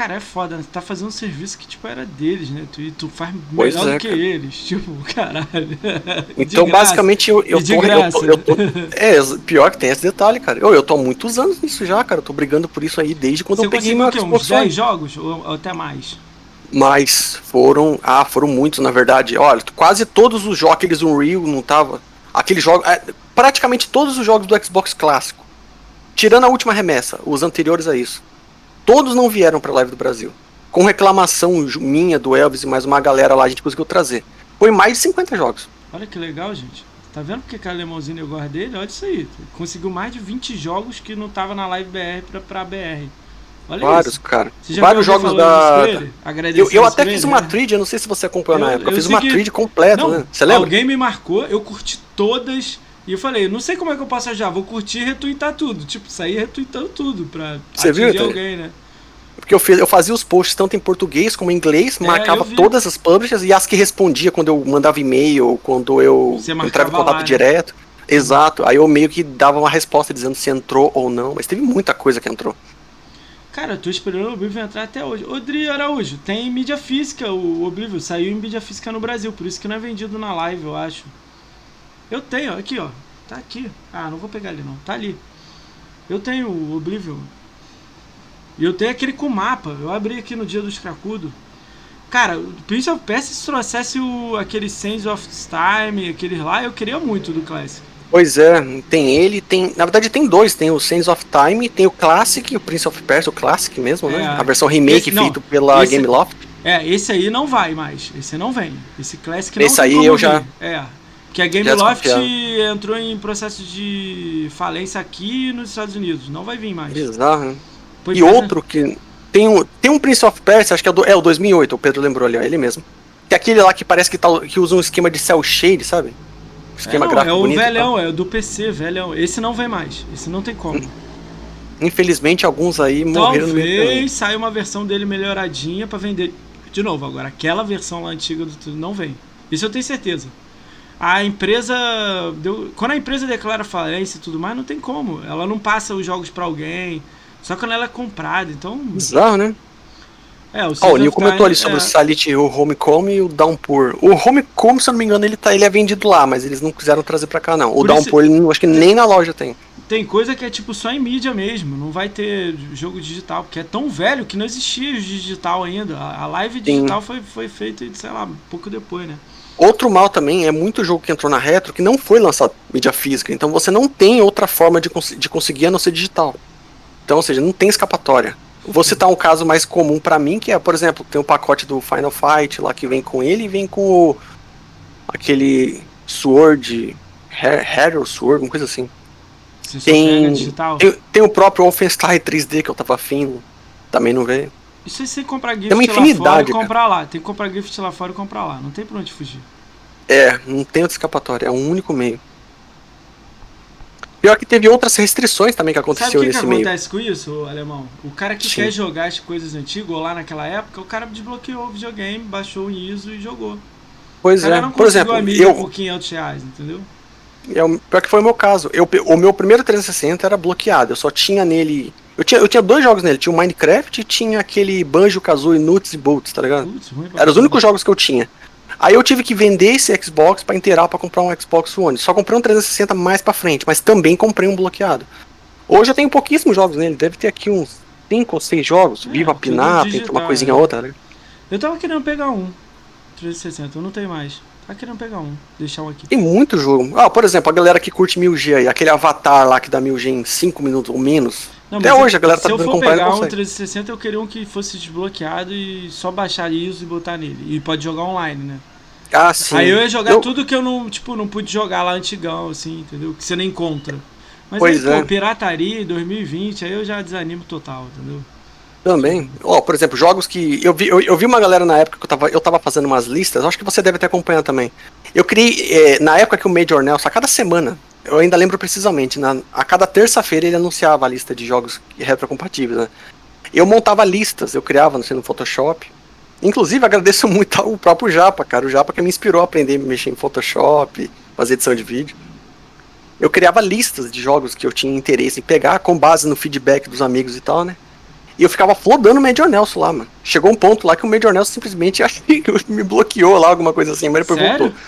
B: Cara, é foda, né? Tu tá fazendo um serviço que, tipo, era deles, né? Tu, e tu faz pois melhor é, do que cara. eles. *laughs* Tipo, caralho.
A: Então, basicamente, eu, eu, tô, eu, tô, eu, tô, É, pior que tem esse detalhe, cara. Eu, eu tô há muitos anos nisso já, cara. Eu tô brigando por isso aí desde quando
B: Você
A: eu peguei meu
B: Xbox. 10 jogos? Ou, ou até mais?
A: Mas foram. Ah, foram muitos, na verdade. Olha, quase todos os jogos, aqueles Unreal, não tava. Aqueles jogos. É, praticamente todos os jogos do Xbox clássico. Tirando a última remessa, os anteriores a isso Todos não vieram pra live do Brasil. Com reclamação minha, do Elvis e mais uma galera lá, a gente conseguiu trazer. Foi mais de 50 jogos.
B: Olha que legal, gente. Tá vendo porque que a Lemãozinho eu gosto dele? Olha isso aí. Conseguiu mais de 20 jogos que não tava na live BR pra, pra BR. Olha
A: Vários,
B: isso.
A: cara. Vários jogos da.
B: Eu,
A: eu até fiz uma né? trilha, não sei se você acompanhou eu, na época. Eu, fiz uma trilha completa, não, né? Você lembra?
B: Alguém me marcou, eu curti todas. E eu falei, não sei como é que eu posso ajudar, vou curtir e retweetar tudo. Tipo, sair retweetando tudo pra
A: Você
B: atingir
A: viu,
B: alguém, né?
A: Porque eu, fiz, eu fazia os posts tanto em português como em inglês, é, marcava todas as publishers e as que respondia quando eu mandava e-mail, quando eu entrava em contato lá, né? direto. Né? Exato. Aí eu meio que dava uma resposta dizendo se entrou ou não, mas teve muita coisa que entrou.
B: Cara, eu tô esperando o Oblivion entrar até hoje. Odri Araújo, tem mídia física, o Oblivion saiu em mídia física no Brasil, por isso que não é vendido na live, eu acho. Eu tenho, aqui ó, tá aqui. Ah, não vou pegar ali não, tá ali. Eu tenho o Oblivion. E eu tenho aquele com mapa. Eu abri aqui no dia do Escracudo. Cara, o Prince of Persia se trouxesse o, aquele Sense of Time, aqueles lá, eu queria muito do Classic.
A: Pois é, tem ele, tem. Na verdade tem dois, tem o Sense of Time, tem o Classic, o Prince of Persia, o Classic mesmo, né? é, né? A versão remake esse, feito pela esse, Game Loft.
B: É, esse aí não vai mais. Esse não vem. Esse Classic não
A: Esse aí eu vir. já.
B: É. Que a Game Loft entrou em processo de falência aqui nos Estados Unidos. Não vai vir mais.
A: Bizarro, né? Pois e é. outro que. Tem um, tem um Prince of Persia, acho que é, do, é o 2008, o Pedro lembrou ali, ó, ele mesmo. Que é aquele lá que parece que, tá, que usa um esquema de cel shade, sabe?
B: Esquema é, não, gráfico É o velhão, é o do PC, velhão. Esse não vem mais. Esse não tem como.
A: Infelizmente, alguns aí morreram no
B: Talvez saia uma versão dele melhoradinha para vender. De novo, agora, aquela versão lá antiga do tudo não vem. Isso eu tenho certeza. A empresa. Deu, quando a empresa declara falência e tudo mais, não tem como. Ela não passa os jogos para alguém. Só quando ela é comprada, então.
A: Bizarro, né?
B: É, o,
A: oh, o Neil comentou ali sobre é... o Salit, o Homecoming e o Downpour. O Homecoming, se eu não me engano, ele, tá, ele é vendido lá, mas eles não quiseram trazer pra cá, não. O Por Downpour, isso... ele, acho que nem na loja tem.
B: Tem coisa que é tipo só em mídia mesmo, não vai ter jogo digital, porque é tão velho que não existia digital ainda. A live digital foi, foi feita, sei lá, pouco depois, né?
A: Outro mal também é muito jogo que entrou na retro que não foi lançado mídia física, então você não tem outra forma de, cons de conseguir a não ser digital. Então, ou seja, não tem escapatória. Vou citar um caso mais comum para mim, que é, por exemplo, tem o um pacote do Final Fight lá que vem com ele e vem com o, aquele Sword, Hero Sword, uma coisa assim. tem, tem, tem, o próprio Wolfenstein 3D que eu tava afim, também não veio.
B: Isso aí você comprar gift uma infinidade, lá fora e comprar lá. Tem que comprar gift lá fora e comprar lá. Não tem pra onde fugir.
A: É, não tem outra escapatória, é um único meio. Pior que teve outras restrições também que aconteceu Sabe
B: que
A: nesse meio.
B: O que acontece com isso, Alemão? O cara que Sim. quer jogar as coisas antigas, ou lá naquela época, o cara desbloqueou o videogame, baixou o ISO e jogou.
A: Pois é, por exemplo,
B: eu por 500 reais, entendeu?
A: É, pior que foi o meu caso. Eu, o meu primeiro 360 era bloqueado. Eu só tinha nele. Eu tinha, eu tinha dois jogos nele. Tinha o Minecraft e tinha aquele Banjo Kazooie Nuts e Bolts, tá ligado? Eram os únicos jogos que eu tinha. Aí eu tive que vender esse Xbox para inteirar para comprar um Xbox One. Só comprei um 360 mais para frente, mas também comprei um bloqueado. Hoje eu tenho pouquíssimos jogos nele, deve ter aqui uns 5 ou 6 jogos. É, Viva Pinar, tem uma coisinha né? outra. Né?
B: Eu tava querendo pegar um 360, eu não tenho mais. Tava querendo pegar um, deixar um aqui.
A: Tem muito jogo. Ah, por exemplo, a galera que curte 1000G aí, aquele avatar lá que dá 1000G em 5 minutos ou menos. Não, Até hoje a galera tá
B: Se eu for pegar um 360, eu queria um que fosse desbloqueado e só baixar isso e botar nele. E pode jogar online, né?
A: Ah, sim.
B: Aí eu ia jogar eu... tudo que eu não, tipo, não pude jogar lá antigão, assim, entendeu? Que você nem encontra. Mas pois aí, é. pô, pirataria 2020, aí eu já desanimo total, entendeu?
A: Também. Ó, oh, por exemplo, jogos que. Eu vi, eu, eu, vi uma galera na época que eu tava, eu tava fazendo umas listas, acho que você deve ter acompanhado também. Eu criei. É, na época que o Major Nelson, a cada semana, eu ainda lembro precisamente, na, a cada terça-feira ele anunciava a lista de jogos retrocompatíveis, né? Eu montava listas, eu criava no, no Photoshop. Inclusive, agradeço *laughs* muito ao próprio Japa, cara. O Japa que me inspirou a aprender a mexer em Photoshop, fazer edição de vídeo. Eu criava listas de jogos que eu tinha interesse em pegar, com base no feedback dos amigos e tal, né? E eu ficava flodando o Major Nelson lá, mano. Chegou um ponto lá que o Major Nelson simplesmente *laughs* que me bloqueou lá, alguma coisa assim, mas depois Sério? voltou.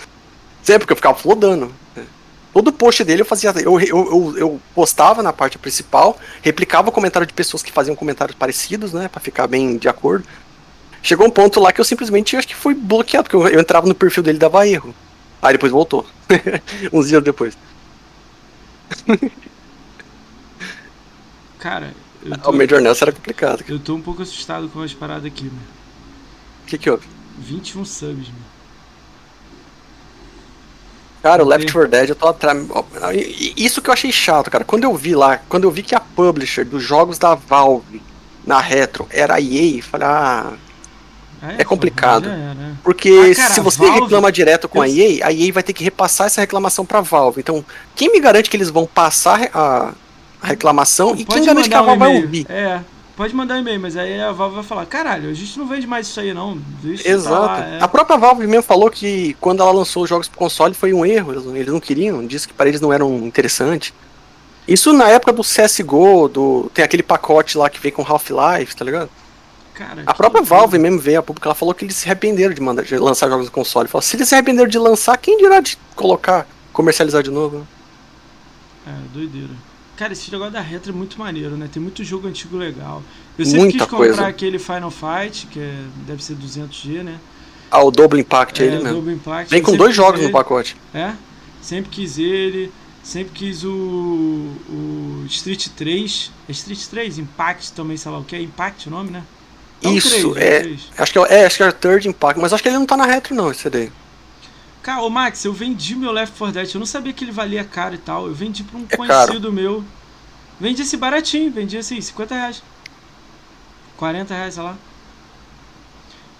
A: Sério, porque eu ficava flodando. Todo post dele eu fazia. Eu, eu, eu, postava na parte principal, replicava o comentário de pessoas que faziam comentários parecidos, né? Pra ficar bem de acordo. Chegou um ponto lá que eu simplesmente acho que fui bloqueado, porque eu, eu entrava no perfil dele e dava erro. Aí depois voltou. *laughs* Uns dias depois.
B: Cara,
A: tô, o Major Nelson era complicado.
B: Eu tô um pouco assustado com as paradas aqui, mano.
A: O que que houve?
B: 21 subs, mano.
A: Cara, o Left 4 Dead eu tô atrás. Isso que eu achei chato, cara. Quando eu vi lá, quando eu vi que a publisher dos jogos da Valve na retro era a EA, falei, ah, é, é complicado. É, né? Porque ah, cara, se você Valve, reclama direto com eu... a EA, a EA vai ter que repassar essa reclamação pra Valve. Então, quem me garante que eles vão passar a, reclamação e quem garante que a Valve um vai ouvir?
B: É, pode mandar um e-mail, mas aí a Valve vai falar: caralho, a gente não vende mais isso aí não.
A: Exato. Lá, é. A própria Valve mesmo falou que quando ela lançou os jogos pro console foi um erro, eles não queriam, disse que para eles não eram interessantes. Isso na época do CSGO, do, tem aquele pacote lá que vem com Half-Life, tá ligado? Cara, a própria Valve mesmo veio a público, ela falou que eles se arrependeram de, mandar, de lançar jogos no console. Falou, se eles se arrependeram de lançar, quem dirá de colocar, comercializar de novo? Né?
B: É, doideira. Cara, esse negócio da retro é muito maneiro, né? Tem muito jogo antigo legal. Eu sempre
A: Muita
B: quis comprar
A: coisa.
B: aquele Final Fight, que é, deve ser 200G, né?
A: Ah, o Double Impact
B: é,
A: ele mesmo.
B: Double Impact.
A: Vem com dois jogos
B: ele.
A: no pacote.
B: É? Sempre quis ele. Sempre quis o, o Street 3. É Street 3? Impact também, sei lá o que é. Impact o nome, né? É
A: Isso,
B: três, um
A: é.
B: três.
A: Acho que é, é, acho que é o Third Impact, mas acho que ele não tá na retro não, esse daí.
B: Cara, ô Max, eu vendi meu Left 4 Dead. Eu não sabia que ele valia caro e tal. Eu vendi pra um
A: É
B: conhecido meu. Vendi esse baratinho. Vendi assim, 50 reais. 40 reais, sei lá.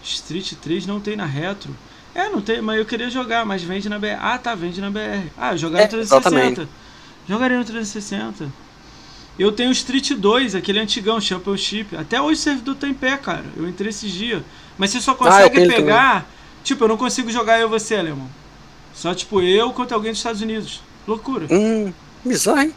B: Street 3 não tem na retro. É, não tem, mas eu queria jogar, mas vende na BR. Ah, tá, vende na BR. Ah, eu jogaria
A: É,
B: no 360.
A: exatamente.
B: Jogaria no 360. Eu tenho o Street 2, aquele antigão, Championship. Até hoje o servidor tá em pé, cara. Eu entrei esses dias. Mas você só
A: Ah,
B: consegue
A: ele
B: pegar. Tipo, eu não consigo jogar eu e você, alemão. Só tipo eu contra alguém dos Estados Unidos. Loucura.
A: Hum, bizarro, hein?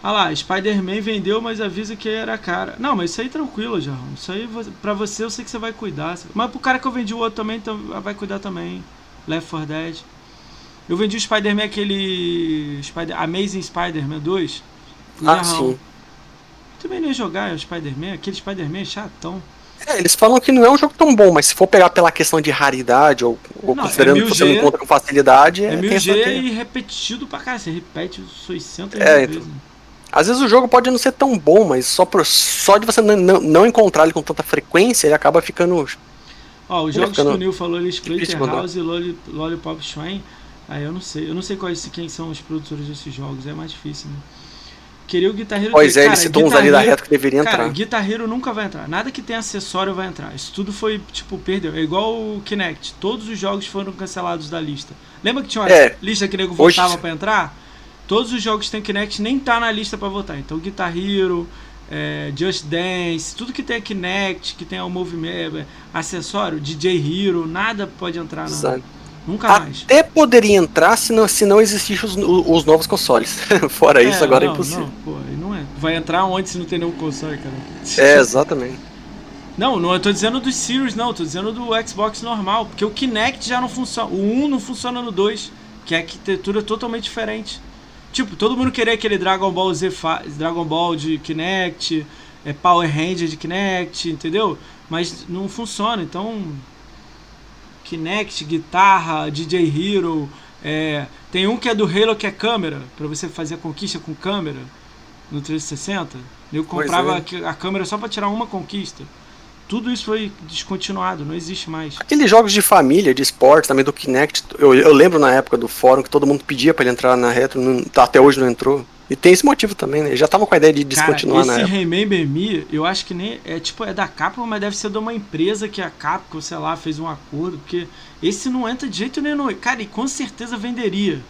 B: Ah lá, Spider-Man vendeu, mas avisa que era cara. Não, mas isso aí tranquilo, Jarrão. Isso aí pra você eu sei que você vai cuidar. Mas pro cara que eu vendi o outro também, então vai cuidar também. Left 4 Dead. Eu vendi o Spider-Man aquele. Spider Amazing Spider-Man 2. pro
A: Ah, sim.
B: Também não ia jogar o Spider-Man, aquele Spider-Man é chatão.
A: É, eles falam que não é um jogo tão bom, mas se for pegar pela questão de raridade, ou, ou
B: Não, é
A: considerando que você
B: 1000G,
A: não encontra com facilidade,
B: É,
A: é, tem
B: 1000G
A: essa- tem-
B: e repetido pra cá. Você repete 600
A: É,
B: vezes.
A: então. Às vezes o jogo pode não ser tão bom, mas só, por, só de você não, não, não encontrar ele com tanta frequência, ele acaba ficando.
B: Ó, os jogos
A: fica
B: que o Neil falou ali,
A: encontrar.
B: House e Lolli- Lollipop Shrine. Aí eu não sei. Eu não sei quais quem são os produtores desses jogos. É mais difícil, né? Queria o Guitar Hero
A: Pois é,
B: cara,
A: ele citou uns ali da reta que deveria
B: Cara,
A: entrar.
B: Guitar Hero nunca vai entrar. Nada que tenha acessório vai entrar. Isso tudo foi, tipo, perdeu. É igual o Kinect. Todos os jogos foram cancelados da lista. Lembra que tinha uma
A: É.
B: lista que o nego
A: Hoje-
B: votava pra entrar? Todos os jogos que tem Kinect nem tá na lista pra votar. Então Guitar Hero, é, Just Dance, tudo que tem Kinect, que tem o movimento, é, acessório, DJ Hero, nada pode entrar na.
A: Exato.
B: Nunca mais.
A: Até poderia entrar se não, se não existissem os, os novos consoles. *laughs* Fora isso, agora
B: não,
A: é impossível.
B: Não, pô, aí não é. Vai entrar onde se não tem nenhum console, cara?
A: É, *laughs* exatamente.
B: Não, não eu tô dizendo dos Series, não, eu tô dizendo do Xbox normal, porque o Kinect já não funciona. O 1 não funciona no 2, que a arquitetura é totalmente diferente. Tipo, todo mundo queria aquele Dragon Ball Z, Dragon Ball de Kinect, é Power Ranger de Kinect, entendeu? Mas não funciona, então Kinect, guitarra, DJ Hero, é, tem um que é do Halo que é câmera, pra você fazer a conquista com câmera no 360. Eu comprava
A: é.
B: a câmera só pra tirar uma conquista. Tudo isso foi descontinuado, não existe mais.
A: Aqueles jogos de família, de esporte, também do Kinect, eu, eu lembro na época do fórum que todo mundo pedia pra ele entrar na retro, não- até hoje não entrou. E tem esse motivo também, né? Ele já tava com a ideia de descontinuar
B: Cara,
A: na
B: esse
A: época.
B: Remember Me, eu acho que nem é tipo é da Capcom, mas deve ser de uma empresa que a Capcom, sei lá, fez um acordo, porque esse não entra de jeito nenhum. Cara, e com certeza venderia.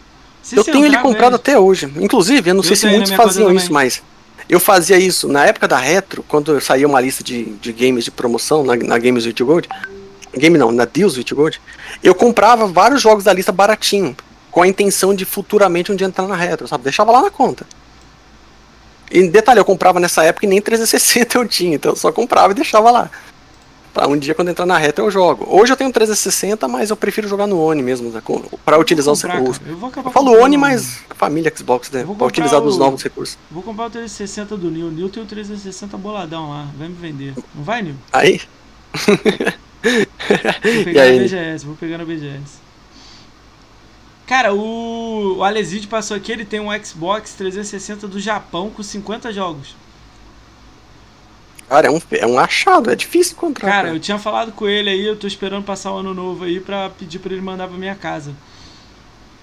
B: Se
A: Eu tenho ele comprado até hoje. Inclusive, eu não
B: Eu
A: sei se
B: na
A: muitos faziam isso, mas eu fazia isso na época da retro, quando saía uma lista de, de games de promoção na, na Games with Gold. Game não, na Deals with Gold. Eu comprava vários jogos da lista baratinho, com a intenção de futuramente um dia entrar na retro, sabe? Deixava lá na conta. E detalhe, eu comprava nessa época e nem 360 eu tinha, então eu só comprava e deixava lá. Pra um dia quando entrar na retro eu jogo. Hoje eu tenho 360, mas eu prefiro jogar no Oni mesmo, né, pra utilizar os recursos.
B: cara. Eu vou acabar
A: Eu falo Oni, mas família Xbox, né? Pra utilizar
B: o-
A: novos recursos.
B: Vou comprar o 360 do Nil. O Nil tem o 360 boladão lá. Vai me vender. Não vai, Nil?
A: Aí,
B: Vou pegar *laughs* na
A: aí?
B: BGS, vou pegar na BGS. Cara, o, o Aleside passou aqui, ele tem um Xbox 360 do Japão com 50 jogos.
A: cara, é um, é um achado, é difícil encontrar.
B: Cara,
A: Cara,
B: eu tinha falado com ele aí, eu tô esperando passar o ano novo aí pra pedir pra ele mandar pra minha casa.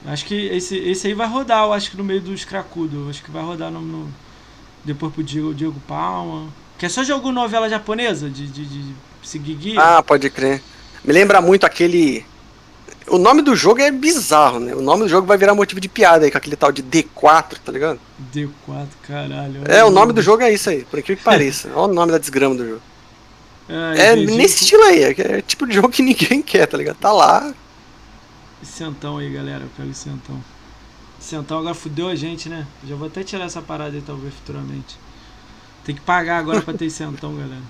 B: Acho que esse, esse aí vai rodar, eu acho que no meio dos cracudos. Acho que vai rodar no, no- depois pro Diego, Diego Palma. Que é só jogo novela japonesa de, de, de seguir guia.
A: Ah, pode crer. Me lembra muito aquele. O nome do jogo é bizarro, né? O nome do jogo vai virar motivo de piada aí, com aquele tal de D4, tá ligado?
B: D4, caralho.
A: É, o nome do jogo é isso aí, por incrível que *laughs* pareça. Olha o nome da desgrama do jogo.
B: Ai,
A: É nesse estilo aí, é, é tipo de jogo que *laughs* ninguém quer, tá ligado? Tá lá.
B: Esse Centão aí, galera. Pega o centão. Centão agora fudeu a gente, né? Já vou até tirar essa parada aí, talvez, futuramente. Tem que pagar agora pra ter *laughs* centão, galera.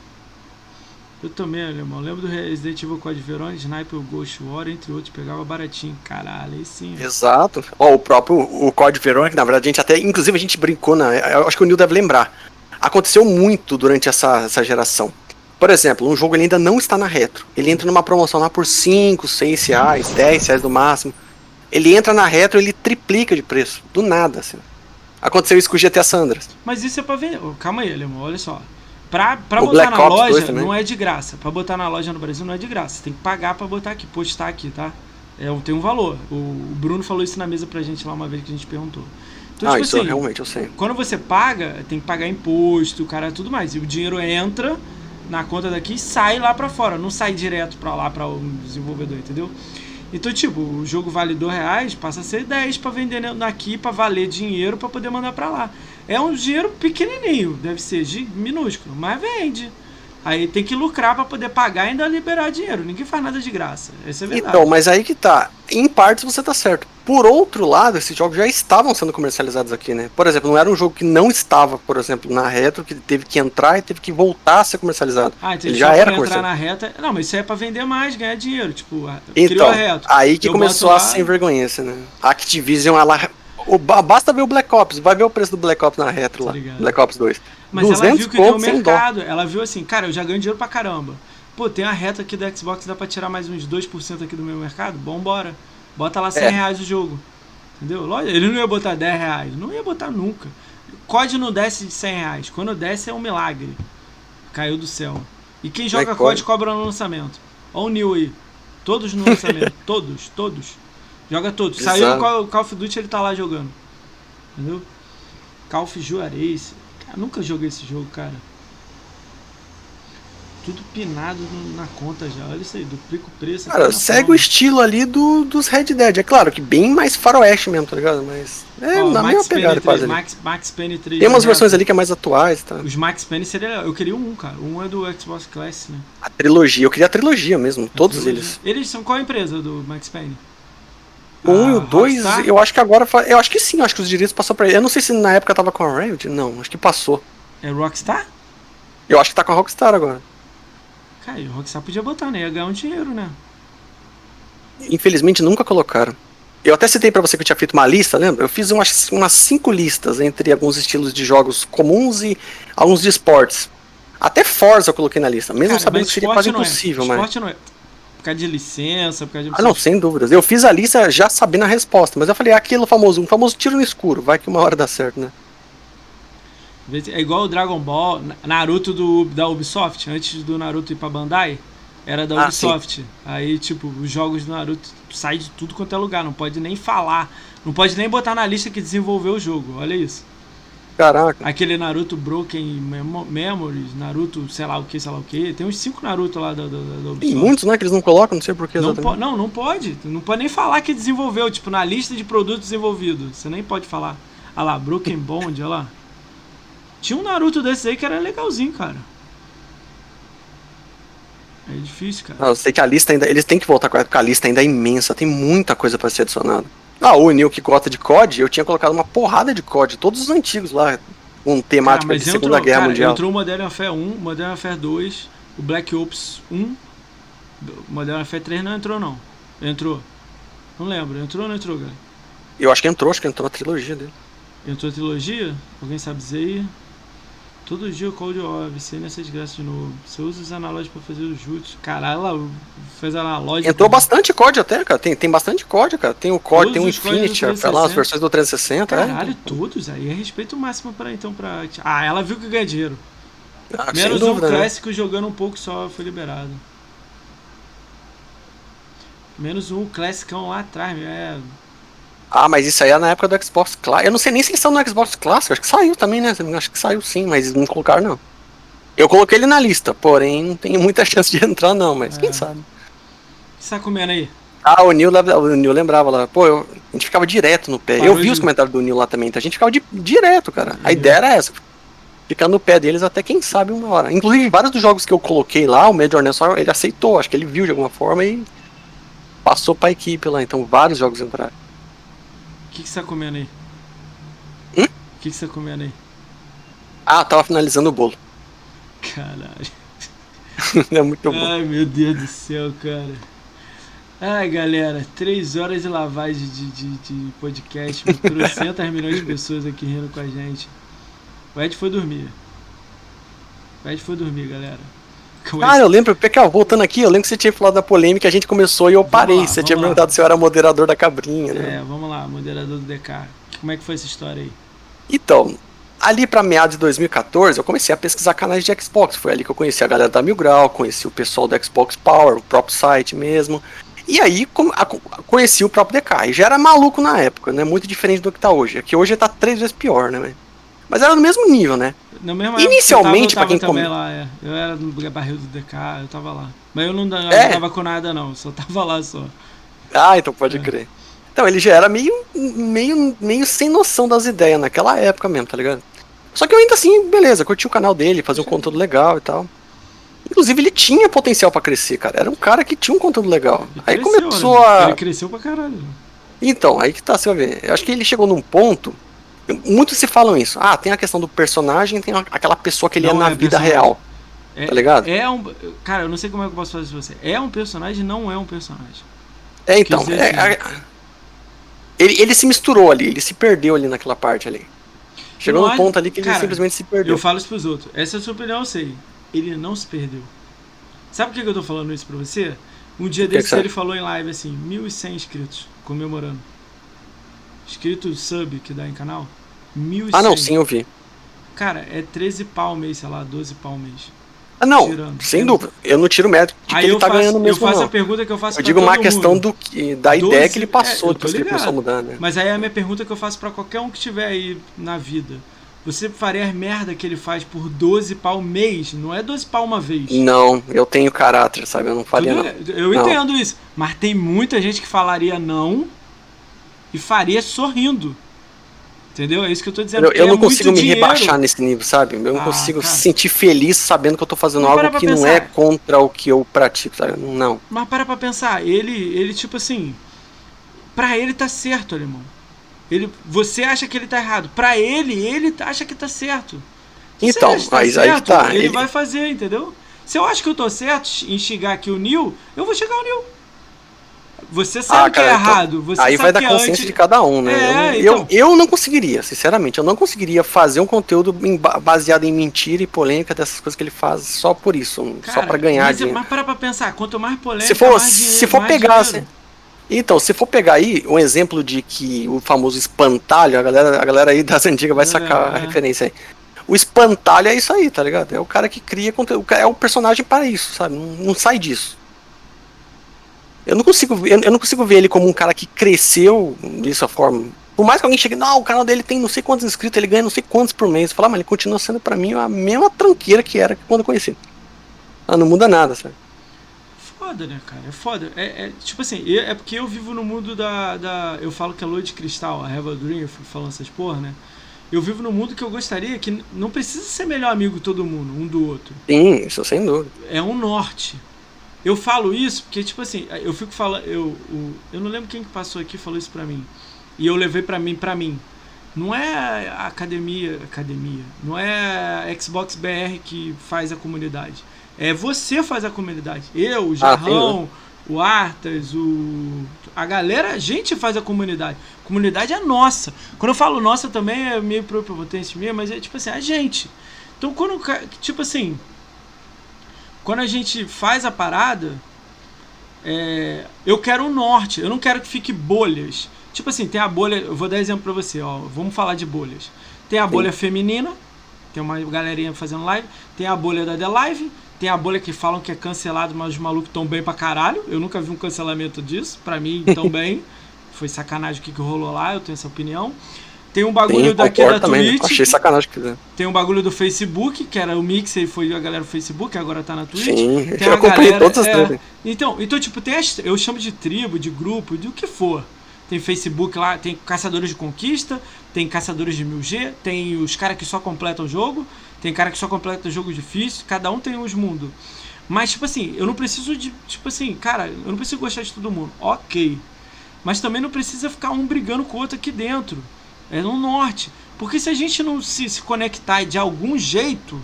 B: Eu também, alemão. Lembro do Resident Evil Code Verona, Sniper, Ghost War, entre outros, pegava baratinho. Caralho, aí sim.
A: Exato. Ó, o próprio o Code Verona, que na verdade a gente até, inclusive a gente brincou, né? Eu acho que o Neil deve lembrar. Aconteceu muito durante essa, essa geração. Por exemplo, um jogo ele ainda não está na retro. Ele entra numa promoção lá por 5, 6 reais, 10 reais no máximo. Ele entra na retro ele triplica de preço. Do nada, assim. Aconteceu isso com o GTA Sandras.
B: Mas isso é pra vender. calma aí, Alemão, olha só. Pra, pra botar Black na Ops loja não é de graça. Pra botar na loja no Brasil não é de graça. Você tem que pagar pra botar aqui, postar aqui, tá? É, tem um valor. O, o Bruno falou isso na mesa pra gente lá uma vez que a gente perguntou.
A: Então, ah, tipo isso assim, realmente eu sei.
B: Quando você paga, tem que pagar imposto, o cara tudo mais. E o dinheiro entra na conta daqui e sai lá para fora, não sai direto para lá para o desenvolvedor, entendeu? Então, tipo, o jogo vale dois reais, passa a ser 10 para vender aqui, para valer dinheiro, para poder mandar para lá. É um dinheiro pequenininho, deve ser minúsculo, mas vende. Aí tem que lucrar para poder pagar e ainda liberar dinheiro. Ninguém faz nada de graça. Essa é verdade.
A: Então, mas aí que tá. Em partes você tá certo. Por outro lado, esses jogos já estavam sendo comercializados aqui, né? Por exemplo, não era um jogo que não estava, por exemplo, na retro, que teve que entrar e teve que voltar a ser comercializado.
B: Ah, então ele já era entrar na reta. Não, mas isso é para vender mais, ganhar dinheiro. Tipo,
A: então, a retro. Aí que começou a lá... sem vergonha, né? A Activision, ela. O, basta ver o Black Ops, vai ver o preço do Black Ops na retro lá. Black Ops 2.
B: Mas ela viu que um mercado. Ela viu assim, cara, eu já ganho dinheiro pra caramba. Pô, tem a reta aqui do Xbox, dá pra tirar mais uns 2% aqui do meu mercado? Vambora. Bota lá 100 é. reais o jogo. Entendeu? Ele não ia botar 10 reais. Não ia botar nunca. COD não desce de 100 reais. Quando desce é um milagre. Caiu do céu. E quem joga COD cobra no lançamento. Olha o New aí. Todos no lançamento. *laughs* todos, todos. Joga. Exato. Saiu o Call of Duty, ele tá lá jogando. Entendeu? Call of Juarez. Eu nunca joguei esse jogo, cara. Tudo pinado na conta já. Olha isso aí, duplica o preço.
A: Cara, segue o estilo ali do, dos Red Dead. É claro que bem mais faroeste mesmo, tá ligado? Mas é na mesma pegada quase.
B: Max, Max Payne 3.
A: Tem umas versões ali que é mais atuais, tá?
B: Os Max Payne seria. Eu queria um, cara. Um é do Xbox Classic, né?
A: A trilogia. Eu queria a trilogia mesmo, a todos trilogia. eles.
B: Eles são qual a empresa do Max Payne?
A: O 1 e o 2, eu acho que agora. Eu acho que sim, eu acho que os direitos passou pra ele. Eu não sei se na época tava com a Riot. Não, acho que passou.
B: É Rockstar?
A: Eu acho que tá com a Rockstar agora.
B: Cara, e o Rockstar podia botar, né? Ia ganhar um dinheiro, né?
A: Infelizmente nunca colocaram. Eu até citei para você que eu tinha feito uma lista, lembra? Eu fiz umas, umas cinco listas entre alguns estilos de jogos comuns e alguns de esportes. Até Forza eu coloquei na lista, mesmo Cara, sabendo que seria quase é. impossível, é. mas.
B: Esporte não é. Por causa de licença, por causa de.
A: Ah, não, sem dúvidas. Eu fiz a lista já sabendo a resposta, mas eu falei, ah, aquilo famoso, um famoso tiro no escuro, vai que uma hora dá certo, né?
B: É igual o Dragon Ball, Naruto do, da Ubisoft, antes do Naruto ir pra Bandai, era da ah, Ubisoft. Sim. Aí, tipo, os jogos do Naruto saem de tudo quanto é lugar, não pode nem falar, não pode nem botar na lista que desenvolveu o jogo, olha isso.
A: Caraca.
B: Aquele Naruto Broken Memories, Naruto sei lá o que, sei lá o que. Tem uns 5 Naruto lá da, da, da.
A: Tem muitos, né, que eles não colocam, não sei porquê
B: não, não, não pode. Não pode nem falar que desenvolveu, tipo, na lista de produtos desenvolvidos. Você nem pode falar. Olha lá, Broken Bond, olha lá. Tinha um Naruto desse aí que era legalzinho, cara. É difícil, cara.
A: Não, eu sei que a lista ainda. Eles têm que voltar com a, a lista ainda é imensa, tem muita coisa para ser adicionada. Ah, o Neil que gosta de COD, eu tinha colocado uma porrada de COD, todos os antigos lá, com temática de entrou, Segunda Guerra
B: cara,
A: Mundial.
B: Entrou o Modern Warfare 1, Modern Warfare 2, o Black Ops 1, Modern Warfare 3 não entrou não. Entrou. Não lembro, entrou ou não entrou, galera?
A: Eu acho que entrou, acho que entrou a trilogia dele.
B: Entrou a trilogia? Alguém sabe dizer aí? Todo dia o Cold viciei nessa desgraça de novo. Você usa os analógicos pra fazer os jutsu. Caralho, ela fez analógico.
A: Entrou bastante COD até, cara. Tem, tem bastante COD, cara. Tem o COD, tem o Infinity, lá, as versões do 360.
B: É. Caralho, é. todos. Aí é respeito máximo pra então pra. Ah, ela viu que ganha dinheiro. Ah, Menos dúvida, um né? clássico né? jogando um pouco só foi liberado. Menos um classicão lá atrás, é.
A: Ah, mas isso aí é na época do Xbox Classic. Eu não sei nem se estão no Xbox Classic. Acho que saiu também, né? Acho que saiu sim, mas não colocaram não. Eu coloquei ele na lista, porém não tenho muita *laughs* chance de entrar não, mas é. quem sabe. O
B: que você tá comendo aí?
A: Ah, o Neil, o Neil lembrava lá. Pô, eu, a gente ficava direto no pé. Parou eu vi de... os comentários do Neil lá também, então a gente ficava de, direto, cara. A é. ideia era essa. Ficar no pé deles até quem sabe uma hora. Inclusive, vários dos jogos que eu coloquei lá, o Major Nessor, ele aceitou. Acho que ele viu de alguma forma e passou pra equipe lá. Então vários jogos entraram.
B: O que, que você tá comendo aí?
A: Hum? O
B: que, que você tá comendo aí?
A: Ah, tava finalizando o bolo.
B: Caralho. *laughs*
A: é muito bom.
B: Ai, meu Deus do céu, cara. Ai, galera, três horas de lavagem de, de, de podcast, 300 *laughs* milhões de pessoas aqui rindo com a gente. O Ed foi dormir. O Ed foi dormir, galera.
A: Ah, eu lembro, Pecal, voltando aqui, eu lembro que você tinha falado da polêmica, a gente começou e eu parei. Lá, você tinha lá. perguntado se eu era moderador da cabrinha, né?
B: É, vamos lá, moderador do DK. Como é que foi essa história aí?
A: Então, ali para meados de 2014, eu comecei a pesquisar canais de Xbox. Foi ali que eu conheci a galera da Mil Grau, conheci o pessoal do Xbox Power, o próprio site mesmo. E aí conheci o próprio DK. E já era maluco na época, né? Muito diferente do que tá hoje. Aqui hoje tá três vezes pior, né? Mas era no mesmo nível, né?
B: No mesmo
A: Inicialmente,
B: para
A: quem
B: também lá, é. Eu era no barril do DK, eu tava lá. Mas eu não, eu é. não tava com nada, não. Só tava lá só.
A: Ah, então pode é. crer. Então, ele já era meio, meio, meio sem noção das ideias naquela época mesmo, tá ligado? Só que eu ainda assim, beleza, curti o canal dele, fazia um conteúdo legal e tal. Inclusive, ele tinha potencial para crescer, cara. Era um cara que tinha um conteúdo legal. Ele aí cresceu, começou né? a.
B: Ele cresceu pra caralho.
A: Então, aí que tá, você vai ver. Eu acho que ele chegou num ponto Muitos se falam isso. Ah, tem a questão do personagem, tem aquela pessoa que ele não é na é vida real. É, tá ligado?
B: É um. Cara, eu não sei como é que eu posso fazer isso você. É um personagem, não é um personagem.
A: É, então. É, assim, ele, ele se misturou ali, ele se perdeu ali naquela parte ali. Chegou num ponto ali que ele cara, simplesmente se perdeu.
B: Eu falo isso pros outros. Essa é a sua opinião, eu sei. Ele não se perdeu. Sabe por que eu tô falando isso pra você? Um dia desse ele falou em live assim, 1.100 inscritos, comemorando. Inscrito sub que dá em canal. 1.100.
A: Ah, não, sim, eu vi.
B: Cara, é 13 pau mês, sei lá, 12 pau mês.
A: Ah, não, Tirando. sem dúvida. Eu não tiro mérito de Aí que ele tá
B: faço,
A: ganhando mesmo,
B: Eu faço
A: não.
B: a pergunta que eu faço
A: Eu digo uma questão do que, da 12, ideia que ele passou é, depois que ele começou a mudar, né?
B: Mas aí é a minha pergunta que eu faço para qualquer um que estiver aí na vida. Você faria as merda que ele faz por 12 pau mês? Não é 12 pau uma vez.
A: Não, eu tenho caráter, sabe? Eu não faria Tudo,
B: não. Eu
A: não.
B: entendo isso. Mas tem muita gente que falaria não e faria sorrindo. Entendeu? É isso que eu tô dizendo.
A: Eu, eu não
B: é
A: consigo me
B: dinheiro.
A: rebaixar nesse nível, sabe? Eu não ah, consigo cara. sentir feliz sabendo que eu tô fazendo algo que pensar. não é contra o que eu pratico, sabe? Não.
B: Mas para pra pensar, ele, ele tipo assim. Pra ele tá certo, alemão. Ele, você acha que ele tá errado. Pra ele, ele acha que tá certo.
A: então, tá aí, certo, aí tá.
B: Ele, ele vai fazer, entendeu? Se eu acho que eu tô certo em chegar aqui o Neil, eu vou chegar o Neil. Você sabe ah, cara, que é errado. Você
A: aí vai
B: da
A: consciência
B: antes...
A: de cada um, né? É, eu, então... eu, eu, não conseguiria, sinceramente. Eu não conseguiria fazer um conteúdo baseado em mentira e polêmica dessas coisas que ele faz só por isso, cara, só para ganhar
B: mas,
A: dinheiro.
B: Mas para pra pensar, quanto mais polêmica,
A: se for,
B: mais dinheiro,
A: se for pegar, assim, então, se for pegar aí um exemplo de que o famoso espantalho, a galera, a galera aí das antigas vai sacar é, a referência aí. O espantalho é isso aí, tá ligado? É o cara que cria conteúdo, é o personagem para isso, sabe? Não, não sai disso. Eu não consigo, eu, não consigo ver ele como um cara que cresceu dessa forma. Por mais que alguém chegue, não, o canal dele tem não sei quantos inscritos, ele ganha não sei quantos por mês. Falar, mas ele continua sendo para mim a mesma tranqueira que era quando eu conheci. Ah, não muda nada, sabe?
B: Foda, né, cara? É foda. É, é tipo assim, é porque eu vivo no mundo da. da eu falo que é lua de cristal, a Have a Dream, eu fico falando essas porra, né? Eu vivo no mundo que eu gostaria que não precisa ser melhor amigo todo mundo, um do outro.
A: Sim, isso sem dúvida.
B: É um norte. Eu falo isso porque, tipo assim, eu fico falando. Eu, eu, eu não lembro quem que passou aqui e falou isso pra mim. E eu levei pra mim, pra mim. Não é a academia, academia. Não é a Xbox BR que faz a comunidade. É você faz a comunidade. Eu, o ah, Jarrão, ah, o Artas, o. A galera, a gente faz a comunidade. A comunidade é nossa. Quando eu falo nossa também é meio prepotência minha, mas é tipo assim, a gente. Então quando. Tipo assim, quando a gente faz a parada, é, eu quero o norte, eu não quero que fique bolhas. Tipo assim, tem a bolha, eu vou dar exemplo pra você, ó, vamos falar de bolhas. Tem a Sim. bolha feminina, tem uma galerinha fazendo live, tem a bolha da The Live, tem a bolha que falam que é cancelado, mas os malucos tão bem pra caralho. Eu nunca vi um cancelamento disso, pra mim tão *laughs* bem. Foi sacanagem o que, que rolou lá, eu tenho essa opinião. Tem um bagulho Sim, daqui da também, Twitch.
A: Achei sacanagem que
B: Tem um bagulho do Facebook, que era o Mix e foi a galera do Facebook, agora tá na Twitch.
A: Sim,
B: tem
A: eu acompanhei todas as é,
B: então, então, tipo, tem as, eu chamo de tribo, de grupo, de o que for. Tem Facebook lá, tem caçadores de conquista, tem caçadores de 1000G, tem os caras que só completam o jogo, tem cara que só completa o jogo difícil, cada um tem os mundos. Mas, tipo assim, eu não preciso de. Tipo assim, cara, eu não preciso gostar de todo mundo. Ok. Mas também não precisa ficar um brigando com o outro aqui dentro é no norte. Porque se a gente não se, se conectar de algum jeito,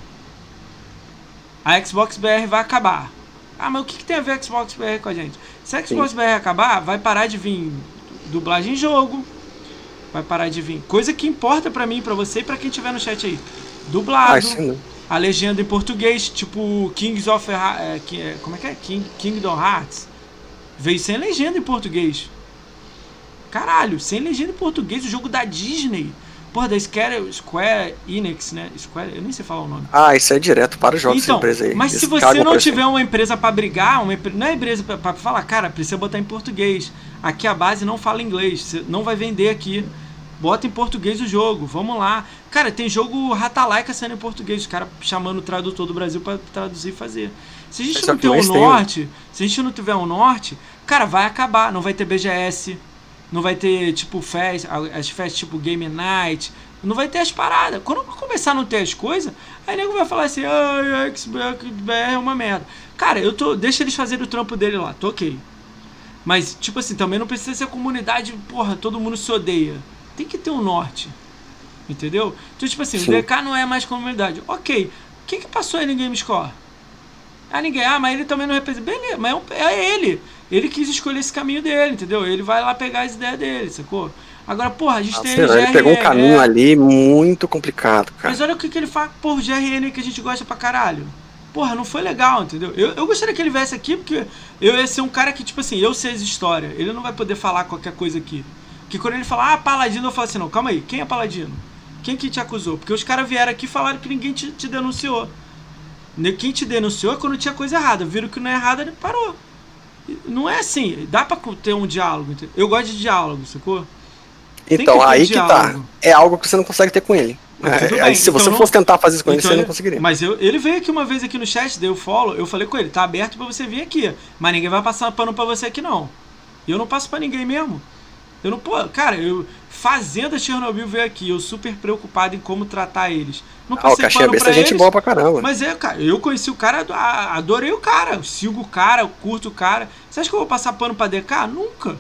B: a Xbox BR vai acabar. Ah, mas o que, que tem a ver a Xbox BR com a gente? Se a Xbox Sim. BR acabar, vai parar de vir dublagem em jogo, vai parar de vir. Coisa que importa para mim, para você e para quem tiver no chat aí. Dublado. Ah, a legenda em português, tipo Kings of é, é, como é que é? King, Kingdom Hearts. Veio sem legenda em português. Caralho, sem legenda em português, o jogo da Disney. Porra, da Square, Square Enix, né? Square, eu nem sei falar o nome.
A: Ah, isso é direto para os jogos então, empresa aí.
B: Mas se você não tiver uma empresa para brigar, uma, não é empresa para falar, cara, precisa botar em português. Aqui a base não fala inglês, você não vai vender aqui. Bota em português o jogo, vamos lá. Cara, tem jogo Ratalaika sendo em português, os caras chamando o tradutor do Brasil para traduzir e fazer. Se a gente não tiver um norte, se a gente não tiver um norte, cara, vai acabar. Não vai ter BGS, não vai ter, tipo, fest, as festas tipo Game Night, não vai ter as paradas. Quando começar a não ter as coisas, aí nego vai falar assim, ah, XBR é uma merda. Cara, eu tô. Deixa eles fazerem o trampo dele lá, tô ok. Mas, tipo assim, também não precisa ser comunidade, porra, todo mundo se odeia. Tem que ter um norte. Entendeu? Então, tipo assim, Sim. o DK não é mais comunidade. Ok. Quem que passou ele em GameScore? Ah, ninguém. Ah, mas ele também não representa. Beleza, mas é, é ele. Ele quis escolher esse caminho dele, entendeu? Ele vai lá pegar as ideias dele, sacou? Agora, porra, a gente ah, tem
A: sei Ele pegou um caminho é... ali muito complicado, cara.
B: Mas olha o que, que ele faz por GRN que a gente gosta pra caralho. Porra, não foi legal, entendeu? Eu, eu gostaria que ele viesse aqui, porque eu ia ser um cara que, tipo assim, eu sei as histórias. Ele não vai poder falar qualquer coisa aqui. Que quando ele falar, ah, Paladino, eu falo assim, não, calma aí, quem é Paladino? Quem que te acusou? Porque os caras vieram aqui e falaram que ninguém te, te denunciou. Quem te denunciou é quando tinha coisa errada. Viram que não é errada, ele parou. Não é assim. Dá pra ter um diálogo. Eu gosto de diálogo, sacou?
A: Então, aí que tá. É algo que você não consegue ter com ele. É, aí, se então você não, fosse tentar fazer isso com então ele, você não conseguiria.
B: Mas eu, ele veio aqui uma vez aqui no chat, deu follow, eu falei com ele, tá aberto para você vir aqui. Mas ninguém vai passar pano para você aqui, não. E eu não passo para ninguém mesmo. Eu não, pô, cara, eu. Fazenda Chernobyl veio aqui, eu super preocupado em como tratar eles. Não
A: passei ah, o Caixinha Besta é gente boa pra caramba.
B: Mas é, cara, eu conheci o cara, adorei o cara, sigo o cara, curto o cara. Você acha que eu vou passar pano pra DK? Nunca.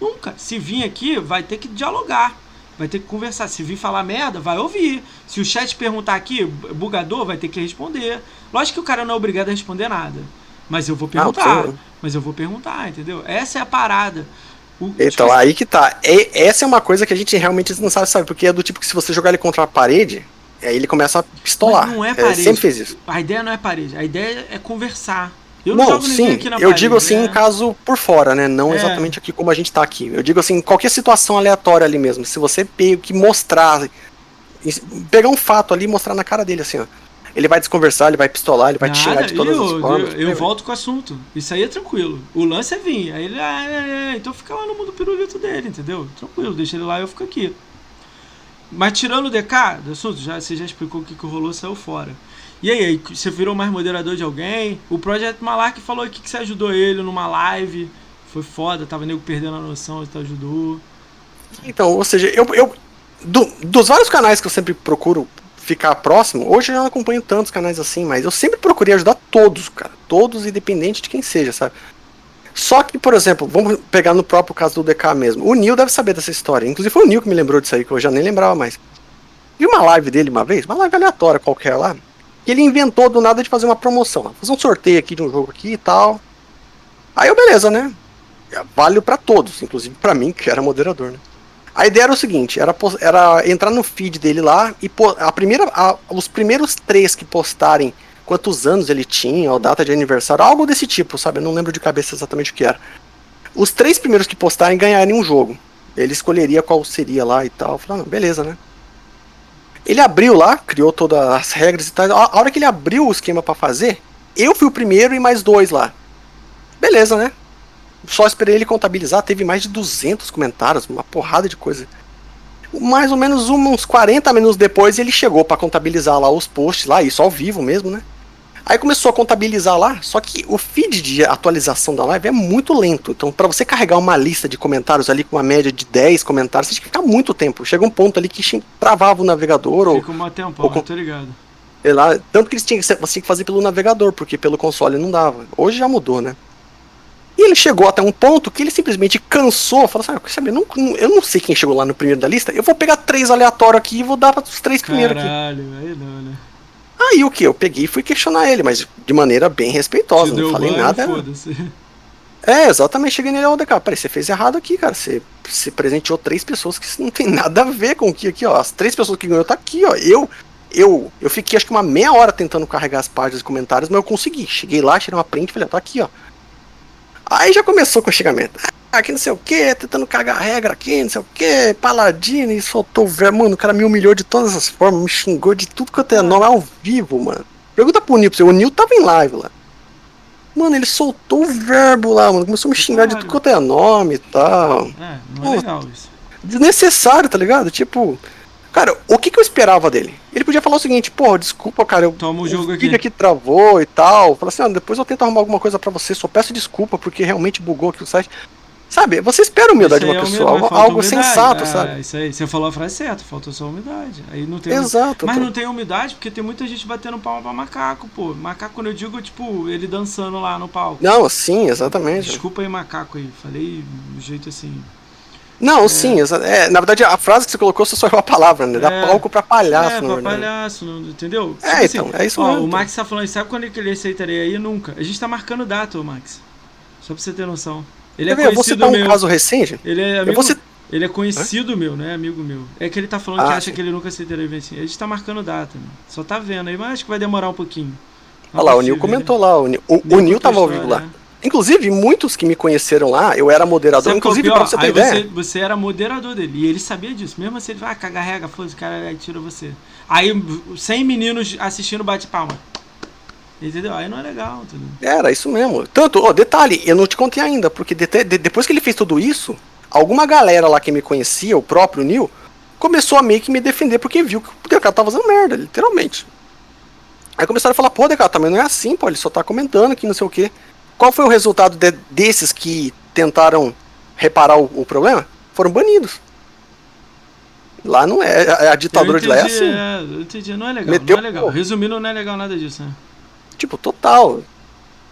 B: Nunca. Se vir aqui, vai ter que dialogar. Vai ter que conversar. Se vir falar merda, vai ouvir. Se o chat perguntar aqui, bugador, vai ter que responder. Lógico que o cara não é obrigado a responder nada. Mas eu vou perguntar. Não, mas eu vou perguntar, entendeu? Essa é a parada.
A: Então, aí que tá. E, essa é uma coisa que a gente realmente não sabe, sabe? Porque é do tipo que se você jogar ele contra a parede, aí ele começa a pistolar. Mas
B: não é parede. É, sempre fez isso. A ideia não é parede. A ideia é conversar.
A: Eu não, não sim, aqui na eu parede, digo assim, é... um caso por fora, né? Não é. exatamente aqui como a gente tá aqui. Eu digo assim, qualquer situação aleatória ali mesmo. Se você que mostrar, pegar um fato ali e mostrar na cara dele assim, ó ele vai desconversar, ele vai pistolar, ele vai Nada, te xingar de todas eu, as formas.
B: Eu, eu volto com o assunto. Isso aí é tranquilo. O lance é vir. Aí ele, ah, é, é, então fica lá no mundo pirulito dele, entendeu? Tranquilo, deixa ele lá e eu fico aqui. Mas tirando o DK do assunto, já, você já explicou o que, que rolou, saiu fora. E aí, você virou mais moderador de alguém? O Projeto Malark falou aqui que você ajudou ele numa live. Foi foda, tava nego perdendo a noção, você ajudou.
A: Então, ou seja, eu, eu do, dos vários canais que eu sempre procuro ficar próximo, hoje eu não acompanho tantos canais assim, mas eu sempre procurei ajudar todos, cara. Todos, independente de quem seja, sabe? Só que, por exemplo, vamos pegar no próprio caso do DK mesmo. O Neil deve saber dessa história. Inclusive foi o Neil que me lembrou disso aí, que eu já nem lembrava mais. Vi uma live dele uma vez, uma live aleatória qualquer lá, que ele inventou do nada de fazer uma promoção. Fazer um sorteio aqui de um jogo aqui e tal. Aí eu, beleza, né? Vale para todos, inclusive para mim, que era moderador, né? A ideia era o seguinte, era, era entrar no feed dele lá e a primeira, a, os primeiros três que postarem quantos anos ele tinha, ou data de aniversário, algo desse tipo, sabe? Eu não lembro de cabeça exatamente o que era. Os três primeiros que postarem ganhariam um jogo. Ele escolheria qual seria lá e tal. Falei, ah, beleza, né? Ele abriu lá, criou todas as regras e tal. A hora que ele abriu o esquema para fazer, eu fui o primeiro e mais dois lá. Beleza, né? Só esperei ele contabilizar, teve mais de 200 comentários, uma porrada de coisa. Mais ou menos uns 40 minutos depois ele chegou para contabilizar lá os posts lá, isso ao vivo mesmo, né? Aí começou a contabilizar lá, só que o feed de atualização da live é muito lento. Então, para você carregar uma lista de comentários ali com uma média de 10 comentários, você tinha que ficar muito tempo. Chega um ponto ali que travava o navegador.
B: Fica
A: ou, um
B: tempo, ou, tô ligado.
A: Lá, tanto que eles tinham que, você tinha que fazer pelo navegador, porque pelo console não dava. Hoje já mudou, né? E ele chegou até um ponto que ele simplesmente cansou, falou assim: ah, sabe, eu, não, eu não sei quem chegou lá no primeiro da lista, eu vou pegar três aleatórios aqui e vou dar para os três primeiros aqui.
B: Caralho, aí não, né?
A: Aí o que? Eu peguei e fui questionar ele, mas de maneira bem respeitosa, não falei nada. É, exatamente, cheguei nele, ó, DK, peraí, você fez errado aqui, cara. Você, você presenteou três pessoas que não tem nada a ver com o que aqui, ó. As três pessoas que ganhou tá aqui, ó. Eu, eu, eu fiquei acho que uma meia hora tentando carregar as páginas e comentários, mas eu consegui. Cheguei lá, tirei uma print e falei, ó, tá aqui, ó. Aí já começou com o xingamento. Ah, que não sei o que, tentando cagar a regra aqui, não sei o que, paladino, e soltou o verbo. Mano, o cara me humilhou de todas as formas, me xingou de tudo que eu tenho nome ao vivo, mano. Pergunta pro Nil, o Nil tava em live lá. Mano, ele soltou o verbo lá, mano. Começou a me xingar de tudo que eu nome e tal.
B: É, não é Pô, legal isso.
A: Desnecessário, tá ligado? Tipo, Cara, o que, que eu esperava dele? Ele podia falar o seguinte, pô, desculpa, cara, eu
B: Toma o jogo
A: o vídeo aqui. aqui travou e tal. Fala assim, ah, depois eu tento arrumar alguma coisa para você, só peço desculpa porque realmente bugou aqui o site. Sabe, você espera humildade de uma é pessoa, algo, algo sensato,
B: é,
A: sabe?
B: Isso aí, você falou a frase certa, faltou só umidade. Aí não tem
A: Exato.
B: Mas não tem umidade porque tem muita gente batendo palma pra macaco, pô. Macaco, quando eu digo, tipo, ele dançando lá no palco.
A: Não, sim, exatamente.
B: Desculpa aí, macaco aí. Falei do jeito assim.
A: Não, é. sim, é, na verdade a frase que você colocou só foi uma palavra, né? Dá é, palco pra palhaço, É,
B: pra palhaço, entendeu?
A: É, tipo assim, então, é isso ó, mesmo.
B: O Max tá falando, sabe quando ele aceitaria aí? Nunca. A gente tá marcando data, ô Max. Só pra você ter noção. Ele é
A: ver, conhecido
B: você um
A: caso recente?
B: Ele é amigo, ele é conhecido meu, né? Amigo meu. É que ele tá falando ah, que acha sim. que ele nunca aceitaria evento assim. A gente tá marcando data, né? Só tá vendo aí, mas acho que vai demorar um pouquinho.
A: Olha lá, o Nil comentou lá. O Nil, o, o Nil tava ao vivo lá. Inclusive, muitos que me conheceram lá, eu era moderador. Sabe inclusive, pra você ter ideia.
B: Você, você, era moderador dele. E ele sabia disso. Mesmo assim, ele vai, ah, caga rega, foda-se, o cara aí tira você. Aí, 100 meninos assistindo bate-palma. Entendeu? Aí não é legal, entendeu?
A: Era, isso mesmo. Tanto, ó, detalhe, eu não te contei ainda, porque de, de, depois que ele fez tudo isso, alguma galera lá que me conhecia, o próprio Neil, começou a meio que me defender porque viu que o cara tava fazendo merda, literalmente. Aí começaram a falar, pô, Deca, também não é assim, pô, ele só tá comentando aqui, não sei o quê. Qual foi o resultado de, desses que tentaram reparar o, o, problema? Foram banidos. Lá não é. A, a ditadura
B: entendi,
A: de lá é assim.
B: É, eu entendi. Não é legal. Meteu, não é legal. Resumindo, não é legal nada disso, né?
A: Tipo, total.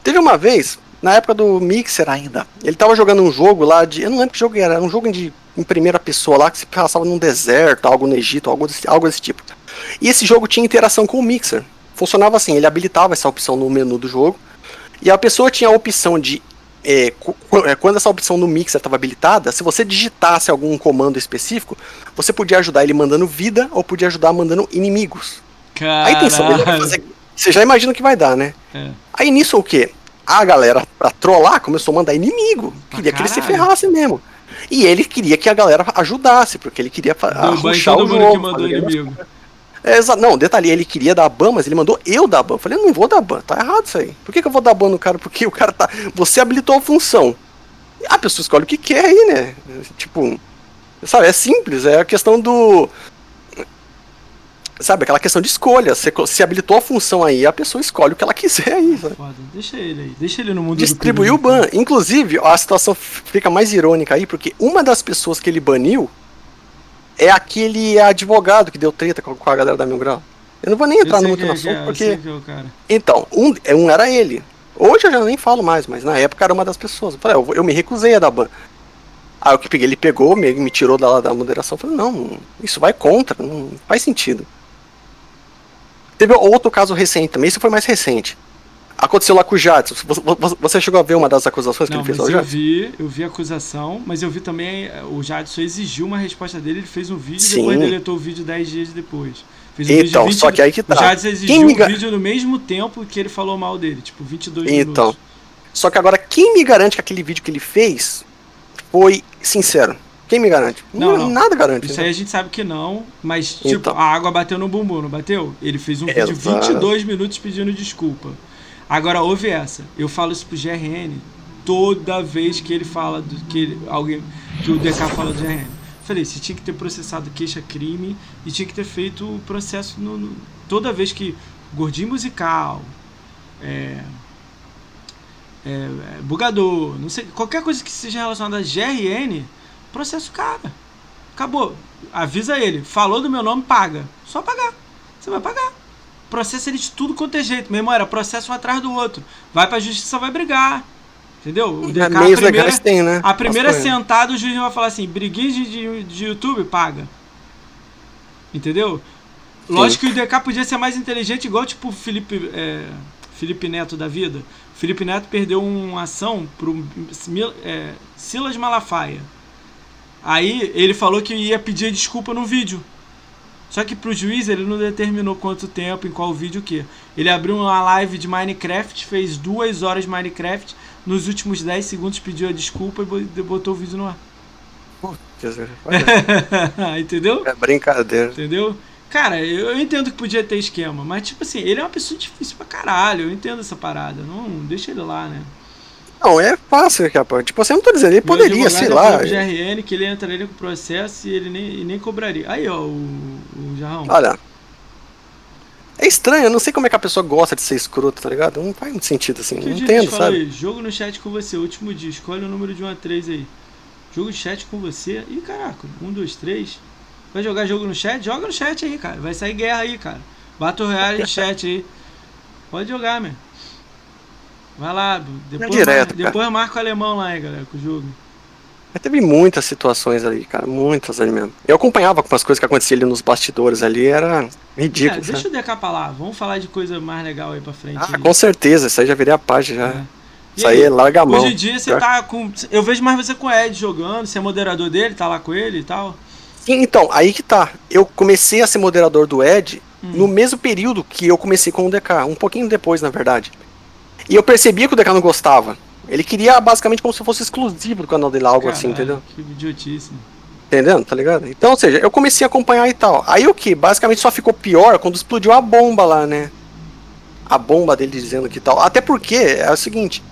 A: Teve uma vez, na época do Mixer ainda, ele tava jogando um jogo lá de. Eu não lembro que jogo era, era um jogo de, em primeira pessoa lá que se passava num deserto, algo no Egito, algo desse, algo desse tipo. E esse jogo tinha interação com o Mixer. Funcionava assim, ele habilitava essa opção no menu do jogo e a pessoa tinha a opção de. É, é quando essa opção no Mixer estava habilitada, se você digitasse algum comando específico, você podia ajudar ele mandando vida ou podia ajudar mandando inimigos.
B: Caralho. A intenção
A: dele fazer. Você já imagina o que vai dar, né? É. Aí nisso o que? A galera, pra trollar, começou a mandar inimigo. Queria que ele se ferrasse mesmo. E ele queria que a galera ajudasse, porque ele queria
B: arruxar o jogo. Que mandou inimigo.
A: É, não, detalhe, ele queria dar ban, mas ele mandou eu dar ban. Eu falei, eu não vou dar ban, tá errado isso aí. Por que, que eu vou dar ban no cara? Porque o cara tá. Você habilitou a função. A pessoa escolhe o que quer aí, né? Tipo. Sabe, é simples, é a questão do. Sabe, aquela questão de escolha. Você se habilitou a função aí, a pessoa escolhe o que ela quiser aí. Sabe?
B: Foda, deixa ele aí, deixa ele no mundo
A: Distribuiu o ban. Inclusive, a situação fica mais irônica aí, porque uma das pessoas que ele baniu é aquele advogado que deu treta com a galera da Mil Grau. Eu não vou nem entrar muito no assunto, é, porque. É então, um, um era ele. Hoje eu já nem falo mais, mas na época era uma das pessoas. Eu, falei, eu, eu me recusei a dar ban. Aí o que peguei, ele pegou, me, me tirou da, da moderação. Eu falei, não, isso vai contra, não faz sentido. Teve outro caso recente também, esse foi mais recente. Aconteceu lá com o Jadson. Você chegou a ver uma das acusações
B: não,
A: que ele
B: fez
A: ao
B: Jadson? Eu vi, eu vi a acusação, mas eu vi também eh, o Jadson exigiu uma resposta dele, ele fez um vídeo e depois deletou o vídeo 10 dias depois. Fez um
A: então, 20, só que aí que tá.
B: O Jadson exigiu um vídeo no mesmo tempo que ele falou mal dele, tipo 22 então, minutos. Então,
A: só que agora quem me garante que aquele vídeo que ele fez foi sincero? Quem me garante?
B: Não, não.
A: Nada garante.
B: Isso né? aí a gente sabe que não, mas tipo, então. a água bateu no bumbum, não bateu? Ele fez um vídeo de 22 minutos pedindo desculpa. Agora, ouve essa. Eu falo isso pro GRN toda vez que ele fala do, que ele, alguém que o DK fala do GRN. Falei, você tinha que ter processado queixa-crime e tinha que ter feito o processo no, no, toda vez que gordinho musical, é, é, é, bugador, não sei, qualquer coisa que seja relacionada a GRN, processo cara. Acabou. Avisa ele. Falou do meu nome, paga. Só pagar. Você vai pagar processa ele de tudo quanto é jeito. Meu irmão, era processo um atrás do outro. Vai pra justiça, vai brigar. Entendeu?
A: O DK, a primeira, tem, né?
B: A primeira sentada, o juiz vai falar assim: briguinha de, de, de YouTube, paga. Entendeu? Lógico Sim. que o DK podia ser mais inteligente, igual tipo o Felipe, é, Felipe Neto da vida. O Felipe Neto perdeu uma ação pro é, Silas Malafaia. Aí ele falou que ia pedir desculpa no vídeo. Só que pro juiz ele não determinou quanto tempo, em qual vídeo o quê. Ele abriu uma live de Minecraft, fez duas horas de Minecraft, nos últimos 10 segundos pediu a desculpa e botou o vídeo no ar.
A: Putz, *laughs*
B: Entendeu?
A: É brincadeira.
B: Entendeu? Cara, eu, eu, entendo que podia ter esquema, mas tipo assim, ele é uma pessoa difícil pra caralho, eu entendo essa parada. Não, deixa ele lá, né?
A: Não, é fácil, rapaz. Tipo assim, eu não tô dizendo, ele Meu poderia, sei lá.
B: O GRN que ele entraria com o processo e ele nem, nem cobraria. Aí, ó, o, o Jarrão.
A: Olha. É estranho, eu não sei como é que a pessoa gosta de ser escroto, tá ligado? Não faz muito sentido assim, que não entendo, sabe?
B: Aí, jogo no chat com você, último dia, escolhe o número de 1 a 3 aí. Jogo de chat com você. Ih, caraca, 1, 2, 3. Vai jogar jogo no chat? Joga no chat aí, cara. Vai sair guerra aí, cara. Battle Royale de chat aí. Pode jogar, meu. Vai lá, depois, é direto, mar... depois marca o alemão lá, hein, galera, com o jogo.
A: Mas teve muitas situações ali, cara, muitas ali mesmo. Eu acompanhava com as coisas que aconteciam ali nos bastidores ali, era ridículo. É,
B: deixa sabe? eu pra lá, vamos falar de coisa mais legal aí pra frente. Ah,
A: aí. com certeza, isso aí já virei a página já. É. Isso aí, aí larga a mão.
B: Hoje em dia você tá com. Eu vejo mais você com o Ed jogando, você é moderador dele, tá lá com ele e tal.
A: Sim, então, aí que tá. Eu comecei a ser moderador do Ed hum. no mesmo período que eu comecei com o DK, um pouquinho depois, na verdade. E eu percebia que o não gostava. Ele queria basicamente como se fosse exclusivo do canal dele, algo assim, Caralho, assim, entendeu?
B: Que idiotice.
A: Entendendo? Tá ligado? Então, ou seja, eu comecei a acompanhar e tal. Aí o que? Basicamente só ficou pior quando explodiu a bomba lá, né? A bomba dele dizendo que tal. Até porque é o seguinte: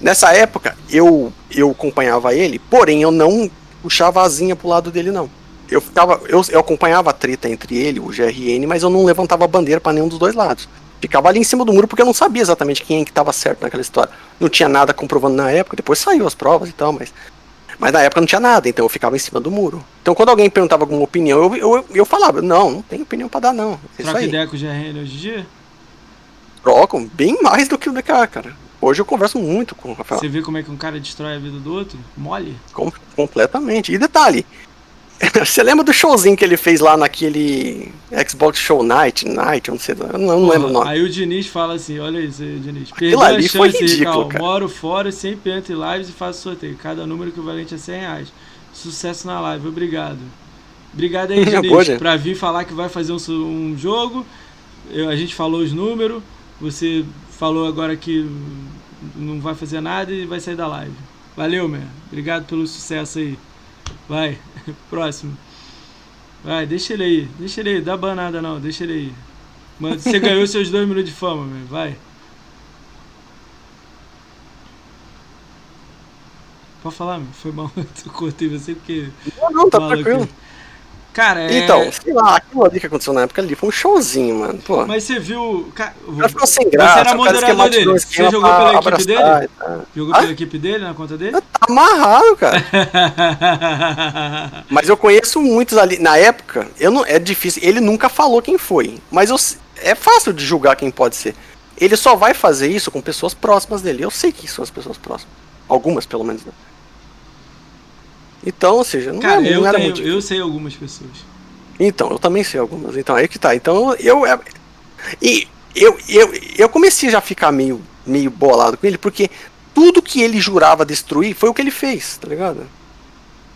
A: nessa época eu eu acompanhava ele, porém eu não puxava a asinha pro lado dele, não. Eu ficava. Eu, eu acompanhava a treta entre ele, o GRN, mas eu não levantava a bandeira para nenhum dos dois lados ficava ali em cima do muro porque eu não sabia exatamente quem é que estava certo naquela história. Não tinha nada comprovando na época, depois saiu as provas e tal, mas. Mas na época não tinha nada, então eu ficava em cima do muro. Então quando alguém perguntava alguma opinião, eu, eu, eu falava, não, não tem opinião para dar, não.
B: É Troca ideia com o GRN hoje em dia?
A: Trocam, bem mais do que o DK, cara. Hoje eu converso muito com o Rafael.
B: Você vê como é que um cara destrói a vida do outro? Mole?
A: Com, completamente. E detalhe, *laughs* Você lembra do showzinho que ele fez lá naquele Xbox Show Night, Night, eu não sei, eu não, lembro o nome.
B: Aí o Diniz fala assim, olha isso aí, Diniz.
A: Aquilo ali foi ridículo, cara.
B: Moro fora, sempre entro em lives e faço sorteio. Cada número equivalente a 100 reais. Sucesso na live, obrigado. Obrigado aí, *laughs* Diniz, pra vir falar que vai fazer um, um jogo. Eu, a gente falou os números, você falou agora que não vai fazer nada e vai sair da live. Valeu, man. Obrigado pelo sucesso aí. Vai, *laughs* próximo. Vai, deixa ele aí. Deixa ele aí. Dá banada não, deixa ele aí. Mano, você ganhou *laughs* seus dois minutos de fama, meu. Vai. Pode falar, meu. Foi mal. *laughs* Eu cortei você porque.
A: Não, não, tá tranquilo. Aqui.
B: Cara, é...
A: Então, sei lá, aquilo ali que aconteceu na época ali foi um showzinho, mano. Pô.
B: Mas você viu. Cara,
A: ficou sem graça. Você
B: era moderador dele. Você jogou pela equipe dele? Tá. Jogou ah? pela equipe dele na conta dele?
A: Tá amarrado, cara. *laughs* mas eu conheço muitos ali. Na época, eu não, é difícil. Ele nunca falou quem foi. Mas eu, é fácil de julgar quem pode ser. Ele só vai fazer isso com pessoas próximas dele. Eu sei quem são as pessoas próximas. Algumas, pelo menos. Né? Então, ou seja, não,
B: Cara,
A: é,
B: não
A: eu
B: era
A: tenho, muito.
B: Eu sei algumas pessoas.
A: Então, eu também sei algumas. Então, aí que tá. Então, eu. É, e eu, eu, eu comecei já a ficar meio, meio bolado com ele, porque tudo que ele jurava destruir foi o que ele fez, tá ligado?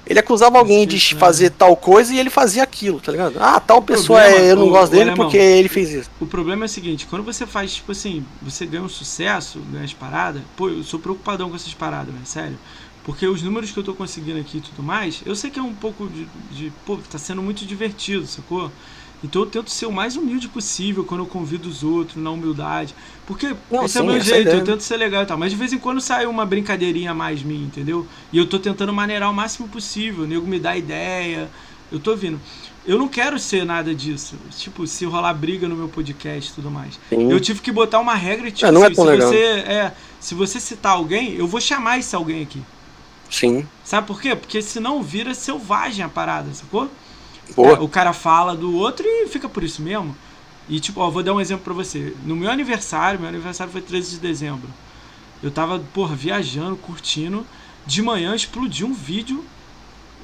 A: Ele acusava alguém de né? fazer tal coisa e ele fazia aquilo, tá ligado? Ah, tal o pessoa problema, é, eu não gosto o, dele o porque ele fez isso.
B: O problema é o seguinte, quando você faz, tipo assim, você ganha um sucesso, ganha as paradas, pô, eu sou preocupadão com essas paradas, mas sério. Porque os números que eu tô conseguindo aqui e tudo mais, eu sei que é um pouco de, de. Pô, tá sendo muito divertido, sacou? Então eu tento ser o mais humilde possível quando eu convido os outros, na humildade. Porque Não, esse sim, é o meu jeito, eu tento ser legal e tal. Mas de vez em quando sai uma brincadeirinha a mais minha, entendeu? E eu tô tentando maneirar o máximo possível. O nego me dá ideia. Eu tô vindo. Eu não quero ser nada disso. Tipo, se rolar briga no meu podcast e tudo mais. Sim. Eu tive que botar uma regra tipo,
A: é, não é assim, se legal.
B: você é, se você citar alguém, eu vou chamar esse alguém aqui.
A: Sim.
B: Sabe por quê? Porque senão vira selvagem a parada, sacou? É, o cara fala do outro e fica por isso mesmo. E tipo, ó, vou dar um exemplo pra você. No meu aniversário, meu aniversário foi 13 de dezembro. Eu tava, porra, viajando, curtindo. De manhã explodiu um vídeo.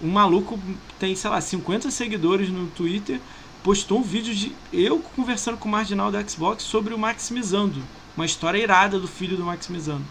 B: Um maluco tem, sei lá, 50 seguidores no Twitter postou um vídeo de eu conversando com o marginal da Xbox sobre o Maximizando. Uma história irada do filho do Maximizando.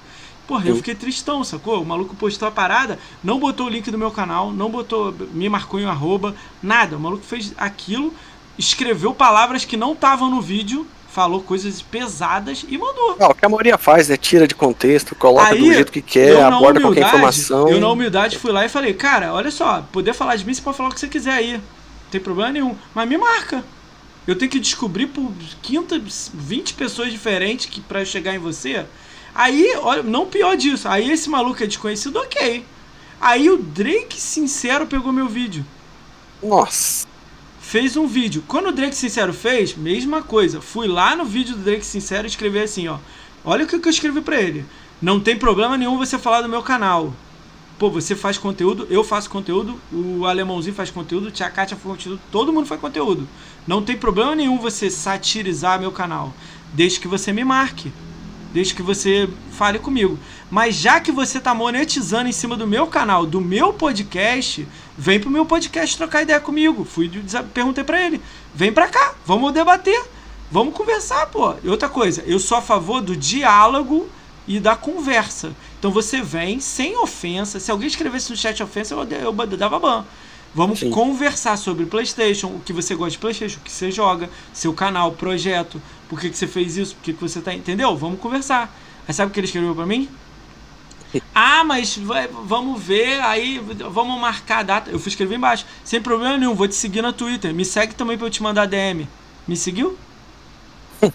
B: Porra, eu fiquei tristão, sacou? O maluco postou a parada, não botou o link do meu canal, não botou, me marcou em um arroba, nada. O maluco fez aquilo, escreveu palavras que não estavam no vídeo, falou coisas pesadas e mandou.
A: Não, o que a maioria faz, né? Tira de contexto, coloca Aí, do jeito que quer, aborda qualquer informação.
B: Eu, na humildade, fui lá e falei, cara, olha só, poder falar de mim, você pode falar o que você quiser aí. Não tem problema nenhum. Mas me marca. Eu tenho que descobrir por quinta, 20 pessoas diferentes que para chegar em você Aí, olha, não pior disso. Aí esse maluco é desconhecido, ok. Aí o Drake Sincero pegou meu vídeo.
A: Nossa.
B: Fez um vídeo. Quando o Drake Sincero fez, mesma coisa. Fui lá no vídeo do Drake Sincero e escrevi assim, ó. Olha o que eu escrevi pra ele. Não tem problema nenhum você falar do meu canal. Pô, você faz conteúdo, eu faço conteúdo, o Alemãozinho faz conteúdo, Tia Kátia faz conteúdo, todo mundo faz conteúdo. Não tem problema nenhum você satirizar meu canal. Desde que você me marque desde que você fale comigo. Mas já que você está monetizando em cima do meu canal, do meu podcast, vem pro meu podcast trocar ideia comigo. Fui perguntei para ele, vem para cá, vamos debater, vamos conversar, pô. E outra coisa, eu sou a favor do diálogo e da conversa. Então você vem sem ofensa. Se alguém escrevesse no chat ofensa, eu, eu dava ban. Vamos Sim. conversar sobre PlayStation, o que você gosta de PlayStation, o que você joga, seu canal, projeto, por que, que você fez isso, por que, que você tá. Entendeu? Vamos conversar. Aí sabe o que ele escreveu para mim? *laughs* Ah, mas vai, vamos ver, aí vamos marcar a data. Eu fui escrever embaixo. Sem problema nenhum, vou te seguir no Twitter. Me segue também pra eu te mandar DM. Me seguiu? *laughs*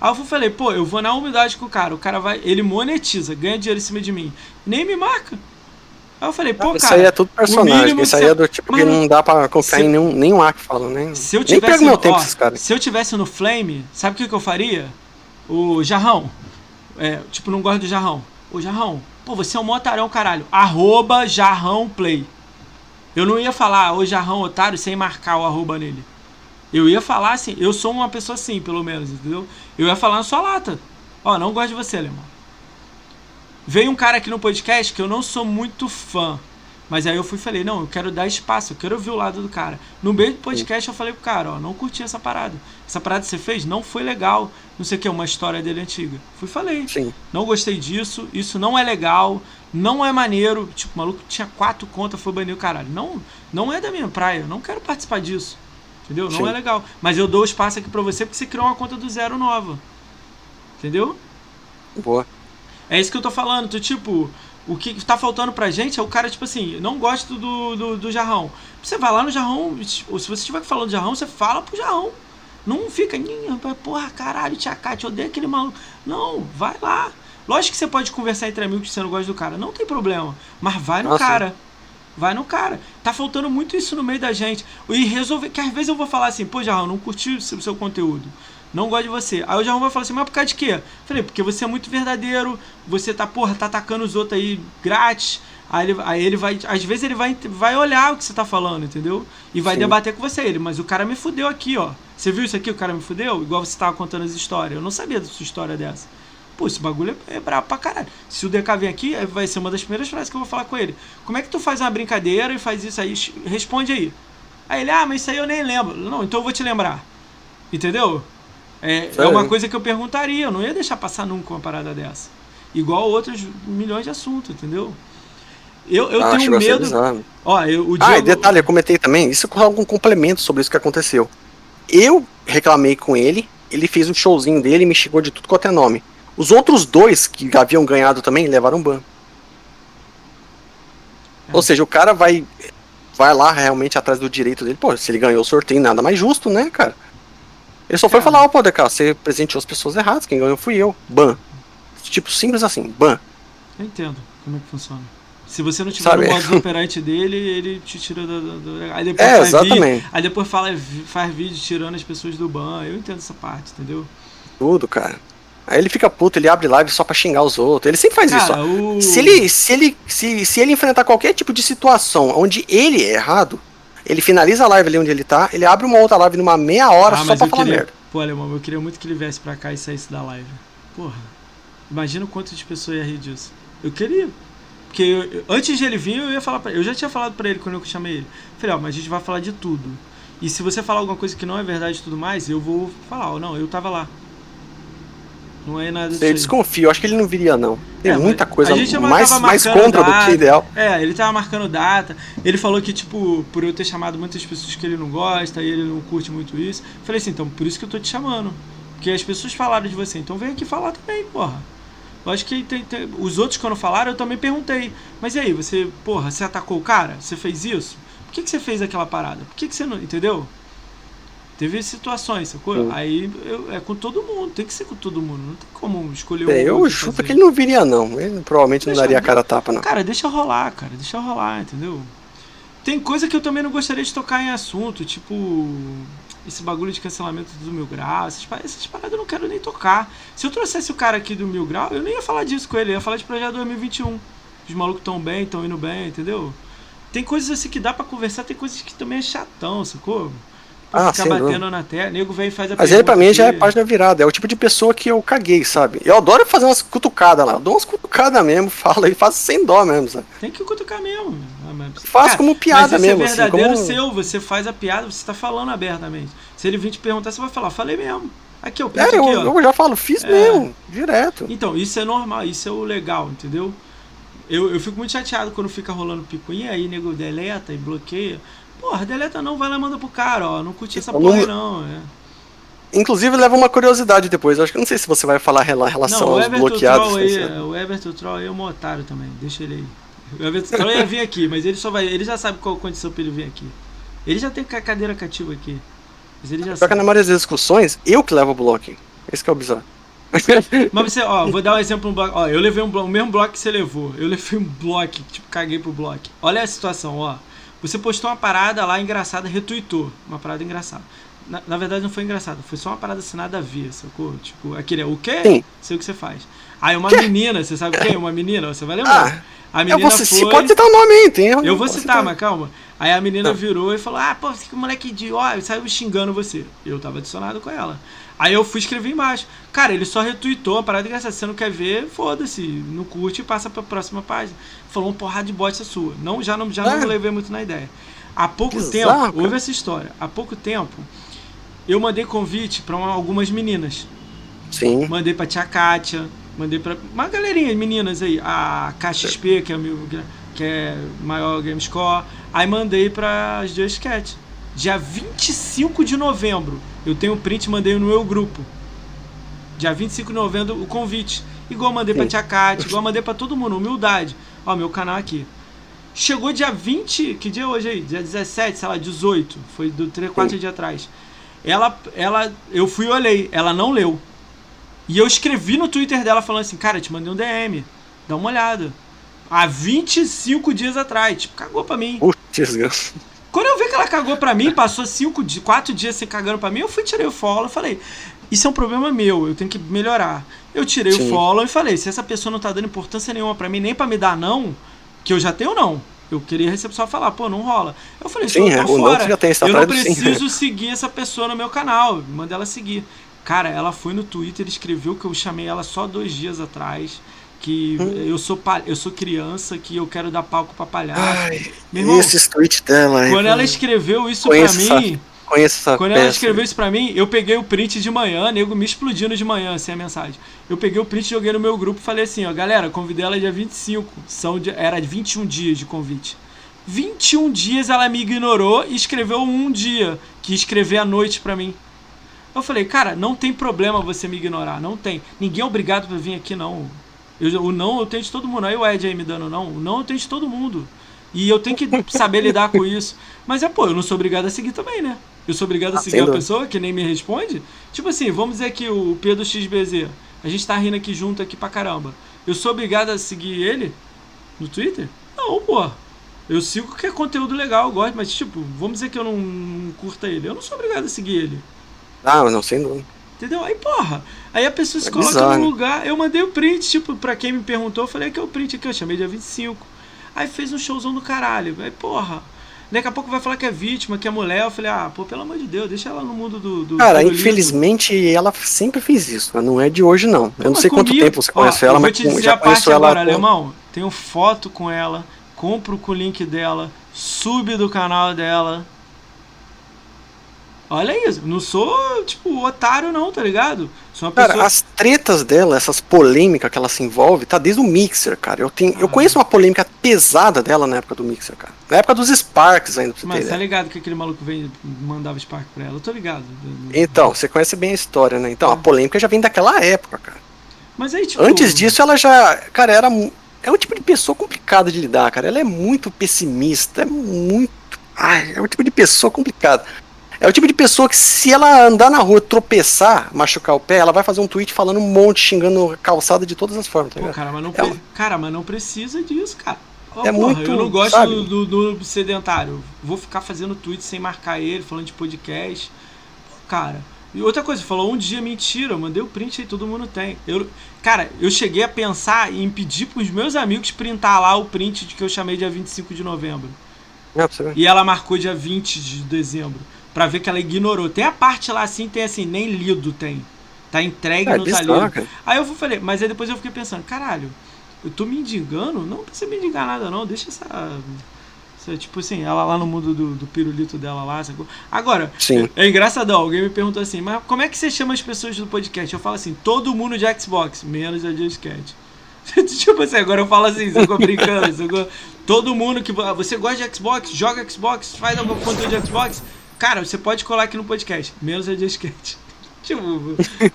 B: Aí eu falei, pô, eu vou na humildade com o cara. O cara vai, ele monetiza, ganha dinheiro em cima de mim. Nem me marca. Aí eu falei, pô, cara.
A: Isso aí é tudo personagem. Isso aí é do tipo que não dá pra confiar em nenhum, nenhum ar que fala, nem.
B: Se eu tivesse, nem meu tempo ó, esses caras. Se eu tivesse no Flame, sabe o que, que eu faria? O Jarrão. É, tipo, não gosto do Jarrão. Ô, Jarrão, pô, você é um motarão, caralho. Arroba Jarrão Play. Eu não ia falar, ô Jarrão Otário, sem marcar o arroba nele. Eu ia falar assim, eu sou uma pessoa assim, pelo menos, entendeu? Eu ia falar na sua lata. Ó, não gosto de você, alemão. Veio um cara aqui no podcast que eu não sou muito fã. Mas aí eu fui e falei, não, eu quero dar espaço, eu quero ouvir o lado do cara. No meio do podcast eu falei pro cara, ó, não curti essa parada. Essa parada que você fez não foi legal, não sei o que, uma história dele antiga. Fui e falei, Sim. não gostei disso, isso não é legal, não é maneiro. Tipo, o maluco tinha quatro contas, foi banir o caralho. Não, não é da minha praia, não quero participar disso. Entendeu? Não Sim. é legal. Mas eu dou espaço aqui pra você porque você criou uma conta do zero nova. Entendeu?
A: Boa.
B: É isso que eu tô falando. Tu, tipo, o que tá faltando pra gente é o cara, tipo assim, não gosta do, do, do jarrão. Você vai lá no jarrão, ou se você estiver falando de jarrão, você fala pro jarrão. Não fica, porra, caralho, tia Cátia, odeio aquele maluco. Não, vai lá. Lógico que você pode conversar entre amigos que você não gosta do cara, não tem problema. Mas vai no Nossa. cara. Vai no cara. Tá faltando muito isso no meio da gente. E resolver. Que às vezes eu vou falar assim, pô, Jarrão, não curti o seu conteúdo não gosto de você. Aí o Jarrão vai falar assim, mas por causa de quê? Falei, porque você é muito verdadeiro, você tá, porra, tá atacando os outros aí grátis. Aí ele, aí ele vai, às vezes ele vai, vai olhar o que você tá falando, entendeu? E vai Sim. debater com você. Ele, mas o cara me fudeu aqui, ó. Você viu isso aqui? O cara me fudeu? Igual você tava contando as histórias. Eu não sabia da sua história dessa. Pô, esse bagulho é, é brabo pra caralho. Se o DK vem aqui, vai ser uma das primeiras frases que eu vou falar com ele. Como é que tu faz uma brincadeira e faz isso aí? Responde aí. Aí ele, ah, mas isso aí eu nem lembro. Não, então eu vou te lembrar. Entendeu? É, é uma coisa que eu perguntaria, eu não ia deixar passar nunca uma parada dessa. Igual outros milhões de assuntos, entendeu? Eu, eu ah, tenho medo. Ó, eu, o.
A: Ah, e detalhe, eu comentei também, isso com algum complemento sobre isso que aconteceu. Eu reclamei com ele, ele fez um showzinho dele e me chegou de tudo quanto é nome. Os outros dois que haviam ganhado também levaram ban. É. Ou seja, o cara vai vai lá realmente atrás do direito dele. Pô, se ele ganhou o sorteio, nada mais justo, né, cara? Ele só foi falar, ó, oh, pô, DK, você presenteou as pessoas erradas, quem ganhou fui eu. Ban. Tipo, simples assim, ban.
B: Eu entendo como é que funciona. Se você não tiver Sabe? o modo *laughs* operante dele, ele te tira do... Aí depois é, exatamente. Vídeo, aí depois fala, faz vídeo tirando as pessoas do ban. Eu entendo essa parte, entendeu?
A: Tudo, cara. Aí ele fica puto, ele abre live só pra xingar os outros. Ele sempre faz cara, isso. Ó. O... Se ele, se ele, se, se ele enfrentar qualquer tipo de situação onde ele é errado, ele finaliza a live ali onde ele tá, ele abre uma outra live numa meia hora ah, só pra falar
B: queria,
A: merda.
B: Pô, Alemão, eu queria muito que ele viesse pra cá e saísse da live. Porra. Imagina o quanto de pessoas ia rir disso. Eu queria. Porque eu, antes de ele vir, eu ia falar pra ele. Eu já tinha falado pra ele quando eu chamei ele. Falei, ó, mas a gente vai falar de tudo. E se você falar alguma coisa que não é verdade e tudo mais, eu vou falar, ó, não, eu tava lá. Não é nada
A: disso. Eu desconfio, acho que ele não viria, não. Tem é, muita coisa mais, mais contra
B: data,
A: do que ideal.
B: É, ele tava marcando data. Ele falou que, tipo, por eu ter chamado muitas pessoas que ele não gosta e ele não curte muito isso. Falei assim, então por isso que eu tô te chamando. Porque as pessoas falaram de você, então vem aqui falar também, porra. Eu acho que tem, tem, os outros quando falaram, eu também perguntei. Mas e aí, você, porra, você atacou o cara? Você fez isso? Por que, que você fez aquela parada? Por que, que você não. Entendeu? Teve situações, sacou? Sim. Aí eu, é com todo mundo, tem que ser com todo mundo, não tem como escolher
A: é, Eu chuto que ele não viria, não. Ele provavelmente deixa, não daria a cara tapa, não.
B: Cara, deixa rolar, cara, deixa rolar, entendeu? Tem coisa que eu também não gostaria de tocar em assunto, tipo. Esse bagulho de cancelamento do Mil Grau, essas, essas paradas eu não quero nem tocar. Se eu trouxesse o cara aqui do Mil Grau, eu nem ia falar disso com ele, eu ia falar de projeto 2021. Os malucos tão bem, tão indo bem, entendeu? Tem coisas assim que dá para conversar, tem coisas que também é chatão, sacou?
A: Ah, ficar batendo na terra. Nego vem e faz a Mas ele pra mim que... já é página virada. É o tipo de pessoa que eu caguei, sabe? Eu adoro fazer umas cutucadas lá. Eu dou umas cutucadas mesmo, *laughs* fala e faço sem dó mesmo, sabe?
B: Tem que cutucar mesmo.
A: Faz como piada mas mesmo.
B: é
A: assim,
B: verdadeiro
A: assim,
B: como... seu, você faz a piada, você tá falando abertamente. Se ele vir te perguntar, você vai falar, falei mesmo. Aqui, eu,
A: é, aqui, eu, eu já falo, fiz é. mesmo, direto.
B: Então, isso é normal, isso é o legal, entendeu? Eu, eu fico muito chateado quando fica rolando picuinha aí, nego deleta e bloqueia. Porra, deleta não, vai lá e manda pro cara, ó. Não curti essa porra aí, não. É.
A: Inclusive leva uma curiosidade depois. Eu acho que não sei se você vai falar relação não, aos bloqueados.
B: Troll aí, é, o Everton Troll aí é um otário também. Deixa ele aí. O Everton Troll ia vir aqui, mas ele só vai. Ele já sabe qual a condição pra ele vir aqui. Ele já tem cadeira cativa aqui. Mas ele já
A: Só que na maioria das discussões, eu que levo o bloco. Esse que é o bizarro.
B: Mas você, ó, vou dar um exemplo no bloco. Ó, eu levei um bloco, o mesmo bloco que você levou. Eu levei um bloco, tipo, caguei pro bloco. Olha a situação, ó. Você postou uma parada lá engraçada, retweetou. Uma parada engraçada. Na, na verdade não foi engraçada, foi só uma parada assinada a ver, sacou? Tipo, aquele, o quê? Sim. Sei o que você faz. Aí uma que? menina, você sabe quem? Uma menina, você vai lembrar. Ah, a menina
A: você
B: foi...
A: pode citar o nome aí, tem.
B: Eu vou citar, citar, mas calma. Aí a menina não. virou e falou: Ah, pô, que moleque idiota, saiu xingando você. Eu tava adicionado com ela. Aí eu fui escrever embaixo. Cara, ele só retweetou a parada engraçada. Se você não quer ver, foda-se. Não curte e passa pra próxima página. Falou um porrada de bosta sua. Não, já não, já é. não levei muito na ideia. Há pouco tempo, cara. houve essa história. Há pouco tempo, eu mandei convite para algumas meninas.
A: Sim.
B: Mandei pra tia Kátia, mandei pra uma galerinha de meninas aí. A KXP, que é, meu, que é maior Gamescore. Aí mandei para as Just Cat. Dia 25 de novembro. Eu tenho um print mandei no meu grupo. Dia 25 de novembro, o convite. Igual mandei Sim. pra tia Kátia, igual mandei pra todo mundo. Humildade. Ó, meu canal aqui. Chegou dia 20, que dia é hoje aí? Dia 17, sei lá, 18. Foi do 3, 4 dias atrás. Ela, ela, eu fui e olhei, ela não leu. E eu escrevi no Twitter dela falando assim, cara, te mandei um DM, dá uma olhada. Há 25 dias atrás, tipo, cagou pra mim.
A: Putz,
B: Quando eu vi que ela cagou pra mim, passou 5, 4 dias sem cagando pra mim, eu fui tirei o follow e falei, isso é um problema meu, eu tenho que melhorar. Eu tirei Sim. o follow e falei, se essa pessoa não tá dando importância nenhuma pra mim, nem pra me dar não, que eu já tenho não. Eu queria receber só falar, pô, não rola. Eu falei, sim, eu tô fora. Já tem eu não preciso *laughs* seguir essa pessoa no meu canal. Mandei ela seguir. Cara, ela foi no Twitter, escreveu que eu chamei ela só dois dias atrás. Que hum. eu, sou eu sou criança, que eu quero dar palco pra palhaço. Ai,
A: irmão, esses tweets dela.
B: Quando ela escreveu isso pra mim.
A: Conheço essa
B: Quando peça. ela escreveu isso pra mim, eu peguei o print de manhã, nego me explodindo de manhã, assim, a mensagem. Eu peguei o print, joguei no meu grupo e falei assim, ó, galera, convidei ela dia 25, são de, era 21 dias de convite. 21 dias ela me ignorou e escreveu um dia, que escrever à noite pra mim. Eu falei, cara, não tem problema você me ignorar, não tem. Ninguém é obrigado pra vir aqui, não. Eu, o não eu tenho de todo mundo. Aí o Ed aí me dando não. O não eu tenho de todo mundo. E eu tenho que saber lidar com isso. Mas é, pô, eu não sou obrigado a seguir também, né? Eu sou obrigado a ah, seguir a pessoa que nem me responde? Tipo assim, vamos dizer que o Pedro XBZ, a gente tá rindo aqui junto aqui pra caramba. Eu sou obrigado a seguir ele no Twitter? Não, pô. Eu sigo que é conteúdo legal, eu gosto, mas tipo, vamos dizer que eu não, não curta ele. Eu não sou obrigado a seguir ele.
A: Ah, não, sem dúvida.
B: Entendeu? Aí, porra, aí a pessoa se é coloca bizarro. no lugar. Eu mandei o print, tipo, pra quem me perguntou, eu falei que é o print aqui, eu chamei dia 25. Aí fez um showzão do caralho. Aí, porra. Daqui a pouco vai falar que é vítima, que é mulher. Eu falei, ah, pô, pelo amor de Deus, deixa ela no mundo do. do
A: Cara, do infelizmente ela sempre fez isso. Não é de hoje, não. Eu não sei comigo, quanto tempo você conhece ela, mas
B: te já conheço ela. Agora, alemão, tenho foto com ela, compro com o link dela, sub do canal dela. Olha isso, não sou, tipo, otário não, tá ligado? Sou
A: uma cara, pessoa... as tretas dela, essas polêmicas que ela se envolve, tá desde o Mixer, cara. Eu, tenho, ah. eu conheço uma polêmica pesada dela na época do Mixer, cara. Na época dos Sparks ainda, pra
B: você Mas tá ligado que aquele maluco vem, mandava Spark pra ela? Eu tô ligado.
A: Então, você conhece bem a história, né? Então, é. a polêmica já vem daquela época, cara.
B: Mas aí, tipo...
A: Antes disso, ela já, cara, era... É um tipo de pessoa complicada de lidar, cara. Ela é muito pessimista, é muito... Ai, é um tipo de pessoa complicada. É o tipo de pessoa que, se ela andar na rua, tropeçar, machucar o pé, ela vai fazer um tweet falando um monte, xingando calçada de todas as formas. Tá
B: Pô, cara, mas não, é, cara, mas não precisa disso, cara. Oh, é porra, muito. Eu não gosto do, do, do, sedentário. Vou ficar fazendo tweet sem marcar ele, falando de podcast. Cara. E outra coisa, falou um dia mentira, eu mandei o print aí, todo mundo tem. Eu, cara, eu cheguei a pensar em pedir pros meus amigos printar lá o print de que eu chamei dia 25 de novembro. É, e ela marcou dia 20 de dezembro para ver que ela ignorou. Tem a parte lá assim, tem assim, nem lido tem. Tá entregue, é, não tá lido. Aí eu falei, mas aí depois eu fiquei pensando, caralho, eu tô me indigando? Não precisa me indigar nada não, deixa essa... essa tipo assim, ela lá no mundo do, do pirulito dela lá, sacou? Agora,
A: Sim.
B: é engraçadão, alguém me perguntou assim, mas como é que você chama as pessoas do podcast? Eu falo assim, todo mundo de Xbox, menos a Just Cat. *laughs* tipo assim, agora eu falo assim, você ficou brincando, sacou? Todo mundo que. Você gosta de Xbox, joga Xbox, faz algum conteúdo de Xbox, Cara, você pode colar aqui no podcast, menos a disquete. *laughs* tipo,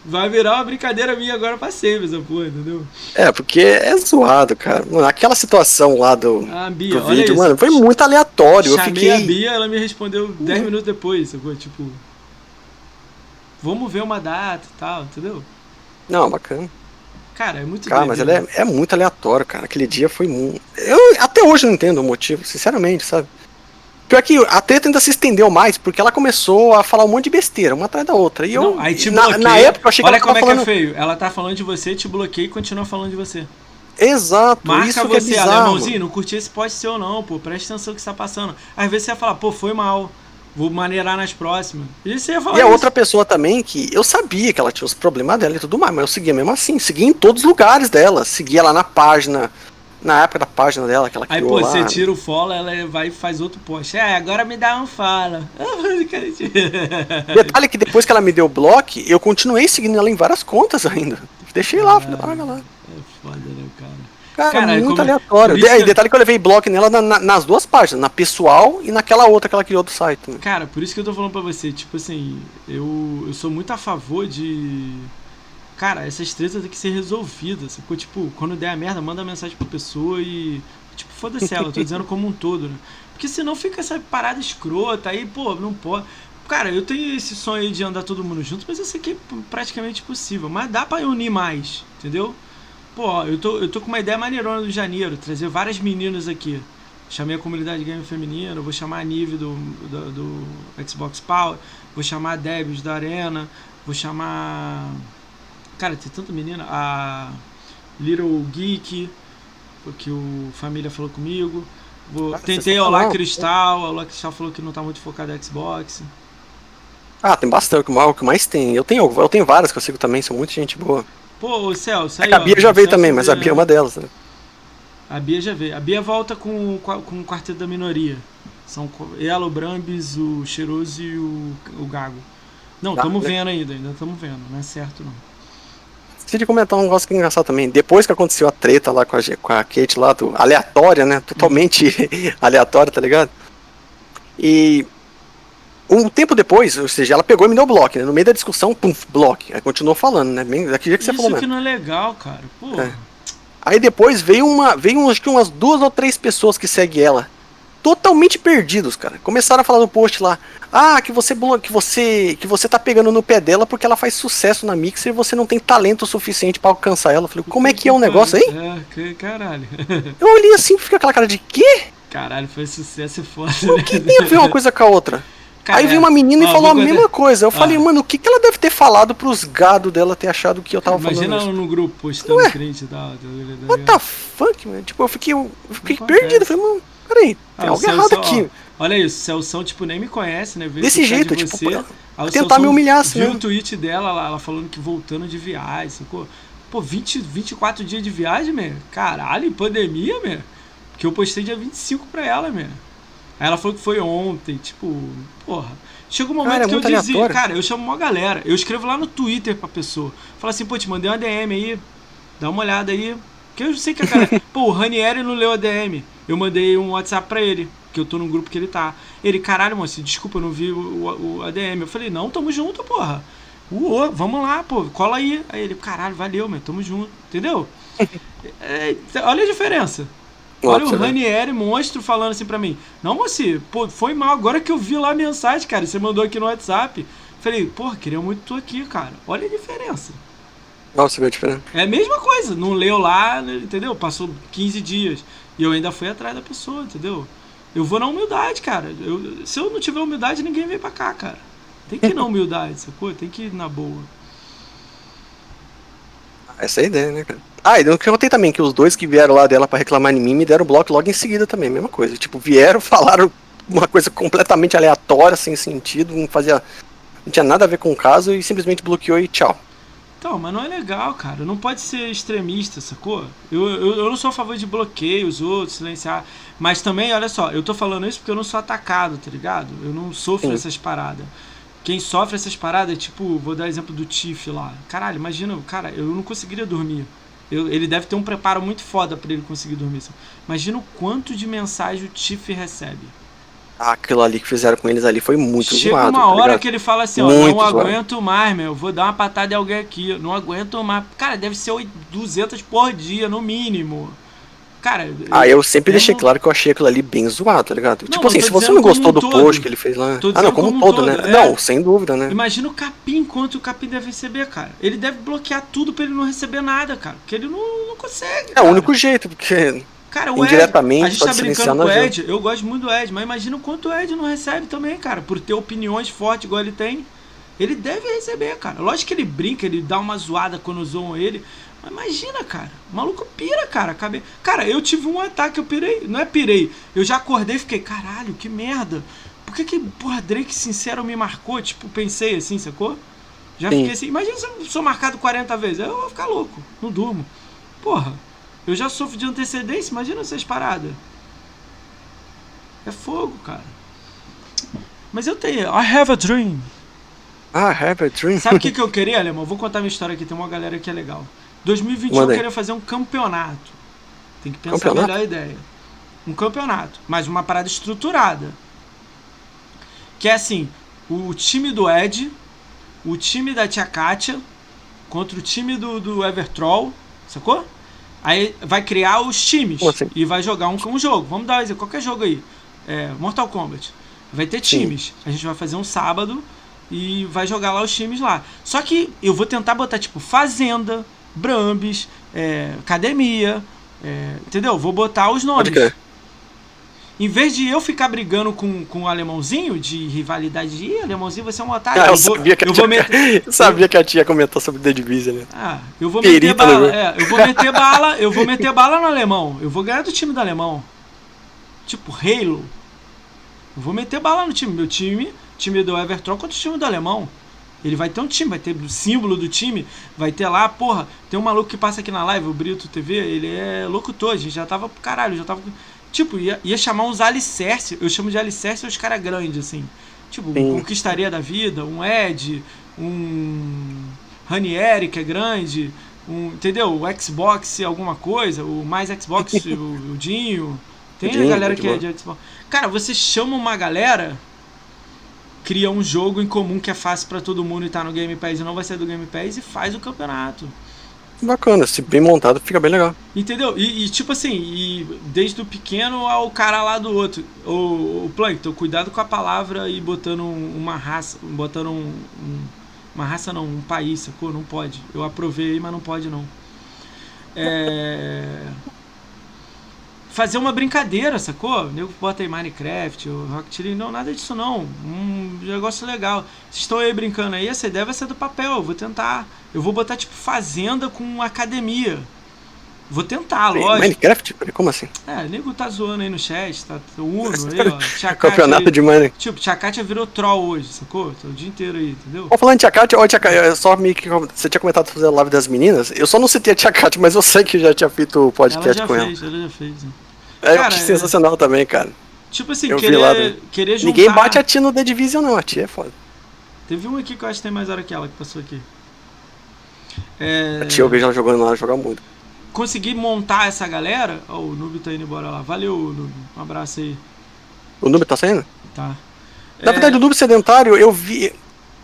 B: vai virar uma brincadeira minha agora pra sempre essa porra, entendeu?
A: É, porque é zoado, cara. Mano, aquela situação lá do,
B: ah, Bia,
A: do vídeo, mano, foi muito aleatório.
B: Chamei
A: eu fiquei... a
B: Bia, ela me respondeu 10 minutos depois, sacou? Tipo, vamos ver uma data e tal, entendeu?
A: Não, bacana.
B: Cara, é muito
A: Cara, mas é, é, muito aleatório, cara. Aquele dia foi muito. Eu até hoje não entendo o motivo, sinceramente, sabe? Pior que a treta ainda se estendeu mais, porque ela começou a falar um monte de besteira, uma atrás da outra. E eu,
B: não, aí te
A: na, na, época, eu achei
B: Olha
A: que
B: ela como
A: é falando...
B: que é feio. Ela tá falando de você, te bloqueia e continua falando de você.
A: Exato,
B: Marca
A: isso
B: você,
A: que é bizarro.
B: irmãozinho, não curti esse post seu não, pô, presta atenção no que está passando. Às vezes você ia falar, pô, foi mal, vou maneirar nas próximas.
A: E
B: você ia falar
A: E a outra pessoa também, que eu sabia que ela tinha os problemas dela e tudo mais, mas eu seguia mesmo assim, seguia em todos os lugares dela, seguia lá na página, na época da página dela que ela
B: criou Aí, pô, lá. você tira o follow, ela vai e faz outro post. É, agora me dá um follow. *laughs*
A: Detalhe que depois que ela me deu o bloco, eu continuei seguindo ela em várias contas ainda. Deixei lá, falei, olha lá.
B: É foda, né, cara?
A: Cara, cara muito como... aleatório. De, que... Detalhe que eu levei bloco nela na, na, nas duas páginas, na pessoal e naquela outra que ela criou do site. Né?
B: Cara, por isso que eu tô falando pra você, tipo assim, eu, eu sou muito a favor de cara, essas tretas têm que ser resolvidas. Sacou? Tipo, quando der a merda, manda mensagem pra pessoa e. Tipo, foda-se ela, tô dizendo como um todo, né? Porque senão fica essa parada escrota, aí, pô, não pode. Cara, eu tenho esse sonho aí de andar todo mundo junto, mas eu sei que é praticamente impossível. Mas dá pra unir mais, entendeu? Pô, eu tô, eu tô com uma ideia maneirona do janeiro, trazer várias meninas aqui. Chamei a comunidade game feminina, vou chamar a Nive do, do, do Xbox Power, vou chamar a Debs da Arena, vou chamar Cara, tem tanta menina. A Little Geek, porque o Família falou comigo. Vou, ah, tentei Olá Cristal, a Olá Cristal falou que não tá muito focada em Xbox.
A: Ah, tem bastante, o que mais tem. Eu tenho, eu tenho várias que eu sigo também, são muita gente boa.
B: Pô, o Celso,
A: aí, é a Bia ó, já veio também, mas a Bia é uma delas, né?
B: A Bia já veio. A Bia volta com, com o quarteto da minoria. São ela, o Brambis, o Cheiroso e o, o Gago. Não, estamos ah, vendo ainda, ainda estamos vendo, não é certo não.
A: Esqueci de comentar um negócio que é engraçado também. Depois que aconteceu a treta lá com a, com a Kate lá, do, aleatória, né? Totalmente *laughs* aleatória, tá ligado? E um tempo depois, ou seja, ela pegou e me deu bloco, né? No meio da discussão, pum, bloco. Aí continuou falando, né? Bem, daquele que você falou
B: mesmo.
A: Isso
B: que não é legal, cara. Pô. É.
A: Aí depois veio uma, veio acho que umas duas ou três pessoas que seguem ela totalmente perdidos, cara. Começaram a falar no post lá: "Ah, que você que você que você tá pegando no pé dela porque ela faz sucesso na Mixer e você não tem talento suficiente para alcançar ela". Eu falei: "Como é que é um negócio aí?"
B: É, caralho.
A: Eu olhei assim, fica aquela cara de quê?
B: Caralho, foi sucesso e foda.
A: O né? que tem a ver uma coisa com a outra? Aí veio uma menina e falou a mesma coisa. Eu ah. falei, mano, o que, que ela deve ter falado pros gados dela ter achado que eu tava
B: Imagina
A: falando?
B: Imagina ela no grupo postando crente e tal.
A: What the fuck, mano? Tipo, eu fiquei, eu fiquei perdido. Eu falei, mano, Peraí, tem ah, algo errado aqui.
B: Ó, olha isso, o Celção, tipo, nem me conhece, né?
A: Veio Desse jeito, de tipo,
B: você,
A: tentar Celso me humilhar assim.
B: Viu o tweet dela, ela, ela falando que voltando de viagem, sacou? Pô, 20, 24 dias de viagem, meu. Caralho, em pandemia, meu. Porque eu postei dia 25 pra ela, meu. Aí ela falou que foi ontem, tipo, porra. Chega um momento cara, é que eu dizia, cara, eu chamo uma galera, eu escrevo lá no Twitter pra pessoa. Fala assim, pô, te mandei uma DM aí, dá uma olhada aí. Que eu sei que a cara. *laughs* pô, o Ranieri não leu a DM. Eu mandei um WhatsApp pra ele, que eu tô no grupo que ele tá. Ele, caralho, moço, desculpa, eu não vi o, o, ADM. Eu falei, não, tamo junto, porra. Uô, vamos lá, pô, cola aí. Aí ele, caralho, valeu, meu, tamo junto, entendeu? *laughs* é, olha a diferença. Olha o Ranieri, monstro, falando assim pra mim. Não, moci, pô, foi mal. Agora que eu vi lá a mensagem, cara, você mandou aqui no WhatsApp. Falei, porra, queria muito tu aqui, cara. Olha a diferença.
A: Nossa, a diferença?
B: É a mesma coisa. Não leu lá, entendeu? Passou 15 dias. E eu ainda fui atrás da pessoa, entendeu? Eu vou na humildade, cara. Eu, se eu não tiver humildade, ninguém vem pra cá, cara. Tem que ir na humildade, *laughs* sacou? Tem que ir na boa.
A: Essa é a ideia, né, cara? Ah, e eu contei também que os dois que vieram lá dela para reclamar em mim me deram bloco logo em seguida também, mesma coisa. Tipo, vieram, *laughs* falaram uma coisa completamente aleatória, sem sentido, não fazia. Não tinha nada a ver com o caso e simplesmente bloqueou e tchau.
B: Então, mas não é legal, cara. Não pode ser extremista, sacou? Eu, eu, eu não sou a favor de bloqueio os outros, silenciar. Mas também, olha só, eu tô falando isso porque eu não sou atacado, tá ligado? Eu não sofro Sim. essas paradas. Quem sofre essas paradas, tipo, vou dar exemplo do Tiff lá. Caralho, imagina, cara, eu não conseguiria dormir. Eu, ele deve ter um preparo muito foda para ele conseguir dormir. Imagina o quanto de mensagem o Tiff recebe.
A: Ah, aquilo ali que fizeram com eles ali foi muito
B: Chega zoado, uma tá hora tá que ele fala assim, ó, não zoado. aguento mais, meu, vou dar uma patada em alguém aqui, não aguento mais. Cara, deve ser 200 por dia, no mínimo. Cara,
A: ah, eu sempre eu deixei não... claro que eu achei aquilo ali bem zoado, tá ligado? Não, tipo assim, se você não gostou do todo. post que ele fez lá. Ah, não, como, como todo, todo, né? É. Não, sem dúvida, né?
B: Imagina o Capim, quanto o Capim deve receber, cara. Ele deve bloquear tudo pra ele não receber nada, cara. Porque ele não, não consegue. É
A: cara. o único jeito, porque.
B: Cara, o Ed, a gente tá brincando com o Ed, eu gosto muito do Ed, mas imagina o quanto o Ed não recebe também, cara, por ter opiniões fortes igual ele tem. Ele deve receber, cara. Lógico que ele brinca, ele dá uma zoada quando zoam ele, mas imagina, cara. O maluco pira, cara. Cabe... Cara, eu tive um ataque, eu pirei. Não é pirei. Eu já acordei e fiquei, caralho, que merda. Por que que, porra, Drake Sincero me marcou? Tipo, pensei assim, sacou? Já Sim. fiquei assim. Imagina se eu sou marcado 40 vezes. Eu vou ficar louco. Não durmo. Porra. Eu já sofro de antecedência. Imagina essas paradas. É fogo, cara. Mas eu tenho. I have a dream.
A: I have a dream.
B: Sabe o que, *laughs* que eu queria, Alemão? Vou contar minha história aqui. Tem uma galera que é legal. 2021 eu queria fazer um campeonato. Tem que pensar campeonato? melhor a ideia. Um campeonato, mas uma parada estruturada. Que é assim, o time do Ed, o time da Tia Kátia contra o time do, do Evertroll, sacou? Aí vai criar os times assim? e vai jogar um, um jogo. Vamos dar exemplo, qualquer jogo aí. É, Mortal Kombat. Vai ter times. Sim. A gente vai fazer um sábado e vai jogar lá os times lá. Só que eu vou tentar botar tipo Fazenda, Brambis, é, Academia, é, entendeu? Vou botar os nomes. Em vez de eu ficar brigando com, com o alemãozinho de rivalidade de Ih, alemãozinho, você é um otário.
A: Ah, eu, vou, sabia que eu, tia, *laughs* meter, eu sabia que a tia comentou sobre The Division, né?
B: Ah, eu vou meter bala. É, eu vou meter bala, eu vou meter bala no alemão. Eu vou ganhar do time do alemão. Tipo, Halo. Eu vou meter bala no time. Meu time, time do Everton contra o time do alemão. Ele vai ter um time, vai ter o símbolo do time, vai ter lá, porra, tem um maluco que passa aqui na live, o Brito TV, ele é locutor, a gente já tava pro caralho, já tava. Tipo, ia, ia chamar uns alicerce, eu chamo de alicerce os caras grandes, assim. Tipo, Sim. Conquistaria da Vida, um Ed, um Ranieri, que é grande, um, entendeu? O Xbox, alguma coisa, o mais Xbox, *laughs* o, o Dinho. Tem Dinho, a galera que é de Xbox. Cara, você chama uma galera cria um jogo em comum que é fácil para todo mundo e tá no Game Pass e não vai ser do Game Pass e faz o campeonato.
A: Bacana, se bem montado fica bem legal.
B: Entendeu? E, e tipo assim, e desde o pequeno ao cara lá do outro. O, o Plankton, cuidado com a palavra e botando uma raça, botando um, um, uma raça não, um país, sacou? Não pode. Eu aprovei, mas não pode não. É fazer uma brincadeira, sacou? O nego bota aí Minecraft, o Rocket League, não, nada disso não. Um negócio legal. Vocês estão aí brincando aí, essa ideia vai ser do papel, eu vou tentar. Eu vou botar tipo fazenda com academia. Vou tentar, lógico.
A: Minecraft? Como assim?
B: É, o nego tá zoando aí no chat, tá o Uno aí, ó.
A: Campeonato aí, de Minecraft.
B: Tipo, Tia Kátia virou troll hoje, sacou? Tá o dia inteiro aí, entendeu?
A: Ó, falando de Tia Kátia, ó, Tia Kátia, só me que você tinha comentado fazer a live das meninas. Eu só não citei a Tia Kátia, mas eu sei que já tinha feito o podcast
B: ela
A: com
B: fez, ela. Ela já fez,
A: né? É, cara, sensacional é... também, cara.
B: Tipo assim, querer, lá, né? querer juntar...
A: Ninguém bate a ti no The Division, não. A ti é foda.
B: Teve um aqui que eu acho que tem mais hora que ela que passou aqui. É...
A: A tia eu vejo ela jogando lá, joga muito.
B: Consegui montar essa galera. Oh, o Noob tá indo embora lá. Valeu, Noob. Um abraço aí.
A: O Noob tá saindo?
B: Tá.
A: Na é... verdade, o Noob Sedentário, eu vi.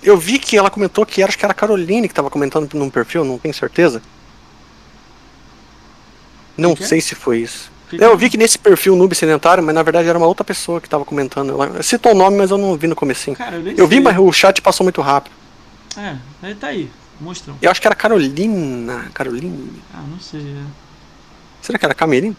A: Eu vi que ela comentou que era, acho que era a Caroline que tava comentando num perfil, não tenho certeza. Não sei se foi isso. Eu vi que nesse perfil noob sedentário, mas na verdade era uma outra pessoa que tava comentando. Ela citou o nome, mas eu não vi no comecinho. Cara, eu, eu vi, mas o chat passou muito rápido.
B: É, aí tá aí. Mostrou.
A: Eu acho que era Carolina. Carolina.
B: Ah, não sei. É.
A: Será que era Camerim?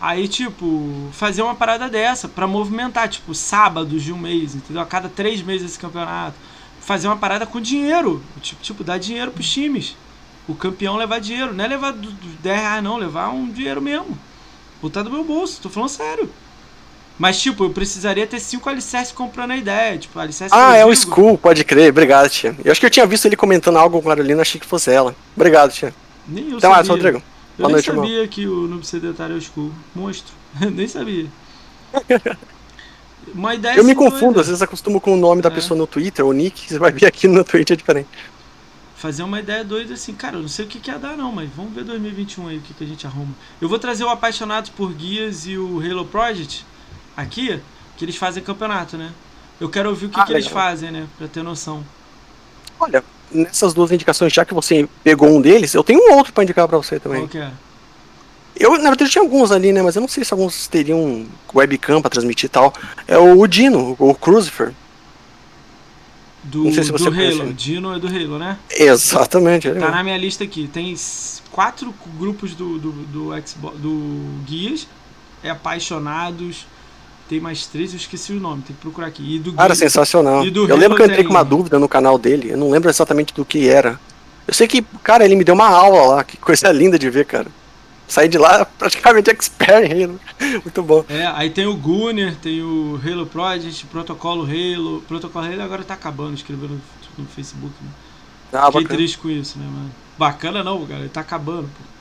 B: Aí, tipo, fazer uma parada dessa para movimentar, tipo, sábados de um mês, entendeu? A cada três meses esse campeonato. Fazer uma parada com dinheiro. Tipo, tipo dar dinheiro pros times. O campeão levar dinheiro. Não é levar 10 reais, não. Levar um dinheiro mesmo. Botar do meu bolso. Tô falando sério. Mas, tipo, eu precisaria ter cinco alicerces comprando a ideia. Tipo, alicerce
A: Ah, é o Skull, pode crer. Obrigado, tia. Eu acho que eu tinha visto ele comentando algo com a Carolina, achei que fosse ela. Obrigado, tia.
B: Nem eu Até sabia. mais, Rodrigo. Eu Boa nem sabia irmão. que o Noob Sedentário é o Skull. Monstro. *laughs* nem sabia. *laughs* Uma ideia
A: Eu me confundo, às vezes acostumo com o nome da é. pessoa no Twitter, o nick, você vai ver aqui no Twitter é diferente
B: fazer uma ideia doida assim, cara, eu não sei o que, que ia dar não, mas vamos ver 2021 aí o que, que a gente arruma. Eu vou trazer o Apaixonados por Guias e o Halo Project aqui, que eles fazem campeonato, né? Eu quero ouvir o que, ah, que eles fazem, né? Pra ter noção.
A: Olha, nessas duas indicações, já que você pegou um deles, eu tenho um outro para indicar para você também.
B: Qual que é?
A: Eu, na verdade, tinha alguns ali, né? Mas eu não sei se alguns teriam webcam pra transmitir e tal. É o Dino, o Crucifer.
B: Do, não sei se você do Halo. Dino é do Halo, né?
A: Exatamente.
B: Tá na minha lista aqui. Tem quatro grupos do, do, do, Xbox, do Guias. É apaixonados. Tem mais três, eu esqueci o nome, tem que procurar aqui. E do
A: Cara, sensacional. eu Halo lembro que eu entrei tem... com uma dúvida no canal dele. Eu não lembro exatamente do que era. Eu sei que, cara, ele me deu uma aula lá. Que coisa *laughs* linda de ver, cara saí de lá praticamente expert em Halo. Muito bom.
B: É, aí tem o Gunner, tem o Halo Project, Protocolo Halo. Protocolo Halo agora tá acabando, escreveu no, no Facebook, né? Ah, Fiquei bacana. triste com isso, né, mano? Bacana não, cara, ele tá acabando, pô.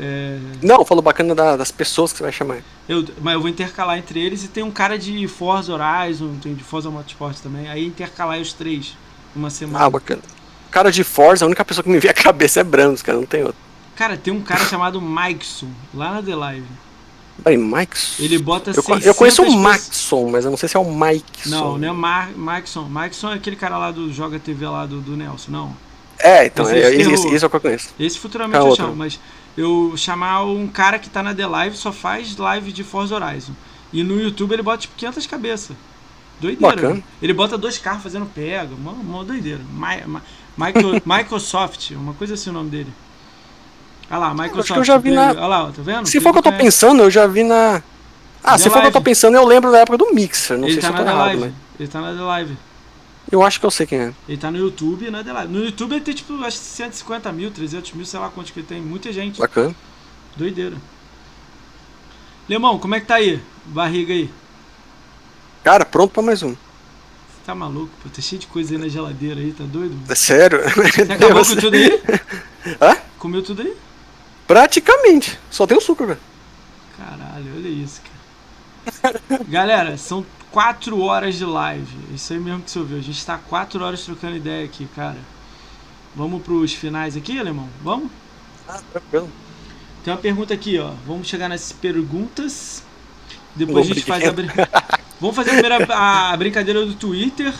A: É... Não, falou bacana da, das pessoas que você vai chamar.
B: Eu, mas eu vou intercalar entre eles e tem um cara de Forza Horizon, tem de Forza Motorsport também. Aí intercalar os três uma semana.
A: Ah, bacana. Cara de Forza, a única pessoa que me vem à *laughs* cabeça é Brandos, cara, não tem outro.
B: Cara, tem um cara chamado Mikeson, lá na The Live.
A: Peraí, Mikeson?
B: Ele bota
A: eu, eu conheço o Maxon, mas eu não sei se é o Mikeson.
B: Não, não é Mar Mikeson. Mikeson é aquele cara lá do Joga TV lá do, do Nelson, não.
A: É, então, é, esse, esse, esse é o que eu conheço.
B: Esse futuramente é eu chamo, mas eu chamar um cara que tá na The Live só faz live de Forza Horizon. E no YouTube ele bota tipo 500 cabeças. Doideira. Bacana. Ele bota dois carros fazendo pega, uma, uma doideira. My, my, *laughs* Microsoft, uma coisa assim o nome dele. Olha lá, Microsoft. Acho que
A: eu já vi na. Olha
B: lá, tá vendo?
A: Se for o que eu tô pensando, eu já vi na. Ah, The se for o que eu tô pensando, eu lembro da época do Mixer. Não
B: ele
A: sei
B: tá
A: se eu tô
B: errado, live. mas. Ele tá na The Live.
A: Eu acho que eu sei quem é.
B: Ele tá no YouTube na The Live. No YouTube ele tem tipo, acho que 150 mil, 300 mil, sei lá quantos que ele tem. Muita gente.
A: Bacana.
B: Doideira. Lemão, como é que tá aí? Barriga aí.
A: Cara, pronto pra mais um. Você
B: tá maluco, pô? Tá cheio de coisa aí na geladeira aí, tá doido?
A: É sério?
B: Você acabou com tudo aí? *laughs*
A: Hã?
B: Comeu tudo aí?
A: Praticamente. Só tem o suco, velho.
B: Caralho, olha isso, cara. Galera, são 4 horas de live. Isso aí mesmo que você ouviu. A gente tá 4 horas trocando ideia aqui, cara. Vamos pros finais aqui, alemão? Vamos?
A: Ah, tranquilo.
B: Tem uma pergunta aqui, ó. Vamos chegar nas perguntas. Depois a gente faz a. *laughs* Vamos fazer a, primeira, a brincadeira do Twitter.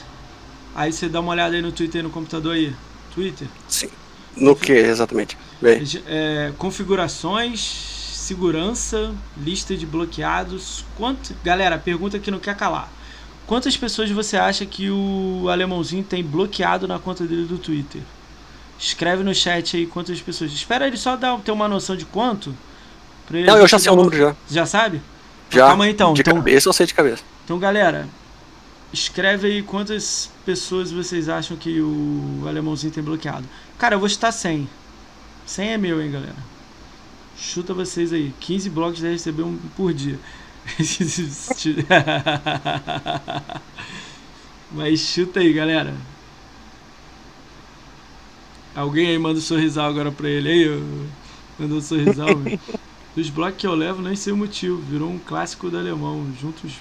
B: Aí você dá uma olhada aí no Twitter no computador aí. Twitter?
A: Sim. No que exatamente?
B: É, configurações, segurança, lista de bloqueados. Quanto, galera, pergunta que não quer calar. Quantas pessoas você acha que o alemãozinho tem bloqueado na conta dele do Twitter? Escreve no chat aí quantas pessoas. Espera ele só dar, ter uma noção de quanto.
A: Não, eu já sei o número já.
B: Já sabe?
A: Já. Calma aí então. De então, cabeça eu sei de cabeça.
B: Então, galera, escreve aí quantas pessoas vocês acham que o alemãozinho tem bloqueado. Cara, eu vou chutar 100. 100 é meu, hein, galera. Chuta vocês aí. 15 blocos deve receber um por dia. *laughs* Mas chuta aí, galera. Alguém aí manda um sorrisal agora pra ele aí. Mandou um sorrisal, *laughs* Dos blocos que eu levo, nem sei o motivo. Virou um clássico do alemão. Juntos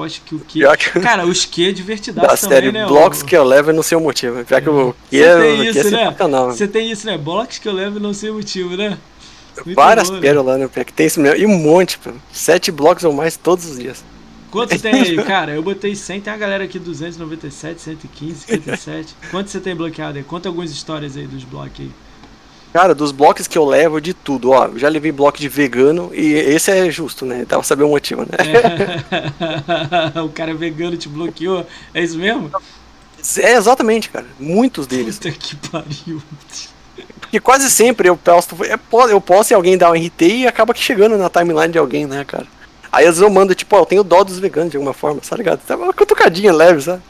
B: Poxa, que o que.
A: que... *laughs*
B: Cara, os que é divertidaço da
A: também,
B: série
A: né? Blocos o... que eu levo e não sei o motivo. Pior que o que é,
B: tem isso, é né? Você tem isso, né? Blocos que eu levo e não sei o motivo, né?
A: Muito Várias bom, pérolas, né? Que tem isso mesmo. E um monte, pô. Sete blocos ou mais todos os dias.
B: Quantos *laughs* tem aí? Cara, eu botei 100, tem uma galera aqui 297, 115, 57. Quantos você tem bloqueado aí? Conta algumas histórias aí dos blocos aí.
A: Cara, dos blocos que eu levo de tudo, ó. Já levei bloco de vegano e esse é justo, né? Dá pra saber o motivo, né? *laughs*
B: o cara vegano te bloqueou, é isso mesmo?
A: É, exatamente, cara. Muitos deles.
B: Puta que pariu.
A: Porque quase sempre eu posto, eu posto e alguém dá um RT e acaba que chegando na timeline de alguém, né, cara? Aí às vezes eu mando, tipo, ó, eu tenho dó dos veganos de alguma forma, tá ligado? Tá uma cutucadinha leve, sabe?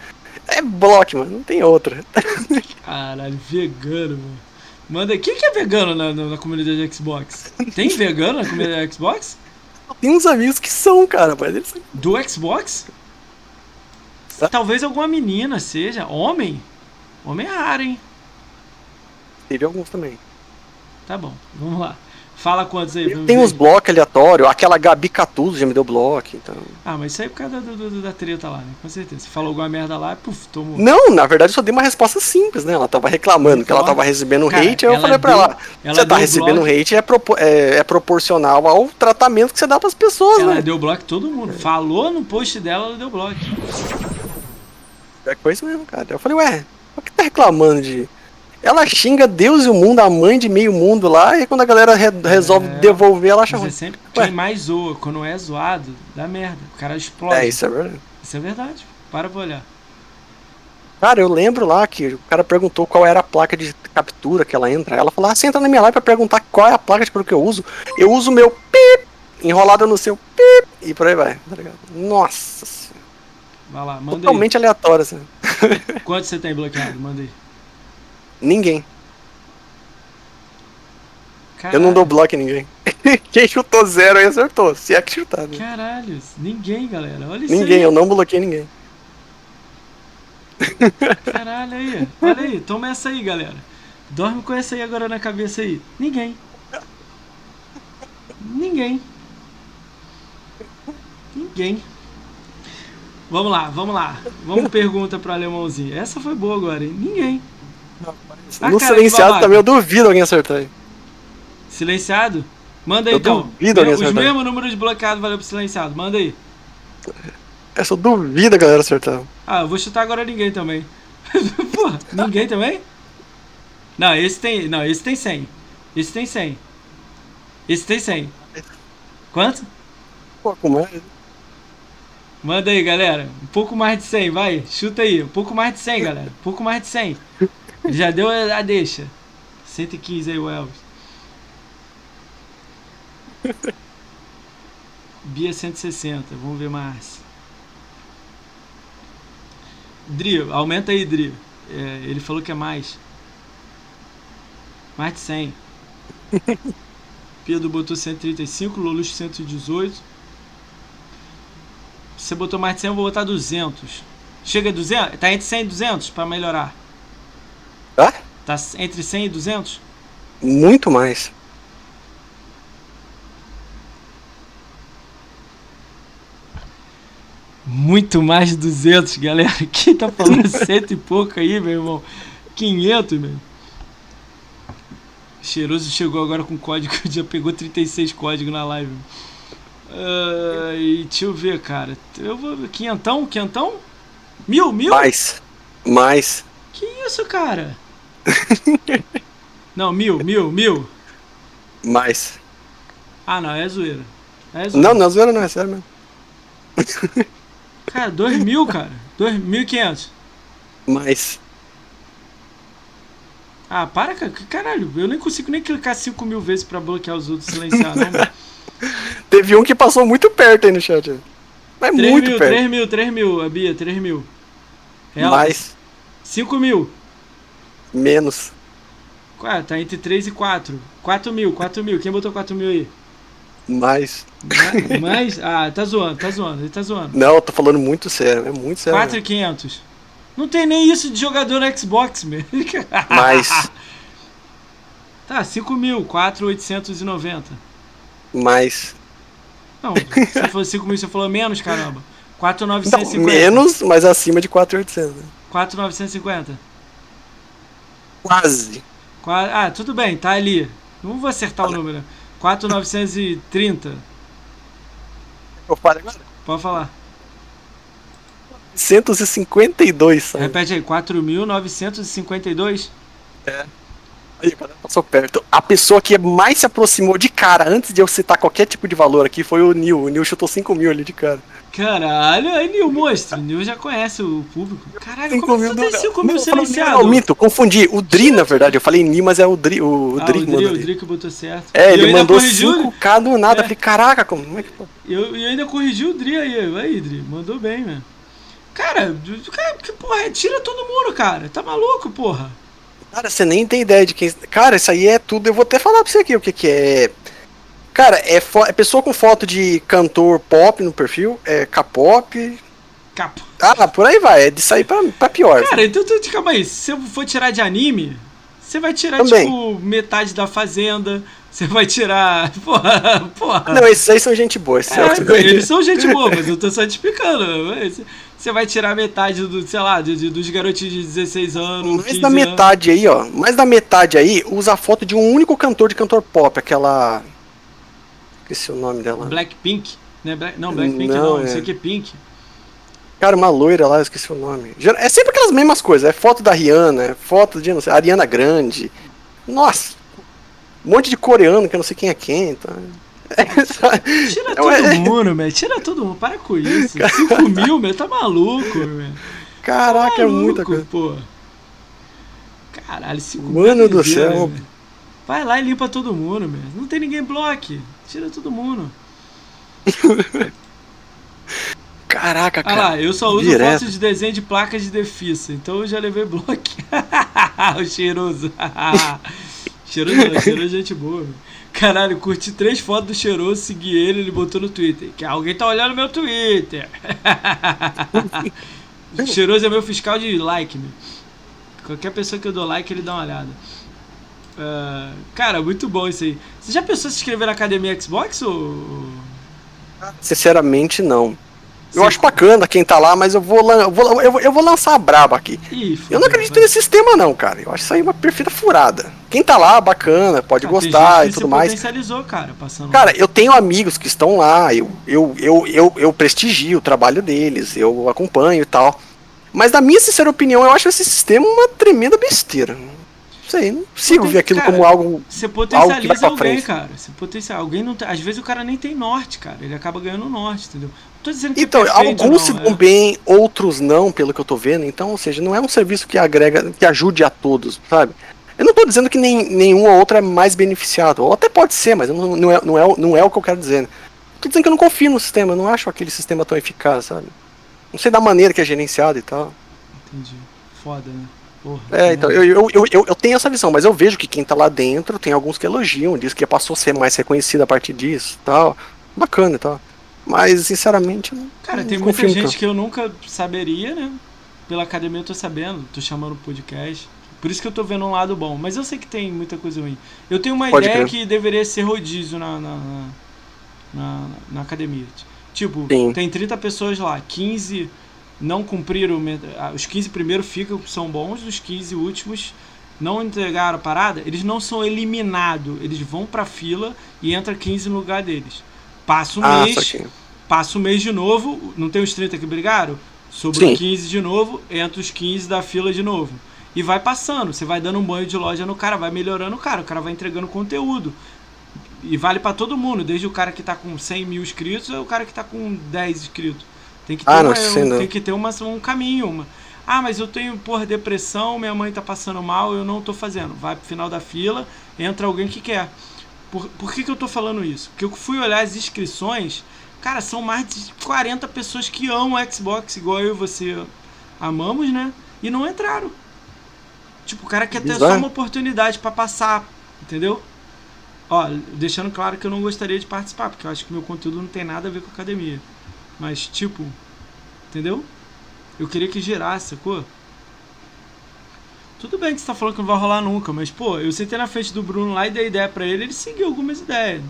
A: É bloco, mano, não tem outra. *laughs*
B: Caralho, vegano, mano. Manda. Quem que é vegano na, na, na comunidade de Xbox? Tem vegano na comunidade de Xbox?
A: Tem uns amigos que são, cara, mas eles
B: Do Xbox? Talvez alguma menina seja. Homem? Homem é raro, hein?
A: Teve alguns também.
B: Tá bom, vamos lá. Fala quantos aí.
A: Tem uns blocos aleatórios, aquela Gabi Catuso já me deu bloco, então.
B: Ah, mas isso aí é por causa da, da, da treta lá, né? Com certeza. Você falou alguma merda lá, puf, tomou.
A: Não, na verdade eu só dei uma resposta simples, né? Ela tava reclamando que ela tava recebendo Cara, hate, aí eu falei pra ela, ela você tá recebendo bloco, hate é, propo, é, é, proporcional ao tratamento que você dá pras pessoas,
B: ela
A: né?
B: Ela deu bloco todo mundo. Falou no post dela, ela deu bloco.
A: É coisa mesmo, cara. Eu falei, ué, por que tá reclamando de ela xinga Deus e o mundo, a mãe de meio mundo lá, e quando a galera re resolve é, devolver, ela acha ruim. É
B: sempre quem mais zoa, quando é zoado, dá merda. O cara explode.
A: É, isso é verdade.
B: Isso é verdade. Para pra olhar.
A: Cara, eu lembro lá que o cara perguntou qual era a placa de captura que ela entra. Ela falou: ah, você entra na minha live pra perguntar qual é a placa de captura que eu uso. Eu uso o meu pip enrolado no seu pip e por aí vai, tá ligado? Nossa
B: Vai lá, manda
A: Totalmente
B: aí.
A: aleatório, assim. *laughs*
B: Quanto você tem bloqueado? Manda aí.
A: Ninguém. Caralho. Eu não dou bloco em ninguém. *laughs* Quem chutou zero aí acertou. Se é que chutar, né?
B: Caralho, ninguém, galera. Olha isso
A: Ninguém,
B: aí.
A: eu não bloqueei ninguém.
B: Caralho aí. Olha aí, toma essa aí, galera. Dorme com essa aí agora na cabeça aí. Ninguém. Ninguém. Ninguém. Vamos lá, vamos lá. Vamos pergunta pro alemãozinho. Essa foi boa agora, hein? Ninguém.
A: Ah, no cara, silenciado também eu duvido alguém acertar aí.
B: Silenciado? Manda aí eu então.
A: Duvido alguém
B: acertar. Os mesmos números de bloqueado valeu pro silenciado. Manda aí.
A: Essa duvida a galera acertar.
B: Ah, eu vou chutar agora ninguém também. *laughs* Porra, ninguém também? Não, esse tem. Não, esse tem 100. Esse tem 100. Esse tem 100. Quanto?
A: Pô, como é?
B: Manda aí, galera. Um pouco mais de 100, vai. Chuta aí. Um pouco mais de 100, galera. Um pouco mais de 100. Ele já deu a deixa. 115 aí, o Elvis. Bia 160. Vamos ver mais. Dri, aumenta aí, Dri. É, ele falou que é mais. Mais de 100. Pedro botou 135, Lolucho 118. Você botou mais de 100, eu vou botar 200. Chega a 200? Tá entre 100 e 200 para melhorar.
A: Hã?
B: Tá entre 100 e 200?
A: Muito mais.
B: Muito mais de 200, galera. *laughs* Quem tá falando cento e pouco aí, meu irmão? 500, meu. Cheiroso chegou agora com código, *laughs* já pegou 36 códigos na live. Uh, e deixa eu ver, cara. Eu vou. Quinhentão? Quinhentão? Mil? Mil?
A: Mais. Mais.
B: Que isso, cara? *laughs* não, mil, mil, mil.
A: Mais.
B: Ah, não, é zoeira. É zoeira.
A: Não, não é zoeira, não, é sério mesmo.
B: cara, dois mil, cara. Dois mil e quinhentos.
A: Mais.
B: Ah, para, cara. Caralho, eu nem consigo nem clicar 5 mil vezes pra bloquear os outros silenciar, não, mano. *laughs*
A: Teve um que passou muito perto aí no chat. Mas 3 muito
B: mil,
A: perto.
B: 3 mil, 3 mil, a Bia, 3 mil.
A: Ela, Mais.
B: 5 mil.
A: Menos.
B: Ah, tá entre 3 e 4. 4 mil, 4 mil. Quem botou 4 mil aí?
A: Mais.
B: Mais? Ah, tá zoando, tá zoando, ele tá zoando.
A: Não, eu tô falando muito sério, é muito sério.
B: 4,500. Não tem nem isso de jogador no Xbox, *laughs* meu.
A: Mais. *laughs*
B: tá, 5 mil, 4,890.
A: Mais.
B: Não, se for 5 mil, você falou menos, caramba. 4,950.
A: Não, menos, mas acima de 4,800.
B: 4,950.
A: Quase.
B: Ah, tudo bem, tá ali. Não vou acertar Olha. o número. 4,930.
A: Eu falo agora?
B: Pode falar.
A: 152, sabe?
B: Repete aí, 4.952?
A: É. Aí, passou perto. A pessoa que mais se aproximou de cara, antes de eu citar qualquer tipo de valor aqui, foi o Nil. O Nil chutou 5 mil ali de cara.
B: Caralho, aí Nil monstro. O Nil já conhece o público. Caralho, 5 como
A: você
B: tem 5 mil silenciado?
A: Não, mito, confundi. O Dri, na verdade, eu falei Nil, mas é o Dri. O,
B: ah,
A: Dri,
B: o Dri, o Dri que botou certo.
A: É, ele mandou 5k do nada. É. Falei, caraca, como é que?
B: Eu, eu ainda corrigi o Dri aí. Aí, Dri, mandou bem, mano. Cara, cara, que porra, é? tira todo mundo, cara. Tá maluco, porra.
A: Cara, você nem tem ideia de quem. Cara, isso aí é tudo. Eu vou até falar pra você aqui o que, que é. Cara, é, é pessoa com foto de cantor pop no perfil, é K-pop.
B: Cap...
A: Ah, por aí vai, é de sair pra, pra pior.
B: Cara, então tu, calma aí, se eu for tirar de anime, você vai tirar, Também. tipo, metade da fazenda. Você vai tirar. *laughs* Porra, porra.
A: Não, esses aí são gente boa. Esses
B: é, é eles são gente boa, mas eu tô só te explicando. Você vai tirar metade do, sei lá, dos garotinhos de 16 anos.
A: Mais da metade aí, ó. Mais da metade aí usa a foto de um único cantor de cantor pop, aquela. Esqueci o nome dela.
B: Blackpink? Né? Black... Não, Blackpink não, não é... isso aqui é Pink.
A: Cara, uma loira lá, eu esqueci o nome. É sempre aquelas mesmas coisas. É foto da Rihanna, é foto de, não sei, Ariana Grande. Nossa! Um monte de coreano que eu não sei quem é quem. Tá? *laughs*
B: Tira todo é... mundo, velho. Tira todo mundo. Para com isso. 5 mil, meu. Tá maluco, velho.
A: Caraca, tá maluco, é muita coisa.
B: Pô. Caralho, 5
A: mil. Mano do céu.
B: Véio. Vai lá e limpa todo mundo, velho. Não tem ninguém bloque. Tira todo mundo. *laughs*
A: Caraca, cara. Ah
B: lá, eu só uso Direto. fotos de desenho de placas de defisa. Então eu já levei bloque. *laughs* o cheiroso. *laughs* cheiroso não, cheiroso é gente boa, velho. Caralho, curti três fotos do cheiroso, segui ele, ele botou no Twitter. Que alguém tá olhando meu Twitter. cheiroso é meu fiscal de like, meu. Qualquer pessoa que eu dou like, ele dá uma olhada. Uh, cara, muito bom isso aí. Você já pensou em se inscrever na academia Xbox ou.
A: Sinceramente, não. Eu acho bacana quem tá lá, mas eu vou, eu vou, eu vou, eu vou lançar a braba aqui. Ih, eu não acredito nesse sistema, não, cara. Eu acho isso aí uma perfeita furada. Quem tá lá, bacana, pode gostar e tudo mais.
B: potencializou, cara, passando.
A: Cara, eu tenho amigos que estão lá, eu, eu, eu, eu, eu prestigio o trabalho deles, eu acompanho e tal. Mas, na minha sincera opinião, eu acho esse sistema uma tremenda besteira sei, não consigo ver aquilo cara, como algo.
B: Você potencializa algo que vai pra alguém, frente. cara. Você potencializa. Alguém não tem, Às vezes o cara nem tem norte, cara. Ele acaba ganhando norte, entendeu?
A: Tô dizendo que é então, é alguns se dão é. bem, outros não, pelo que eu tô vendo. Então, ou seja, não é um serviço que agrega, que ajude a todos, sabe? Eu não tô dizendo que nem, nenhum ou outro é mais beneficiado. Ou até pode ser, mas não, não, é, não, é, não é o que eu quero dizer. Né? Tô dizendo que eu não confio no sistema, eu não acho aquele sistema tão eficaz, sabe? Não sei da maneira que é gerenciado e tal.
B: Entendi. Foda, né?
A: É, então, eu, eu, eu, eu, tenho essa visão, mas eu vejo que quem tá lá dentro tem alguns que elogiam, diz que passou a ser mais reconhecido a partir disso tal. Bacana e tal. Mas, sinceramente,
B: Cara, tem muita gente que eu nunca saberia, né? Pela academia eu tô sabendo, tô chamando o podcast. Por isso que eu tô vendo um lado bom. Mas eu sei que tem muita coisa ruim. Eu tenho uma Pode ideia crer. que deveria ser rodízio na, na, na, na academia. Tipo, Sim. tem 30 pessoas lá, 15 não cumpriram. Os 15 primeiros ficam, são bons, os 15 últimos não entregaram a parada, eles não são eliminados. Eles vão pra fila e entra 15 no lugar deles. Passa um ah, mês, passa um mês de novo, não tem os 30 que brigaram? Sobrou 15 de novo, entra os 15 da fila de novo. E vai passando, você vai dando um banho de loja no cara, vai melhorando o cara, o cara vai entregando conteúdo. E vale para todo mundo, desde o cara que tá com 100 mil inscritos ao o cara que tá com 10 inscritos. Tem que ter, ah, não, uma, um, tem que ter uma, um caminho. Uma. Ah, mas eu tenho, porra, depressão, minha mãe tá passando mal, eu não tô fazendo. Vai pro final da fila, entra alguém que quer. Por, por que, que eu tô falando isso? Porque eu fui olhar as inscrições, cara, são mais de 40 pessoas que amam o Xbox, igual eu e você amamos, né? E não entraram. Tipo, o cara quer ter só uma oportunidade para passar, entendeu? Ó, deixando claro que eu não gostaria de participar, porque eu acho que meu conteúdo não tem nada a ver com academia. Mas, tipo, entendeu? Eu queria que girasse, sacou? Tudo bem que você tá falando que não vai rolar nunca, mas, pô, eu sentei na frente do Bruno lá e dei ideia pra ele, ele seguiu algumas ideias.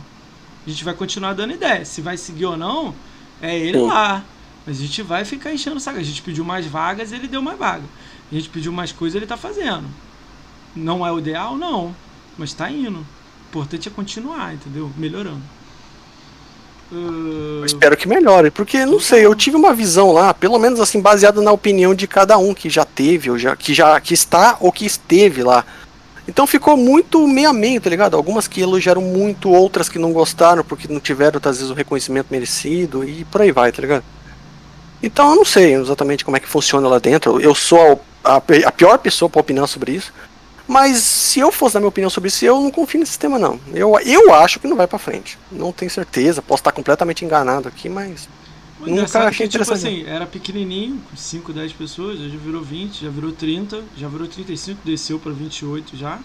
B: A gente vai continuar dando ideia. Se vai seguir ou não, é ele Sim. lá. Mas a gente vai ficar enchendo saco. A gente pediu mais vagas, ele deu mais vaga. A gente pediu mais coisas, ele tá fazendo. Não é o ideal? Não. Mas tá indo. O importante é continuar, entendeu? Melhorando.
A: Uh... Eu espero que melhore, porque não sei, eu tive uma visão lá, pelo menos assim, baseada na opinião de cada um que já teve, ou já, que já que está ou que esteve lá. Então ficou muito meio a meio, tá ligado? Algumas que elogiaram muito, outras que não gostaram porque não tiveram, às vezes, o reconhecimento merecido e por aí vai, tá ligado? Então eu não sei exatamente como é que funciona lá dentro. Eu sou a, a pior pessoa para opinar sobre isso. Mas se eu fosse dar minha opinião sobre isso, eu não confio nesse sistema não. Eu, eu acho que não vai para frente. Não tenho certeza, posso estar completamente enganado aqui, mas
B: o nunca achei que, tipo assim, era pequenininho, 5, 10 pessoas, já virou 20, já virou 30, já virou 35, desceu para 28 já.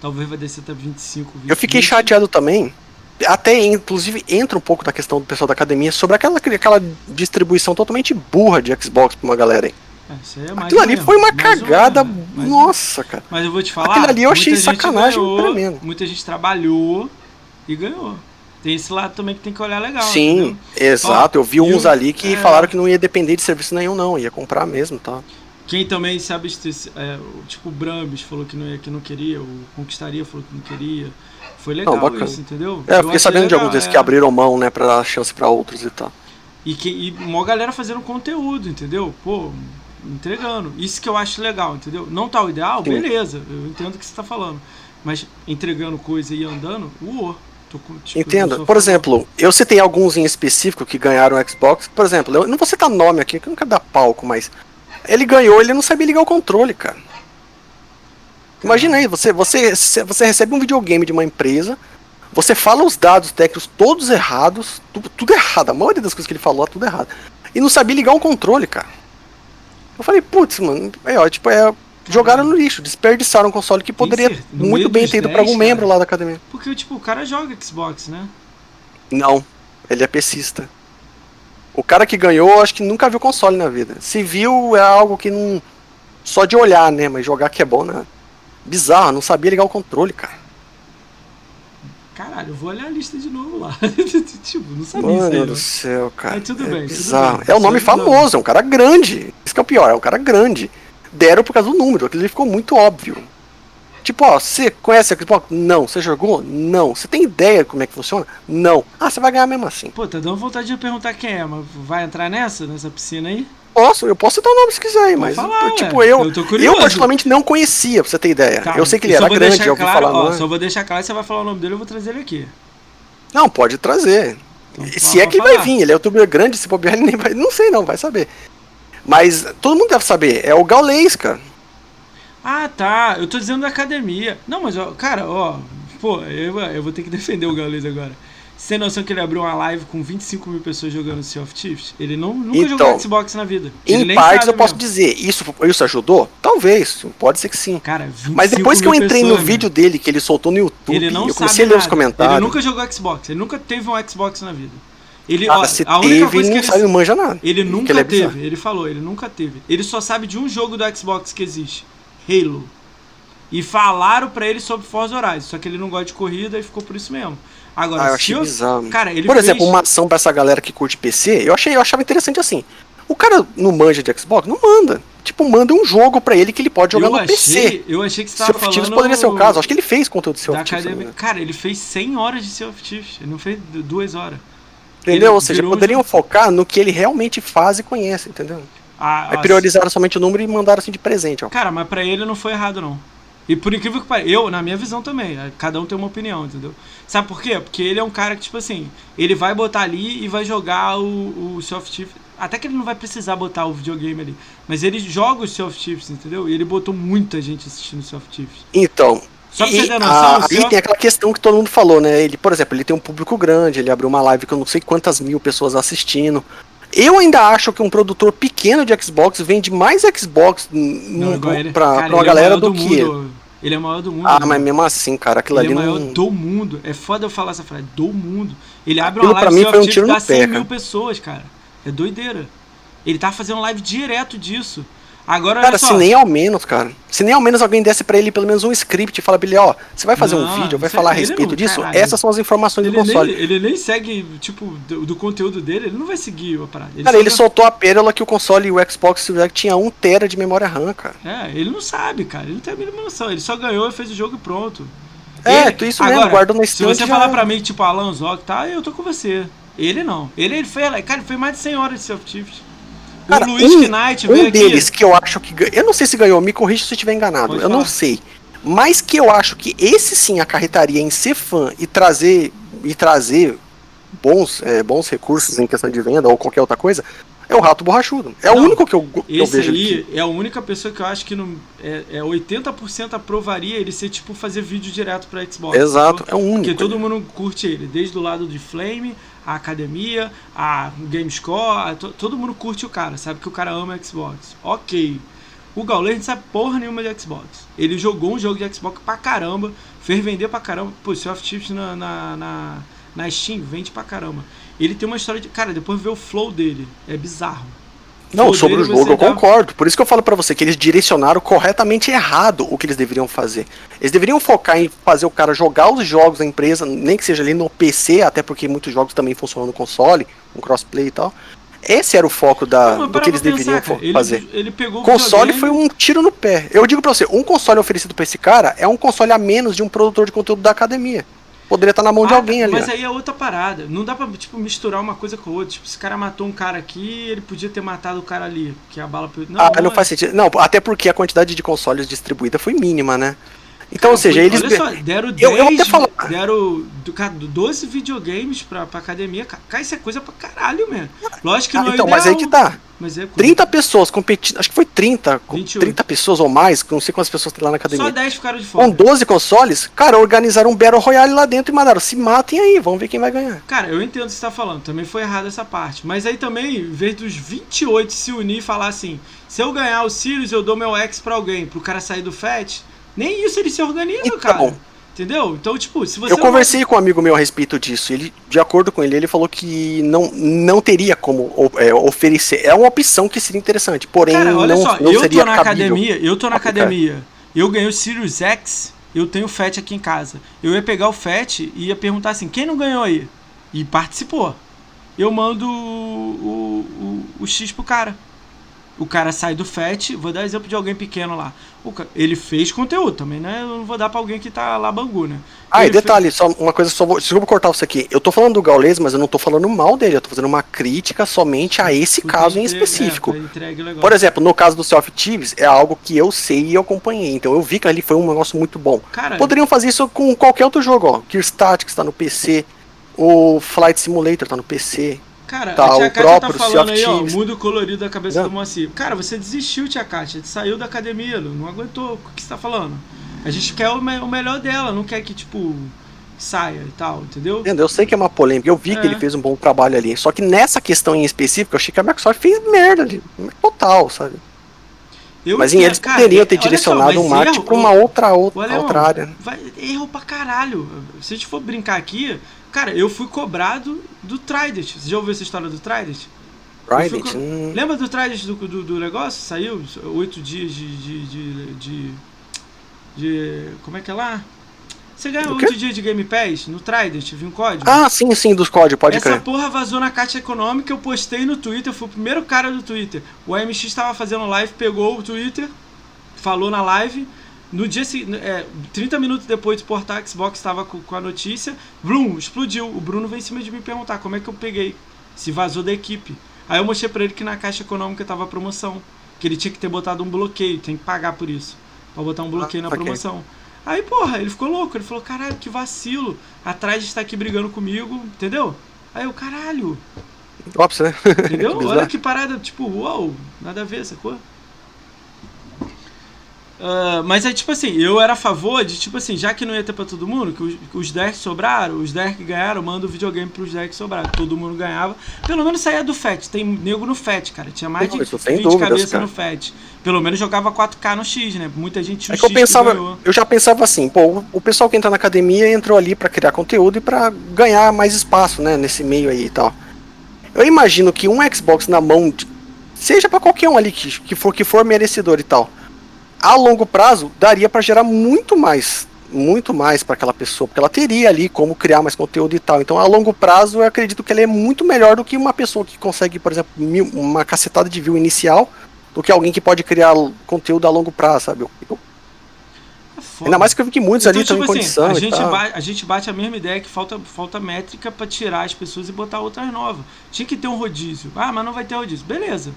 B: Talvez vai descer até 25, 20,
A: Eu fiquei 20. chateado também, até inclusive entra um pouco da questão do pessoal da academia sobre aquela, aquela distribuição totalmente burra de Xbox pra uma galera aí. É, é Aquilo ali mesmo. foi uma mais cagada. nossa, cara.
B: Mas eu vou te falar.
A: Aquilo ali eu achei sacanagem ganhou, tremendo.
B: Muita gente trabalhou e ganhou. Tem esse lado também que tem que olhar legal.
A: Sim, entendeu? exato. Ó, eu vi uns ali que é... falaram que não ia depender de serviço nenhum, não. Ia comprar mesmo, tá?
B: Quem também sabe, é, tipo o Brambis falou que não, ia, que não queria, o Conquistaria falou que não queria. Foi legal não, isso, entendeu?
A: É, eu fiquei sabendo legal, de alguns desses é... que abriram mão, né, pra dar chance pra outros e tal.
B: E, que, e uma galera fazendo conteúdo, entendeu? Pô, entregando. Isso que eu acho legal, entendeu? Não tá o ideal, Sim. beleza, eu entendo o que você tá falando. Mas entregando coisa e andando, uou.
A: Tipo, Entendo. Por exemplo, eu citei alguns em específico que ganharam o Xbox. Por exemplo, eu não vou citar nome aqui, que eu não quero dar palco, mas. Ele ganhou, ele não sabia ligar o controle, cara. Imagina aí, você, você, você recebe um videogame de uma empresa, você fala os dados técnicos todos errados, tudo, tudo errado, a maioria das coisas que ele falou, tudo errado. E não sabia ligar um controle, cara. Eu falei, putz, mano, é, ó, tipo, é, jogaram no lixo, desperdiçaram um console que poderia muito bem ter ido para algum membro lá da academia.
B: Porque, tipo, o cara joga Xbox, né?
A: Não, ele é pesista. O cara que ganhou, acho que nunca viu console na vida. Se viu, é algo que não. Só de olhar, né? Mas jogar que é bom, né? Bizarro, não sabia ligar o controle, cara.
B: Caralho, eu vou olhar a lista de novo lá. *laughs* tipo, não sabia
A: Mano
B: isso aí,
A: do
B: né?
A: céu, cara.
B: Mas tudo é bem,
A: bizarro.
B: Tudo bem.
A: É um nome famoso, é um cara grande. Isso que é o pior, é um cara grande. Deram por causa do número, aquilo ficou muito óbvio. Tipo, ó, você conhece a Xbox? Não. Você jogou? Não. Você tem ideia de como é que funciona? Não. Ah, você vai ganhar mesmo assim.
B: Pô, tá dando vontade de perguntar quem é, mas vai entrar nessa, nessa piscina aí?
A: Posso, eu posso citar o nome se quiser mas falar, tipo, eu, eu, eu, particularmente não conhecia, pra você ter ideia. Tá, eu sei que ele era grande, já ouvi
B: claro,
A: falar.
B: Ó, só vou deixar claro, você vai falar o nome dele, eu vou trazer ele aqui.
A: Não, pode trazer. Então, se é que ele vai vir, ele é youtuber grande, se bobear, *laughs* ele nem vai. Não sei não, vai saber. Mas todo mundo deve saber, é o Gaulês, cara.
B: Ah, tá. Eu tô dizendo da academia. Não, mas, ó, cara, ó. Pô, eu, eu vou ter que defender o Gaules agora. Tem noção que ele abriu uma live com 25 mil pessoas jogando Sea of Thieves? Ele não, nunca então, jogou Xbox na vida.
A: Ele em partes eu mesmo. posso dizer, isso, isso ajudou? Talvez, pode ser que sim.
B: Cara,
A: Mas depois que eu entrei pessoas, no vídeo dele que ele soltou no YouTube, ele não eu comecei a ler os comentários.
B: Ele nunca jogou Xbox, ele nunca teve um Xbox na vida. Ele,
A: ah, ó, se a única teve, coisa que ele sabe, não manja nada.
B: Ele nunca ele é teve, ele falou, ele nunca teve. Ele só sabe de um jogo do Xbox que existe. Halo. E falaram para ele sobre Forza Horizon, só que ele não gosta de corrida e ficou por isso mesmo. Agora, ah,
A: eu achei
B: eu...
A: bizarro.
B: Cara, ele
A: Por fez... exemplo, uma ação pra essa galera que curte PC, eu achei, eu achava interessante assim. O cara não manja de Xbox? Não manda. Tipo, manda um jogo pra ele que ele pode jogar eu no
B: achei,
A: PC.
B: Eu achei que você tava falando...
A: poderia ser o caso. Acho que ele fez conteúdo de Sea of
B: Thieves. Academia... Cara, ele fez 100 horas de Sea of Thieves. Ele não fez duas horas.
A: Entendeu? Ele Ou seja, poderiam focar no que ele realmente faz e conhece, entendeu? Ah, Aí priorizaram somente o número e mandaram assim de presente. Ó.
B: Cara, mas pra ele não foi errado, não. E por incrível que pareça, eu, na minha visão também, é, cada um tem uma opinião, entendeu? Sabe por quê? Porque ele é um cara que, tipo assim, ele vai botar ali e vai jogar o, o Soft Até que ele não vai precisar botar o videogame ali. Mas ele joga os Soft Chips, entendeu? E ele botou muita gente assistindo Soft Chips.
A: Então. Só pra você ter noção, a, aí tem aquela questão que todo mundo falou, né? Ele, por exemplo, ele tem um público grande, ele abriu uma live com não sei quantas mil pessoas assistindo. Eu ainda acho que um produtor pequeno de Xbox vende mais Xbox pra uma é galera do, do, que ele.
B: Ele é o maior do mundo.
A: Ah, né? mas mesmo assim, cara, aquilo
B: ele
A: ali
B: é o maior
A: não...
B: do mundo. É foda eu falar essa frase, do mundo. Ele abre
A: aquilo
B: uma live
A: pra mim foi um tiro
B: dá 100
A: pé,
B: mil pessoas, cara. É doideira. Ele tá fazendo live direto disso. Agora,
A: cara, se nem ao menos, cara. Se nem ao menos alguém desse para ele pelo menos um script e fala pra ele, ó, você vai fazer não, um vídeo, vai falar a respeito não, disso? Essas são as informações
B: ele
A: do console.
B: Nem, ele nem segue, tipo, do, do, conteúdo dele, ele não vai seguir a parada.
A: Ele cara, ele soltou a pérola que o console e o Xbox Series tinha 1 tera de memória RAM, cara.
B: É, ele não sabe, cara. Ele não tem a mínima noção. Ele só ganhou e fez o jogo e pronto.
A: É, ele, isso agora, mesmo, guarda na
B: Se você falar pra mim, tipo, Alan Zog, tá, eu tô com você. Ele não. Ele, ele fez, cara, ele fez mais de 100 horas de self-tips.
A: Cara, o Luiz um, Knight um deles aqui. que eu acho que Eu não sei se ganhou, me corrija se eu estiver enganado. Pode eu falar. não sei. Mas que eu acho que esse sim acarretaria em ser fã e trazer e trazer bons, é, bons recursos em questão de venda ou qualquer outra coisa, é o Rato Borrachudo. É não, o único que eu, que
B: eu
A: vejo
B: aí aqui. é a única pessoa que eu acho que não, é, é 80% aprovaria ele ser tipo fazer vídeo direto pra Xbox.
A: Exato, é o único.
B: Porque todo mundo curte ele, desde o lado de Flame, a academia, a Gamescore, a, todo mundo curte o cara, sabe que o cara ama Xbox. Ok. O Gauler não sabe porra nenhuma de Xbox. Ele jogou um jogo de Xbox pra caramba, fez vender pra caramba. Pô, Soft Chips na, na, na, na Steam vende pra caramba. Ele tem uma história de. Cara, depois ver o flow dele. É bizarro.
A: Não, sobre o jogo eu dá... concordo. Por isso que eu falo para você que eles direcionaram corretamente errado o que eles deveriam fazer. Eles deveriam focar em fazer o cara jogar os jogos da empresa, nem que seja ali no PC, até porque muitos jogos também funcionam no console, com crossplay e tal. Esse era o foco da, não, do que eles deveriam fazer.
B: Ele, ele pegou
A: o console foi um tiro no pé. Eu digo pra você, um console oferecido pra esse cara é um console a menos de um produtor de conteúdo da academia. Poderia estar na mão ah, de alguém ali.
B: Mas aí é outra parada. Não dá pra tipo, misturar uma coisa com outra. Tipo, se o cara matou um cara aqui, ele podia ter matado o cara ali. Que a bala.
A: Não, ah, não, não faz sentido. Não, até porque a quantidade de consoles distribuída foi mínima, né? Então, ou seja, eles.
B: Olha só, deram 10, eu, eu até falo... deram 12 videogames pra, pra academia. Cara, isso é coisa pra caralho, mesmo. Lógico que ah, não é
A: então,
B: ideal,
A: mas aí que tá. Mas é 30 pessoas competindo. Acho que foi 30. 28. 30 pessoas ou mais, não sei quantas pessoas tem lá na academia.
B: Só 10 ficaram de fora.
A: Com 12 consoles, cara, organizaram um Battle Royale lá dentro e mandaram. Se matem aí, vamos ver quem vai ganhar.
B: Cara, eu entendo o que você tá falando. Também foi errado essa parte. Mas aí também, em vez dos 28 se unir e falar assim: se eu ganhar o Sirius, eu dou meu X pra alguém, pro cara sair do FAT nem isso eles se organizam, então, cara. Entendeu? Então, tipo, se você.
A: Eu conversei vai... com um amigo meu a respeito disso. Ele, de acordo com ele, ele falou que não, não teria como é, oferecer. É uma opção que seria interessante. Porém, Cara, olha não, só, não
B: eu
A: seria
B: tô na academia, eu tô na academia. Eu ganhei o Sirius X, eu tenho o FAT aqui em casa. Eu ia pegar o FAT e ia perguntar assim: quem não ganhou aí? E participou. Eu mando o, o, o, o X pro cara o cara sai do FET, vou dar exemplo de alguém pequeno lá. Cara, ele fez conteúdo também, né? Eu não vou dar pra alguém que tá lá bangu, né?
A: Ah, e detalhe, fez... só uma coisa, só vou, desculpa cortar você aqui. Eu tô falando do Gaules, mas eu não tô falando mal dele, eu tô fazendo uma crítica somente a esse caso em específico. É, Por exemplo, no caso do Self Thieves, é algo que eu sei e eu acompanhei, então eu vi que ali foi um negócio muito bom. Cara, Poderiam fazer isso com qualquer outro jogo, ó. Gear Statics tá no PC, o Flight Simulator tá no PC,
B: Cara, tá, a Tia Kátia tá falando aí, ó, muda o colorido da cabeça não. do Moacir. Cara, você desistiu, Tia Kátia, saiu da academia, não aguentou. O que você tá falando? A gente quer o, me o melhor dela, não quer que, tipo, saia e tal, entendeu?
A: Eu sei que é uma polêmica, eu vi é. que ele fez um bom trabalho ali. Só que nessa questão em específico, eu achei que a Microsoft fez merda ali. Total, sabe? Eu mas em eles cara, poderiam ter direcionado só, um marketing pra uma outra, outra, outra área.
B: Vai, erro pra caralho. Se a gente for brincar aqui, Cara, eu fui cobrado do Trident. Você já ouviu essa história do Trident?
A: Trident? Co...
B: Hum. Lembra do Trident do, do, do, negócio? Saiu oito dias de de, de, de, de, Como é que é lá? Você ganha oito dias de Game Pass no Trident, viu um código?
A: Ah, sim, sim, dos códigos, pode
B: Essa
A: crer.
B: Essa porra vazou na caixa econômica, eu postei no Twitter, fui o primeiro cara do Twitter. O AMX estava fazendo live, pegou o Twitter, falou na live no dia é, 30 minutos depois de portar, a Xbox estava com, com, a notícia, Blum, explodiu. O Bruno veio em cima de me perguntar como é que eu peguei. Se vazou da equipe. Aí eu mostrei pra ele que na caixa econômica estava promoção. Que ele tinha que ter botado um bloqueio, tem que pagar por isso. Pra botar um bloqueio ah, na promoção. Aí, porra, ele ficou louco. Ele falou, caralho, que vacilo. Atrás está aqui brigando comigo, entendeu? Aí eu, caralho.
A: Ops, né? *laughs*
B: Entendeu? Olha que parada, tipo, uau, nada a ver, sacou? Uh, mas é tipo assim, eu era a favor de, tipo assim, já que não ia ter pra todo mundo, que os, os 10 sobraram, os 10 que ganharam, manda o videogame pros 10 que sobraram. Todo mundo ganhava. Pelo menos saía do FAT. Tem nego no FAT, cara. Tinha mais de 20 cabeças no FAT. Pelo menos jogava 4K no X, né? Muita gente
A: é que eu pensava, que eu já pensava assim, pô, o pessoal que entra na academia entrou ali para criar conteúdo e para ganhar mais espaço, né, nesse meio aí e tal. Eu imagino que um Xbox na mão seja para qualquer um ali que, que, for, que for merecedor e tal, a longo prazo daria para gerar muito mais muito mais para aquela pessoa, porque ela teria ali como criar mais conteúdo e tal. Então, a longo prazo, eu acredito que ela é muito melhor do que uma pessoa que consegue, por exemplo, mil, uma cacetada de view inicial, do que alguém que pode criar conteúdo a longo prazo, sabe? Eu. É Ainda mais que eu vi que muitos então, ali estão tipo em assim, condição.
B: A gente, bate, a gente bate a mesma ideia que falta, falta métrica para tirar as pessoas e botar outras novas. Tinha que ter um rodízio. Ah, mas não vai ter rodízio. Beleza.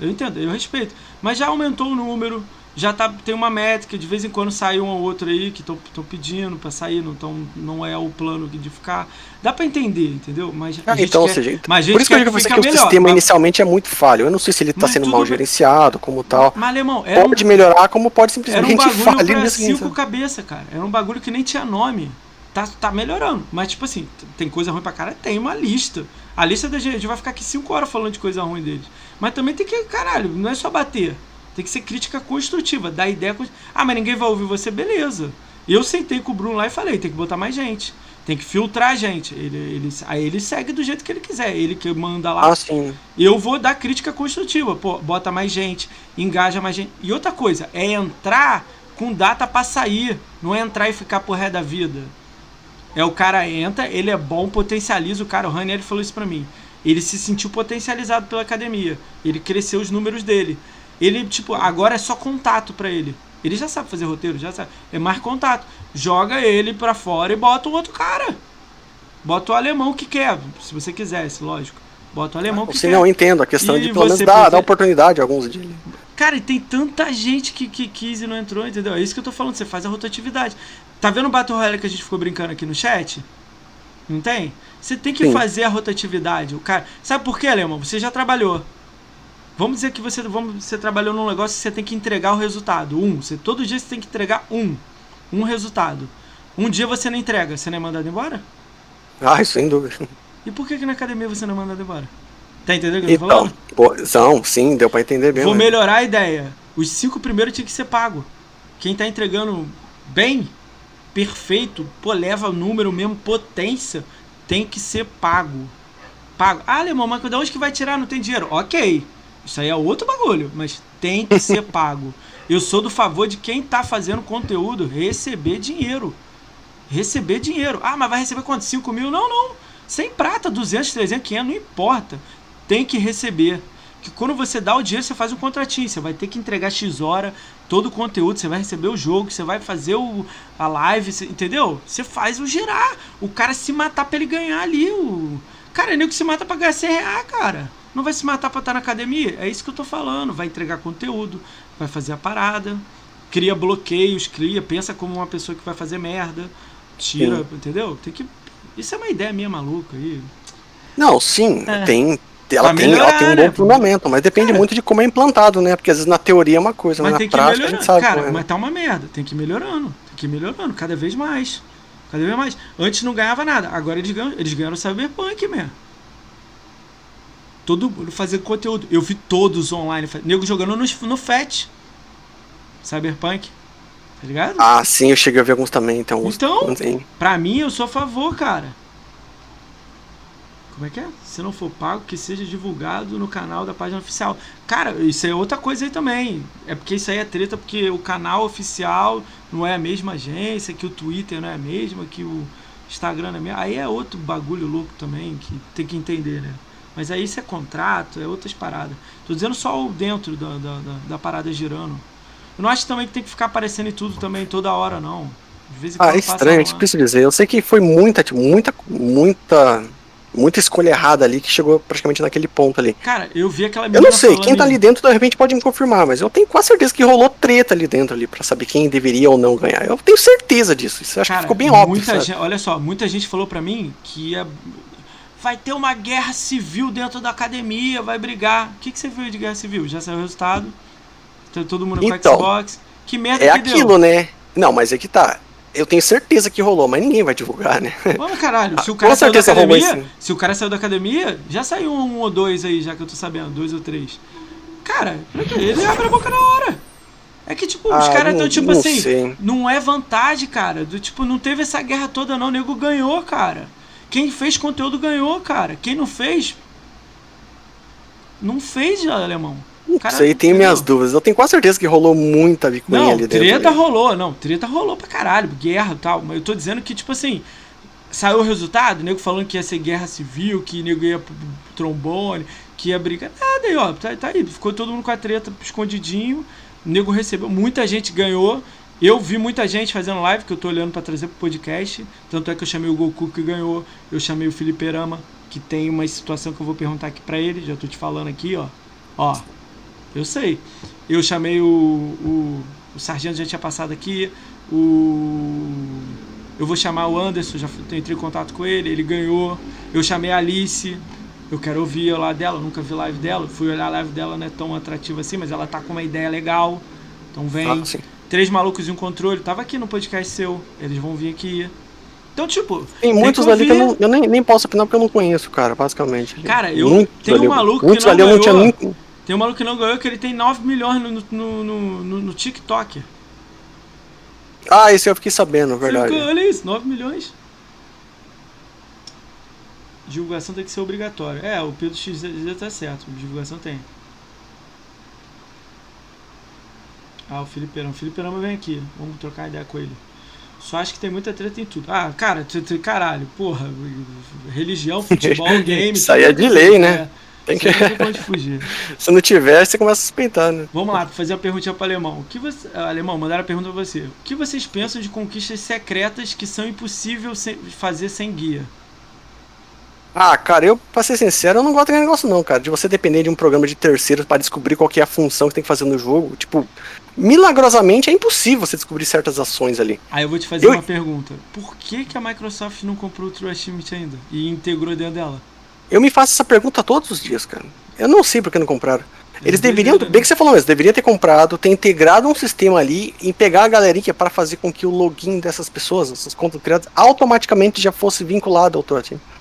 B: Eu entendo, eu respeito. Mas já aumentou o número, já tá, tem uma métrica, de vez em quando sai um ou outro aí que estão pedindo para sair, não, tão, não é o plano de ficar. Dá para entender, entendeu? Mas
A: ah, então, quer, seja, mas por isso que eu digo que, que o sistema mas, inicialmente é muito falho. Eu não sei se ele está sendo mal gerenciado, como tal.
B: Mas, alemão,
A: pode um, melhorar, como pode simplesmente
B: era um *laughs* bagulho pra cinco cabeças, cara. Era um bagulho que nem tinha nome. Tá, tá melhorando. Mas, tipo assim, tem coisa ruim pra cara? Tem uma lista. A lista da gente vai ficar aqui cinco horas falando de coisa ruim deles. Mas também tem que, caralho, não é só bater. Tem que ser crítica construtiva, dar ideia. Ah, mas ninguém vai ouvir você, beleza. Eu sentei com o Bruno lá e falei: tem que botar mais gente. Tem que filtrar a gente. Ele, ele, aí ele segue do jeito que ele quiser. Ele que manda lá.
A: Ah, sim.
B: Eu vou dar crítica construtiva. Pô, bota mais gente, engaja mais gente. E outra coisa, é entrar com data para sair. Não é entrar e ficar por ré da vida. É o cara entra, ele é bom, potencializa o cara. O Ranieri falou isso pra mim. Ele se sentiu potencializado pela academia. Ele cresceu os números dele. Ele, tipo, agora é só contato para ele. Ele já sabe fazer roteiro, já sabe. É mais contato. Joga ele pra fora e bota um outro cara. Bota o alemão que quer, se você quisesse, lógico. Bota o alemão que
A: você quer. não entendo a questão e de pelo menos dar, dar oportunidade a alguns dias.
B: Cara, e tem tanta gente que, que quis e não entrou, entendeu? É isso que eu tô falando, você faz a rotatividade. Tá vendo o Battle Royale que a gente ficou brincando aqui no chat? Não tem? Você tem que Sim. fazer a rotatividade. O cara, sabe por quê, alemão? Você já trabalhou. Vamos dizer que você, vamos, você trabalhou num negócio e você tem que entregar o resultado. Um. Você, todo dia você tem que entregar um. Um resultado. Um dia você não entrega, você não é mandado embora?
A: Ah, sem dúvida.
B: E por que, que na academia você não é mandado embora? Tá entendendo o que eu tô então,
A: falando? São, sim, deu pra entender bem.
B: Vou melhorar a ideia. Os cinco primeiros tinha que ser pago. Quem tá entregando bem, perfeito, pô, leva número mesmo, potência, tem que ser pago. Pago. Ah, Alemão, mas de onde que vai tirar? Não tem dinheiro. Ok. Isso aí é outro bagulho, mas tem que ser *laughs* pago. Eu sou do favor de quem tá fazendo conteúdo receber dinheiro. Receber dinheiro. Ah, mas vai receber quanto? 5 mil? Não, não. 100 prata, 200, 300, 500, não importa. Tem que receber. Que quando você dá o dinheiro, você faz um contratinho. Você vai ter que entregar X hora, todo o conteúdo. Você vai receber o jogo, você vai fazer o, a live, você, entendeu? Você faz o girar. O cara se matar pra ele ganhar ali. O... Cara, é nego que se mata pra ganhar 100 reais, cara não vai se matar para estar na academia. É isso que eu tô falando. Vai entregar conteúdo, vai fazer a parada, cria bloqueios, cria, pensa como uma pessoa que vai fazer merda, tira, sim. entendeu? Tem que. Isso é uma ideia minha maluca aí.
A: Não, sim, é. tem. Ela, tem, melhorar, ela tem um bom né? fundamento, mas depende Cara, muito de como é implantado, né? Porque às vezes na teoria é uma coisa, mas, mas na prática a gente sabe.
B: Cara, é. mas tá uma merda, tem que ir melhorando. Tem que ir melhorando cada vez mais. Cada vez mais. Antes não ganhava nada, agora eles ganham, eles ganharam o Cyberpunk mesmo todo mundo fazendo conteúdo. Eu vi todos online, nego jogando no, no FAT. Cyberpunk. Tá ligado?
A: Ah, sim, eu cheguei a ver alguns também, então.
B: Então, pra mim, eu sou a favor, cara. Como é que é? Se não for pago, que seja divulgado no canal da página oficial. Cara, isso é outra coisa aí também. É porque isso aí é treta, porque o canal oficial não é a mesma agência, que o Twitter não é a mesma, que o Instagram não é a mesma. Aí é outro bagulho louco também, que tem que entender, né? Mas aí isso é contrato, é outras paradas. Tô dizendo só o dentro da, da, da, da parada girando. Eu não acho também que tem que ficar aparecendo em tudo também toda hora, não.
A: De vez em quando ah, é estranho, eu preciso dizer. Eu sei que foi muita, tipo, muita, muita, muita escolha errada ali que chegou praticamente naquele ponto ali.
B: Cara, eu vi aquela
A: Eu não sei, quem tá ali dentro de repente pode me confirmar, mas eu tenho quase certeza que rolou treta ali dentro ali para saber quem deveria ou não ganhar. Eu tenho certeza disso. Isso acho que ficou bem óbvio.
B: Gente, olha só, muita gente falou para mim que ia vai ter uma guerra civil dentro da academia, vai brigar. O que, que você viu de guerra civil? Já saiu o resultado? Todo mundo
A: então,
B: com Xbox. Que merda
A: é que aquilo, deu? né? Não, mas é que tá. Eu tenho certeza que rolou, mas ninguém vai divulgar, né?
B: Vamos, caralho. Se o cara saiu da academia, se o cara saiu da academia, já saiu um ou dois aí, já que eu tô sabendo, dois ou três. Cara, ele abre a boca na hora. É que, tipo, ah, os caras estão, tipo não assim, sei. não é vantagem, cara. Do tipo, não teve essa guerra toda, não. O nego ganhou, cara. Quem fez conteúdo ganhou, cara. Quem não fez. Não fez, alemão.
A: Cara, Isso aí tem minhas dúvidas. Eu tenho quase certeza que rolou muita bicuinha
B: não,
A: ali dentro.
B: Treta rolou, não. Treta rolou pra caralho, guerra e tal. Mas eu tô dizendo que, tipo assim, saiu o resultado, nego falando que ia ser guerra civil, que nego ia pro trombone, que ia brigar. Nada aí, ó. Tá, tá aí. Ficou todo mundo com a treta escondidinho. O nego recebeu. Muita gente ganhou. Eu vi muita gente fazendo live que eu tô olhando para trazer pro podcast. Tanto é que eu chamei o Goku que ganhou. Eu chamei o Felipe Rama, que tem uma situação que eu vou perguntar aqui para ele. Já tô te falando aqui, ó. Ó, eu sei. Eu chamei o, o, o Sargento, já tinha passado aqui. O. Eu vou chamar o Anderson, já entrei em contato com ele, ele ganhou. Eu chamei a Alice, eu quero ouvir lá dela, nunca vi live dela. Fui olhar a live dela, não é tão atrativa assim, mas ela tá com uma ideia legal. Então vem. Ah, Três malucos e um controle. Tava aqui no podcast seu. Eles vão vir aqui. Então, tipo.
A: Tem muitos ali que eu, não, eu nem, nem posso opinar porque eu não conheço, cara, basicamente.
B: Cara, eu muitos tenho um maluco que não ganhou. Não tinha. Tem um maluco que não ganhou que ele tem 9 milhões no, no, no, no, no TikTok.
A: Ah, isso eu fiquei sabendo, verdade.
B: olha isso, 9 milhões. Divulgação tem que ser obrigatória. É, o Pedro X tá certo, divulgação tem. Ah, o Felipe Perama. O Felipe Perama vem aqui. Vamos trocar ideia com ele. Só acho que tem muita treta em tudo. Ah, cara, caralho, porra. Religião, futebol, *laughs* game.
A: Isso aí é de lei, né? É, tem que... Pode fugir. *laughs* Se não tiver, você começa a suspeitar, né?
B: Vamos lá, fazer uma perguntinha para alemão. O que você, alemão, mandaram a pergunta para você. O que vocês pensam de conquistas secretas que são impossíveis fazer sem guia?
A: Ah, cara, eu, pra ser sincero, eu não gosto daquele negócio não, cara. De você depender de um programa de terceiros para descobrir qual é a função que tem que fazer no jogo. Tipo, milagrosamente é impossível você descobrir certas ações ali.
B: Aí eu vou te fazer eu... uma pergunta. Por que, que a Microsoft não comprou o True Achievement ainda? E integrou dentro dela?
A: Eu me faço essa pergunta todos os dias, cara. Eu não sei por que não compraram. Eles deveriam, bem que você falou mesmo, deveriam ter comprado, ter integrado um sistema ali e pegar a galerinha para fazer com que o login dessas pessoas, essas contas criadas, automaticamente já fosse vinculado ao Achievement.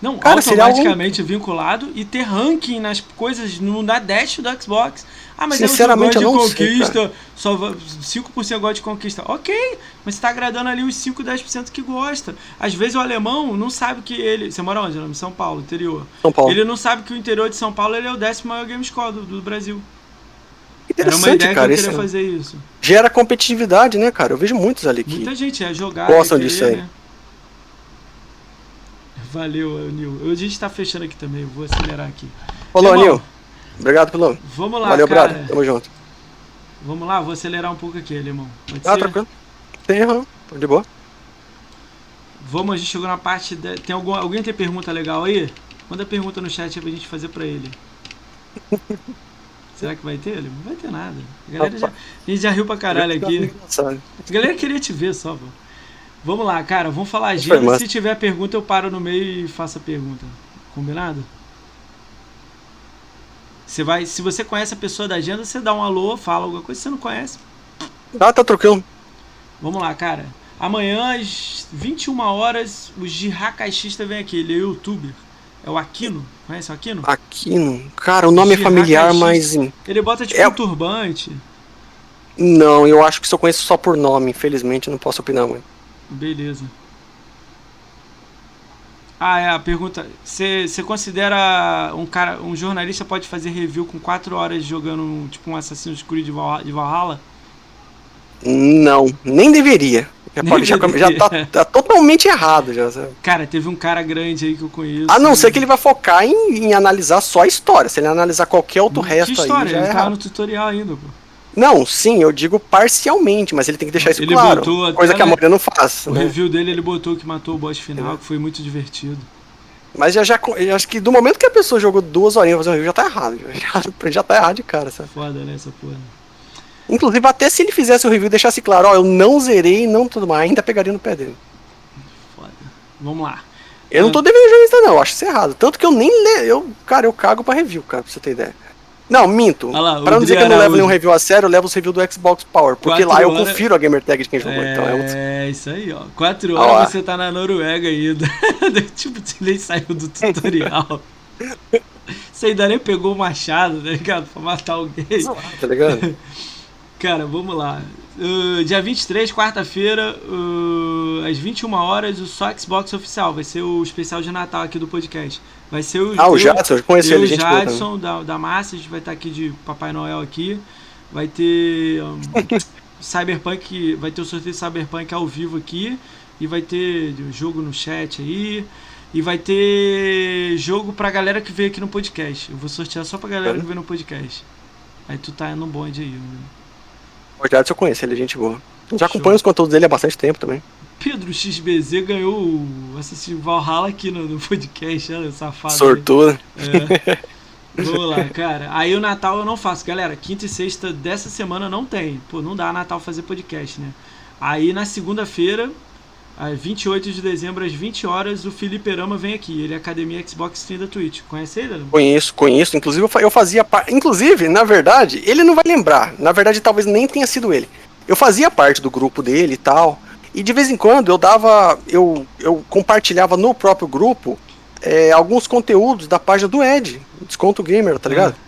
B: Não, Cara, automaticamente algum... vinculado e ter ranking nas coisas no, na dash do Xbox. Ah, mas
A: Sinceramente,
B: eu
A: gosto
B: de conquista, sei, só 5% gosta de conquista. Ok, mas você tá agradando ali os 5, 10% que gosta. Às vezes o alemão não sabe que ele. Você mora onde? Em São Paulo, interior.
A: São Paulo.
B: Ele não sabe que o interior de São Paulo ele é o décimo maior game score do, do Brasil.
A: Era uma ideia cara, que eu queria fazer isso. Gera competitividade, né, cara? Eu vejo muitos ali que.
B: Muita gente é jogar.
A: Gostam disso aí. Né?
B: Valeu, Nil. A gente tá fechando aqui também, vou acelerar aqui.
A: Falou, Nil. Obrigado pelo.
B: Vamos lá,
A: Valeu, cara. brother. Tamo junto.
B: Vamos lá, vou acelerar um pouco aqui, alemão.
A: Pode ah, ser? tranquilo. Tem erro, de boa.
B: Vamos, a gente chegou na parte. De... Tem algum... Alguém tem pergunta legal aí? Manda pergunta no chat pra gente fazer pra ele. *laughs* Será que vai ter? Não vai ter nada. A, galera já... a gente já riu pra caralho aqui. A galera queria te ver só, pô. Vamos lá, cara, vamos falar agenda. Se tiver pergunta, eu paro no meio e faço a pergunta. Combinado? Você vai, se você conhece a pessoa da agenda, você dá um alô, fala alguma coisa. Se você não conhece,
A: ah, tá tranquilo.
B: Vamos lá, cara. Amanhã às 21 horas, o Caixista vem aqui. Ele é youtuber. É o Aquino. Conhece o Aquino?
A: Aquino. Cara, o nome é familiar, mas.
B: Ele bota tipo é... um turbante.
A: Não, eu acho que só conheço só por nome. Infelizmente, não posso opinar muito.
B: Beleza. Ah, é, a pergunta. Você considera um cara, um jornalista pode fazer review com 4 horas jogando tipo um Assassin's Creed de Valhalla?
A: Não, nem deveria. Já, nem já, deveria. já tá, tá, totalmente errado já.
B: Cara, teve um cara grande aí que eu conheço.
A: A não ser que ele vai focar em, em analisar só a história. Se ele analisar qualquer outro que resto
B: história?
A: aí. Já
B: ele
A: é
B: tá no tutorial ainda, pô.
A: Não, sim, eu digo parcialmente, mas ele tem que deixar isso ele claro. Coisa que a maioria não faz.
B: O né? review dele, ele botou que matou o boss final, é. que foi muito divertido.
A: Mas já, já acho que do momento que a pessoa jogou duas horinhas fazer um review, já tá errado. Já, *laughs* já tá errado de cara, sabe?
B: Foda, né, essa porra.
A: Inclusive, até se ele fizesse o review e deixasse claro, ó, eu não zerei, não tudo mais, ainda pegaria no pé dele.
B: Foda. Vamos lá.
A: Eu não tô devendo jornalista, não, acho isso errado. Tanto que eu nem leio. Eu, cara, eu cago pra review, cara, pra você ter ideia. Não, minto. lá, pra não dizer que eu não levo nenhum review a sério, eu levo os reviews do Xbox Power. Porque lá eu confiro a gamer tag de quem jogou.
B: É,
A: então
B: é, isso aí, ó. Quatro horas você tá na Noruega ainda. *laughs* tipo, você nem saiu do tutorial. *laughs* você ainda nem pegou o machado, tá ligado? Pra matar alguém.
A: Tá ligado? *laughs*
B: Cara, vamos lá. Uh, dia 23, quarta-feira, uh, às 21 horas, o Só Xbox Oficial. Vai ser o especial de Natal aqui do podcast. Vai ser o.
A: Ah, o Jadson, eu conheci ele, gente.
B: O Jadson da, da Massa, a gente vai estar aqui de Papai Noel aqui. Vai ter. Um, *laughs* Cyberpunk. Vai ter o sorteio de Cyberpunk ao vivo aqui. E vai ter jogo no chat aí. E vai ter jogo pra galera que veio aqui no podcast. Eu vou sortear só pra galera que veio no podcast. Aí tu tá no bonde aí. Né?
A: O Jadson eu conheço, ele é gente boa. Eu já acompanho os conteúdos dele há bastante tempo também.
B: Pedro XBZ ganhou o Assassin's Valhalla aqui no, no podcast, olha, safado.
A: Sortudo.
B: É. Vamos lá, cara. Aí o Natal eu não faço. Galera, quinta e sexta dessa semana não tem. Pô, não dá Natal fazer podcast, né? Aí na segunda-feira, às 28 de dezembro, às 20 horas, o Felipe Rama vem aqui. Ele é Academia Xbox Stream da Twitch. Conhece ele?
A: Conheço, conheço. Inclusive eu fazia parte. Inclusive, na verdade, ele não vai lembrar. Na verdade, talvez nem tenha sido ele. Eu fazia parte do grupo dele e tal. E de vez em quando eu dava. Eu, eu compartilhava no próprio grupo é, alguns conteúdos da página do Ed, Desconto Gamer, tá ligado? É.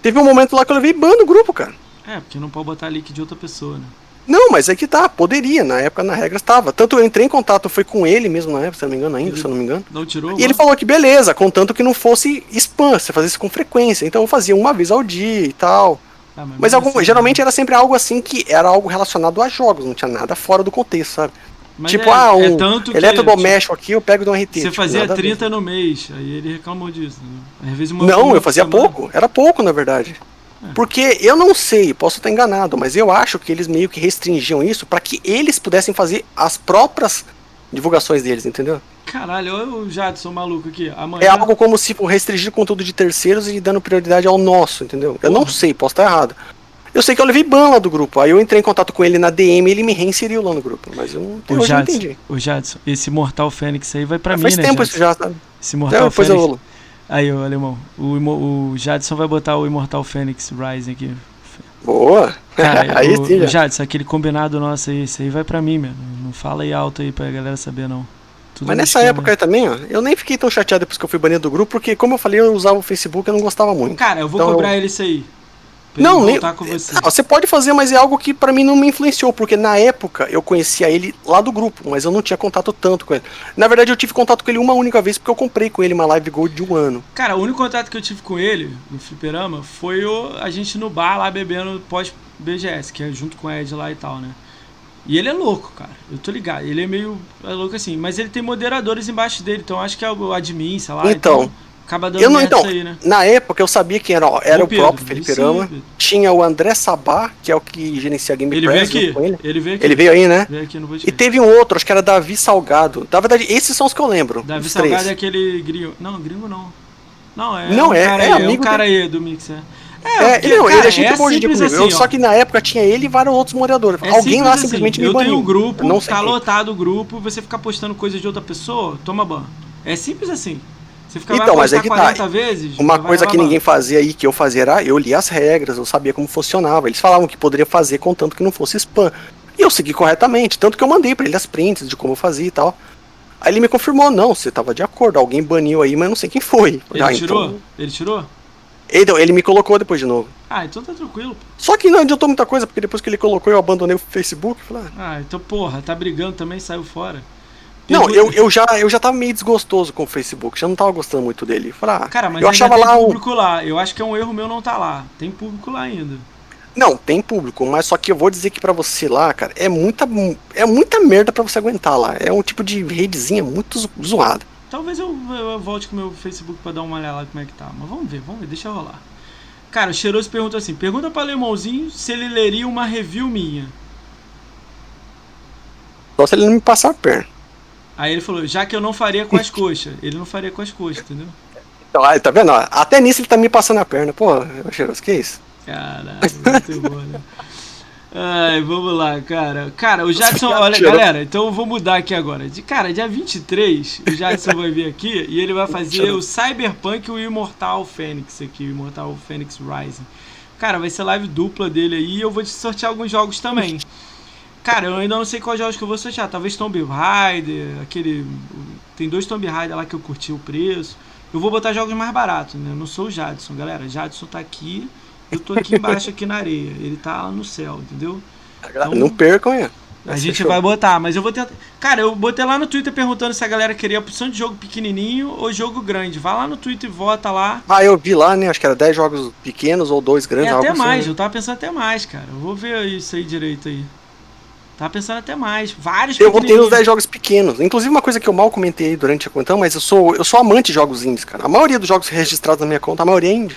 A: Teve um momento lá que eu levei ban no grupo, cara.
B: É, porque não pode botar link de outra pessoa, né?
A: Não, mas é que tá, poderia, na época na regra estava. Tanto eu entrei em contato, foi com ele mesmo na época, se não me engano ainda, ele se eu não me engano.
B: Não tirou?
A: E mano? ele falou que beleza, contanto que não fosse spam, você fazia isso com frequência. Então eu fazia uma vez ao dia e tal. Ah, mas, mas algum, assim, geralmente né? era sempre algo assim que era algo relacionado a jogos, não tinha nada fora do contexto, sabe? Mas tipo, é, ah, um é eletrodoméstico tipo, aqui, eu pego de um RT.
B: Você tipo, fazia 30 no mês, aí ele reclamou disso. Né?
A: Às vezes uma não, eu fazia semana... pouco, era pouco na verdade. Porque eu não sei, posso estar enganado, mas eu acho que eles meio que restringiam isso para que eles pudessem fazer as próprias divulgações deles, entendeu?
B: Caralho, olha o Jadson maluco aqui. Amanhã...
A: É algo como se restringir conteúdo de terceiros e dando prioridade ao nosso, entendeu? Porra. Eu não sei, posso estar errado. Eu sei que eu levei ban lá do grupo. Aí eu entrei em contato com ele na DM e ele me reinseriu lá no grupo. Mas eu não,
B: o Jadson, não entendi. O Jadson, esse Mortal Fênix aí vai pra
A: é,
B: mim,
A: faz né? Faz tempo isso já, sabe?
B: Esse Mortal Fênix. Eu... Aí, o alemão. O, o Jadson vai botar o Immortal Fênix Rising aqui.
A: Boa!
B: Cara, *laughs* aí o, sim, o Jadson, aquele combinado nosso aí, esse aí vai pra mim, mano. Não fala aí alto aí pra galera saber, não.
A: Tudo Mas nessa época aí também, ó, eu nem fiquei tão chateado depois que eu fui banido do grupo, porque, como eu falei, eu usava o Facebook e eu não gostava muito.
B: Cara, eu vou então, cobrar ele isso aí
A: não, nem, você. Não, você pode fazer, mas é algo que para mim não me influenciou, porque na época eu conhecia ele lá do grupo, mas eu não tinha contato tanto com ele. Na verdade, eu tive contato com ele uma única vez porque eu comprei com ele uma Live Gold de um ano.
B: Cara, o único contato que eu tive com ele no Fliperama foi o, a gente no bar lá bebendo pós-BGS, que é junto com o Ed lá e tal, né? E ele é louco, cara. Eu tô ligado. Ele é meio é louco assim. Mas ele tem moderadores embaixo dele, então acho que é o admin, sei lá.
A: Então. então
B: Acaba dando
A: eu não, então, aí, né? Na época eu sabia que era, era o, Pedro, o próprio Felipe Rama. Tinha o André Sabá, que é o que gerencia a Game
B: ele Press. Veio aqui. Ele. ele veio aqui.
A: Ele veio aí, né? Veio aqui E teve um outro, acho que era Davi Salgado. Na verdade, esses são os que eu lembro.
B: Davi Salgado três. é aquele gringo. Não, gringo não. Não, é
A: não, um é,
B: cara
A: é,
B: aí, é um cara aí do Mixer.
A: É, é porque, não, cara, ele é gente boa de assim, Só que na época tinha ele e vários outros moderadores. É Alguém lá assim, simplesmente me
B: eu
A: baniu.
B: Eu tenho um grupo, não tá lotado o grupo, você ficar postando coisa de outra pessoa, toma ban. É simples assim.
A: Você então, mas é que tá. Vezes, uma coisa que ninguém fazia aí, que eu fazia era, eu lia as regras, eu sabia como funcionava. Eles falavam que poderia fazer contanto que não fosse spam. E eu segui corretamente, tanto que eu mandei para ele as prints de como eu fazia e tal. Aí ele me confirmou, não, você tava de acordo, alguém baniu aí, mas não sei quem foi.
B: Ele ah, tirou? Então... Ele tirou?
A: Então, ele me colocou depois de novo.
B: Ah, então tá tranquilo.
A: Só que não adiantou muita coisa, porque depois que ele colocou eu abandonei o Facebook. Falei,
B: ah. ah, então porra, tá brigando também, saiu fora.
A: Não, eu, eu, já, eu já tava meio desgostoso com o Facebook, já não tava gostando muito dele. Falei, ah,
B: Cara, mas
A: eu
B: achava lá público um... lá. Eu acho que é um erro meu não tá lá. Tem público lá ainda.
A: Não, tem público, mas só que eu vou dizer que para você lá, cara, é muita, é muita merda para você aguentar lá. É um tipo de redezinha muito zoada.
B: Talvez eu, eu volte com o meu Facebook para dar uma olhada lá como é que tá. Mas vamos ver, vamos ver, deixa rolar. Cara, o Cheiroso pergunta assim: pergunta pra Lemãozinho se ele leria uma review minha.
A: Só se ele não me passar a perna.
B: Aí ele falou, já que eu não faria com as coxas. *laughs* Ele não faria com as coxas, entendeu?
A: Então, aí, tá vendo? Até nisso ele tá me passando a perna. Pô, cheiroso, que isso?
B: Caralho, muito bom, né? Ai, vamos lá, cara. Cara, o Jadson, olha, galera, então eu vou mudar aqui agora. De cara, dia 23, o Jadson vai vir aqui e ele vai fazer o Cyberpunk e o Immortal Phoenix aqui, o Immortal Phoenix Rising. Cara, vai ser live dupla dele aí e eu vou te sortear alguns jogos também. Cara, eu ainda não sei quais jogos que eu vou sortear. Talvez Tomb Raider, aquele. Tem dois Tomb Raider lá que eu curti o preço. Eu vou botar jogos mais baratos, né? Eu não sou o Jadson, galera. Jadson tá aqui, eu tô aqui embaixo, aqui na areia. Ele tá lá no céu, entendeu?
A: Então, não percam, é.
B: A gente vai botar, mas eu vou tentar. Cara, eu botei lá no Twitter perguntando se a galera queria opção de jogo pequenininho ou jogo grande. Vai lá no Twitter e vota lá.
A: Ah, eu vi lá, né? Acho que era 10 jogos pequenos ou dois grandes.
B: É, até mais, assim. eu tava pensando até mais, cara. Eu vou ver isso aí direito aí. Tava pensando até mais. Vários
A: Eu botei os 10 jogos pequenos. Inclusive, uma coisa que eu mal comentei aí durante a conta, mas eu sou, eu sou amante de jogos indies, cara. A maioria dos jogos registrados na minha conta, a maioria é indie.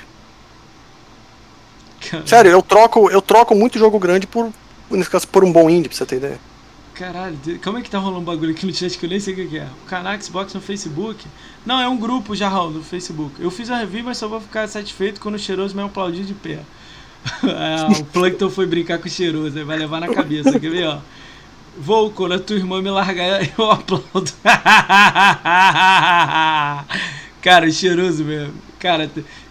A: Caramba. Sério, eu troco, eu troco muito jogo grande por, nesse caso, por um bom indie, pra você ter ideia.
B: Caralho, como é que tá rolando um bagulho aqui no chat que eu nem sei o que é? O canal Xbox no Facebook? Não, é um grupo já, Raul, no Facebook. Eu fiz a review, mas só vou ficar satisfeito quando o cheiroso me aplaudir de pé. Ah, *laughs* o Plankton foi brincar com o cheiroso, aí vai levar na cabeça, quer ver, ó? Vou, quando a tua irmã me largar, *laughs* eu aplaudo. *laughs* Cara, cheiroso mesmo. Cara,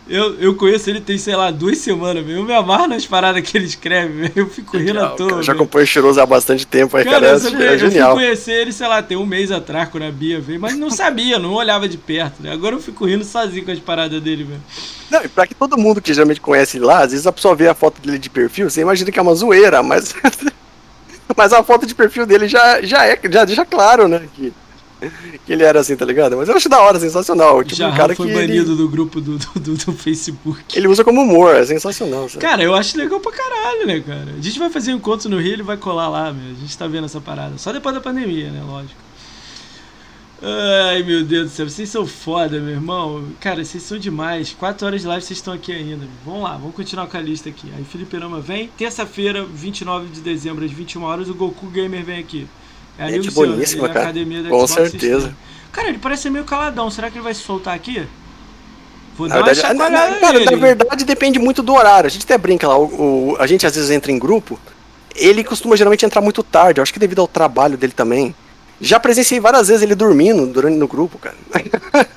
B: eu, eu conheço ele tem, sei lá, duas semanas, meu. Eu me amarro nas paradas que ele escreve, Eu fico rindo à toa. Eu
A: já acompanho o Cheiroso há bastante tempo aí, cara. cara
B: eu, é, é genial. Eu fui conhecer ele, sei lá, tem um mês atrás, quando a Bia veio, mas não sabia, não olhava de perto, né? Agora eu fico rindo sozinho com as paradas dele, velho.
A: Não, e pra que todo mundo que geralmente conhece ele lá, às vezes a pessoa vê a foto dele de perfil, você imagina que é uma zoeira, mas. *laughs* mas a foto de perfil dele já, já é, já deixa claro, né? Que *laughs* que ele era assim, tá ligado? Mas eu acho da hora, sensacional. Tipo, um cara
B: foi
A: que
B: banido
A: ele...
B: do grupo do, do, do, Facebook.
A: Ele usa como humor, é sensacional. Sabe?
B: Cara, eu acho legal pra caralho, né, cara? A gente vai fazer um encontro no Rio, ele vai colar lá, meu. A gente tá vendo essa parada. Só depois da pandemia, né, lógico. Ai, meu Deus do céu, vocês são foda, meu irmão. Cara, vocês são demais. Quatro horas de live, vocês estão aqui ainda. Vamos lá, vamos continuar com a lista aqui. Aí, Felipe Rama vem. Terça-feira, 29 de dezembro, às 21 horas, o Goku Gamer vem aqui.
A: É amigo Gente boníssima, seu, é cara. Academia da Com Xbox certeza. System.
B: Cara, ele parece ser meio caladão. Será que ele vai se soltar aqui?
A: Vou na dar verdade, uma na, cara, na verdade depende muito do horário. A gente até brinca lá, o, o, a gente às vezes entra em grupo. Ele costuma geralmente entrar muito tarde. Eu acho que devido ao trabalho dele também. Já presenciei várias vezes ele dormindo durante no grupo, cara. *laughs*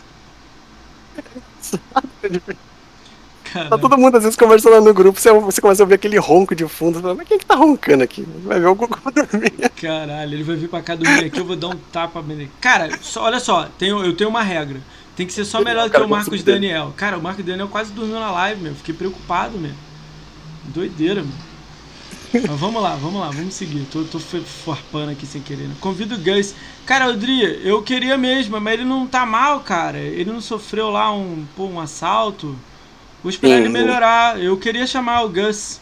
A: Tá todo mundo às vezes conversando no grupo, você, você começa a ouvir aquele ronco de fundo. Você fala, mas quem é que tá roncando aqui? Vai ver o Goku dormir.
B: Caralho, ele vai vir pra cá dormir aqui, eu vou dar um tapa nele. Cara, só, olha só, tenho, eu tenho uma regra. Tem que ser só melhor do que o Marcos Daniel. Cara, o Marcos Daniel quase dormiu na live, meu. Fiquei preocupado, meu. Doideira, meu. Mas vamos lá, vamos lá, vamos seguir. Tô, tô farpando aqui sem querer. Né? Convido o Gus. Cara, Odri, eu queria mesmo, mas ele não tá mal, cara. Ele não sofreu lá um, pô, um assalto. Vou esperar Sim, ele melhorar. Eu queria chamar o Gus.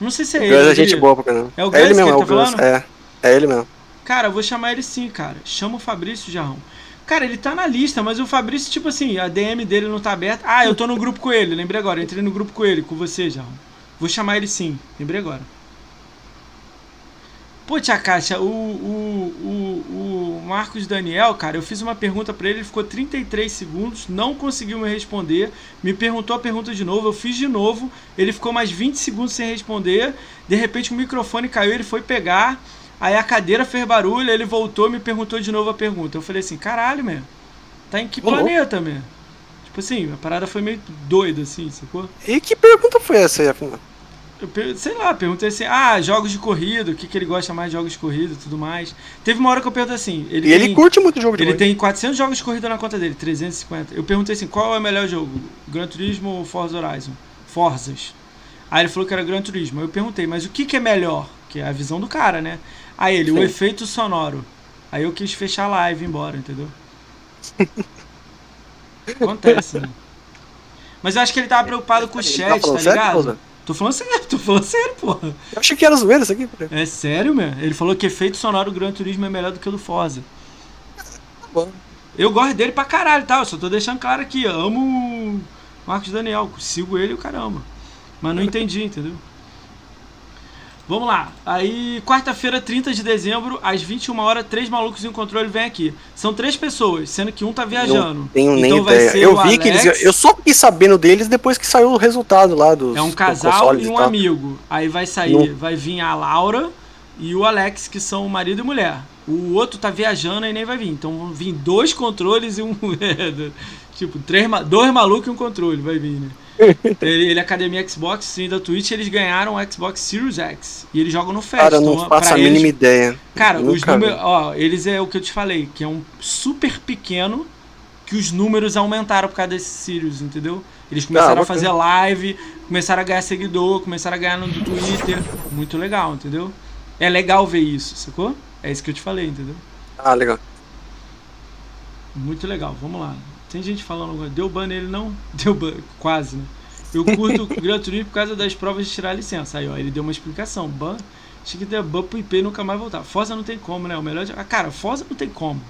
B: Não sei se é o ele.
A: Gus é gente boa pra caramba.
B: É o Gus é ele mesmo, que ele tá é falando?
A: É, é ele mesmo.
B: Cara, eu vou chamar ele sim, cara. Chama o Fabrício Jarrão. Cara, ele tá na lista, mas o Fabrício, tipo assim, a DM dele não tá aberta. Ah, eu tô no grupo com ele, lembrei agora. Entrei no grupo com ele, com você, Jarrão. Vou chamar ele sim, lembrei agora. Pô, Tia Caixa, o, o, o, o Marcos Daniel, cara, eu fiz uma pergunta para ele, ele ficou 33 segundos, não conseguiu me responder, me perguntou a pergunta de novo, eu fiz de novo, ele ficou mais 20 segundos sem responder, de repente o microfone caiu, ele foi pegar, aí a cadeira fez barulho, ele voltou e me perguntou de novo a pergunta. Eu falei assim, caralho, meu, tá em que planeta, meu? Tipo assim, a parada foi meio doida, assim, sacou?
A: E que pergunta foi essa aí, afinal?
B: Eu, sei lá, perguntei assim, ah, jogos de corrida, o que, que ele gosta mais de jogos de corrida e tudo mais. Teve uma hora que eu perguntei assim.
A: Ele e tem, ele curte muito jogo de
B: Ele corrida. tem 400 jogos de corrida na conta dele, 350. Eu perguntei assim, qual é o melhor jogo? Gran Turismo ou Forza Horizon? Forzas. Aí ele falou que era Gran Turismo. Eu perguntei, mas o que, que é melhor? Que é a visão do cara, né? Aí ele, Sim. o efeito sonoro. Aí eu quis fechar a live e ir embora, entendeu? *laughs* Acontece, né? Mas eu acho que ele tava preocupado com o chat, tá, tá ligado? Tô falando sério, tô falando sério, porra.
A: Eu achei que era zoeira isso aqui,
B: porra. É sério, meu? Ele falou que efeito sonoro do Gran Turismo é melhor do que o do Forza. Tá bom. Eu gosto dele pra caralho, tá? Eu só tô deixando claro aqui, amo o Marcos Daniel, sigo ele e o caramba. Mas não entendi, entendeu? Vamos lá. Aí, quarta-feira, 30 de dezembro, às 21 horas, três malucos em controle vêm aqui. São três pessoas, sendo que um tá viajando.
A: Não tenho então nem ideia. Eu vi Alex, que eles. Eu só fiquei sabendo deles depois que saiu o resultado lá do.
B: É um casal e um amigo. Aí vai sair, não. vai vir a Laura e o Alex, que são marido e mulher. O outro tá viajando e nem vai vir. Então vão vir dois controles e um. *laughs* tipo, três, dois malucos e um controle, vai vir, né? *laughs* ele, ele é academia Xbox, sim, da Twitch, eles ganharam o Xbox Series X. E eles jogam no Fest.
A: Cara, não faço a eles, mínima ideia.
B: Cara, os números. Ó, eles é o que eu te falei, que é um super pequeno que os números aumentaram por causa desse Sirius, entendeu? Eles começaram ah, a fazer live, começaram a ganhar seguidor, começaram a ganhar no Twitter. Muito legal, entendeu? É legal ver isso, sacou? É isso que eu te falei, entendeu?
A: Ah, legal.
B: Muito legal, vamos lá. Tem gente falando, deu ban nele não? *laughs* Deu ban, quase, né? Eu curto o *laughs* Gran Turismo por causa das provas de tirar a licença. Aí, ó, ele deu uma explicação. Ban, tinha que ter ban pro IP e nunca mais voltar. Forza não tem como, né? O melhor. De... Ah, cara, Forza não tem como.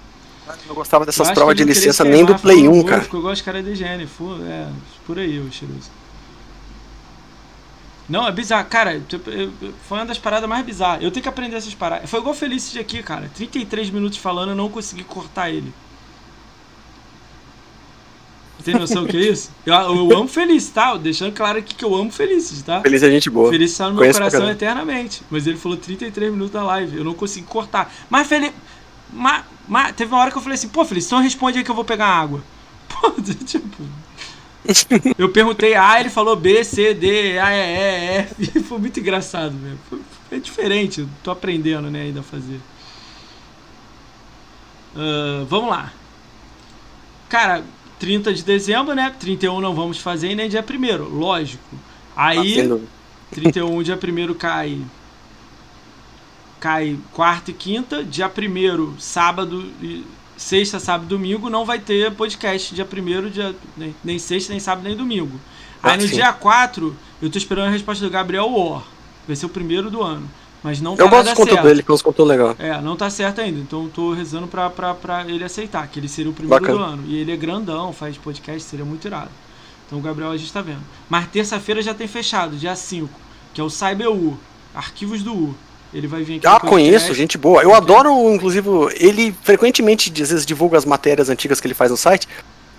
A: Eu não gostava dessas provas de licença nem do Play 1, cara.
B: Eu gosto de cara de higiene. É, por aí, o cheiroso. Não, é bizarro. Cara, tipo, foi uma das paradas mais bizarras. Eu tenho que aprender essas paradas. Foi igual o Felicity aqui, cara. 33 minutos falando, eu não consegui cortar ele. Tem noção o que é isso? Eu, eu amo Feliz, tá? Deixando claro aqui que eu amo Feliz, tá?
A: Feliz é gente boa.
B: Feliz está no meu coração eternamente. Mas ele falou 33 minutos da live. Eu não consegui cortar. Mas Feliz. Mas, mas, teve uma hora que eu falei assim, pô, Feliz, então responde aí que eu vou pegar água. *laughs* Pô, tipo. eu perguntei A, ele falou B, C, D, A, E, E, F. Foi muito engraçado, velho. É diferente, tô aprendendo, né, ainda a fazer. Uh, vamos lá. Cara, 30 de dezembro, né? 31 não vamos fazer e nem dia 1 lógico. Aí, 31, dia 1 cai. Cai quarta e quinta. Dia 1 sábado, sexta, sábado domingo, não vai ter podcast dia 1 dia, nem, nem sexta, nem sábado, nem domingo. Aí no dia 4, eu tô esperando a resposta do Gabriel War. Vai ser o primeiro do ano. Mas não tá
A: Eu gosto do conteúdo dele, que é um conteúdo legal.
B: É, não tá certo ainda. Então tô rezando pra, pra, pra ele aceitar, que ele seria o primeiro Bacana. do ano. E ele é grandão, faz podcast, seria muito irado. Então o Gabriel a gente tá vendo. Mas terça-feira já tem fechado, dia 5, que é o Cyber U, arquivos do U. Ele vai vir aqui.
A: Ah, conheço, gente boa. Eu adoro, inclusive, ele frequentemente, às vezes, divulga as matérias antigas que ele faz no site.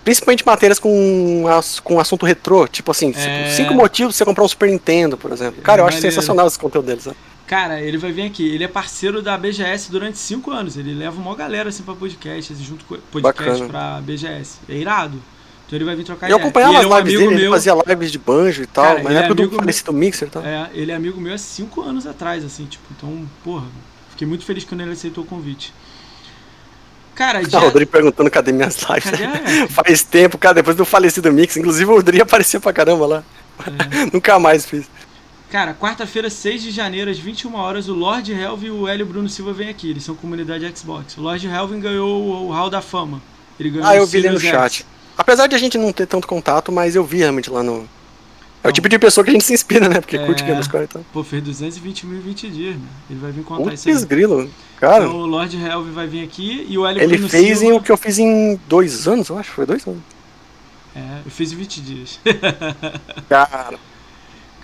A: Principalmente matérias com, as, com assunto retrô, tipo assim, é... cinco motivos pra você comprar um Super Nintendo, por exemplo. Cara, eu acho sensacional esse conteúdo deles. Né?
B: Cara, ele vai vir aqui. Ele é parceiro da BGS durante cinco anos. Ele leva uma galera assim pra podcast, assim, junto com podcast Bacana. pra BGS. É irado. Então ele vai vir trocar
A: Eu acompanhava as é um lives dele, meu... ele fazia lives de banjo e tal, Cara, mas na época é do falecido Mixer e tal.
B: É, ele é amigo meu há cinco anos atrás, assim, tipo, então, porra, fiquei muito feliz quando ele aceitou o convite.
A: Cara, dia... Ah, o Rodrigo perguntando cadê minhas lives. Cadê? *laughs* Faz tempo, cara, depois do falecido Mix. Inclusive o Rodrigo *laughs* aparecia pra caramba lá. É. *laughs* Nunca mais fiz.
B: Cara, quarta-feira, 6 de janeiro, às 21 horas, o Lord Helvin e o Hélio Bruno Silva vêm aqui. Eles são comunidade Xbox. O Lord Helvin ganhou o Hall da Fama.
A: Ele ganhou ah, eu vi ele no chat. Apesar de a gente não ter tanto contato, mas eu vi realmente lá no. É o tipo de pessoa que a gente se inspira, né? Porque é... curte Gamescore e tal.
B: Pô, fez 220 mil e 20 dias, né? Ele vai vir contar
A: Putz
B: isso aí.
A: grilo, cara. Então
B: o Lord Helvin vai vir aqui e o Hélio
A: Ele
B: Bruno
A: fez
B: Silva...
A: em o que eu fiz em dois anos, eu acho. Foi dois anos.
B: É, eu fiz em 20 dias. *laughs*
A: cara.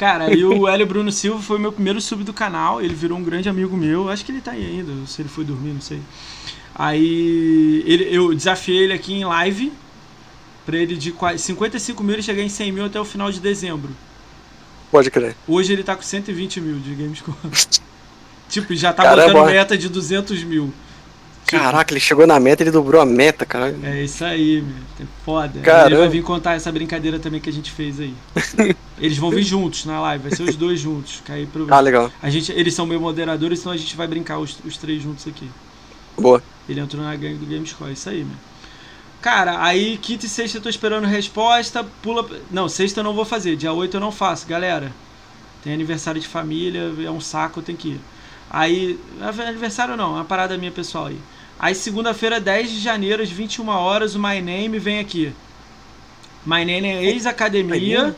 B: Cara, e o Hélio Bruno Silva foi meu primeiro sub do canal. Ele virou um grande amigo meu. Acho que ele tá aí ainda, se ele foi dormir, não sei. Aí ele, eu desafiei ele aqui em live. Pra ele de 55 mil e chegar em 100 mil até o final de dezembro.
A: Pode crer.
B: Hoje ele tá com 120 mil de Gamescom. *laughs* tipo, já tá Caramba. botando meta de 200 mil.
A: Caraca, ele chegou na meta, ele dobrou a meta, cara.
B: É isso aí, meu. É foda. Caramba. Ele vai vir contar essa brincadeira também que a gente fez aí. *laughs* Eles vão vir juntos na live, vai ser os dois juntos. Cair pro...
A: Ah, legal.
B: A gente, eles são meus moderadores, então a gente vai brincar os, os três juntos aqui.
A: Boa.
B: Ele entrou na gangue do Gamescore, é isso aí, meu. Cara, aí quinta e sexta eu tô esperando resposta, pula... Não, sexta eu não vou fazer, dia 8 eu não faço, galera. Tem aniversário de família, é um saco, eu tenho que ir. Aí, aniversário não, é uma parada minha pessoal aí. Aí segunda-feira, 10 de janeiro, às 21 horas, o My Name vem aqui. My Name é ex-academia.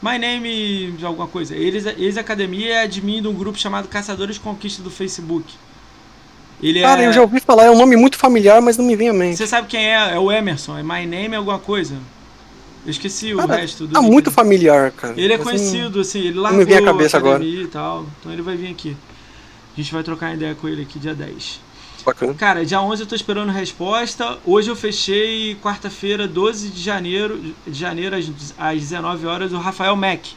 B: My Name de alguma coisa. Ex-academia é admin de um grupo chamado Caçadores de Conquista do Facebook.
A: Ele Cara, é... eu já ouvi falar, é um nome muito familiar, mas não me vem à mente.
B: Você sabe quem é? É o Emerson, é My Name alguma coisa. Eu esqueci cara, o resto
A: do. É muito familiar, cara.
B: Ele é conhecido, assim, ele largou não me vem a cabeça agora. e tal. Então ele vai vir aqui. A gente vai trocar ideia com ele aqui dia 10.
A: Bacana.
B: Cara, dia 11 eu tô esperando resposta. Hoje eu fechei quarta-feira, 12 de janeiro, de janeiro às, às 19 horas, o Rafael Mack.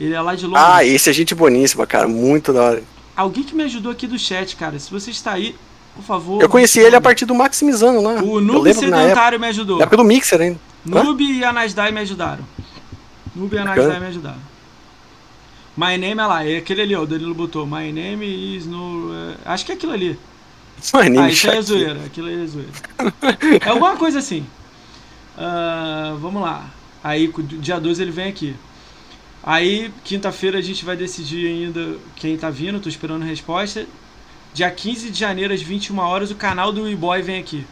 B: Ele é lá de Londres.
A: Ah, esse é gente boníssima, cara. Muito da hora.
B: Alguém que me ajudou aqui do chat, cara. Se você está aí, por favor.
A: Eu conheci ele a partir do Maximizando lá.
B: O Noob Sedentário me ajudou. Na
A: época do Mixer ainda.
B: Noob e a Nasdai me ajudaram. Noob e a Nasdai me ajudaram. My name é lá, é aquele ali, ó. O Danilo botou. My name is no. É, acho que é aquilo ali. Ah, isso aí é zoeira. Aquilo aí é zoeira. é alguma coisa assim. Uh, vamos lá. Aí, dia 12 ele vem aqui. Aí, quinta-feira a gente vai decidir ainda quem tá vindo. Tô esperando resposta. dia 15 de janeiro, às 21 horas, o canal do E-Boy vem aqui.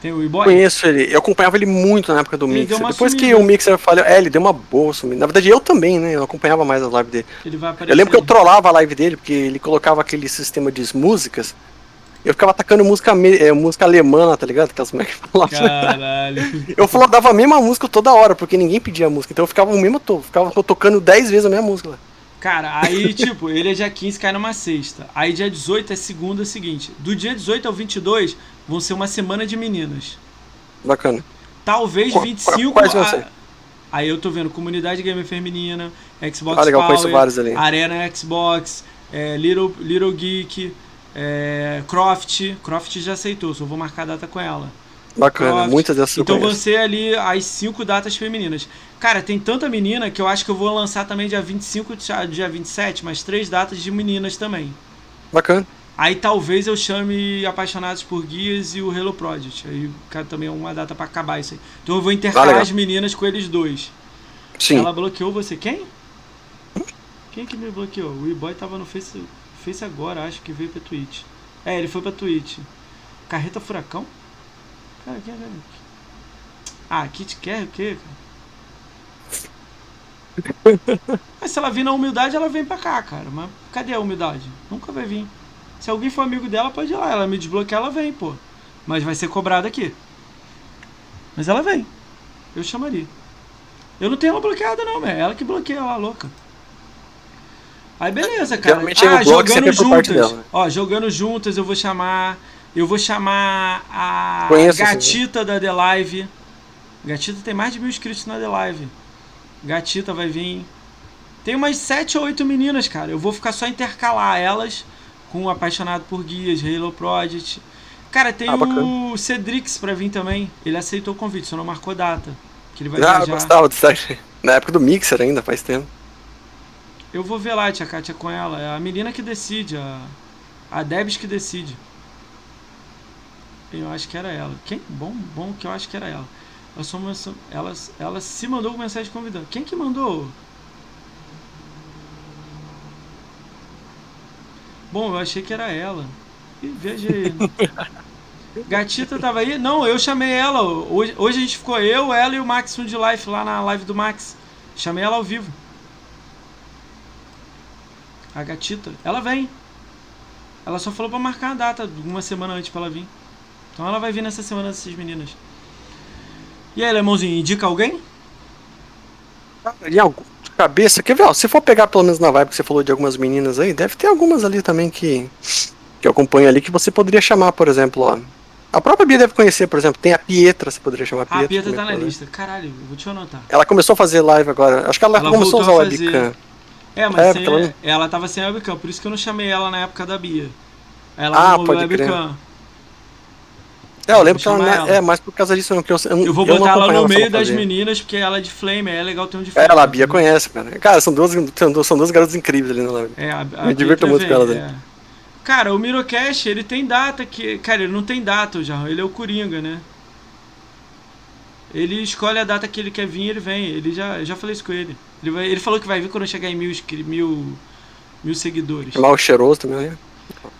B: Tem o E-Boy?
A: Conheço ele. Eu acompanhava ele muito na época do ele Mixer. Depois sumida. que o Mixer falhou, é, ele deu uma boa sumida. Na verdade, eu também, né? Eu acompanhava mais as lives dele. Eu lembro que eu trollava a live dele, porque ele colocava aquele sistema de músicas. Eu ficava atacando música, é, música alemã, tá ligado? Aquelas moleques
B: falavam. Caralho. *laughs*
A: eu falava a mesma música toda hora, porque ninguém pedia música. Então eu ficava o mesmo todo. Ficava tocando 10 vezes a mesma música lá.
B: Cara, aí, *laughs* tipo, ele é dia 15, cai numa sexta. Aí dia 18 é segunda é seguinte. Do dia 18 ao 22 vão ser uma semana de meninas.
A: Bacana.
B: Talvez Qu 25. Quais vão ser? Aí eu tô vendo Comunidade Gamer Feminina, Xbox ah, legal, Power, vários ali. Arena Xbox, é, Little, Little Geek, é, Croft. Croft já aceitou, só vou marcar a data com ela.
A: Bacana, Croft. muitas dessas
B: Então ser ali as cinco datas femininas. Cara, tem tanta menina que eu acho que eu vou lançar também dia 25, dia 27, mas três datas de meninas também.
A: Bacana.
B: Aí talvez eu chame Apaixonados por Guias e o Hello Project. Aí cara, também é uma data para acabar isso aí. Então eu vou intercalar as meninas com eles dois.
A: Sim.
B: Ela bloqueou você. Quem? Quem que me bloqueou? O E-Boy tava no Face, Face agora, acho que veio pra Twitch. É, ele foi pra Twitch. Carreta Furacão? Cara, quem é cara? Ah, Kit quer o quê, cara? *laughs* Mas se ela vir na humildade, ela vem pra cá, cara. Mas cadê a humildade? Nunca vai vir. Se alguém for amigo dela, pode ir lá. Ela me desbloquear, ela vem, pô. Mas vai ser cobrada aqui. Mas ela vem. Eu chamaria. Eu não tenho ela bloqueada, não, é ela que bloqueia ela, louca. Aí beleza, cara.
A: ah, jogando juntas.
B: Né? Ó, jogando juntas eu vou chamar. Eu vou chamar a
A: Conheço
B: Gatita da The Live. Gatita tem mais de mil inscritos na The Live. Gatita vai vir. Tem umas sete ou oito meninas, cara. Eu vou ficar só intercalar elas com Apaixonado por Guias, Halo Project. Cara, tem ah, o Cedrix pra vir também. Ele aceitou o convite, só não marcou data. Que ele vai ah,
A: viajar. gostava do. Na época do Mixer ainda, faz tempo.
B: Eu vou ver lá, tia Kátia, com ela. É a menina que decide, a, a Debs que decide. Eu acho que era ela. Quem? Bom, bom que eu acho que era ela. Ela, só, ela, ela se mandou com mensagem convidando. Quem que mandou? Bom, eu achei que era ela. E veja aí. Gatita tava aí? Não, eu chamei ela. Hoje, hoje a gente ficou eu, ela e o Max de Life lá na live do Max. Chamei ela ao vivo. A gatita. Ela vem. Ela só falou pra marcar a data, uma semana antes pra ela vir. Então ela vai vir nessa semana dessas meninas. E aí, Lemãozinho, indica alguém?
A: E algum, cabeça. Quer ver? Ó, se for pegar pelo menos na vibe que você falou de algumas meninas aí, deve ter algumas ali também que, que eu acompanho ali que você poderia chamar, por exemplo, ó. A própria Bia deve conhecer, por exemplo, tem a Pietra, você poderia chamar a
B: Pietra. A Pietra tá na lista. Caralho, vou te anotar.
A: Ela começou a fazer live agora. Acho que ela, ela começou a usar o webcam.
B: É, mas é, sem, ela... ela tava sem webcam, por isso que eu não chamei ela na época da Bia. Ela
A: ah, pode webcam. Crer. É, eu lembro que ela, ela, é mais por causa disso eu,
B: eu, eu vou botar ela no meio das meninas, porque ela é de flame, é legal ter um de
A: flame. É, ela, a Bia conhece, cara. Cara, são duas, são duas garotas incríveis ali na live.
B: É, a, a
A: Me divirto muito com elas
B: é. Cara, o Mirocast, ele tem data que. Cara, ele não tem data, Jarrão, ele é o Coringa, né? Ele escolhe a data que ele quer vir, ele vem. Ele já, já falei isso com ele. Ele, vai, ele falou que vai vir quando chegar em mil, mil, mil seguidores.
A: Mal cheiroso também, né?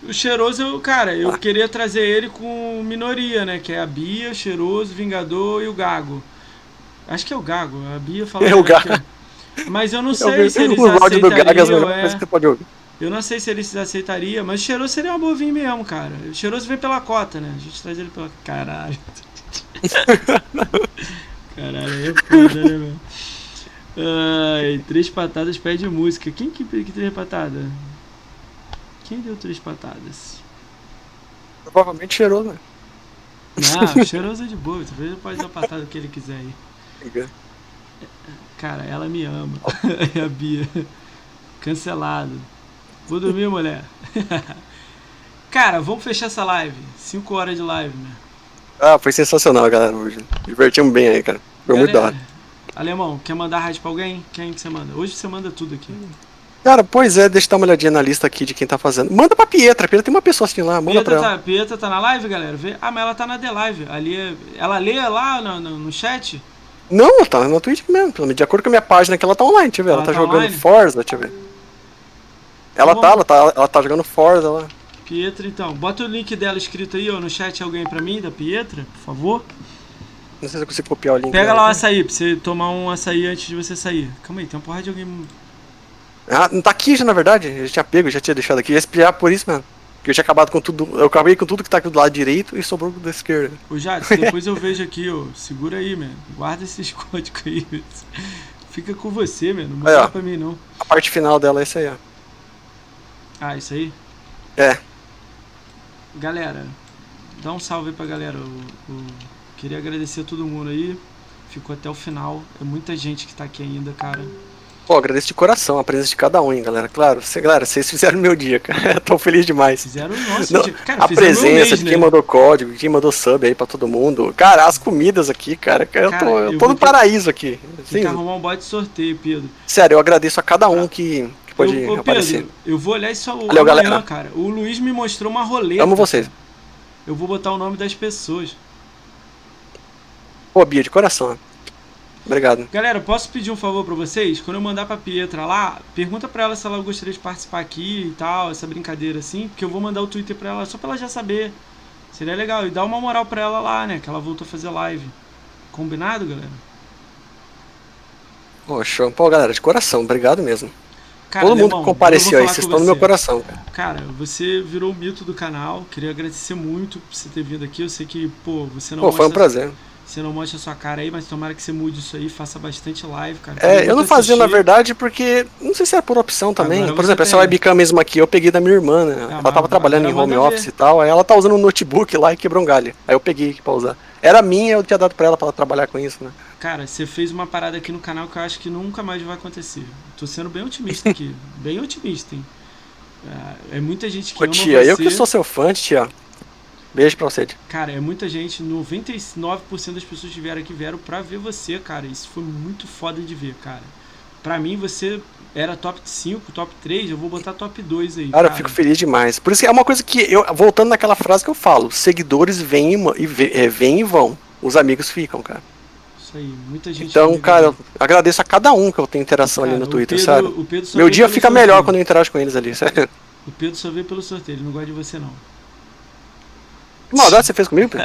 B: O Cheiroso, cara, eu ah. queria trazer ele com minoria, né? Que é a Bia, o Cheiroso, o Vingador e o Gago. Acho que é o Gago. A Bia falou.
A: É o Gago. É.
B: Mas eu não sei eu se eles o aceitariam. Gago é... Eu não sei se eles aceitariam, mas o Cheiroso seria uma vir mesmo, cara. O Cheiroso vem pela cota, né? A gente traz ele pela. Caralho. *laughs* Caralho, é foda, né, meu? Ai, três patadas pede música. Quem que, que três patadas? Quem deu três patadas?
A: Provavelmente cheiroso, né?
B: Não, *laughs* cheiroso é de boa. Ele pode dar patada que ele quiser aí. Cara, ela me ama. *laughs* é a Bia. Cancelado. Vou dormir, mulher. *laughs* Cara, vamos fechar essa live. Cinco horas de live, né?
A: Ah, foi sensacional, galera, hoje. Divertimos bem aí, cara. Foi muito da hora.
B: Alemão, quer mandar rádio pra alguém? Quem que você manda? Hoje você manda tudo aqui.
A: Cara, pois é, deixa eu dar uma olhadinha na lista aqui de quem tá fazendo. Manda pra Pietra, Pietra tem uma pessoa assim lá, manda
B: Pietra
A: pra
B: tá,
A: ela.
B: Pietra tá na live, galera? Vê? Ah, mas ela tá na The Live. Ali, é- ela lê lá no, no, no chat?
A: Não, tá na Twitch mesmo. De acordo com a minha página que ela tá online, deixa eu ver. Ela, ela tá, tá jogando online? Forza, deixa eu ver. Ela tá, tá ela tá, ela tá jogando Forza lá.
B: Pietra, então. Bota o link dela escrito aí, ó, no chat alguém pra mim, da Pietra, por favor.
A: Não sei se eu consigo copiar o link.
B: Pega lá o açaí, pra você tomar um açaí antes de você sair. Calma aí, tem uma porra de alguém.
A: Ah, não tá aqui já, na verdade. Eu já tinha pego, já tinha deixado aqui. Eu ia espiar por isso mesmo. Porque eu tinha acabado com tudo. Eu acabei com tudo que tá aqui do lado direito e sobrou da esquerda.
B: Ô Jadson, *laughs* depois eu vejo aqui, ó. Segura aí, mano. Guarda esses códigos aí. *laughs* Fica com você, mano. Não manda pra mim, não.
A: A parte final dela é essa aí, ó.
B: Ah, isso aí?
A: É.
B: Galera, dá um salve aí pra galera. O, o... Queria agradecer a todo mundo aí. Ficou até o final. É muita gente que tá aqui ainda, cara.
A: Pô, agradeço de coração a presença de cada um, hein, galera. Claro, cê, galera, vocês fizeram meu dia, *laughs* cara. Tô feliz demais.
B: Fizeram o nosso Não, dia. Cara,
A: a presença mês, de quem né? mandou código, quem mandou sub aí pra todo mundo. Cara, as comidas aqui, cara. Eu cara, tô, eu eu tô no paraíso aqui.
B: Tem que arrumar um bote de sorteio, Pedro.
A: Sério, eu agradeço a cada um que, que pode eu, ô, aparecer. Pedro,
B: eu vou olhar isso
A: Valeu, amanhã, galera.
B: cara. O Luiz me mostrou uma roleta.
A: Amo vocês.
B: Eu vou botar o nome das pessoas.
A: Pô, Bia, de coração. Obrigado.
B: Galera, posso pedir um favor para vocês? Quando eu mandar pra Pietra lá, pergunta pra ela se ela gostaria de participar aqui e tal, essa brincadeira assim, porque eu vou mandar o Twitter pra ela só pra ela já saber. Seria legal. E dá uma moral pra ela lá, né? Que ela voltou a fazer live. Combinado, galera?
A: Poxa, pô, galera, de coração, obrigado mesmo. Cara, Todo mundo que compareceu aí, vocês estão no meu coração. Cara.
B: cara, você virou o mito do canal. Queria agradecer muito por você ter vindo aqui. Eu sei que, pô, você não.
A: Pô, foi um prazer.
B: Você não mostra a sua cara aí, mas tomara que você mude isso aí, faça bastante live, cara.
A: É, eu não fazia na verdade porque não sei se era por opção também. Agora por exemplo, essa webcam mesmo aqui eu peguei da minha irmã, né? Ah, ela tava trabalhando em home office ver. e tal, aí ela tá usando um notebook lá e quebrou um galho. Aí eu peguei pra usar. Era minha, eu tinha dado pra ela pra ela trabalhar com isso, né?
B: Cara, você fez uma parada aqui no canal que eu acho que nunca mais vai acontecer. Tô sendo bem otimista aqui. *laughs* bem otimista, hein? É, é muita gente que Ô,
A: tia, você. eu que sou seu fã, tia. Beijo pra você.
B: Cara, é muita gente, 99% das pessoas que vieram aqui vieram pra ver você, cara. Isso foi muito foda de ver, cara. Pra mim, você era top 5, top 3, eu vou botar top 2 aí.
A: Cara, cara, eu fico feliz demais. Por isso que é uma coisa que eu, voltando naquela frase que eu falo, seguidores vêm e, é, vêm e vão, os amigos ficam, cara.
B: Isso aí, muita gente.
A: Então, cara, eu agradeço a cada um que eu tenho interação cara, ali no Twitter, Pedro, sabe? Meu dia fica sorteio. melhor quando eu interajo com eles ali, *laughs* sério.
B: O Pedro só vê pelo sorteio, ele não gosta de você não.
A: Que maldade você fez comigo? *laughs*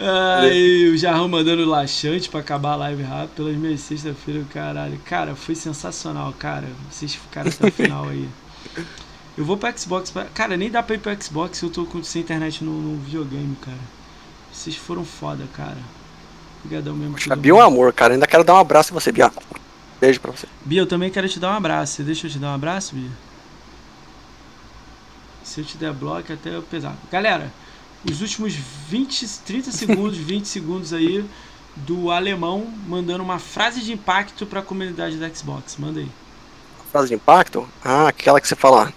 B: Ai, o Jarrão mandando laxante pra acabar a live rápido pelas minhas sexta-feira, caralho. Cara, foi sensacional, cara. Vocês ficaram até o final aí. Eu vou pro Xbox. Pra... Cara, nem dá pra ir pro Xbox se eu tô com... sem internet no, no videogame, cara. Vocês foram foda, cara. Obrigadão mesmo.
A: Poxa, Bia é um amor, cara. Ainda quero dar um abraço em você, Bia. Beijo pra você.
B: Bia, eu também quero te dar um abraço. Deixa eu te dar um abraço, Bia? Se eu te der bloco, até eu pesar. Galera, os últimos 20, 30 segundos, *laughs* 20 segundos aí do alemão mandando uma frase de impacto para a comunidade da Xbox. Manda aí.
A: Frase de impacto? Ah, aquela que você fala.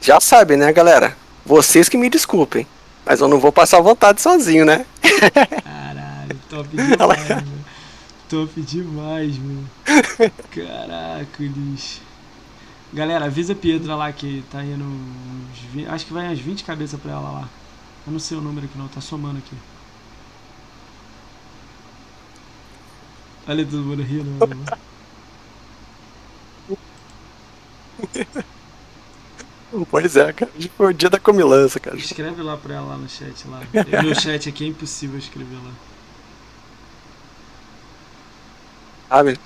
A: Já sabe, né, galera? Vocês que me desculpem, mas eu não vou passar vontade sozinho, né?
B: Caralho, top *laughs* demais, mano. Top demais, mano. *laughs* Caraca, lixo. Galera, avisa a Pietra lá que tá indo. Uns 20, acho que vai umas 20 cabeças pra ela lá. Eu não sei o número aqui não, tá somando aqui. Olha todo mundo rindo. *laughs*
A: Pois é, cara. Foi o dia da comilança, cara.
B: Escreve lá pra ela lá no chat lá. No chat aqui é impossível escrever lá. *laughs*
A: Sabe?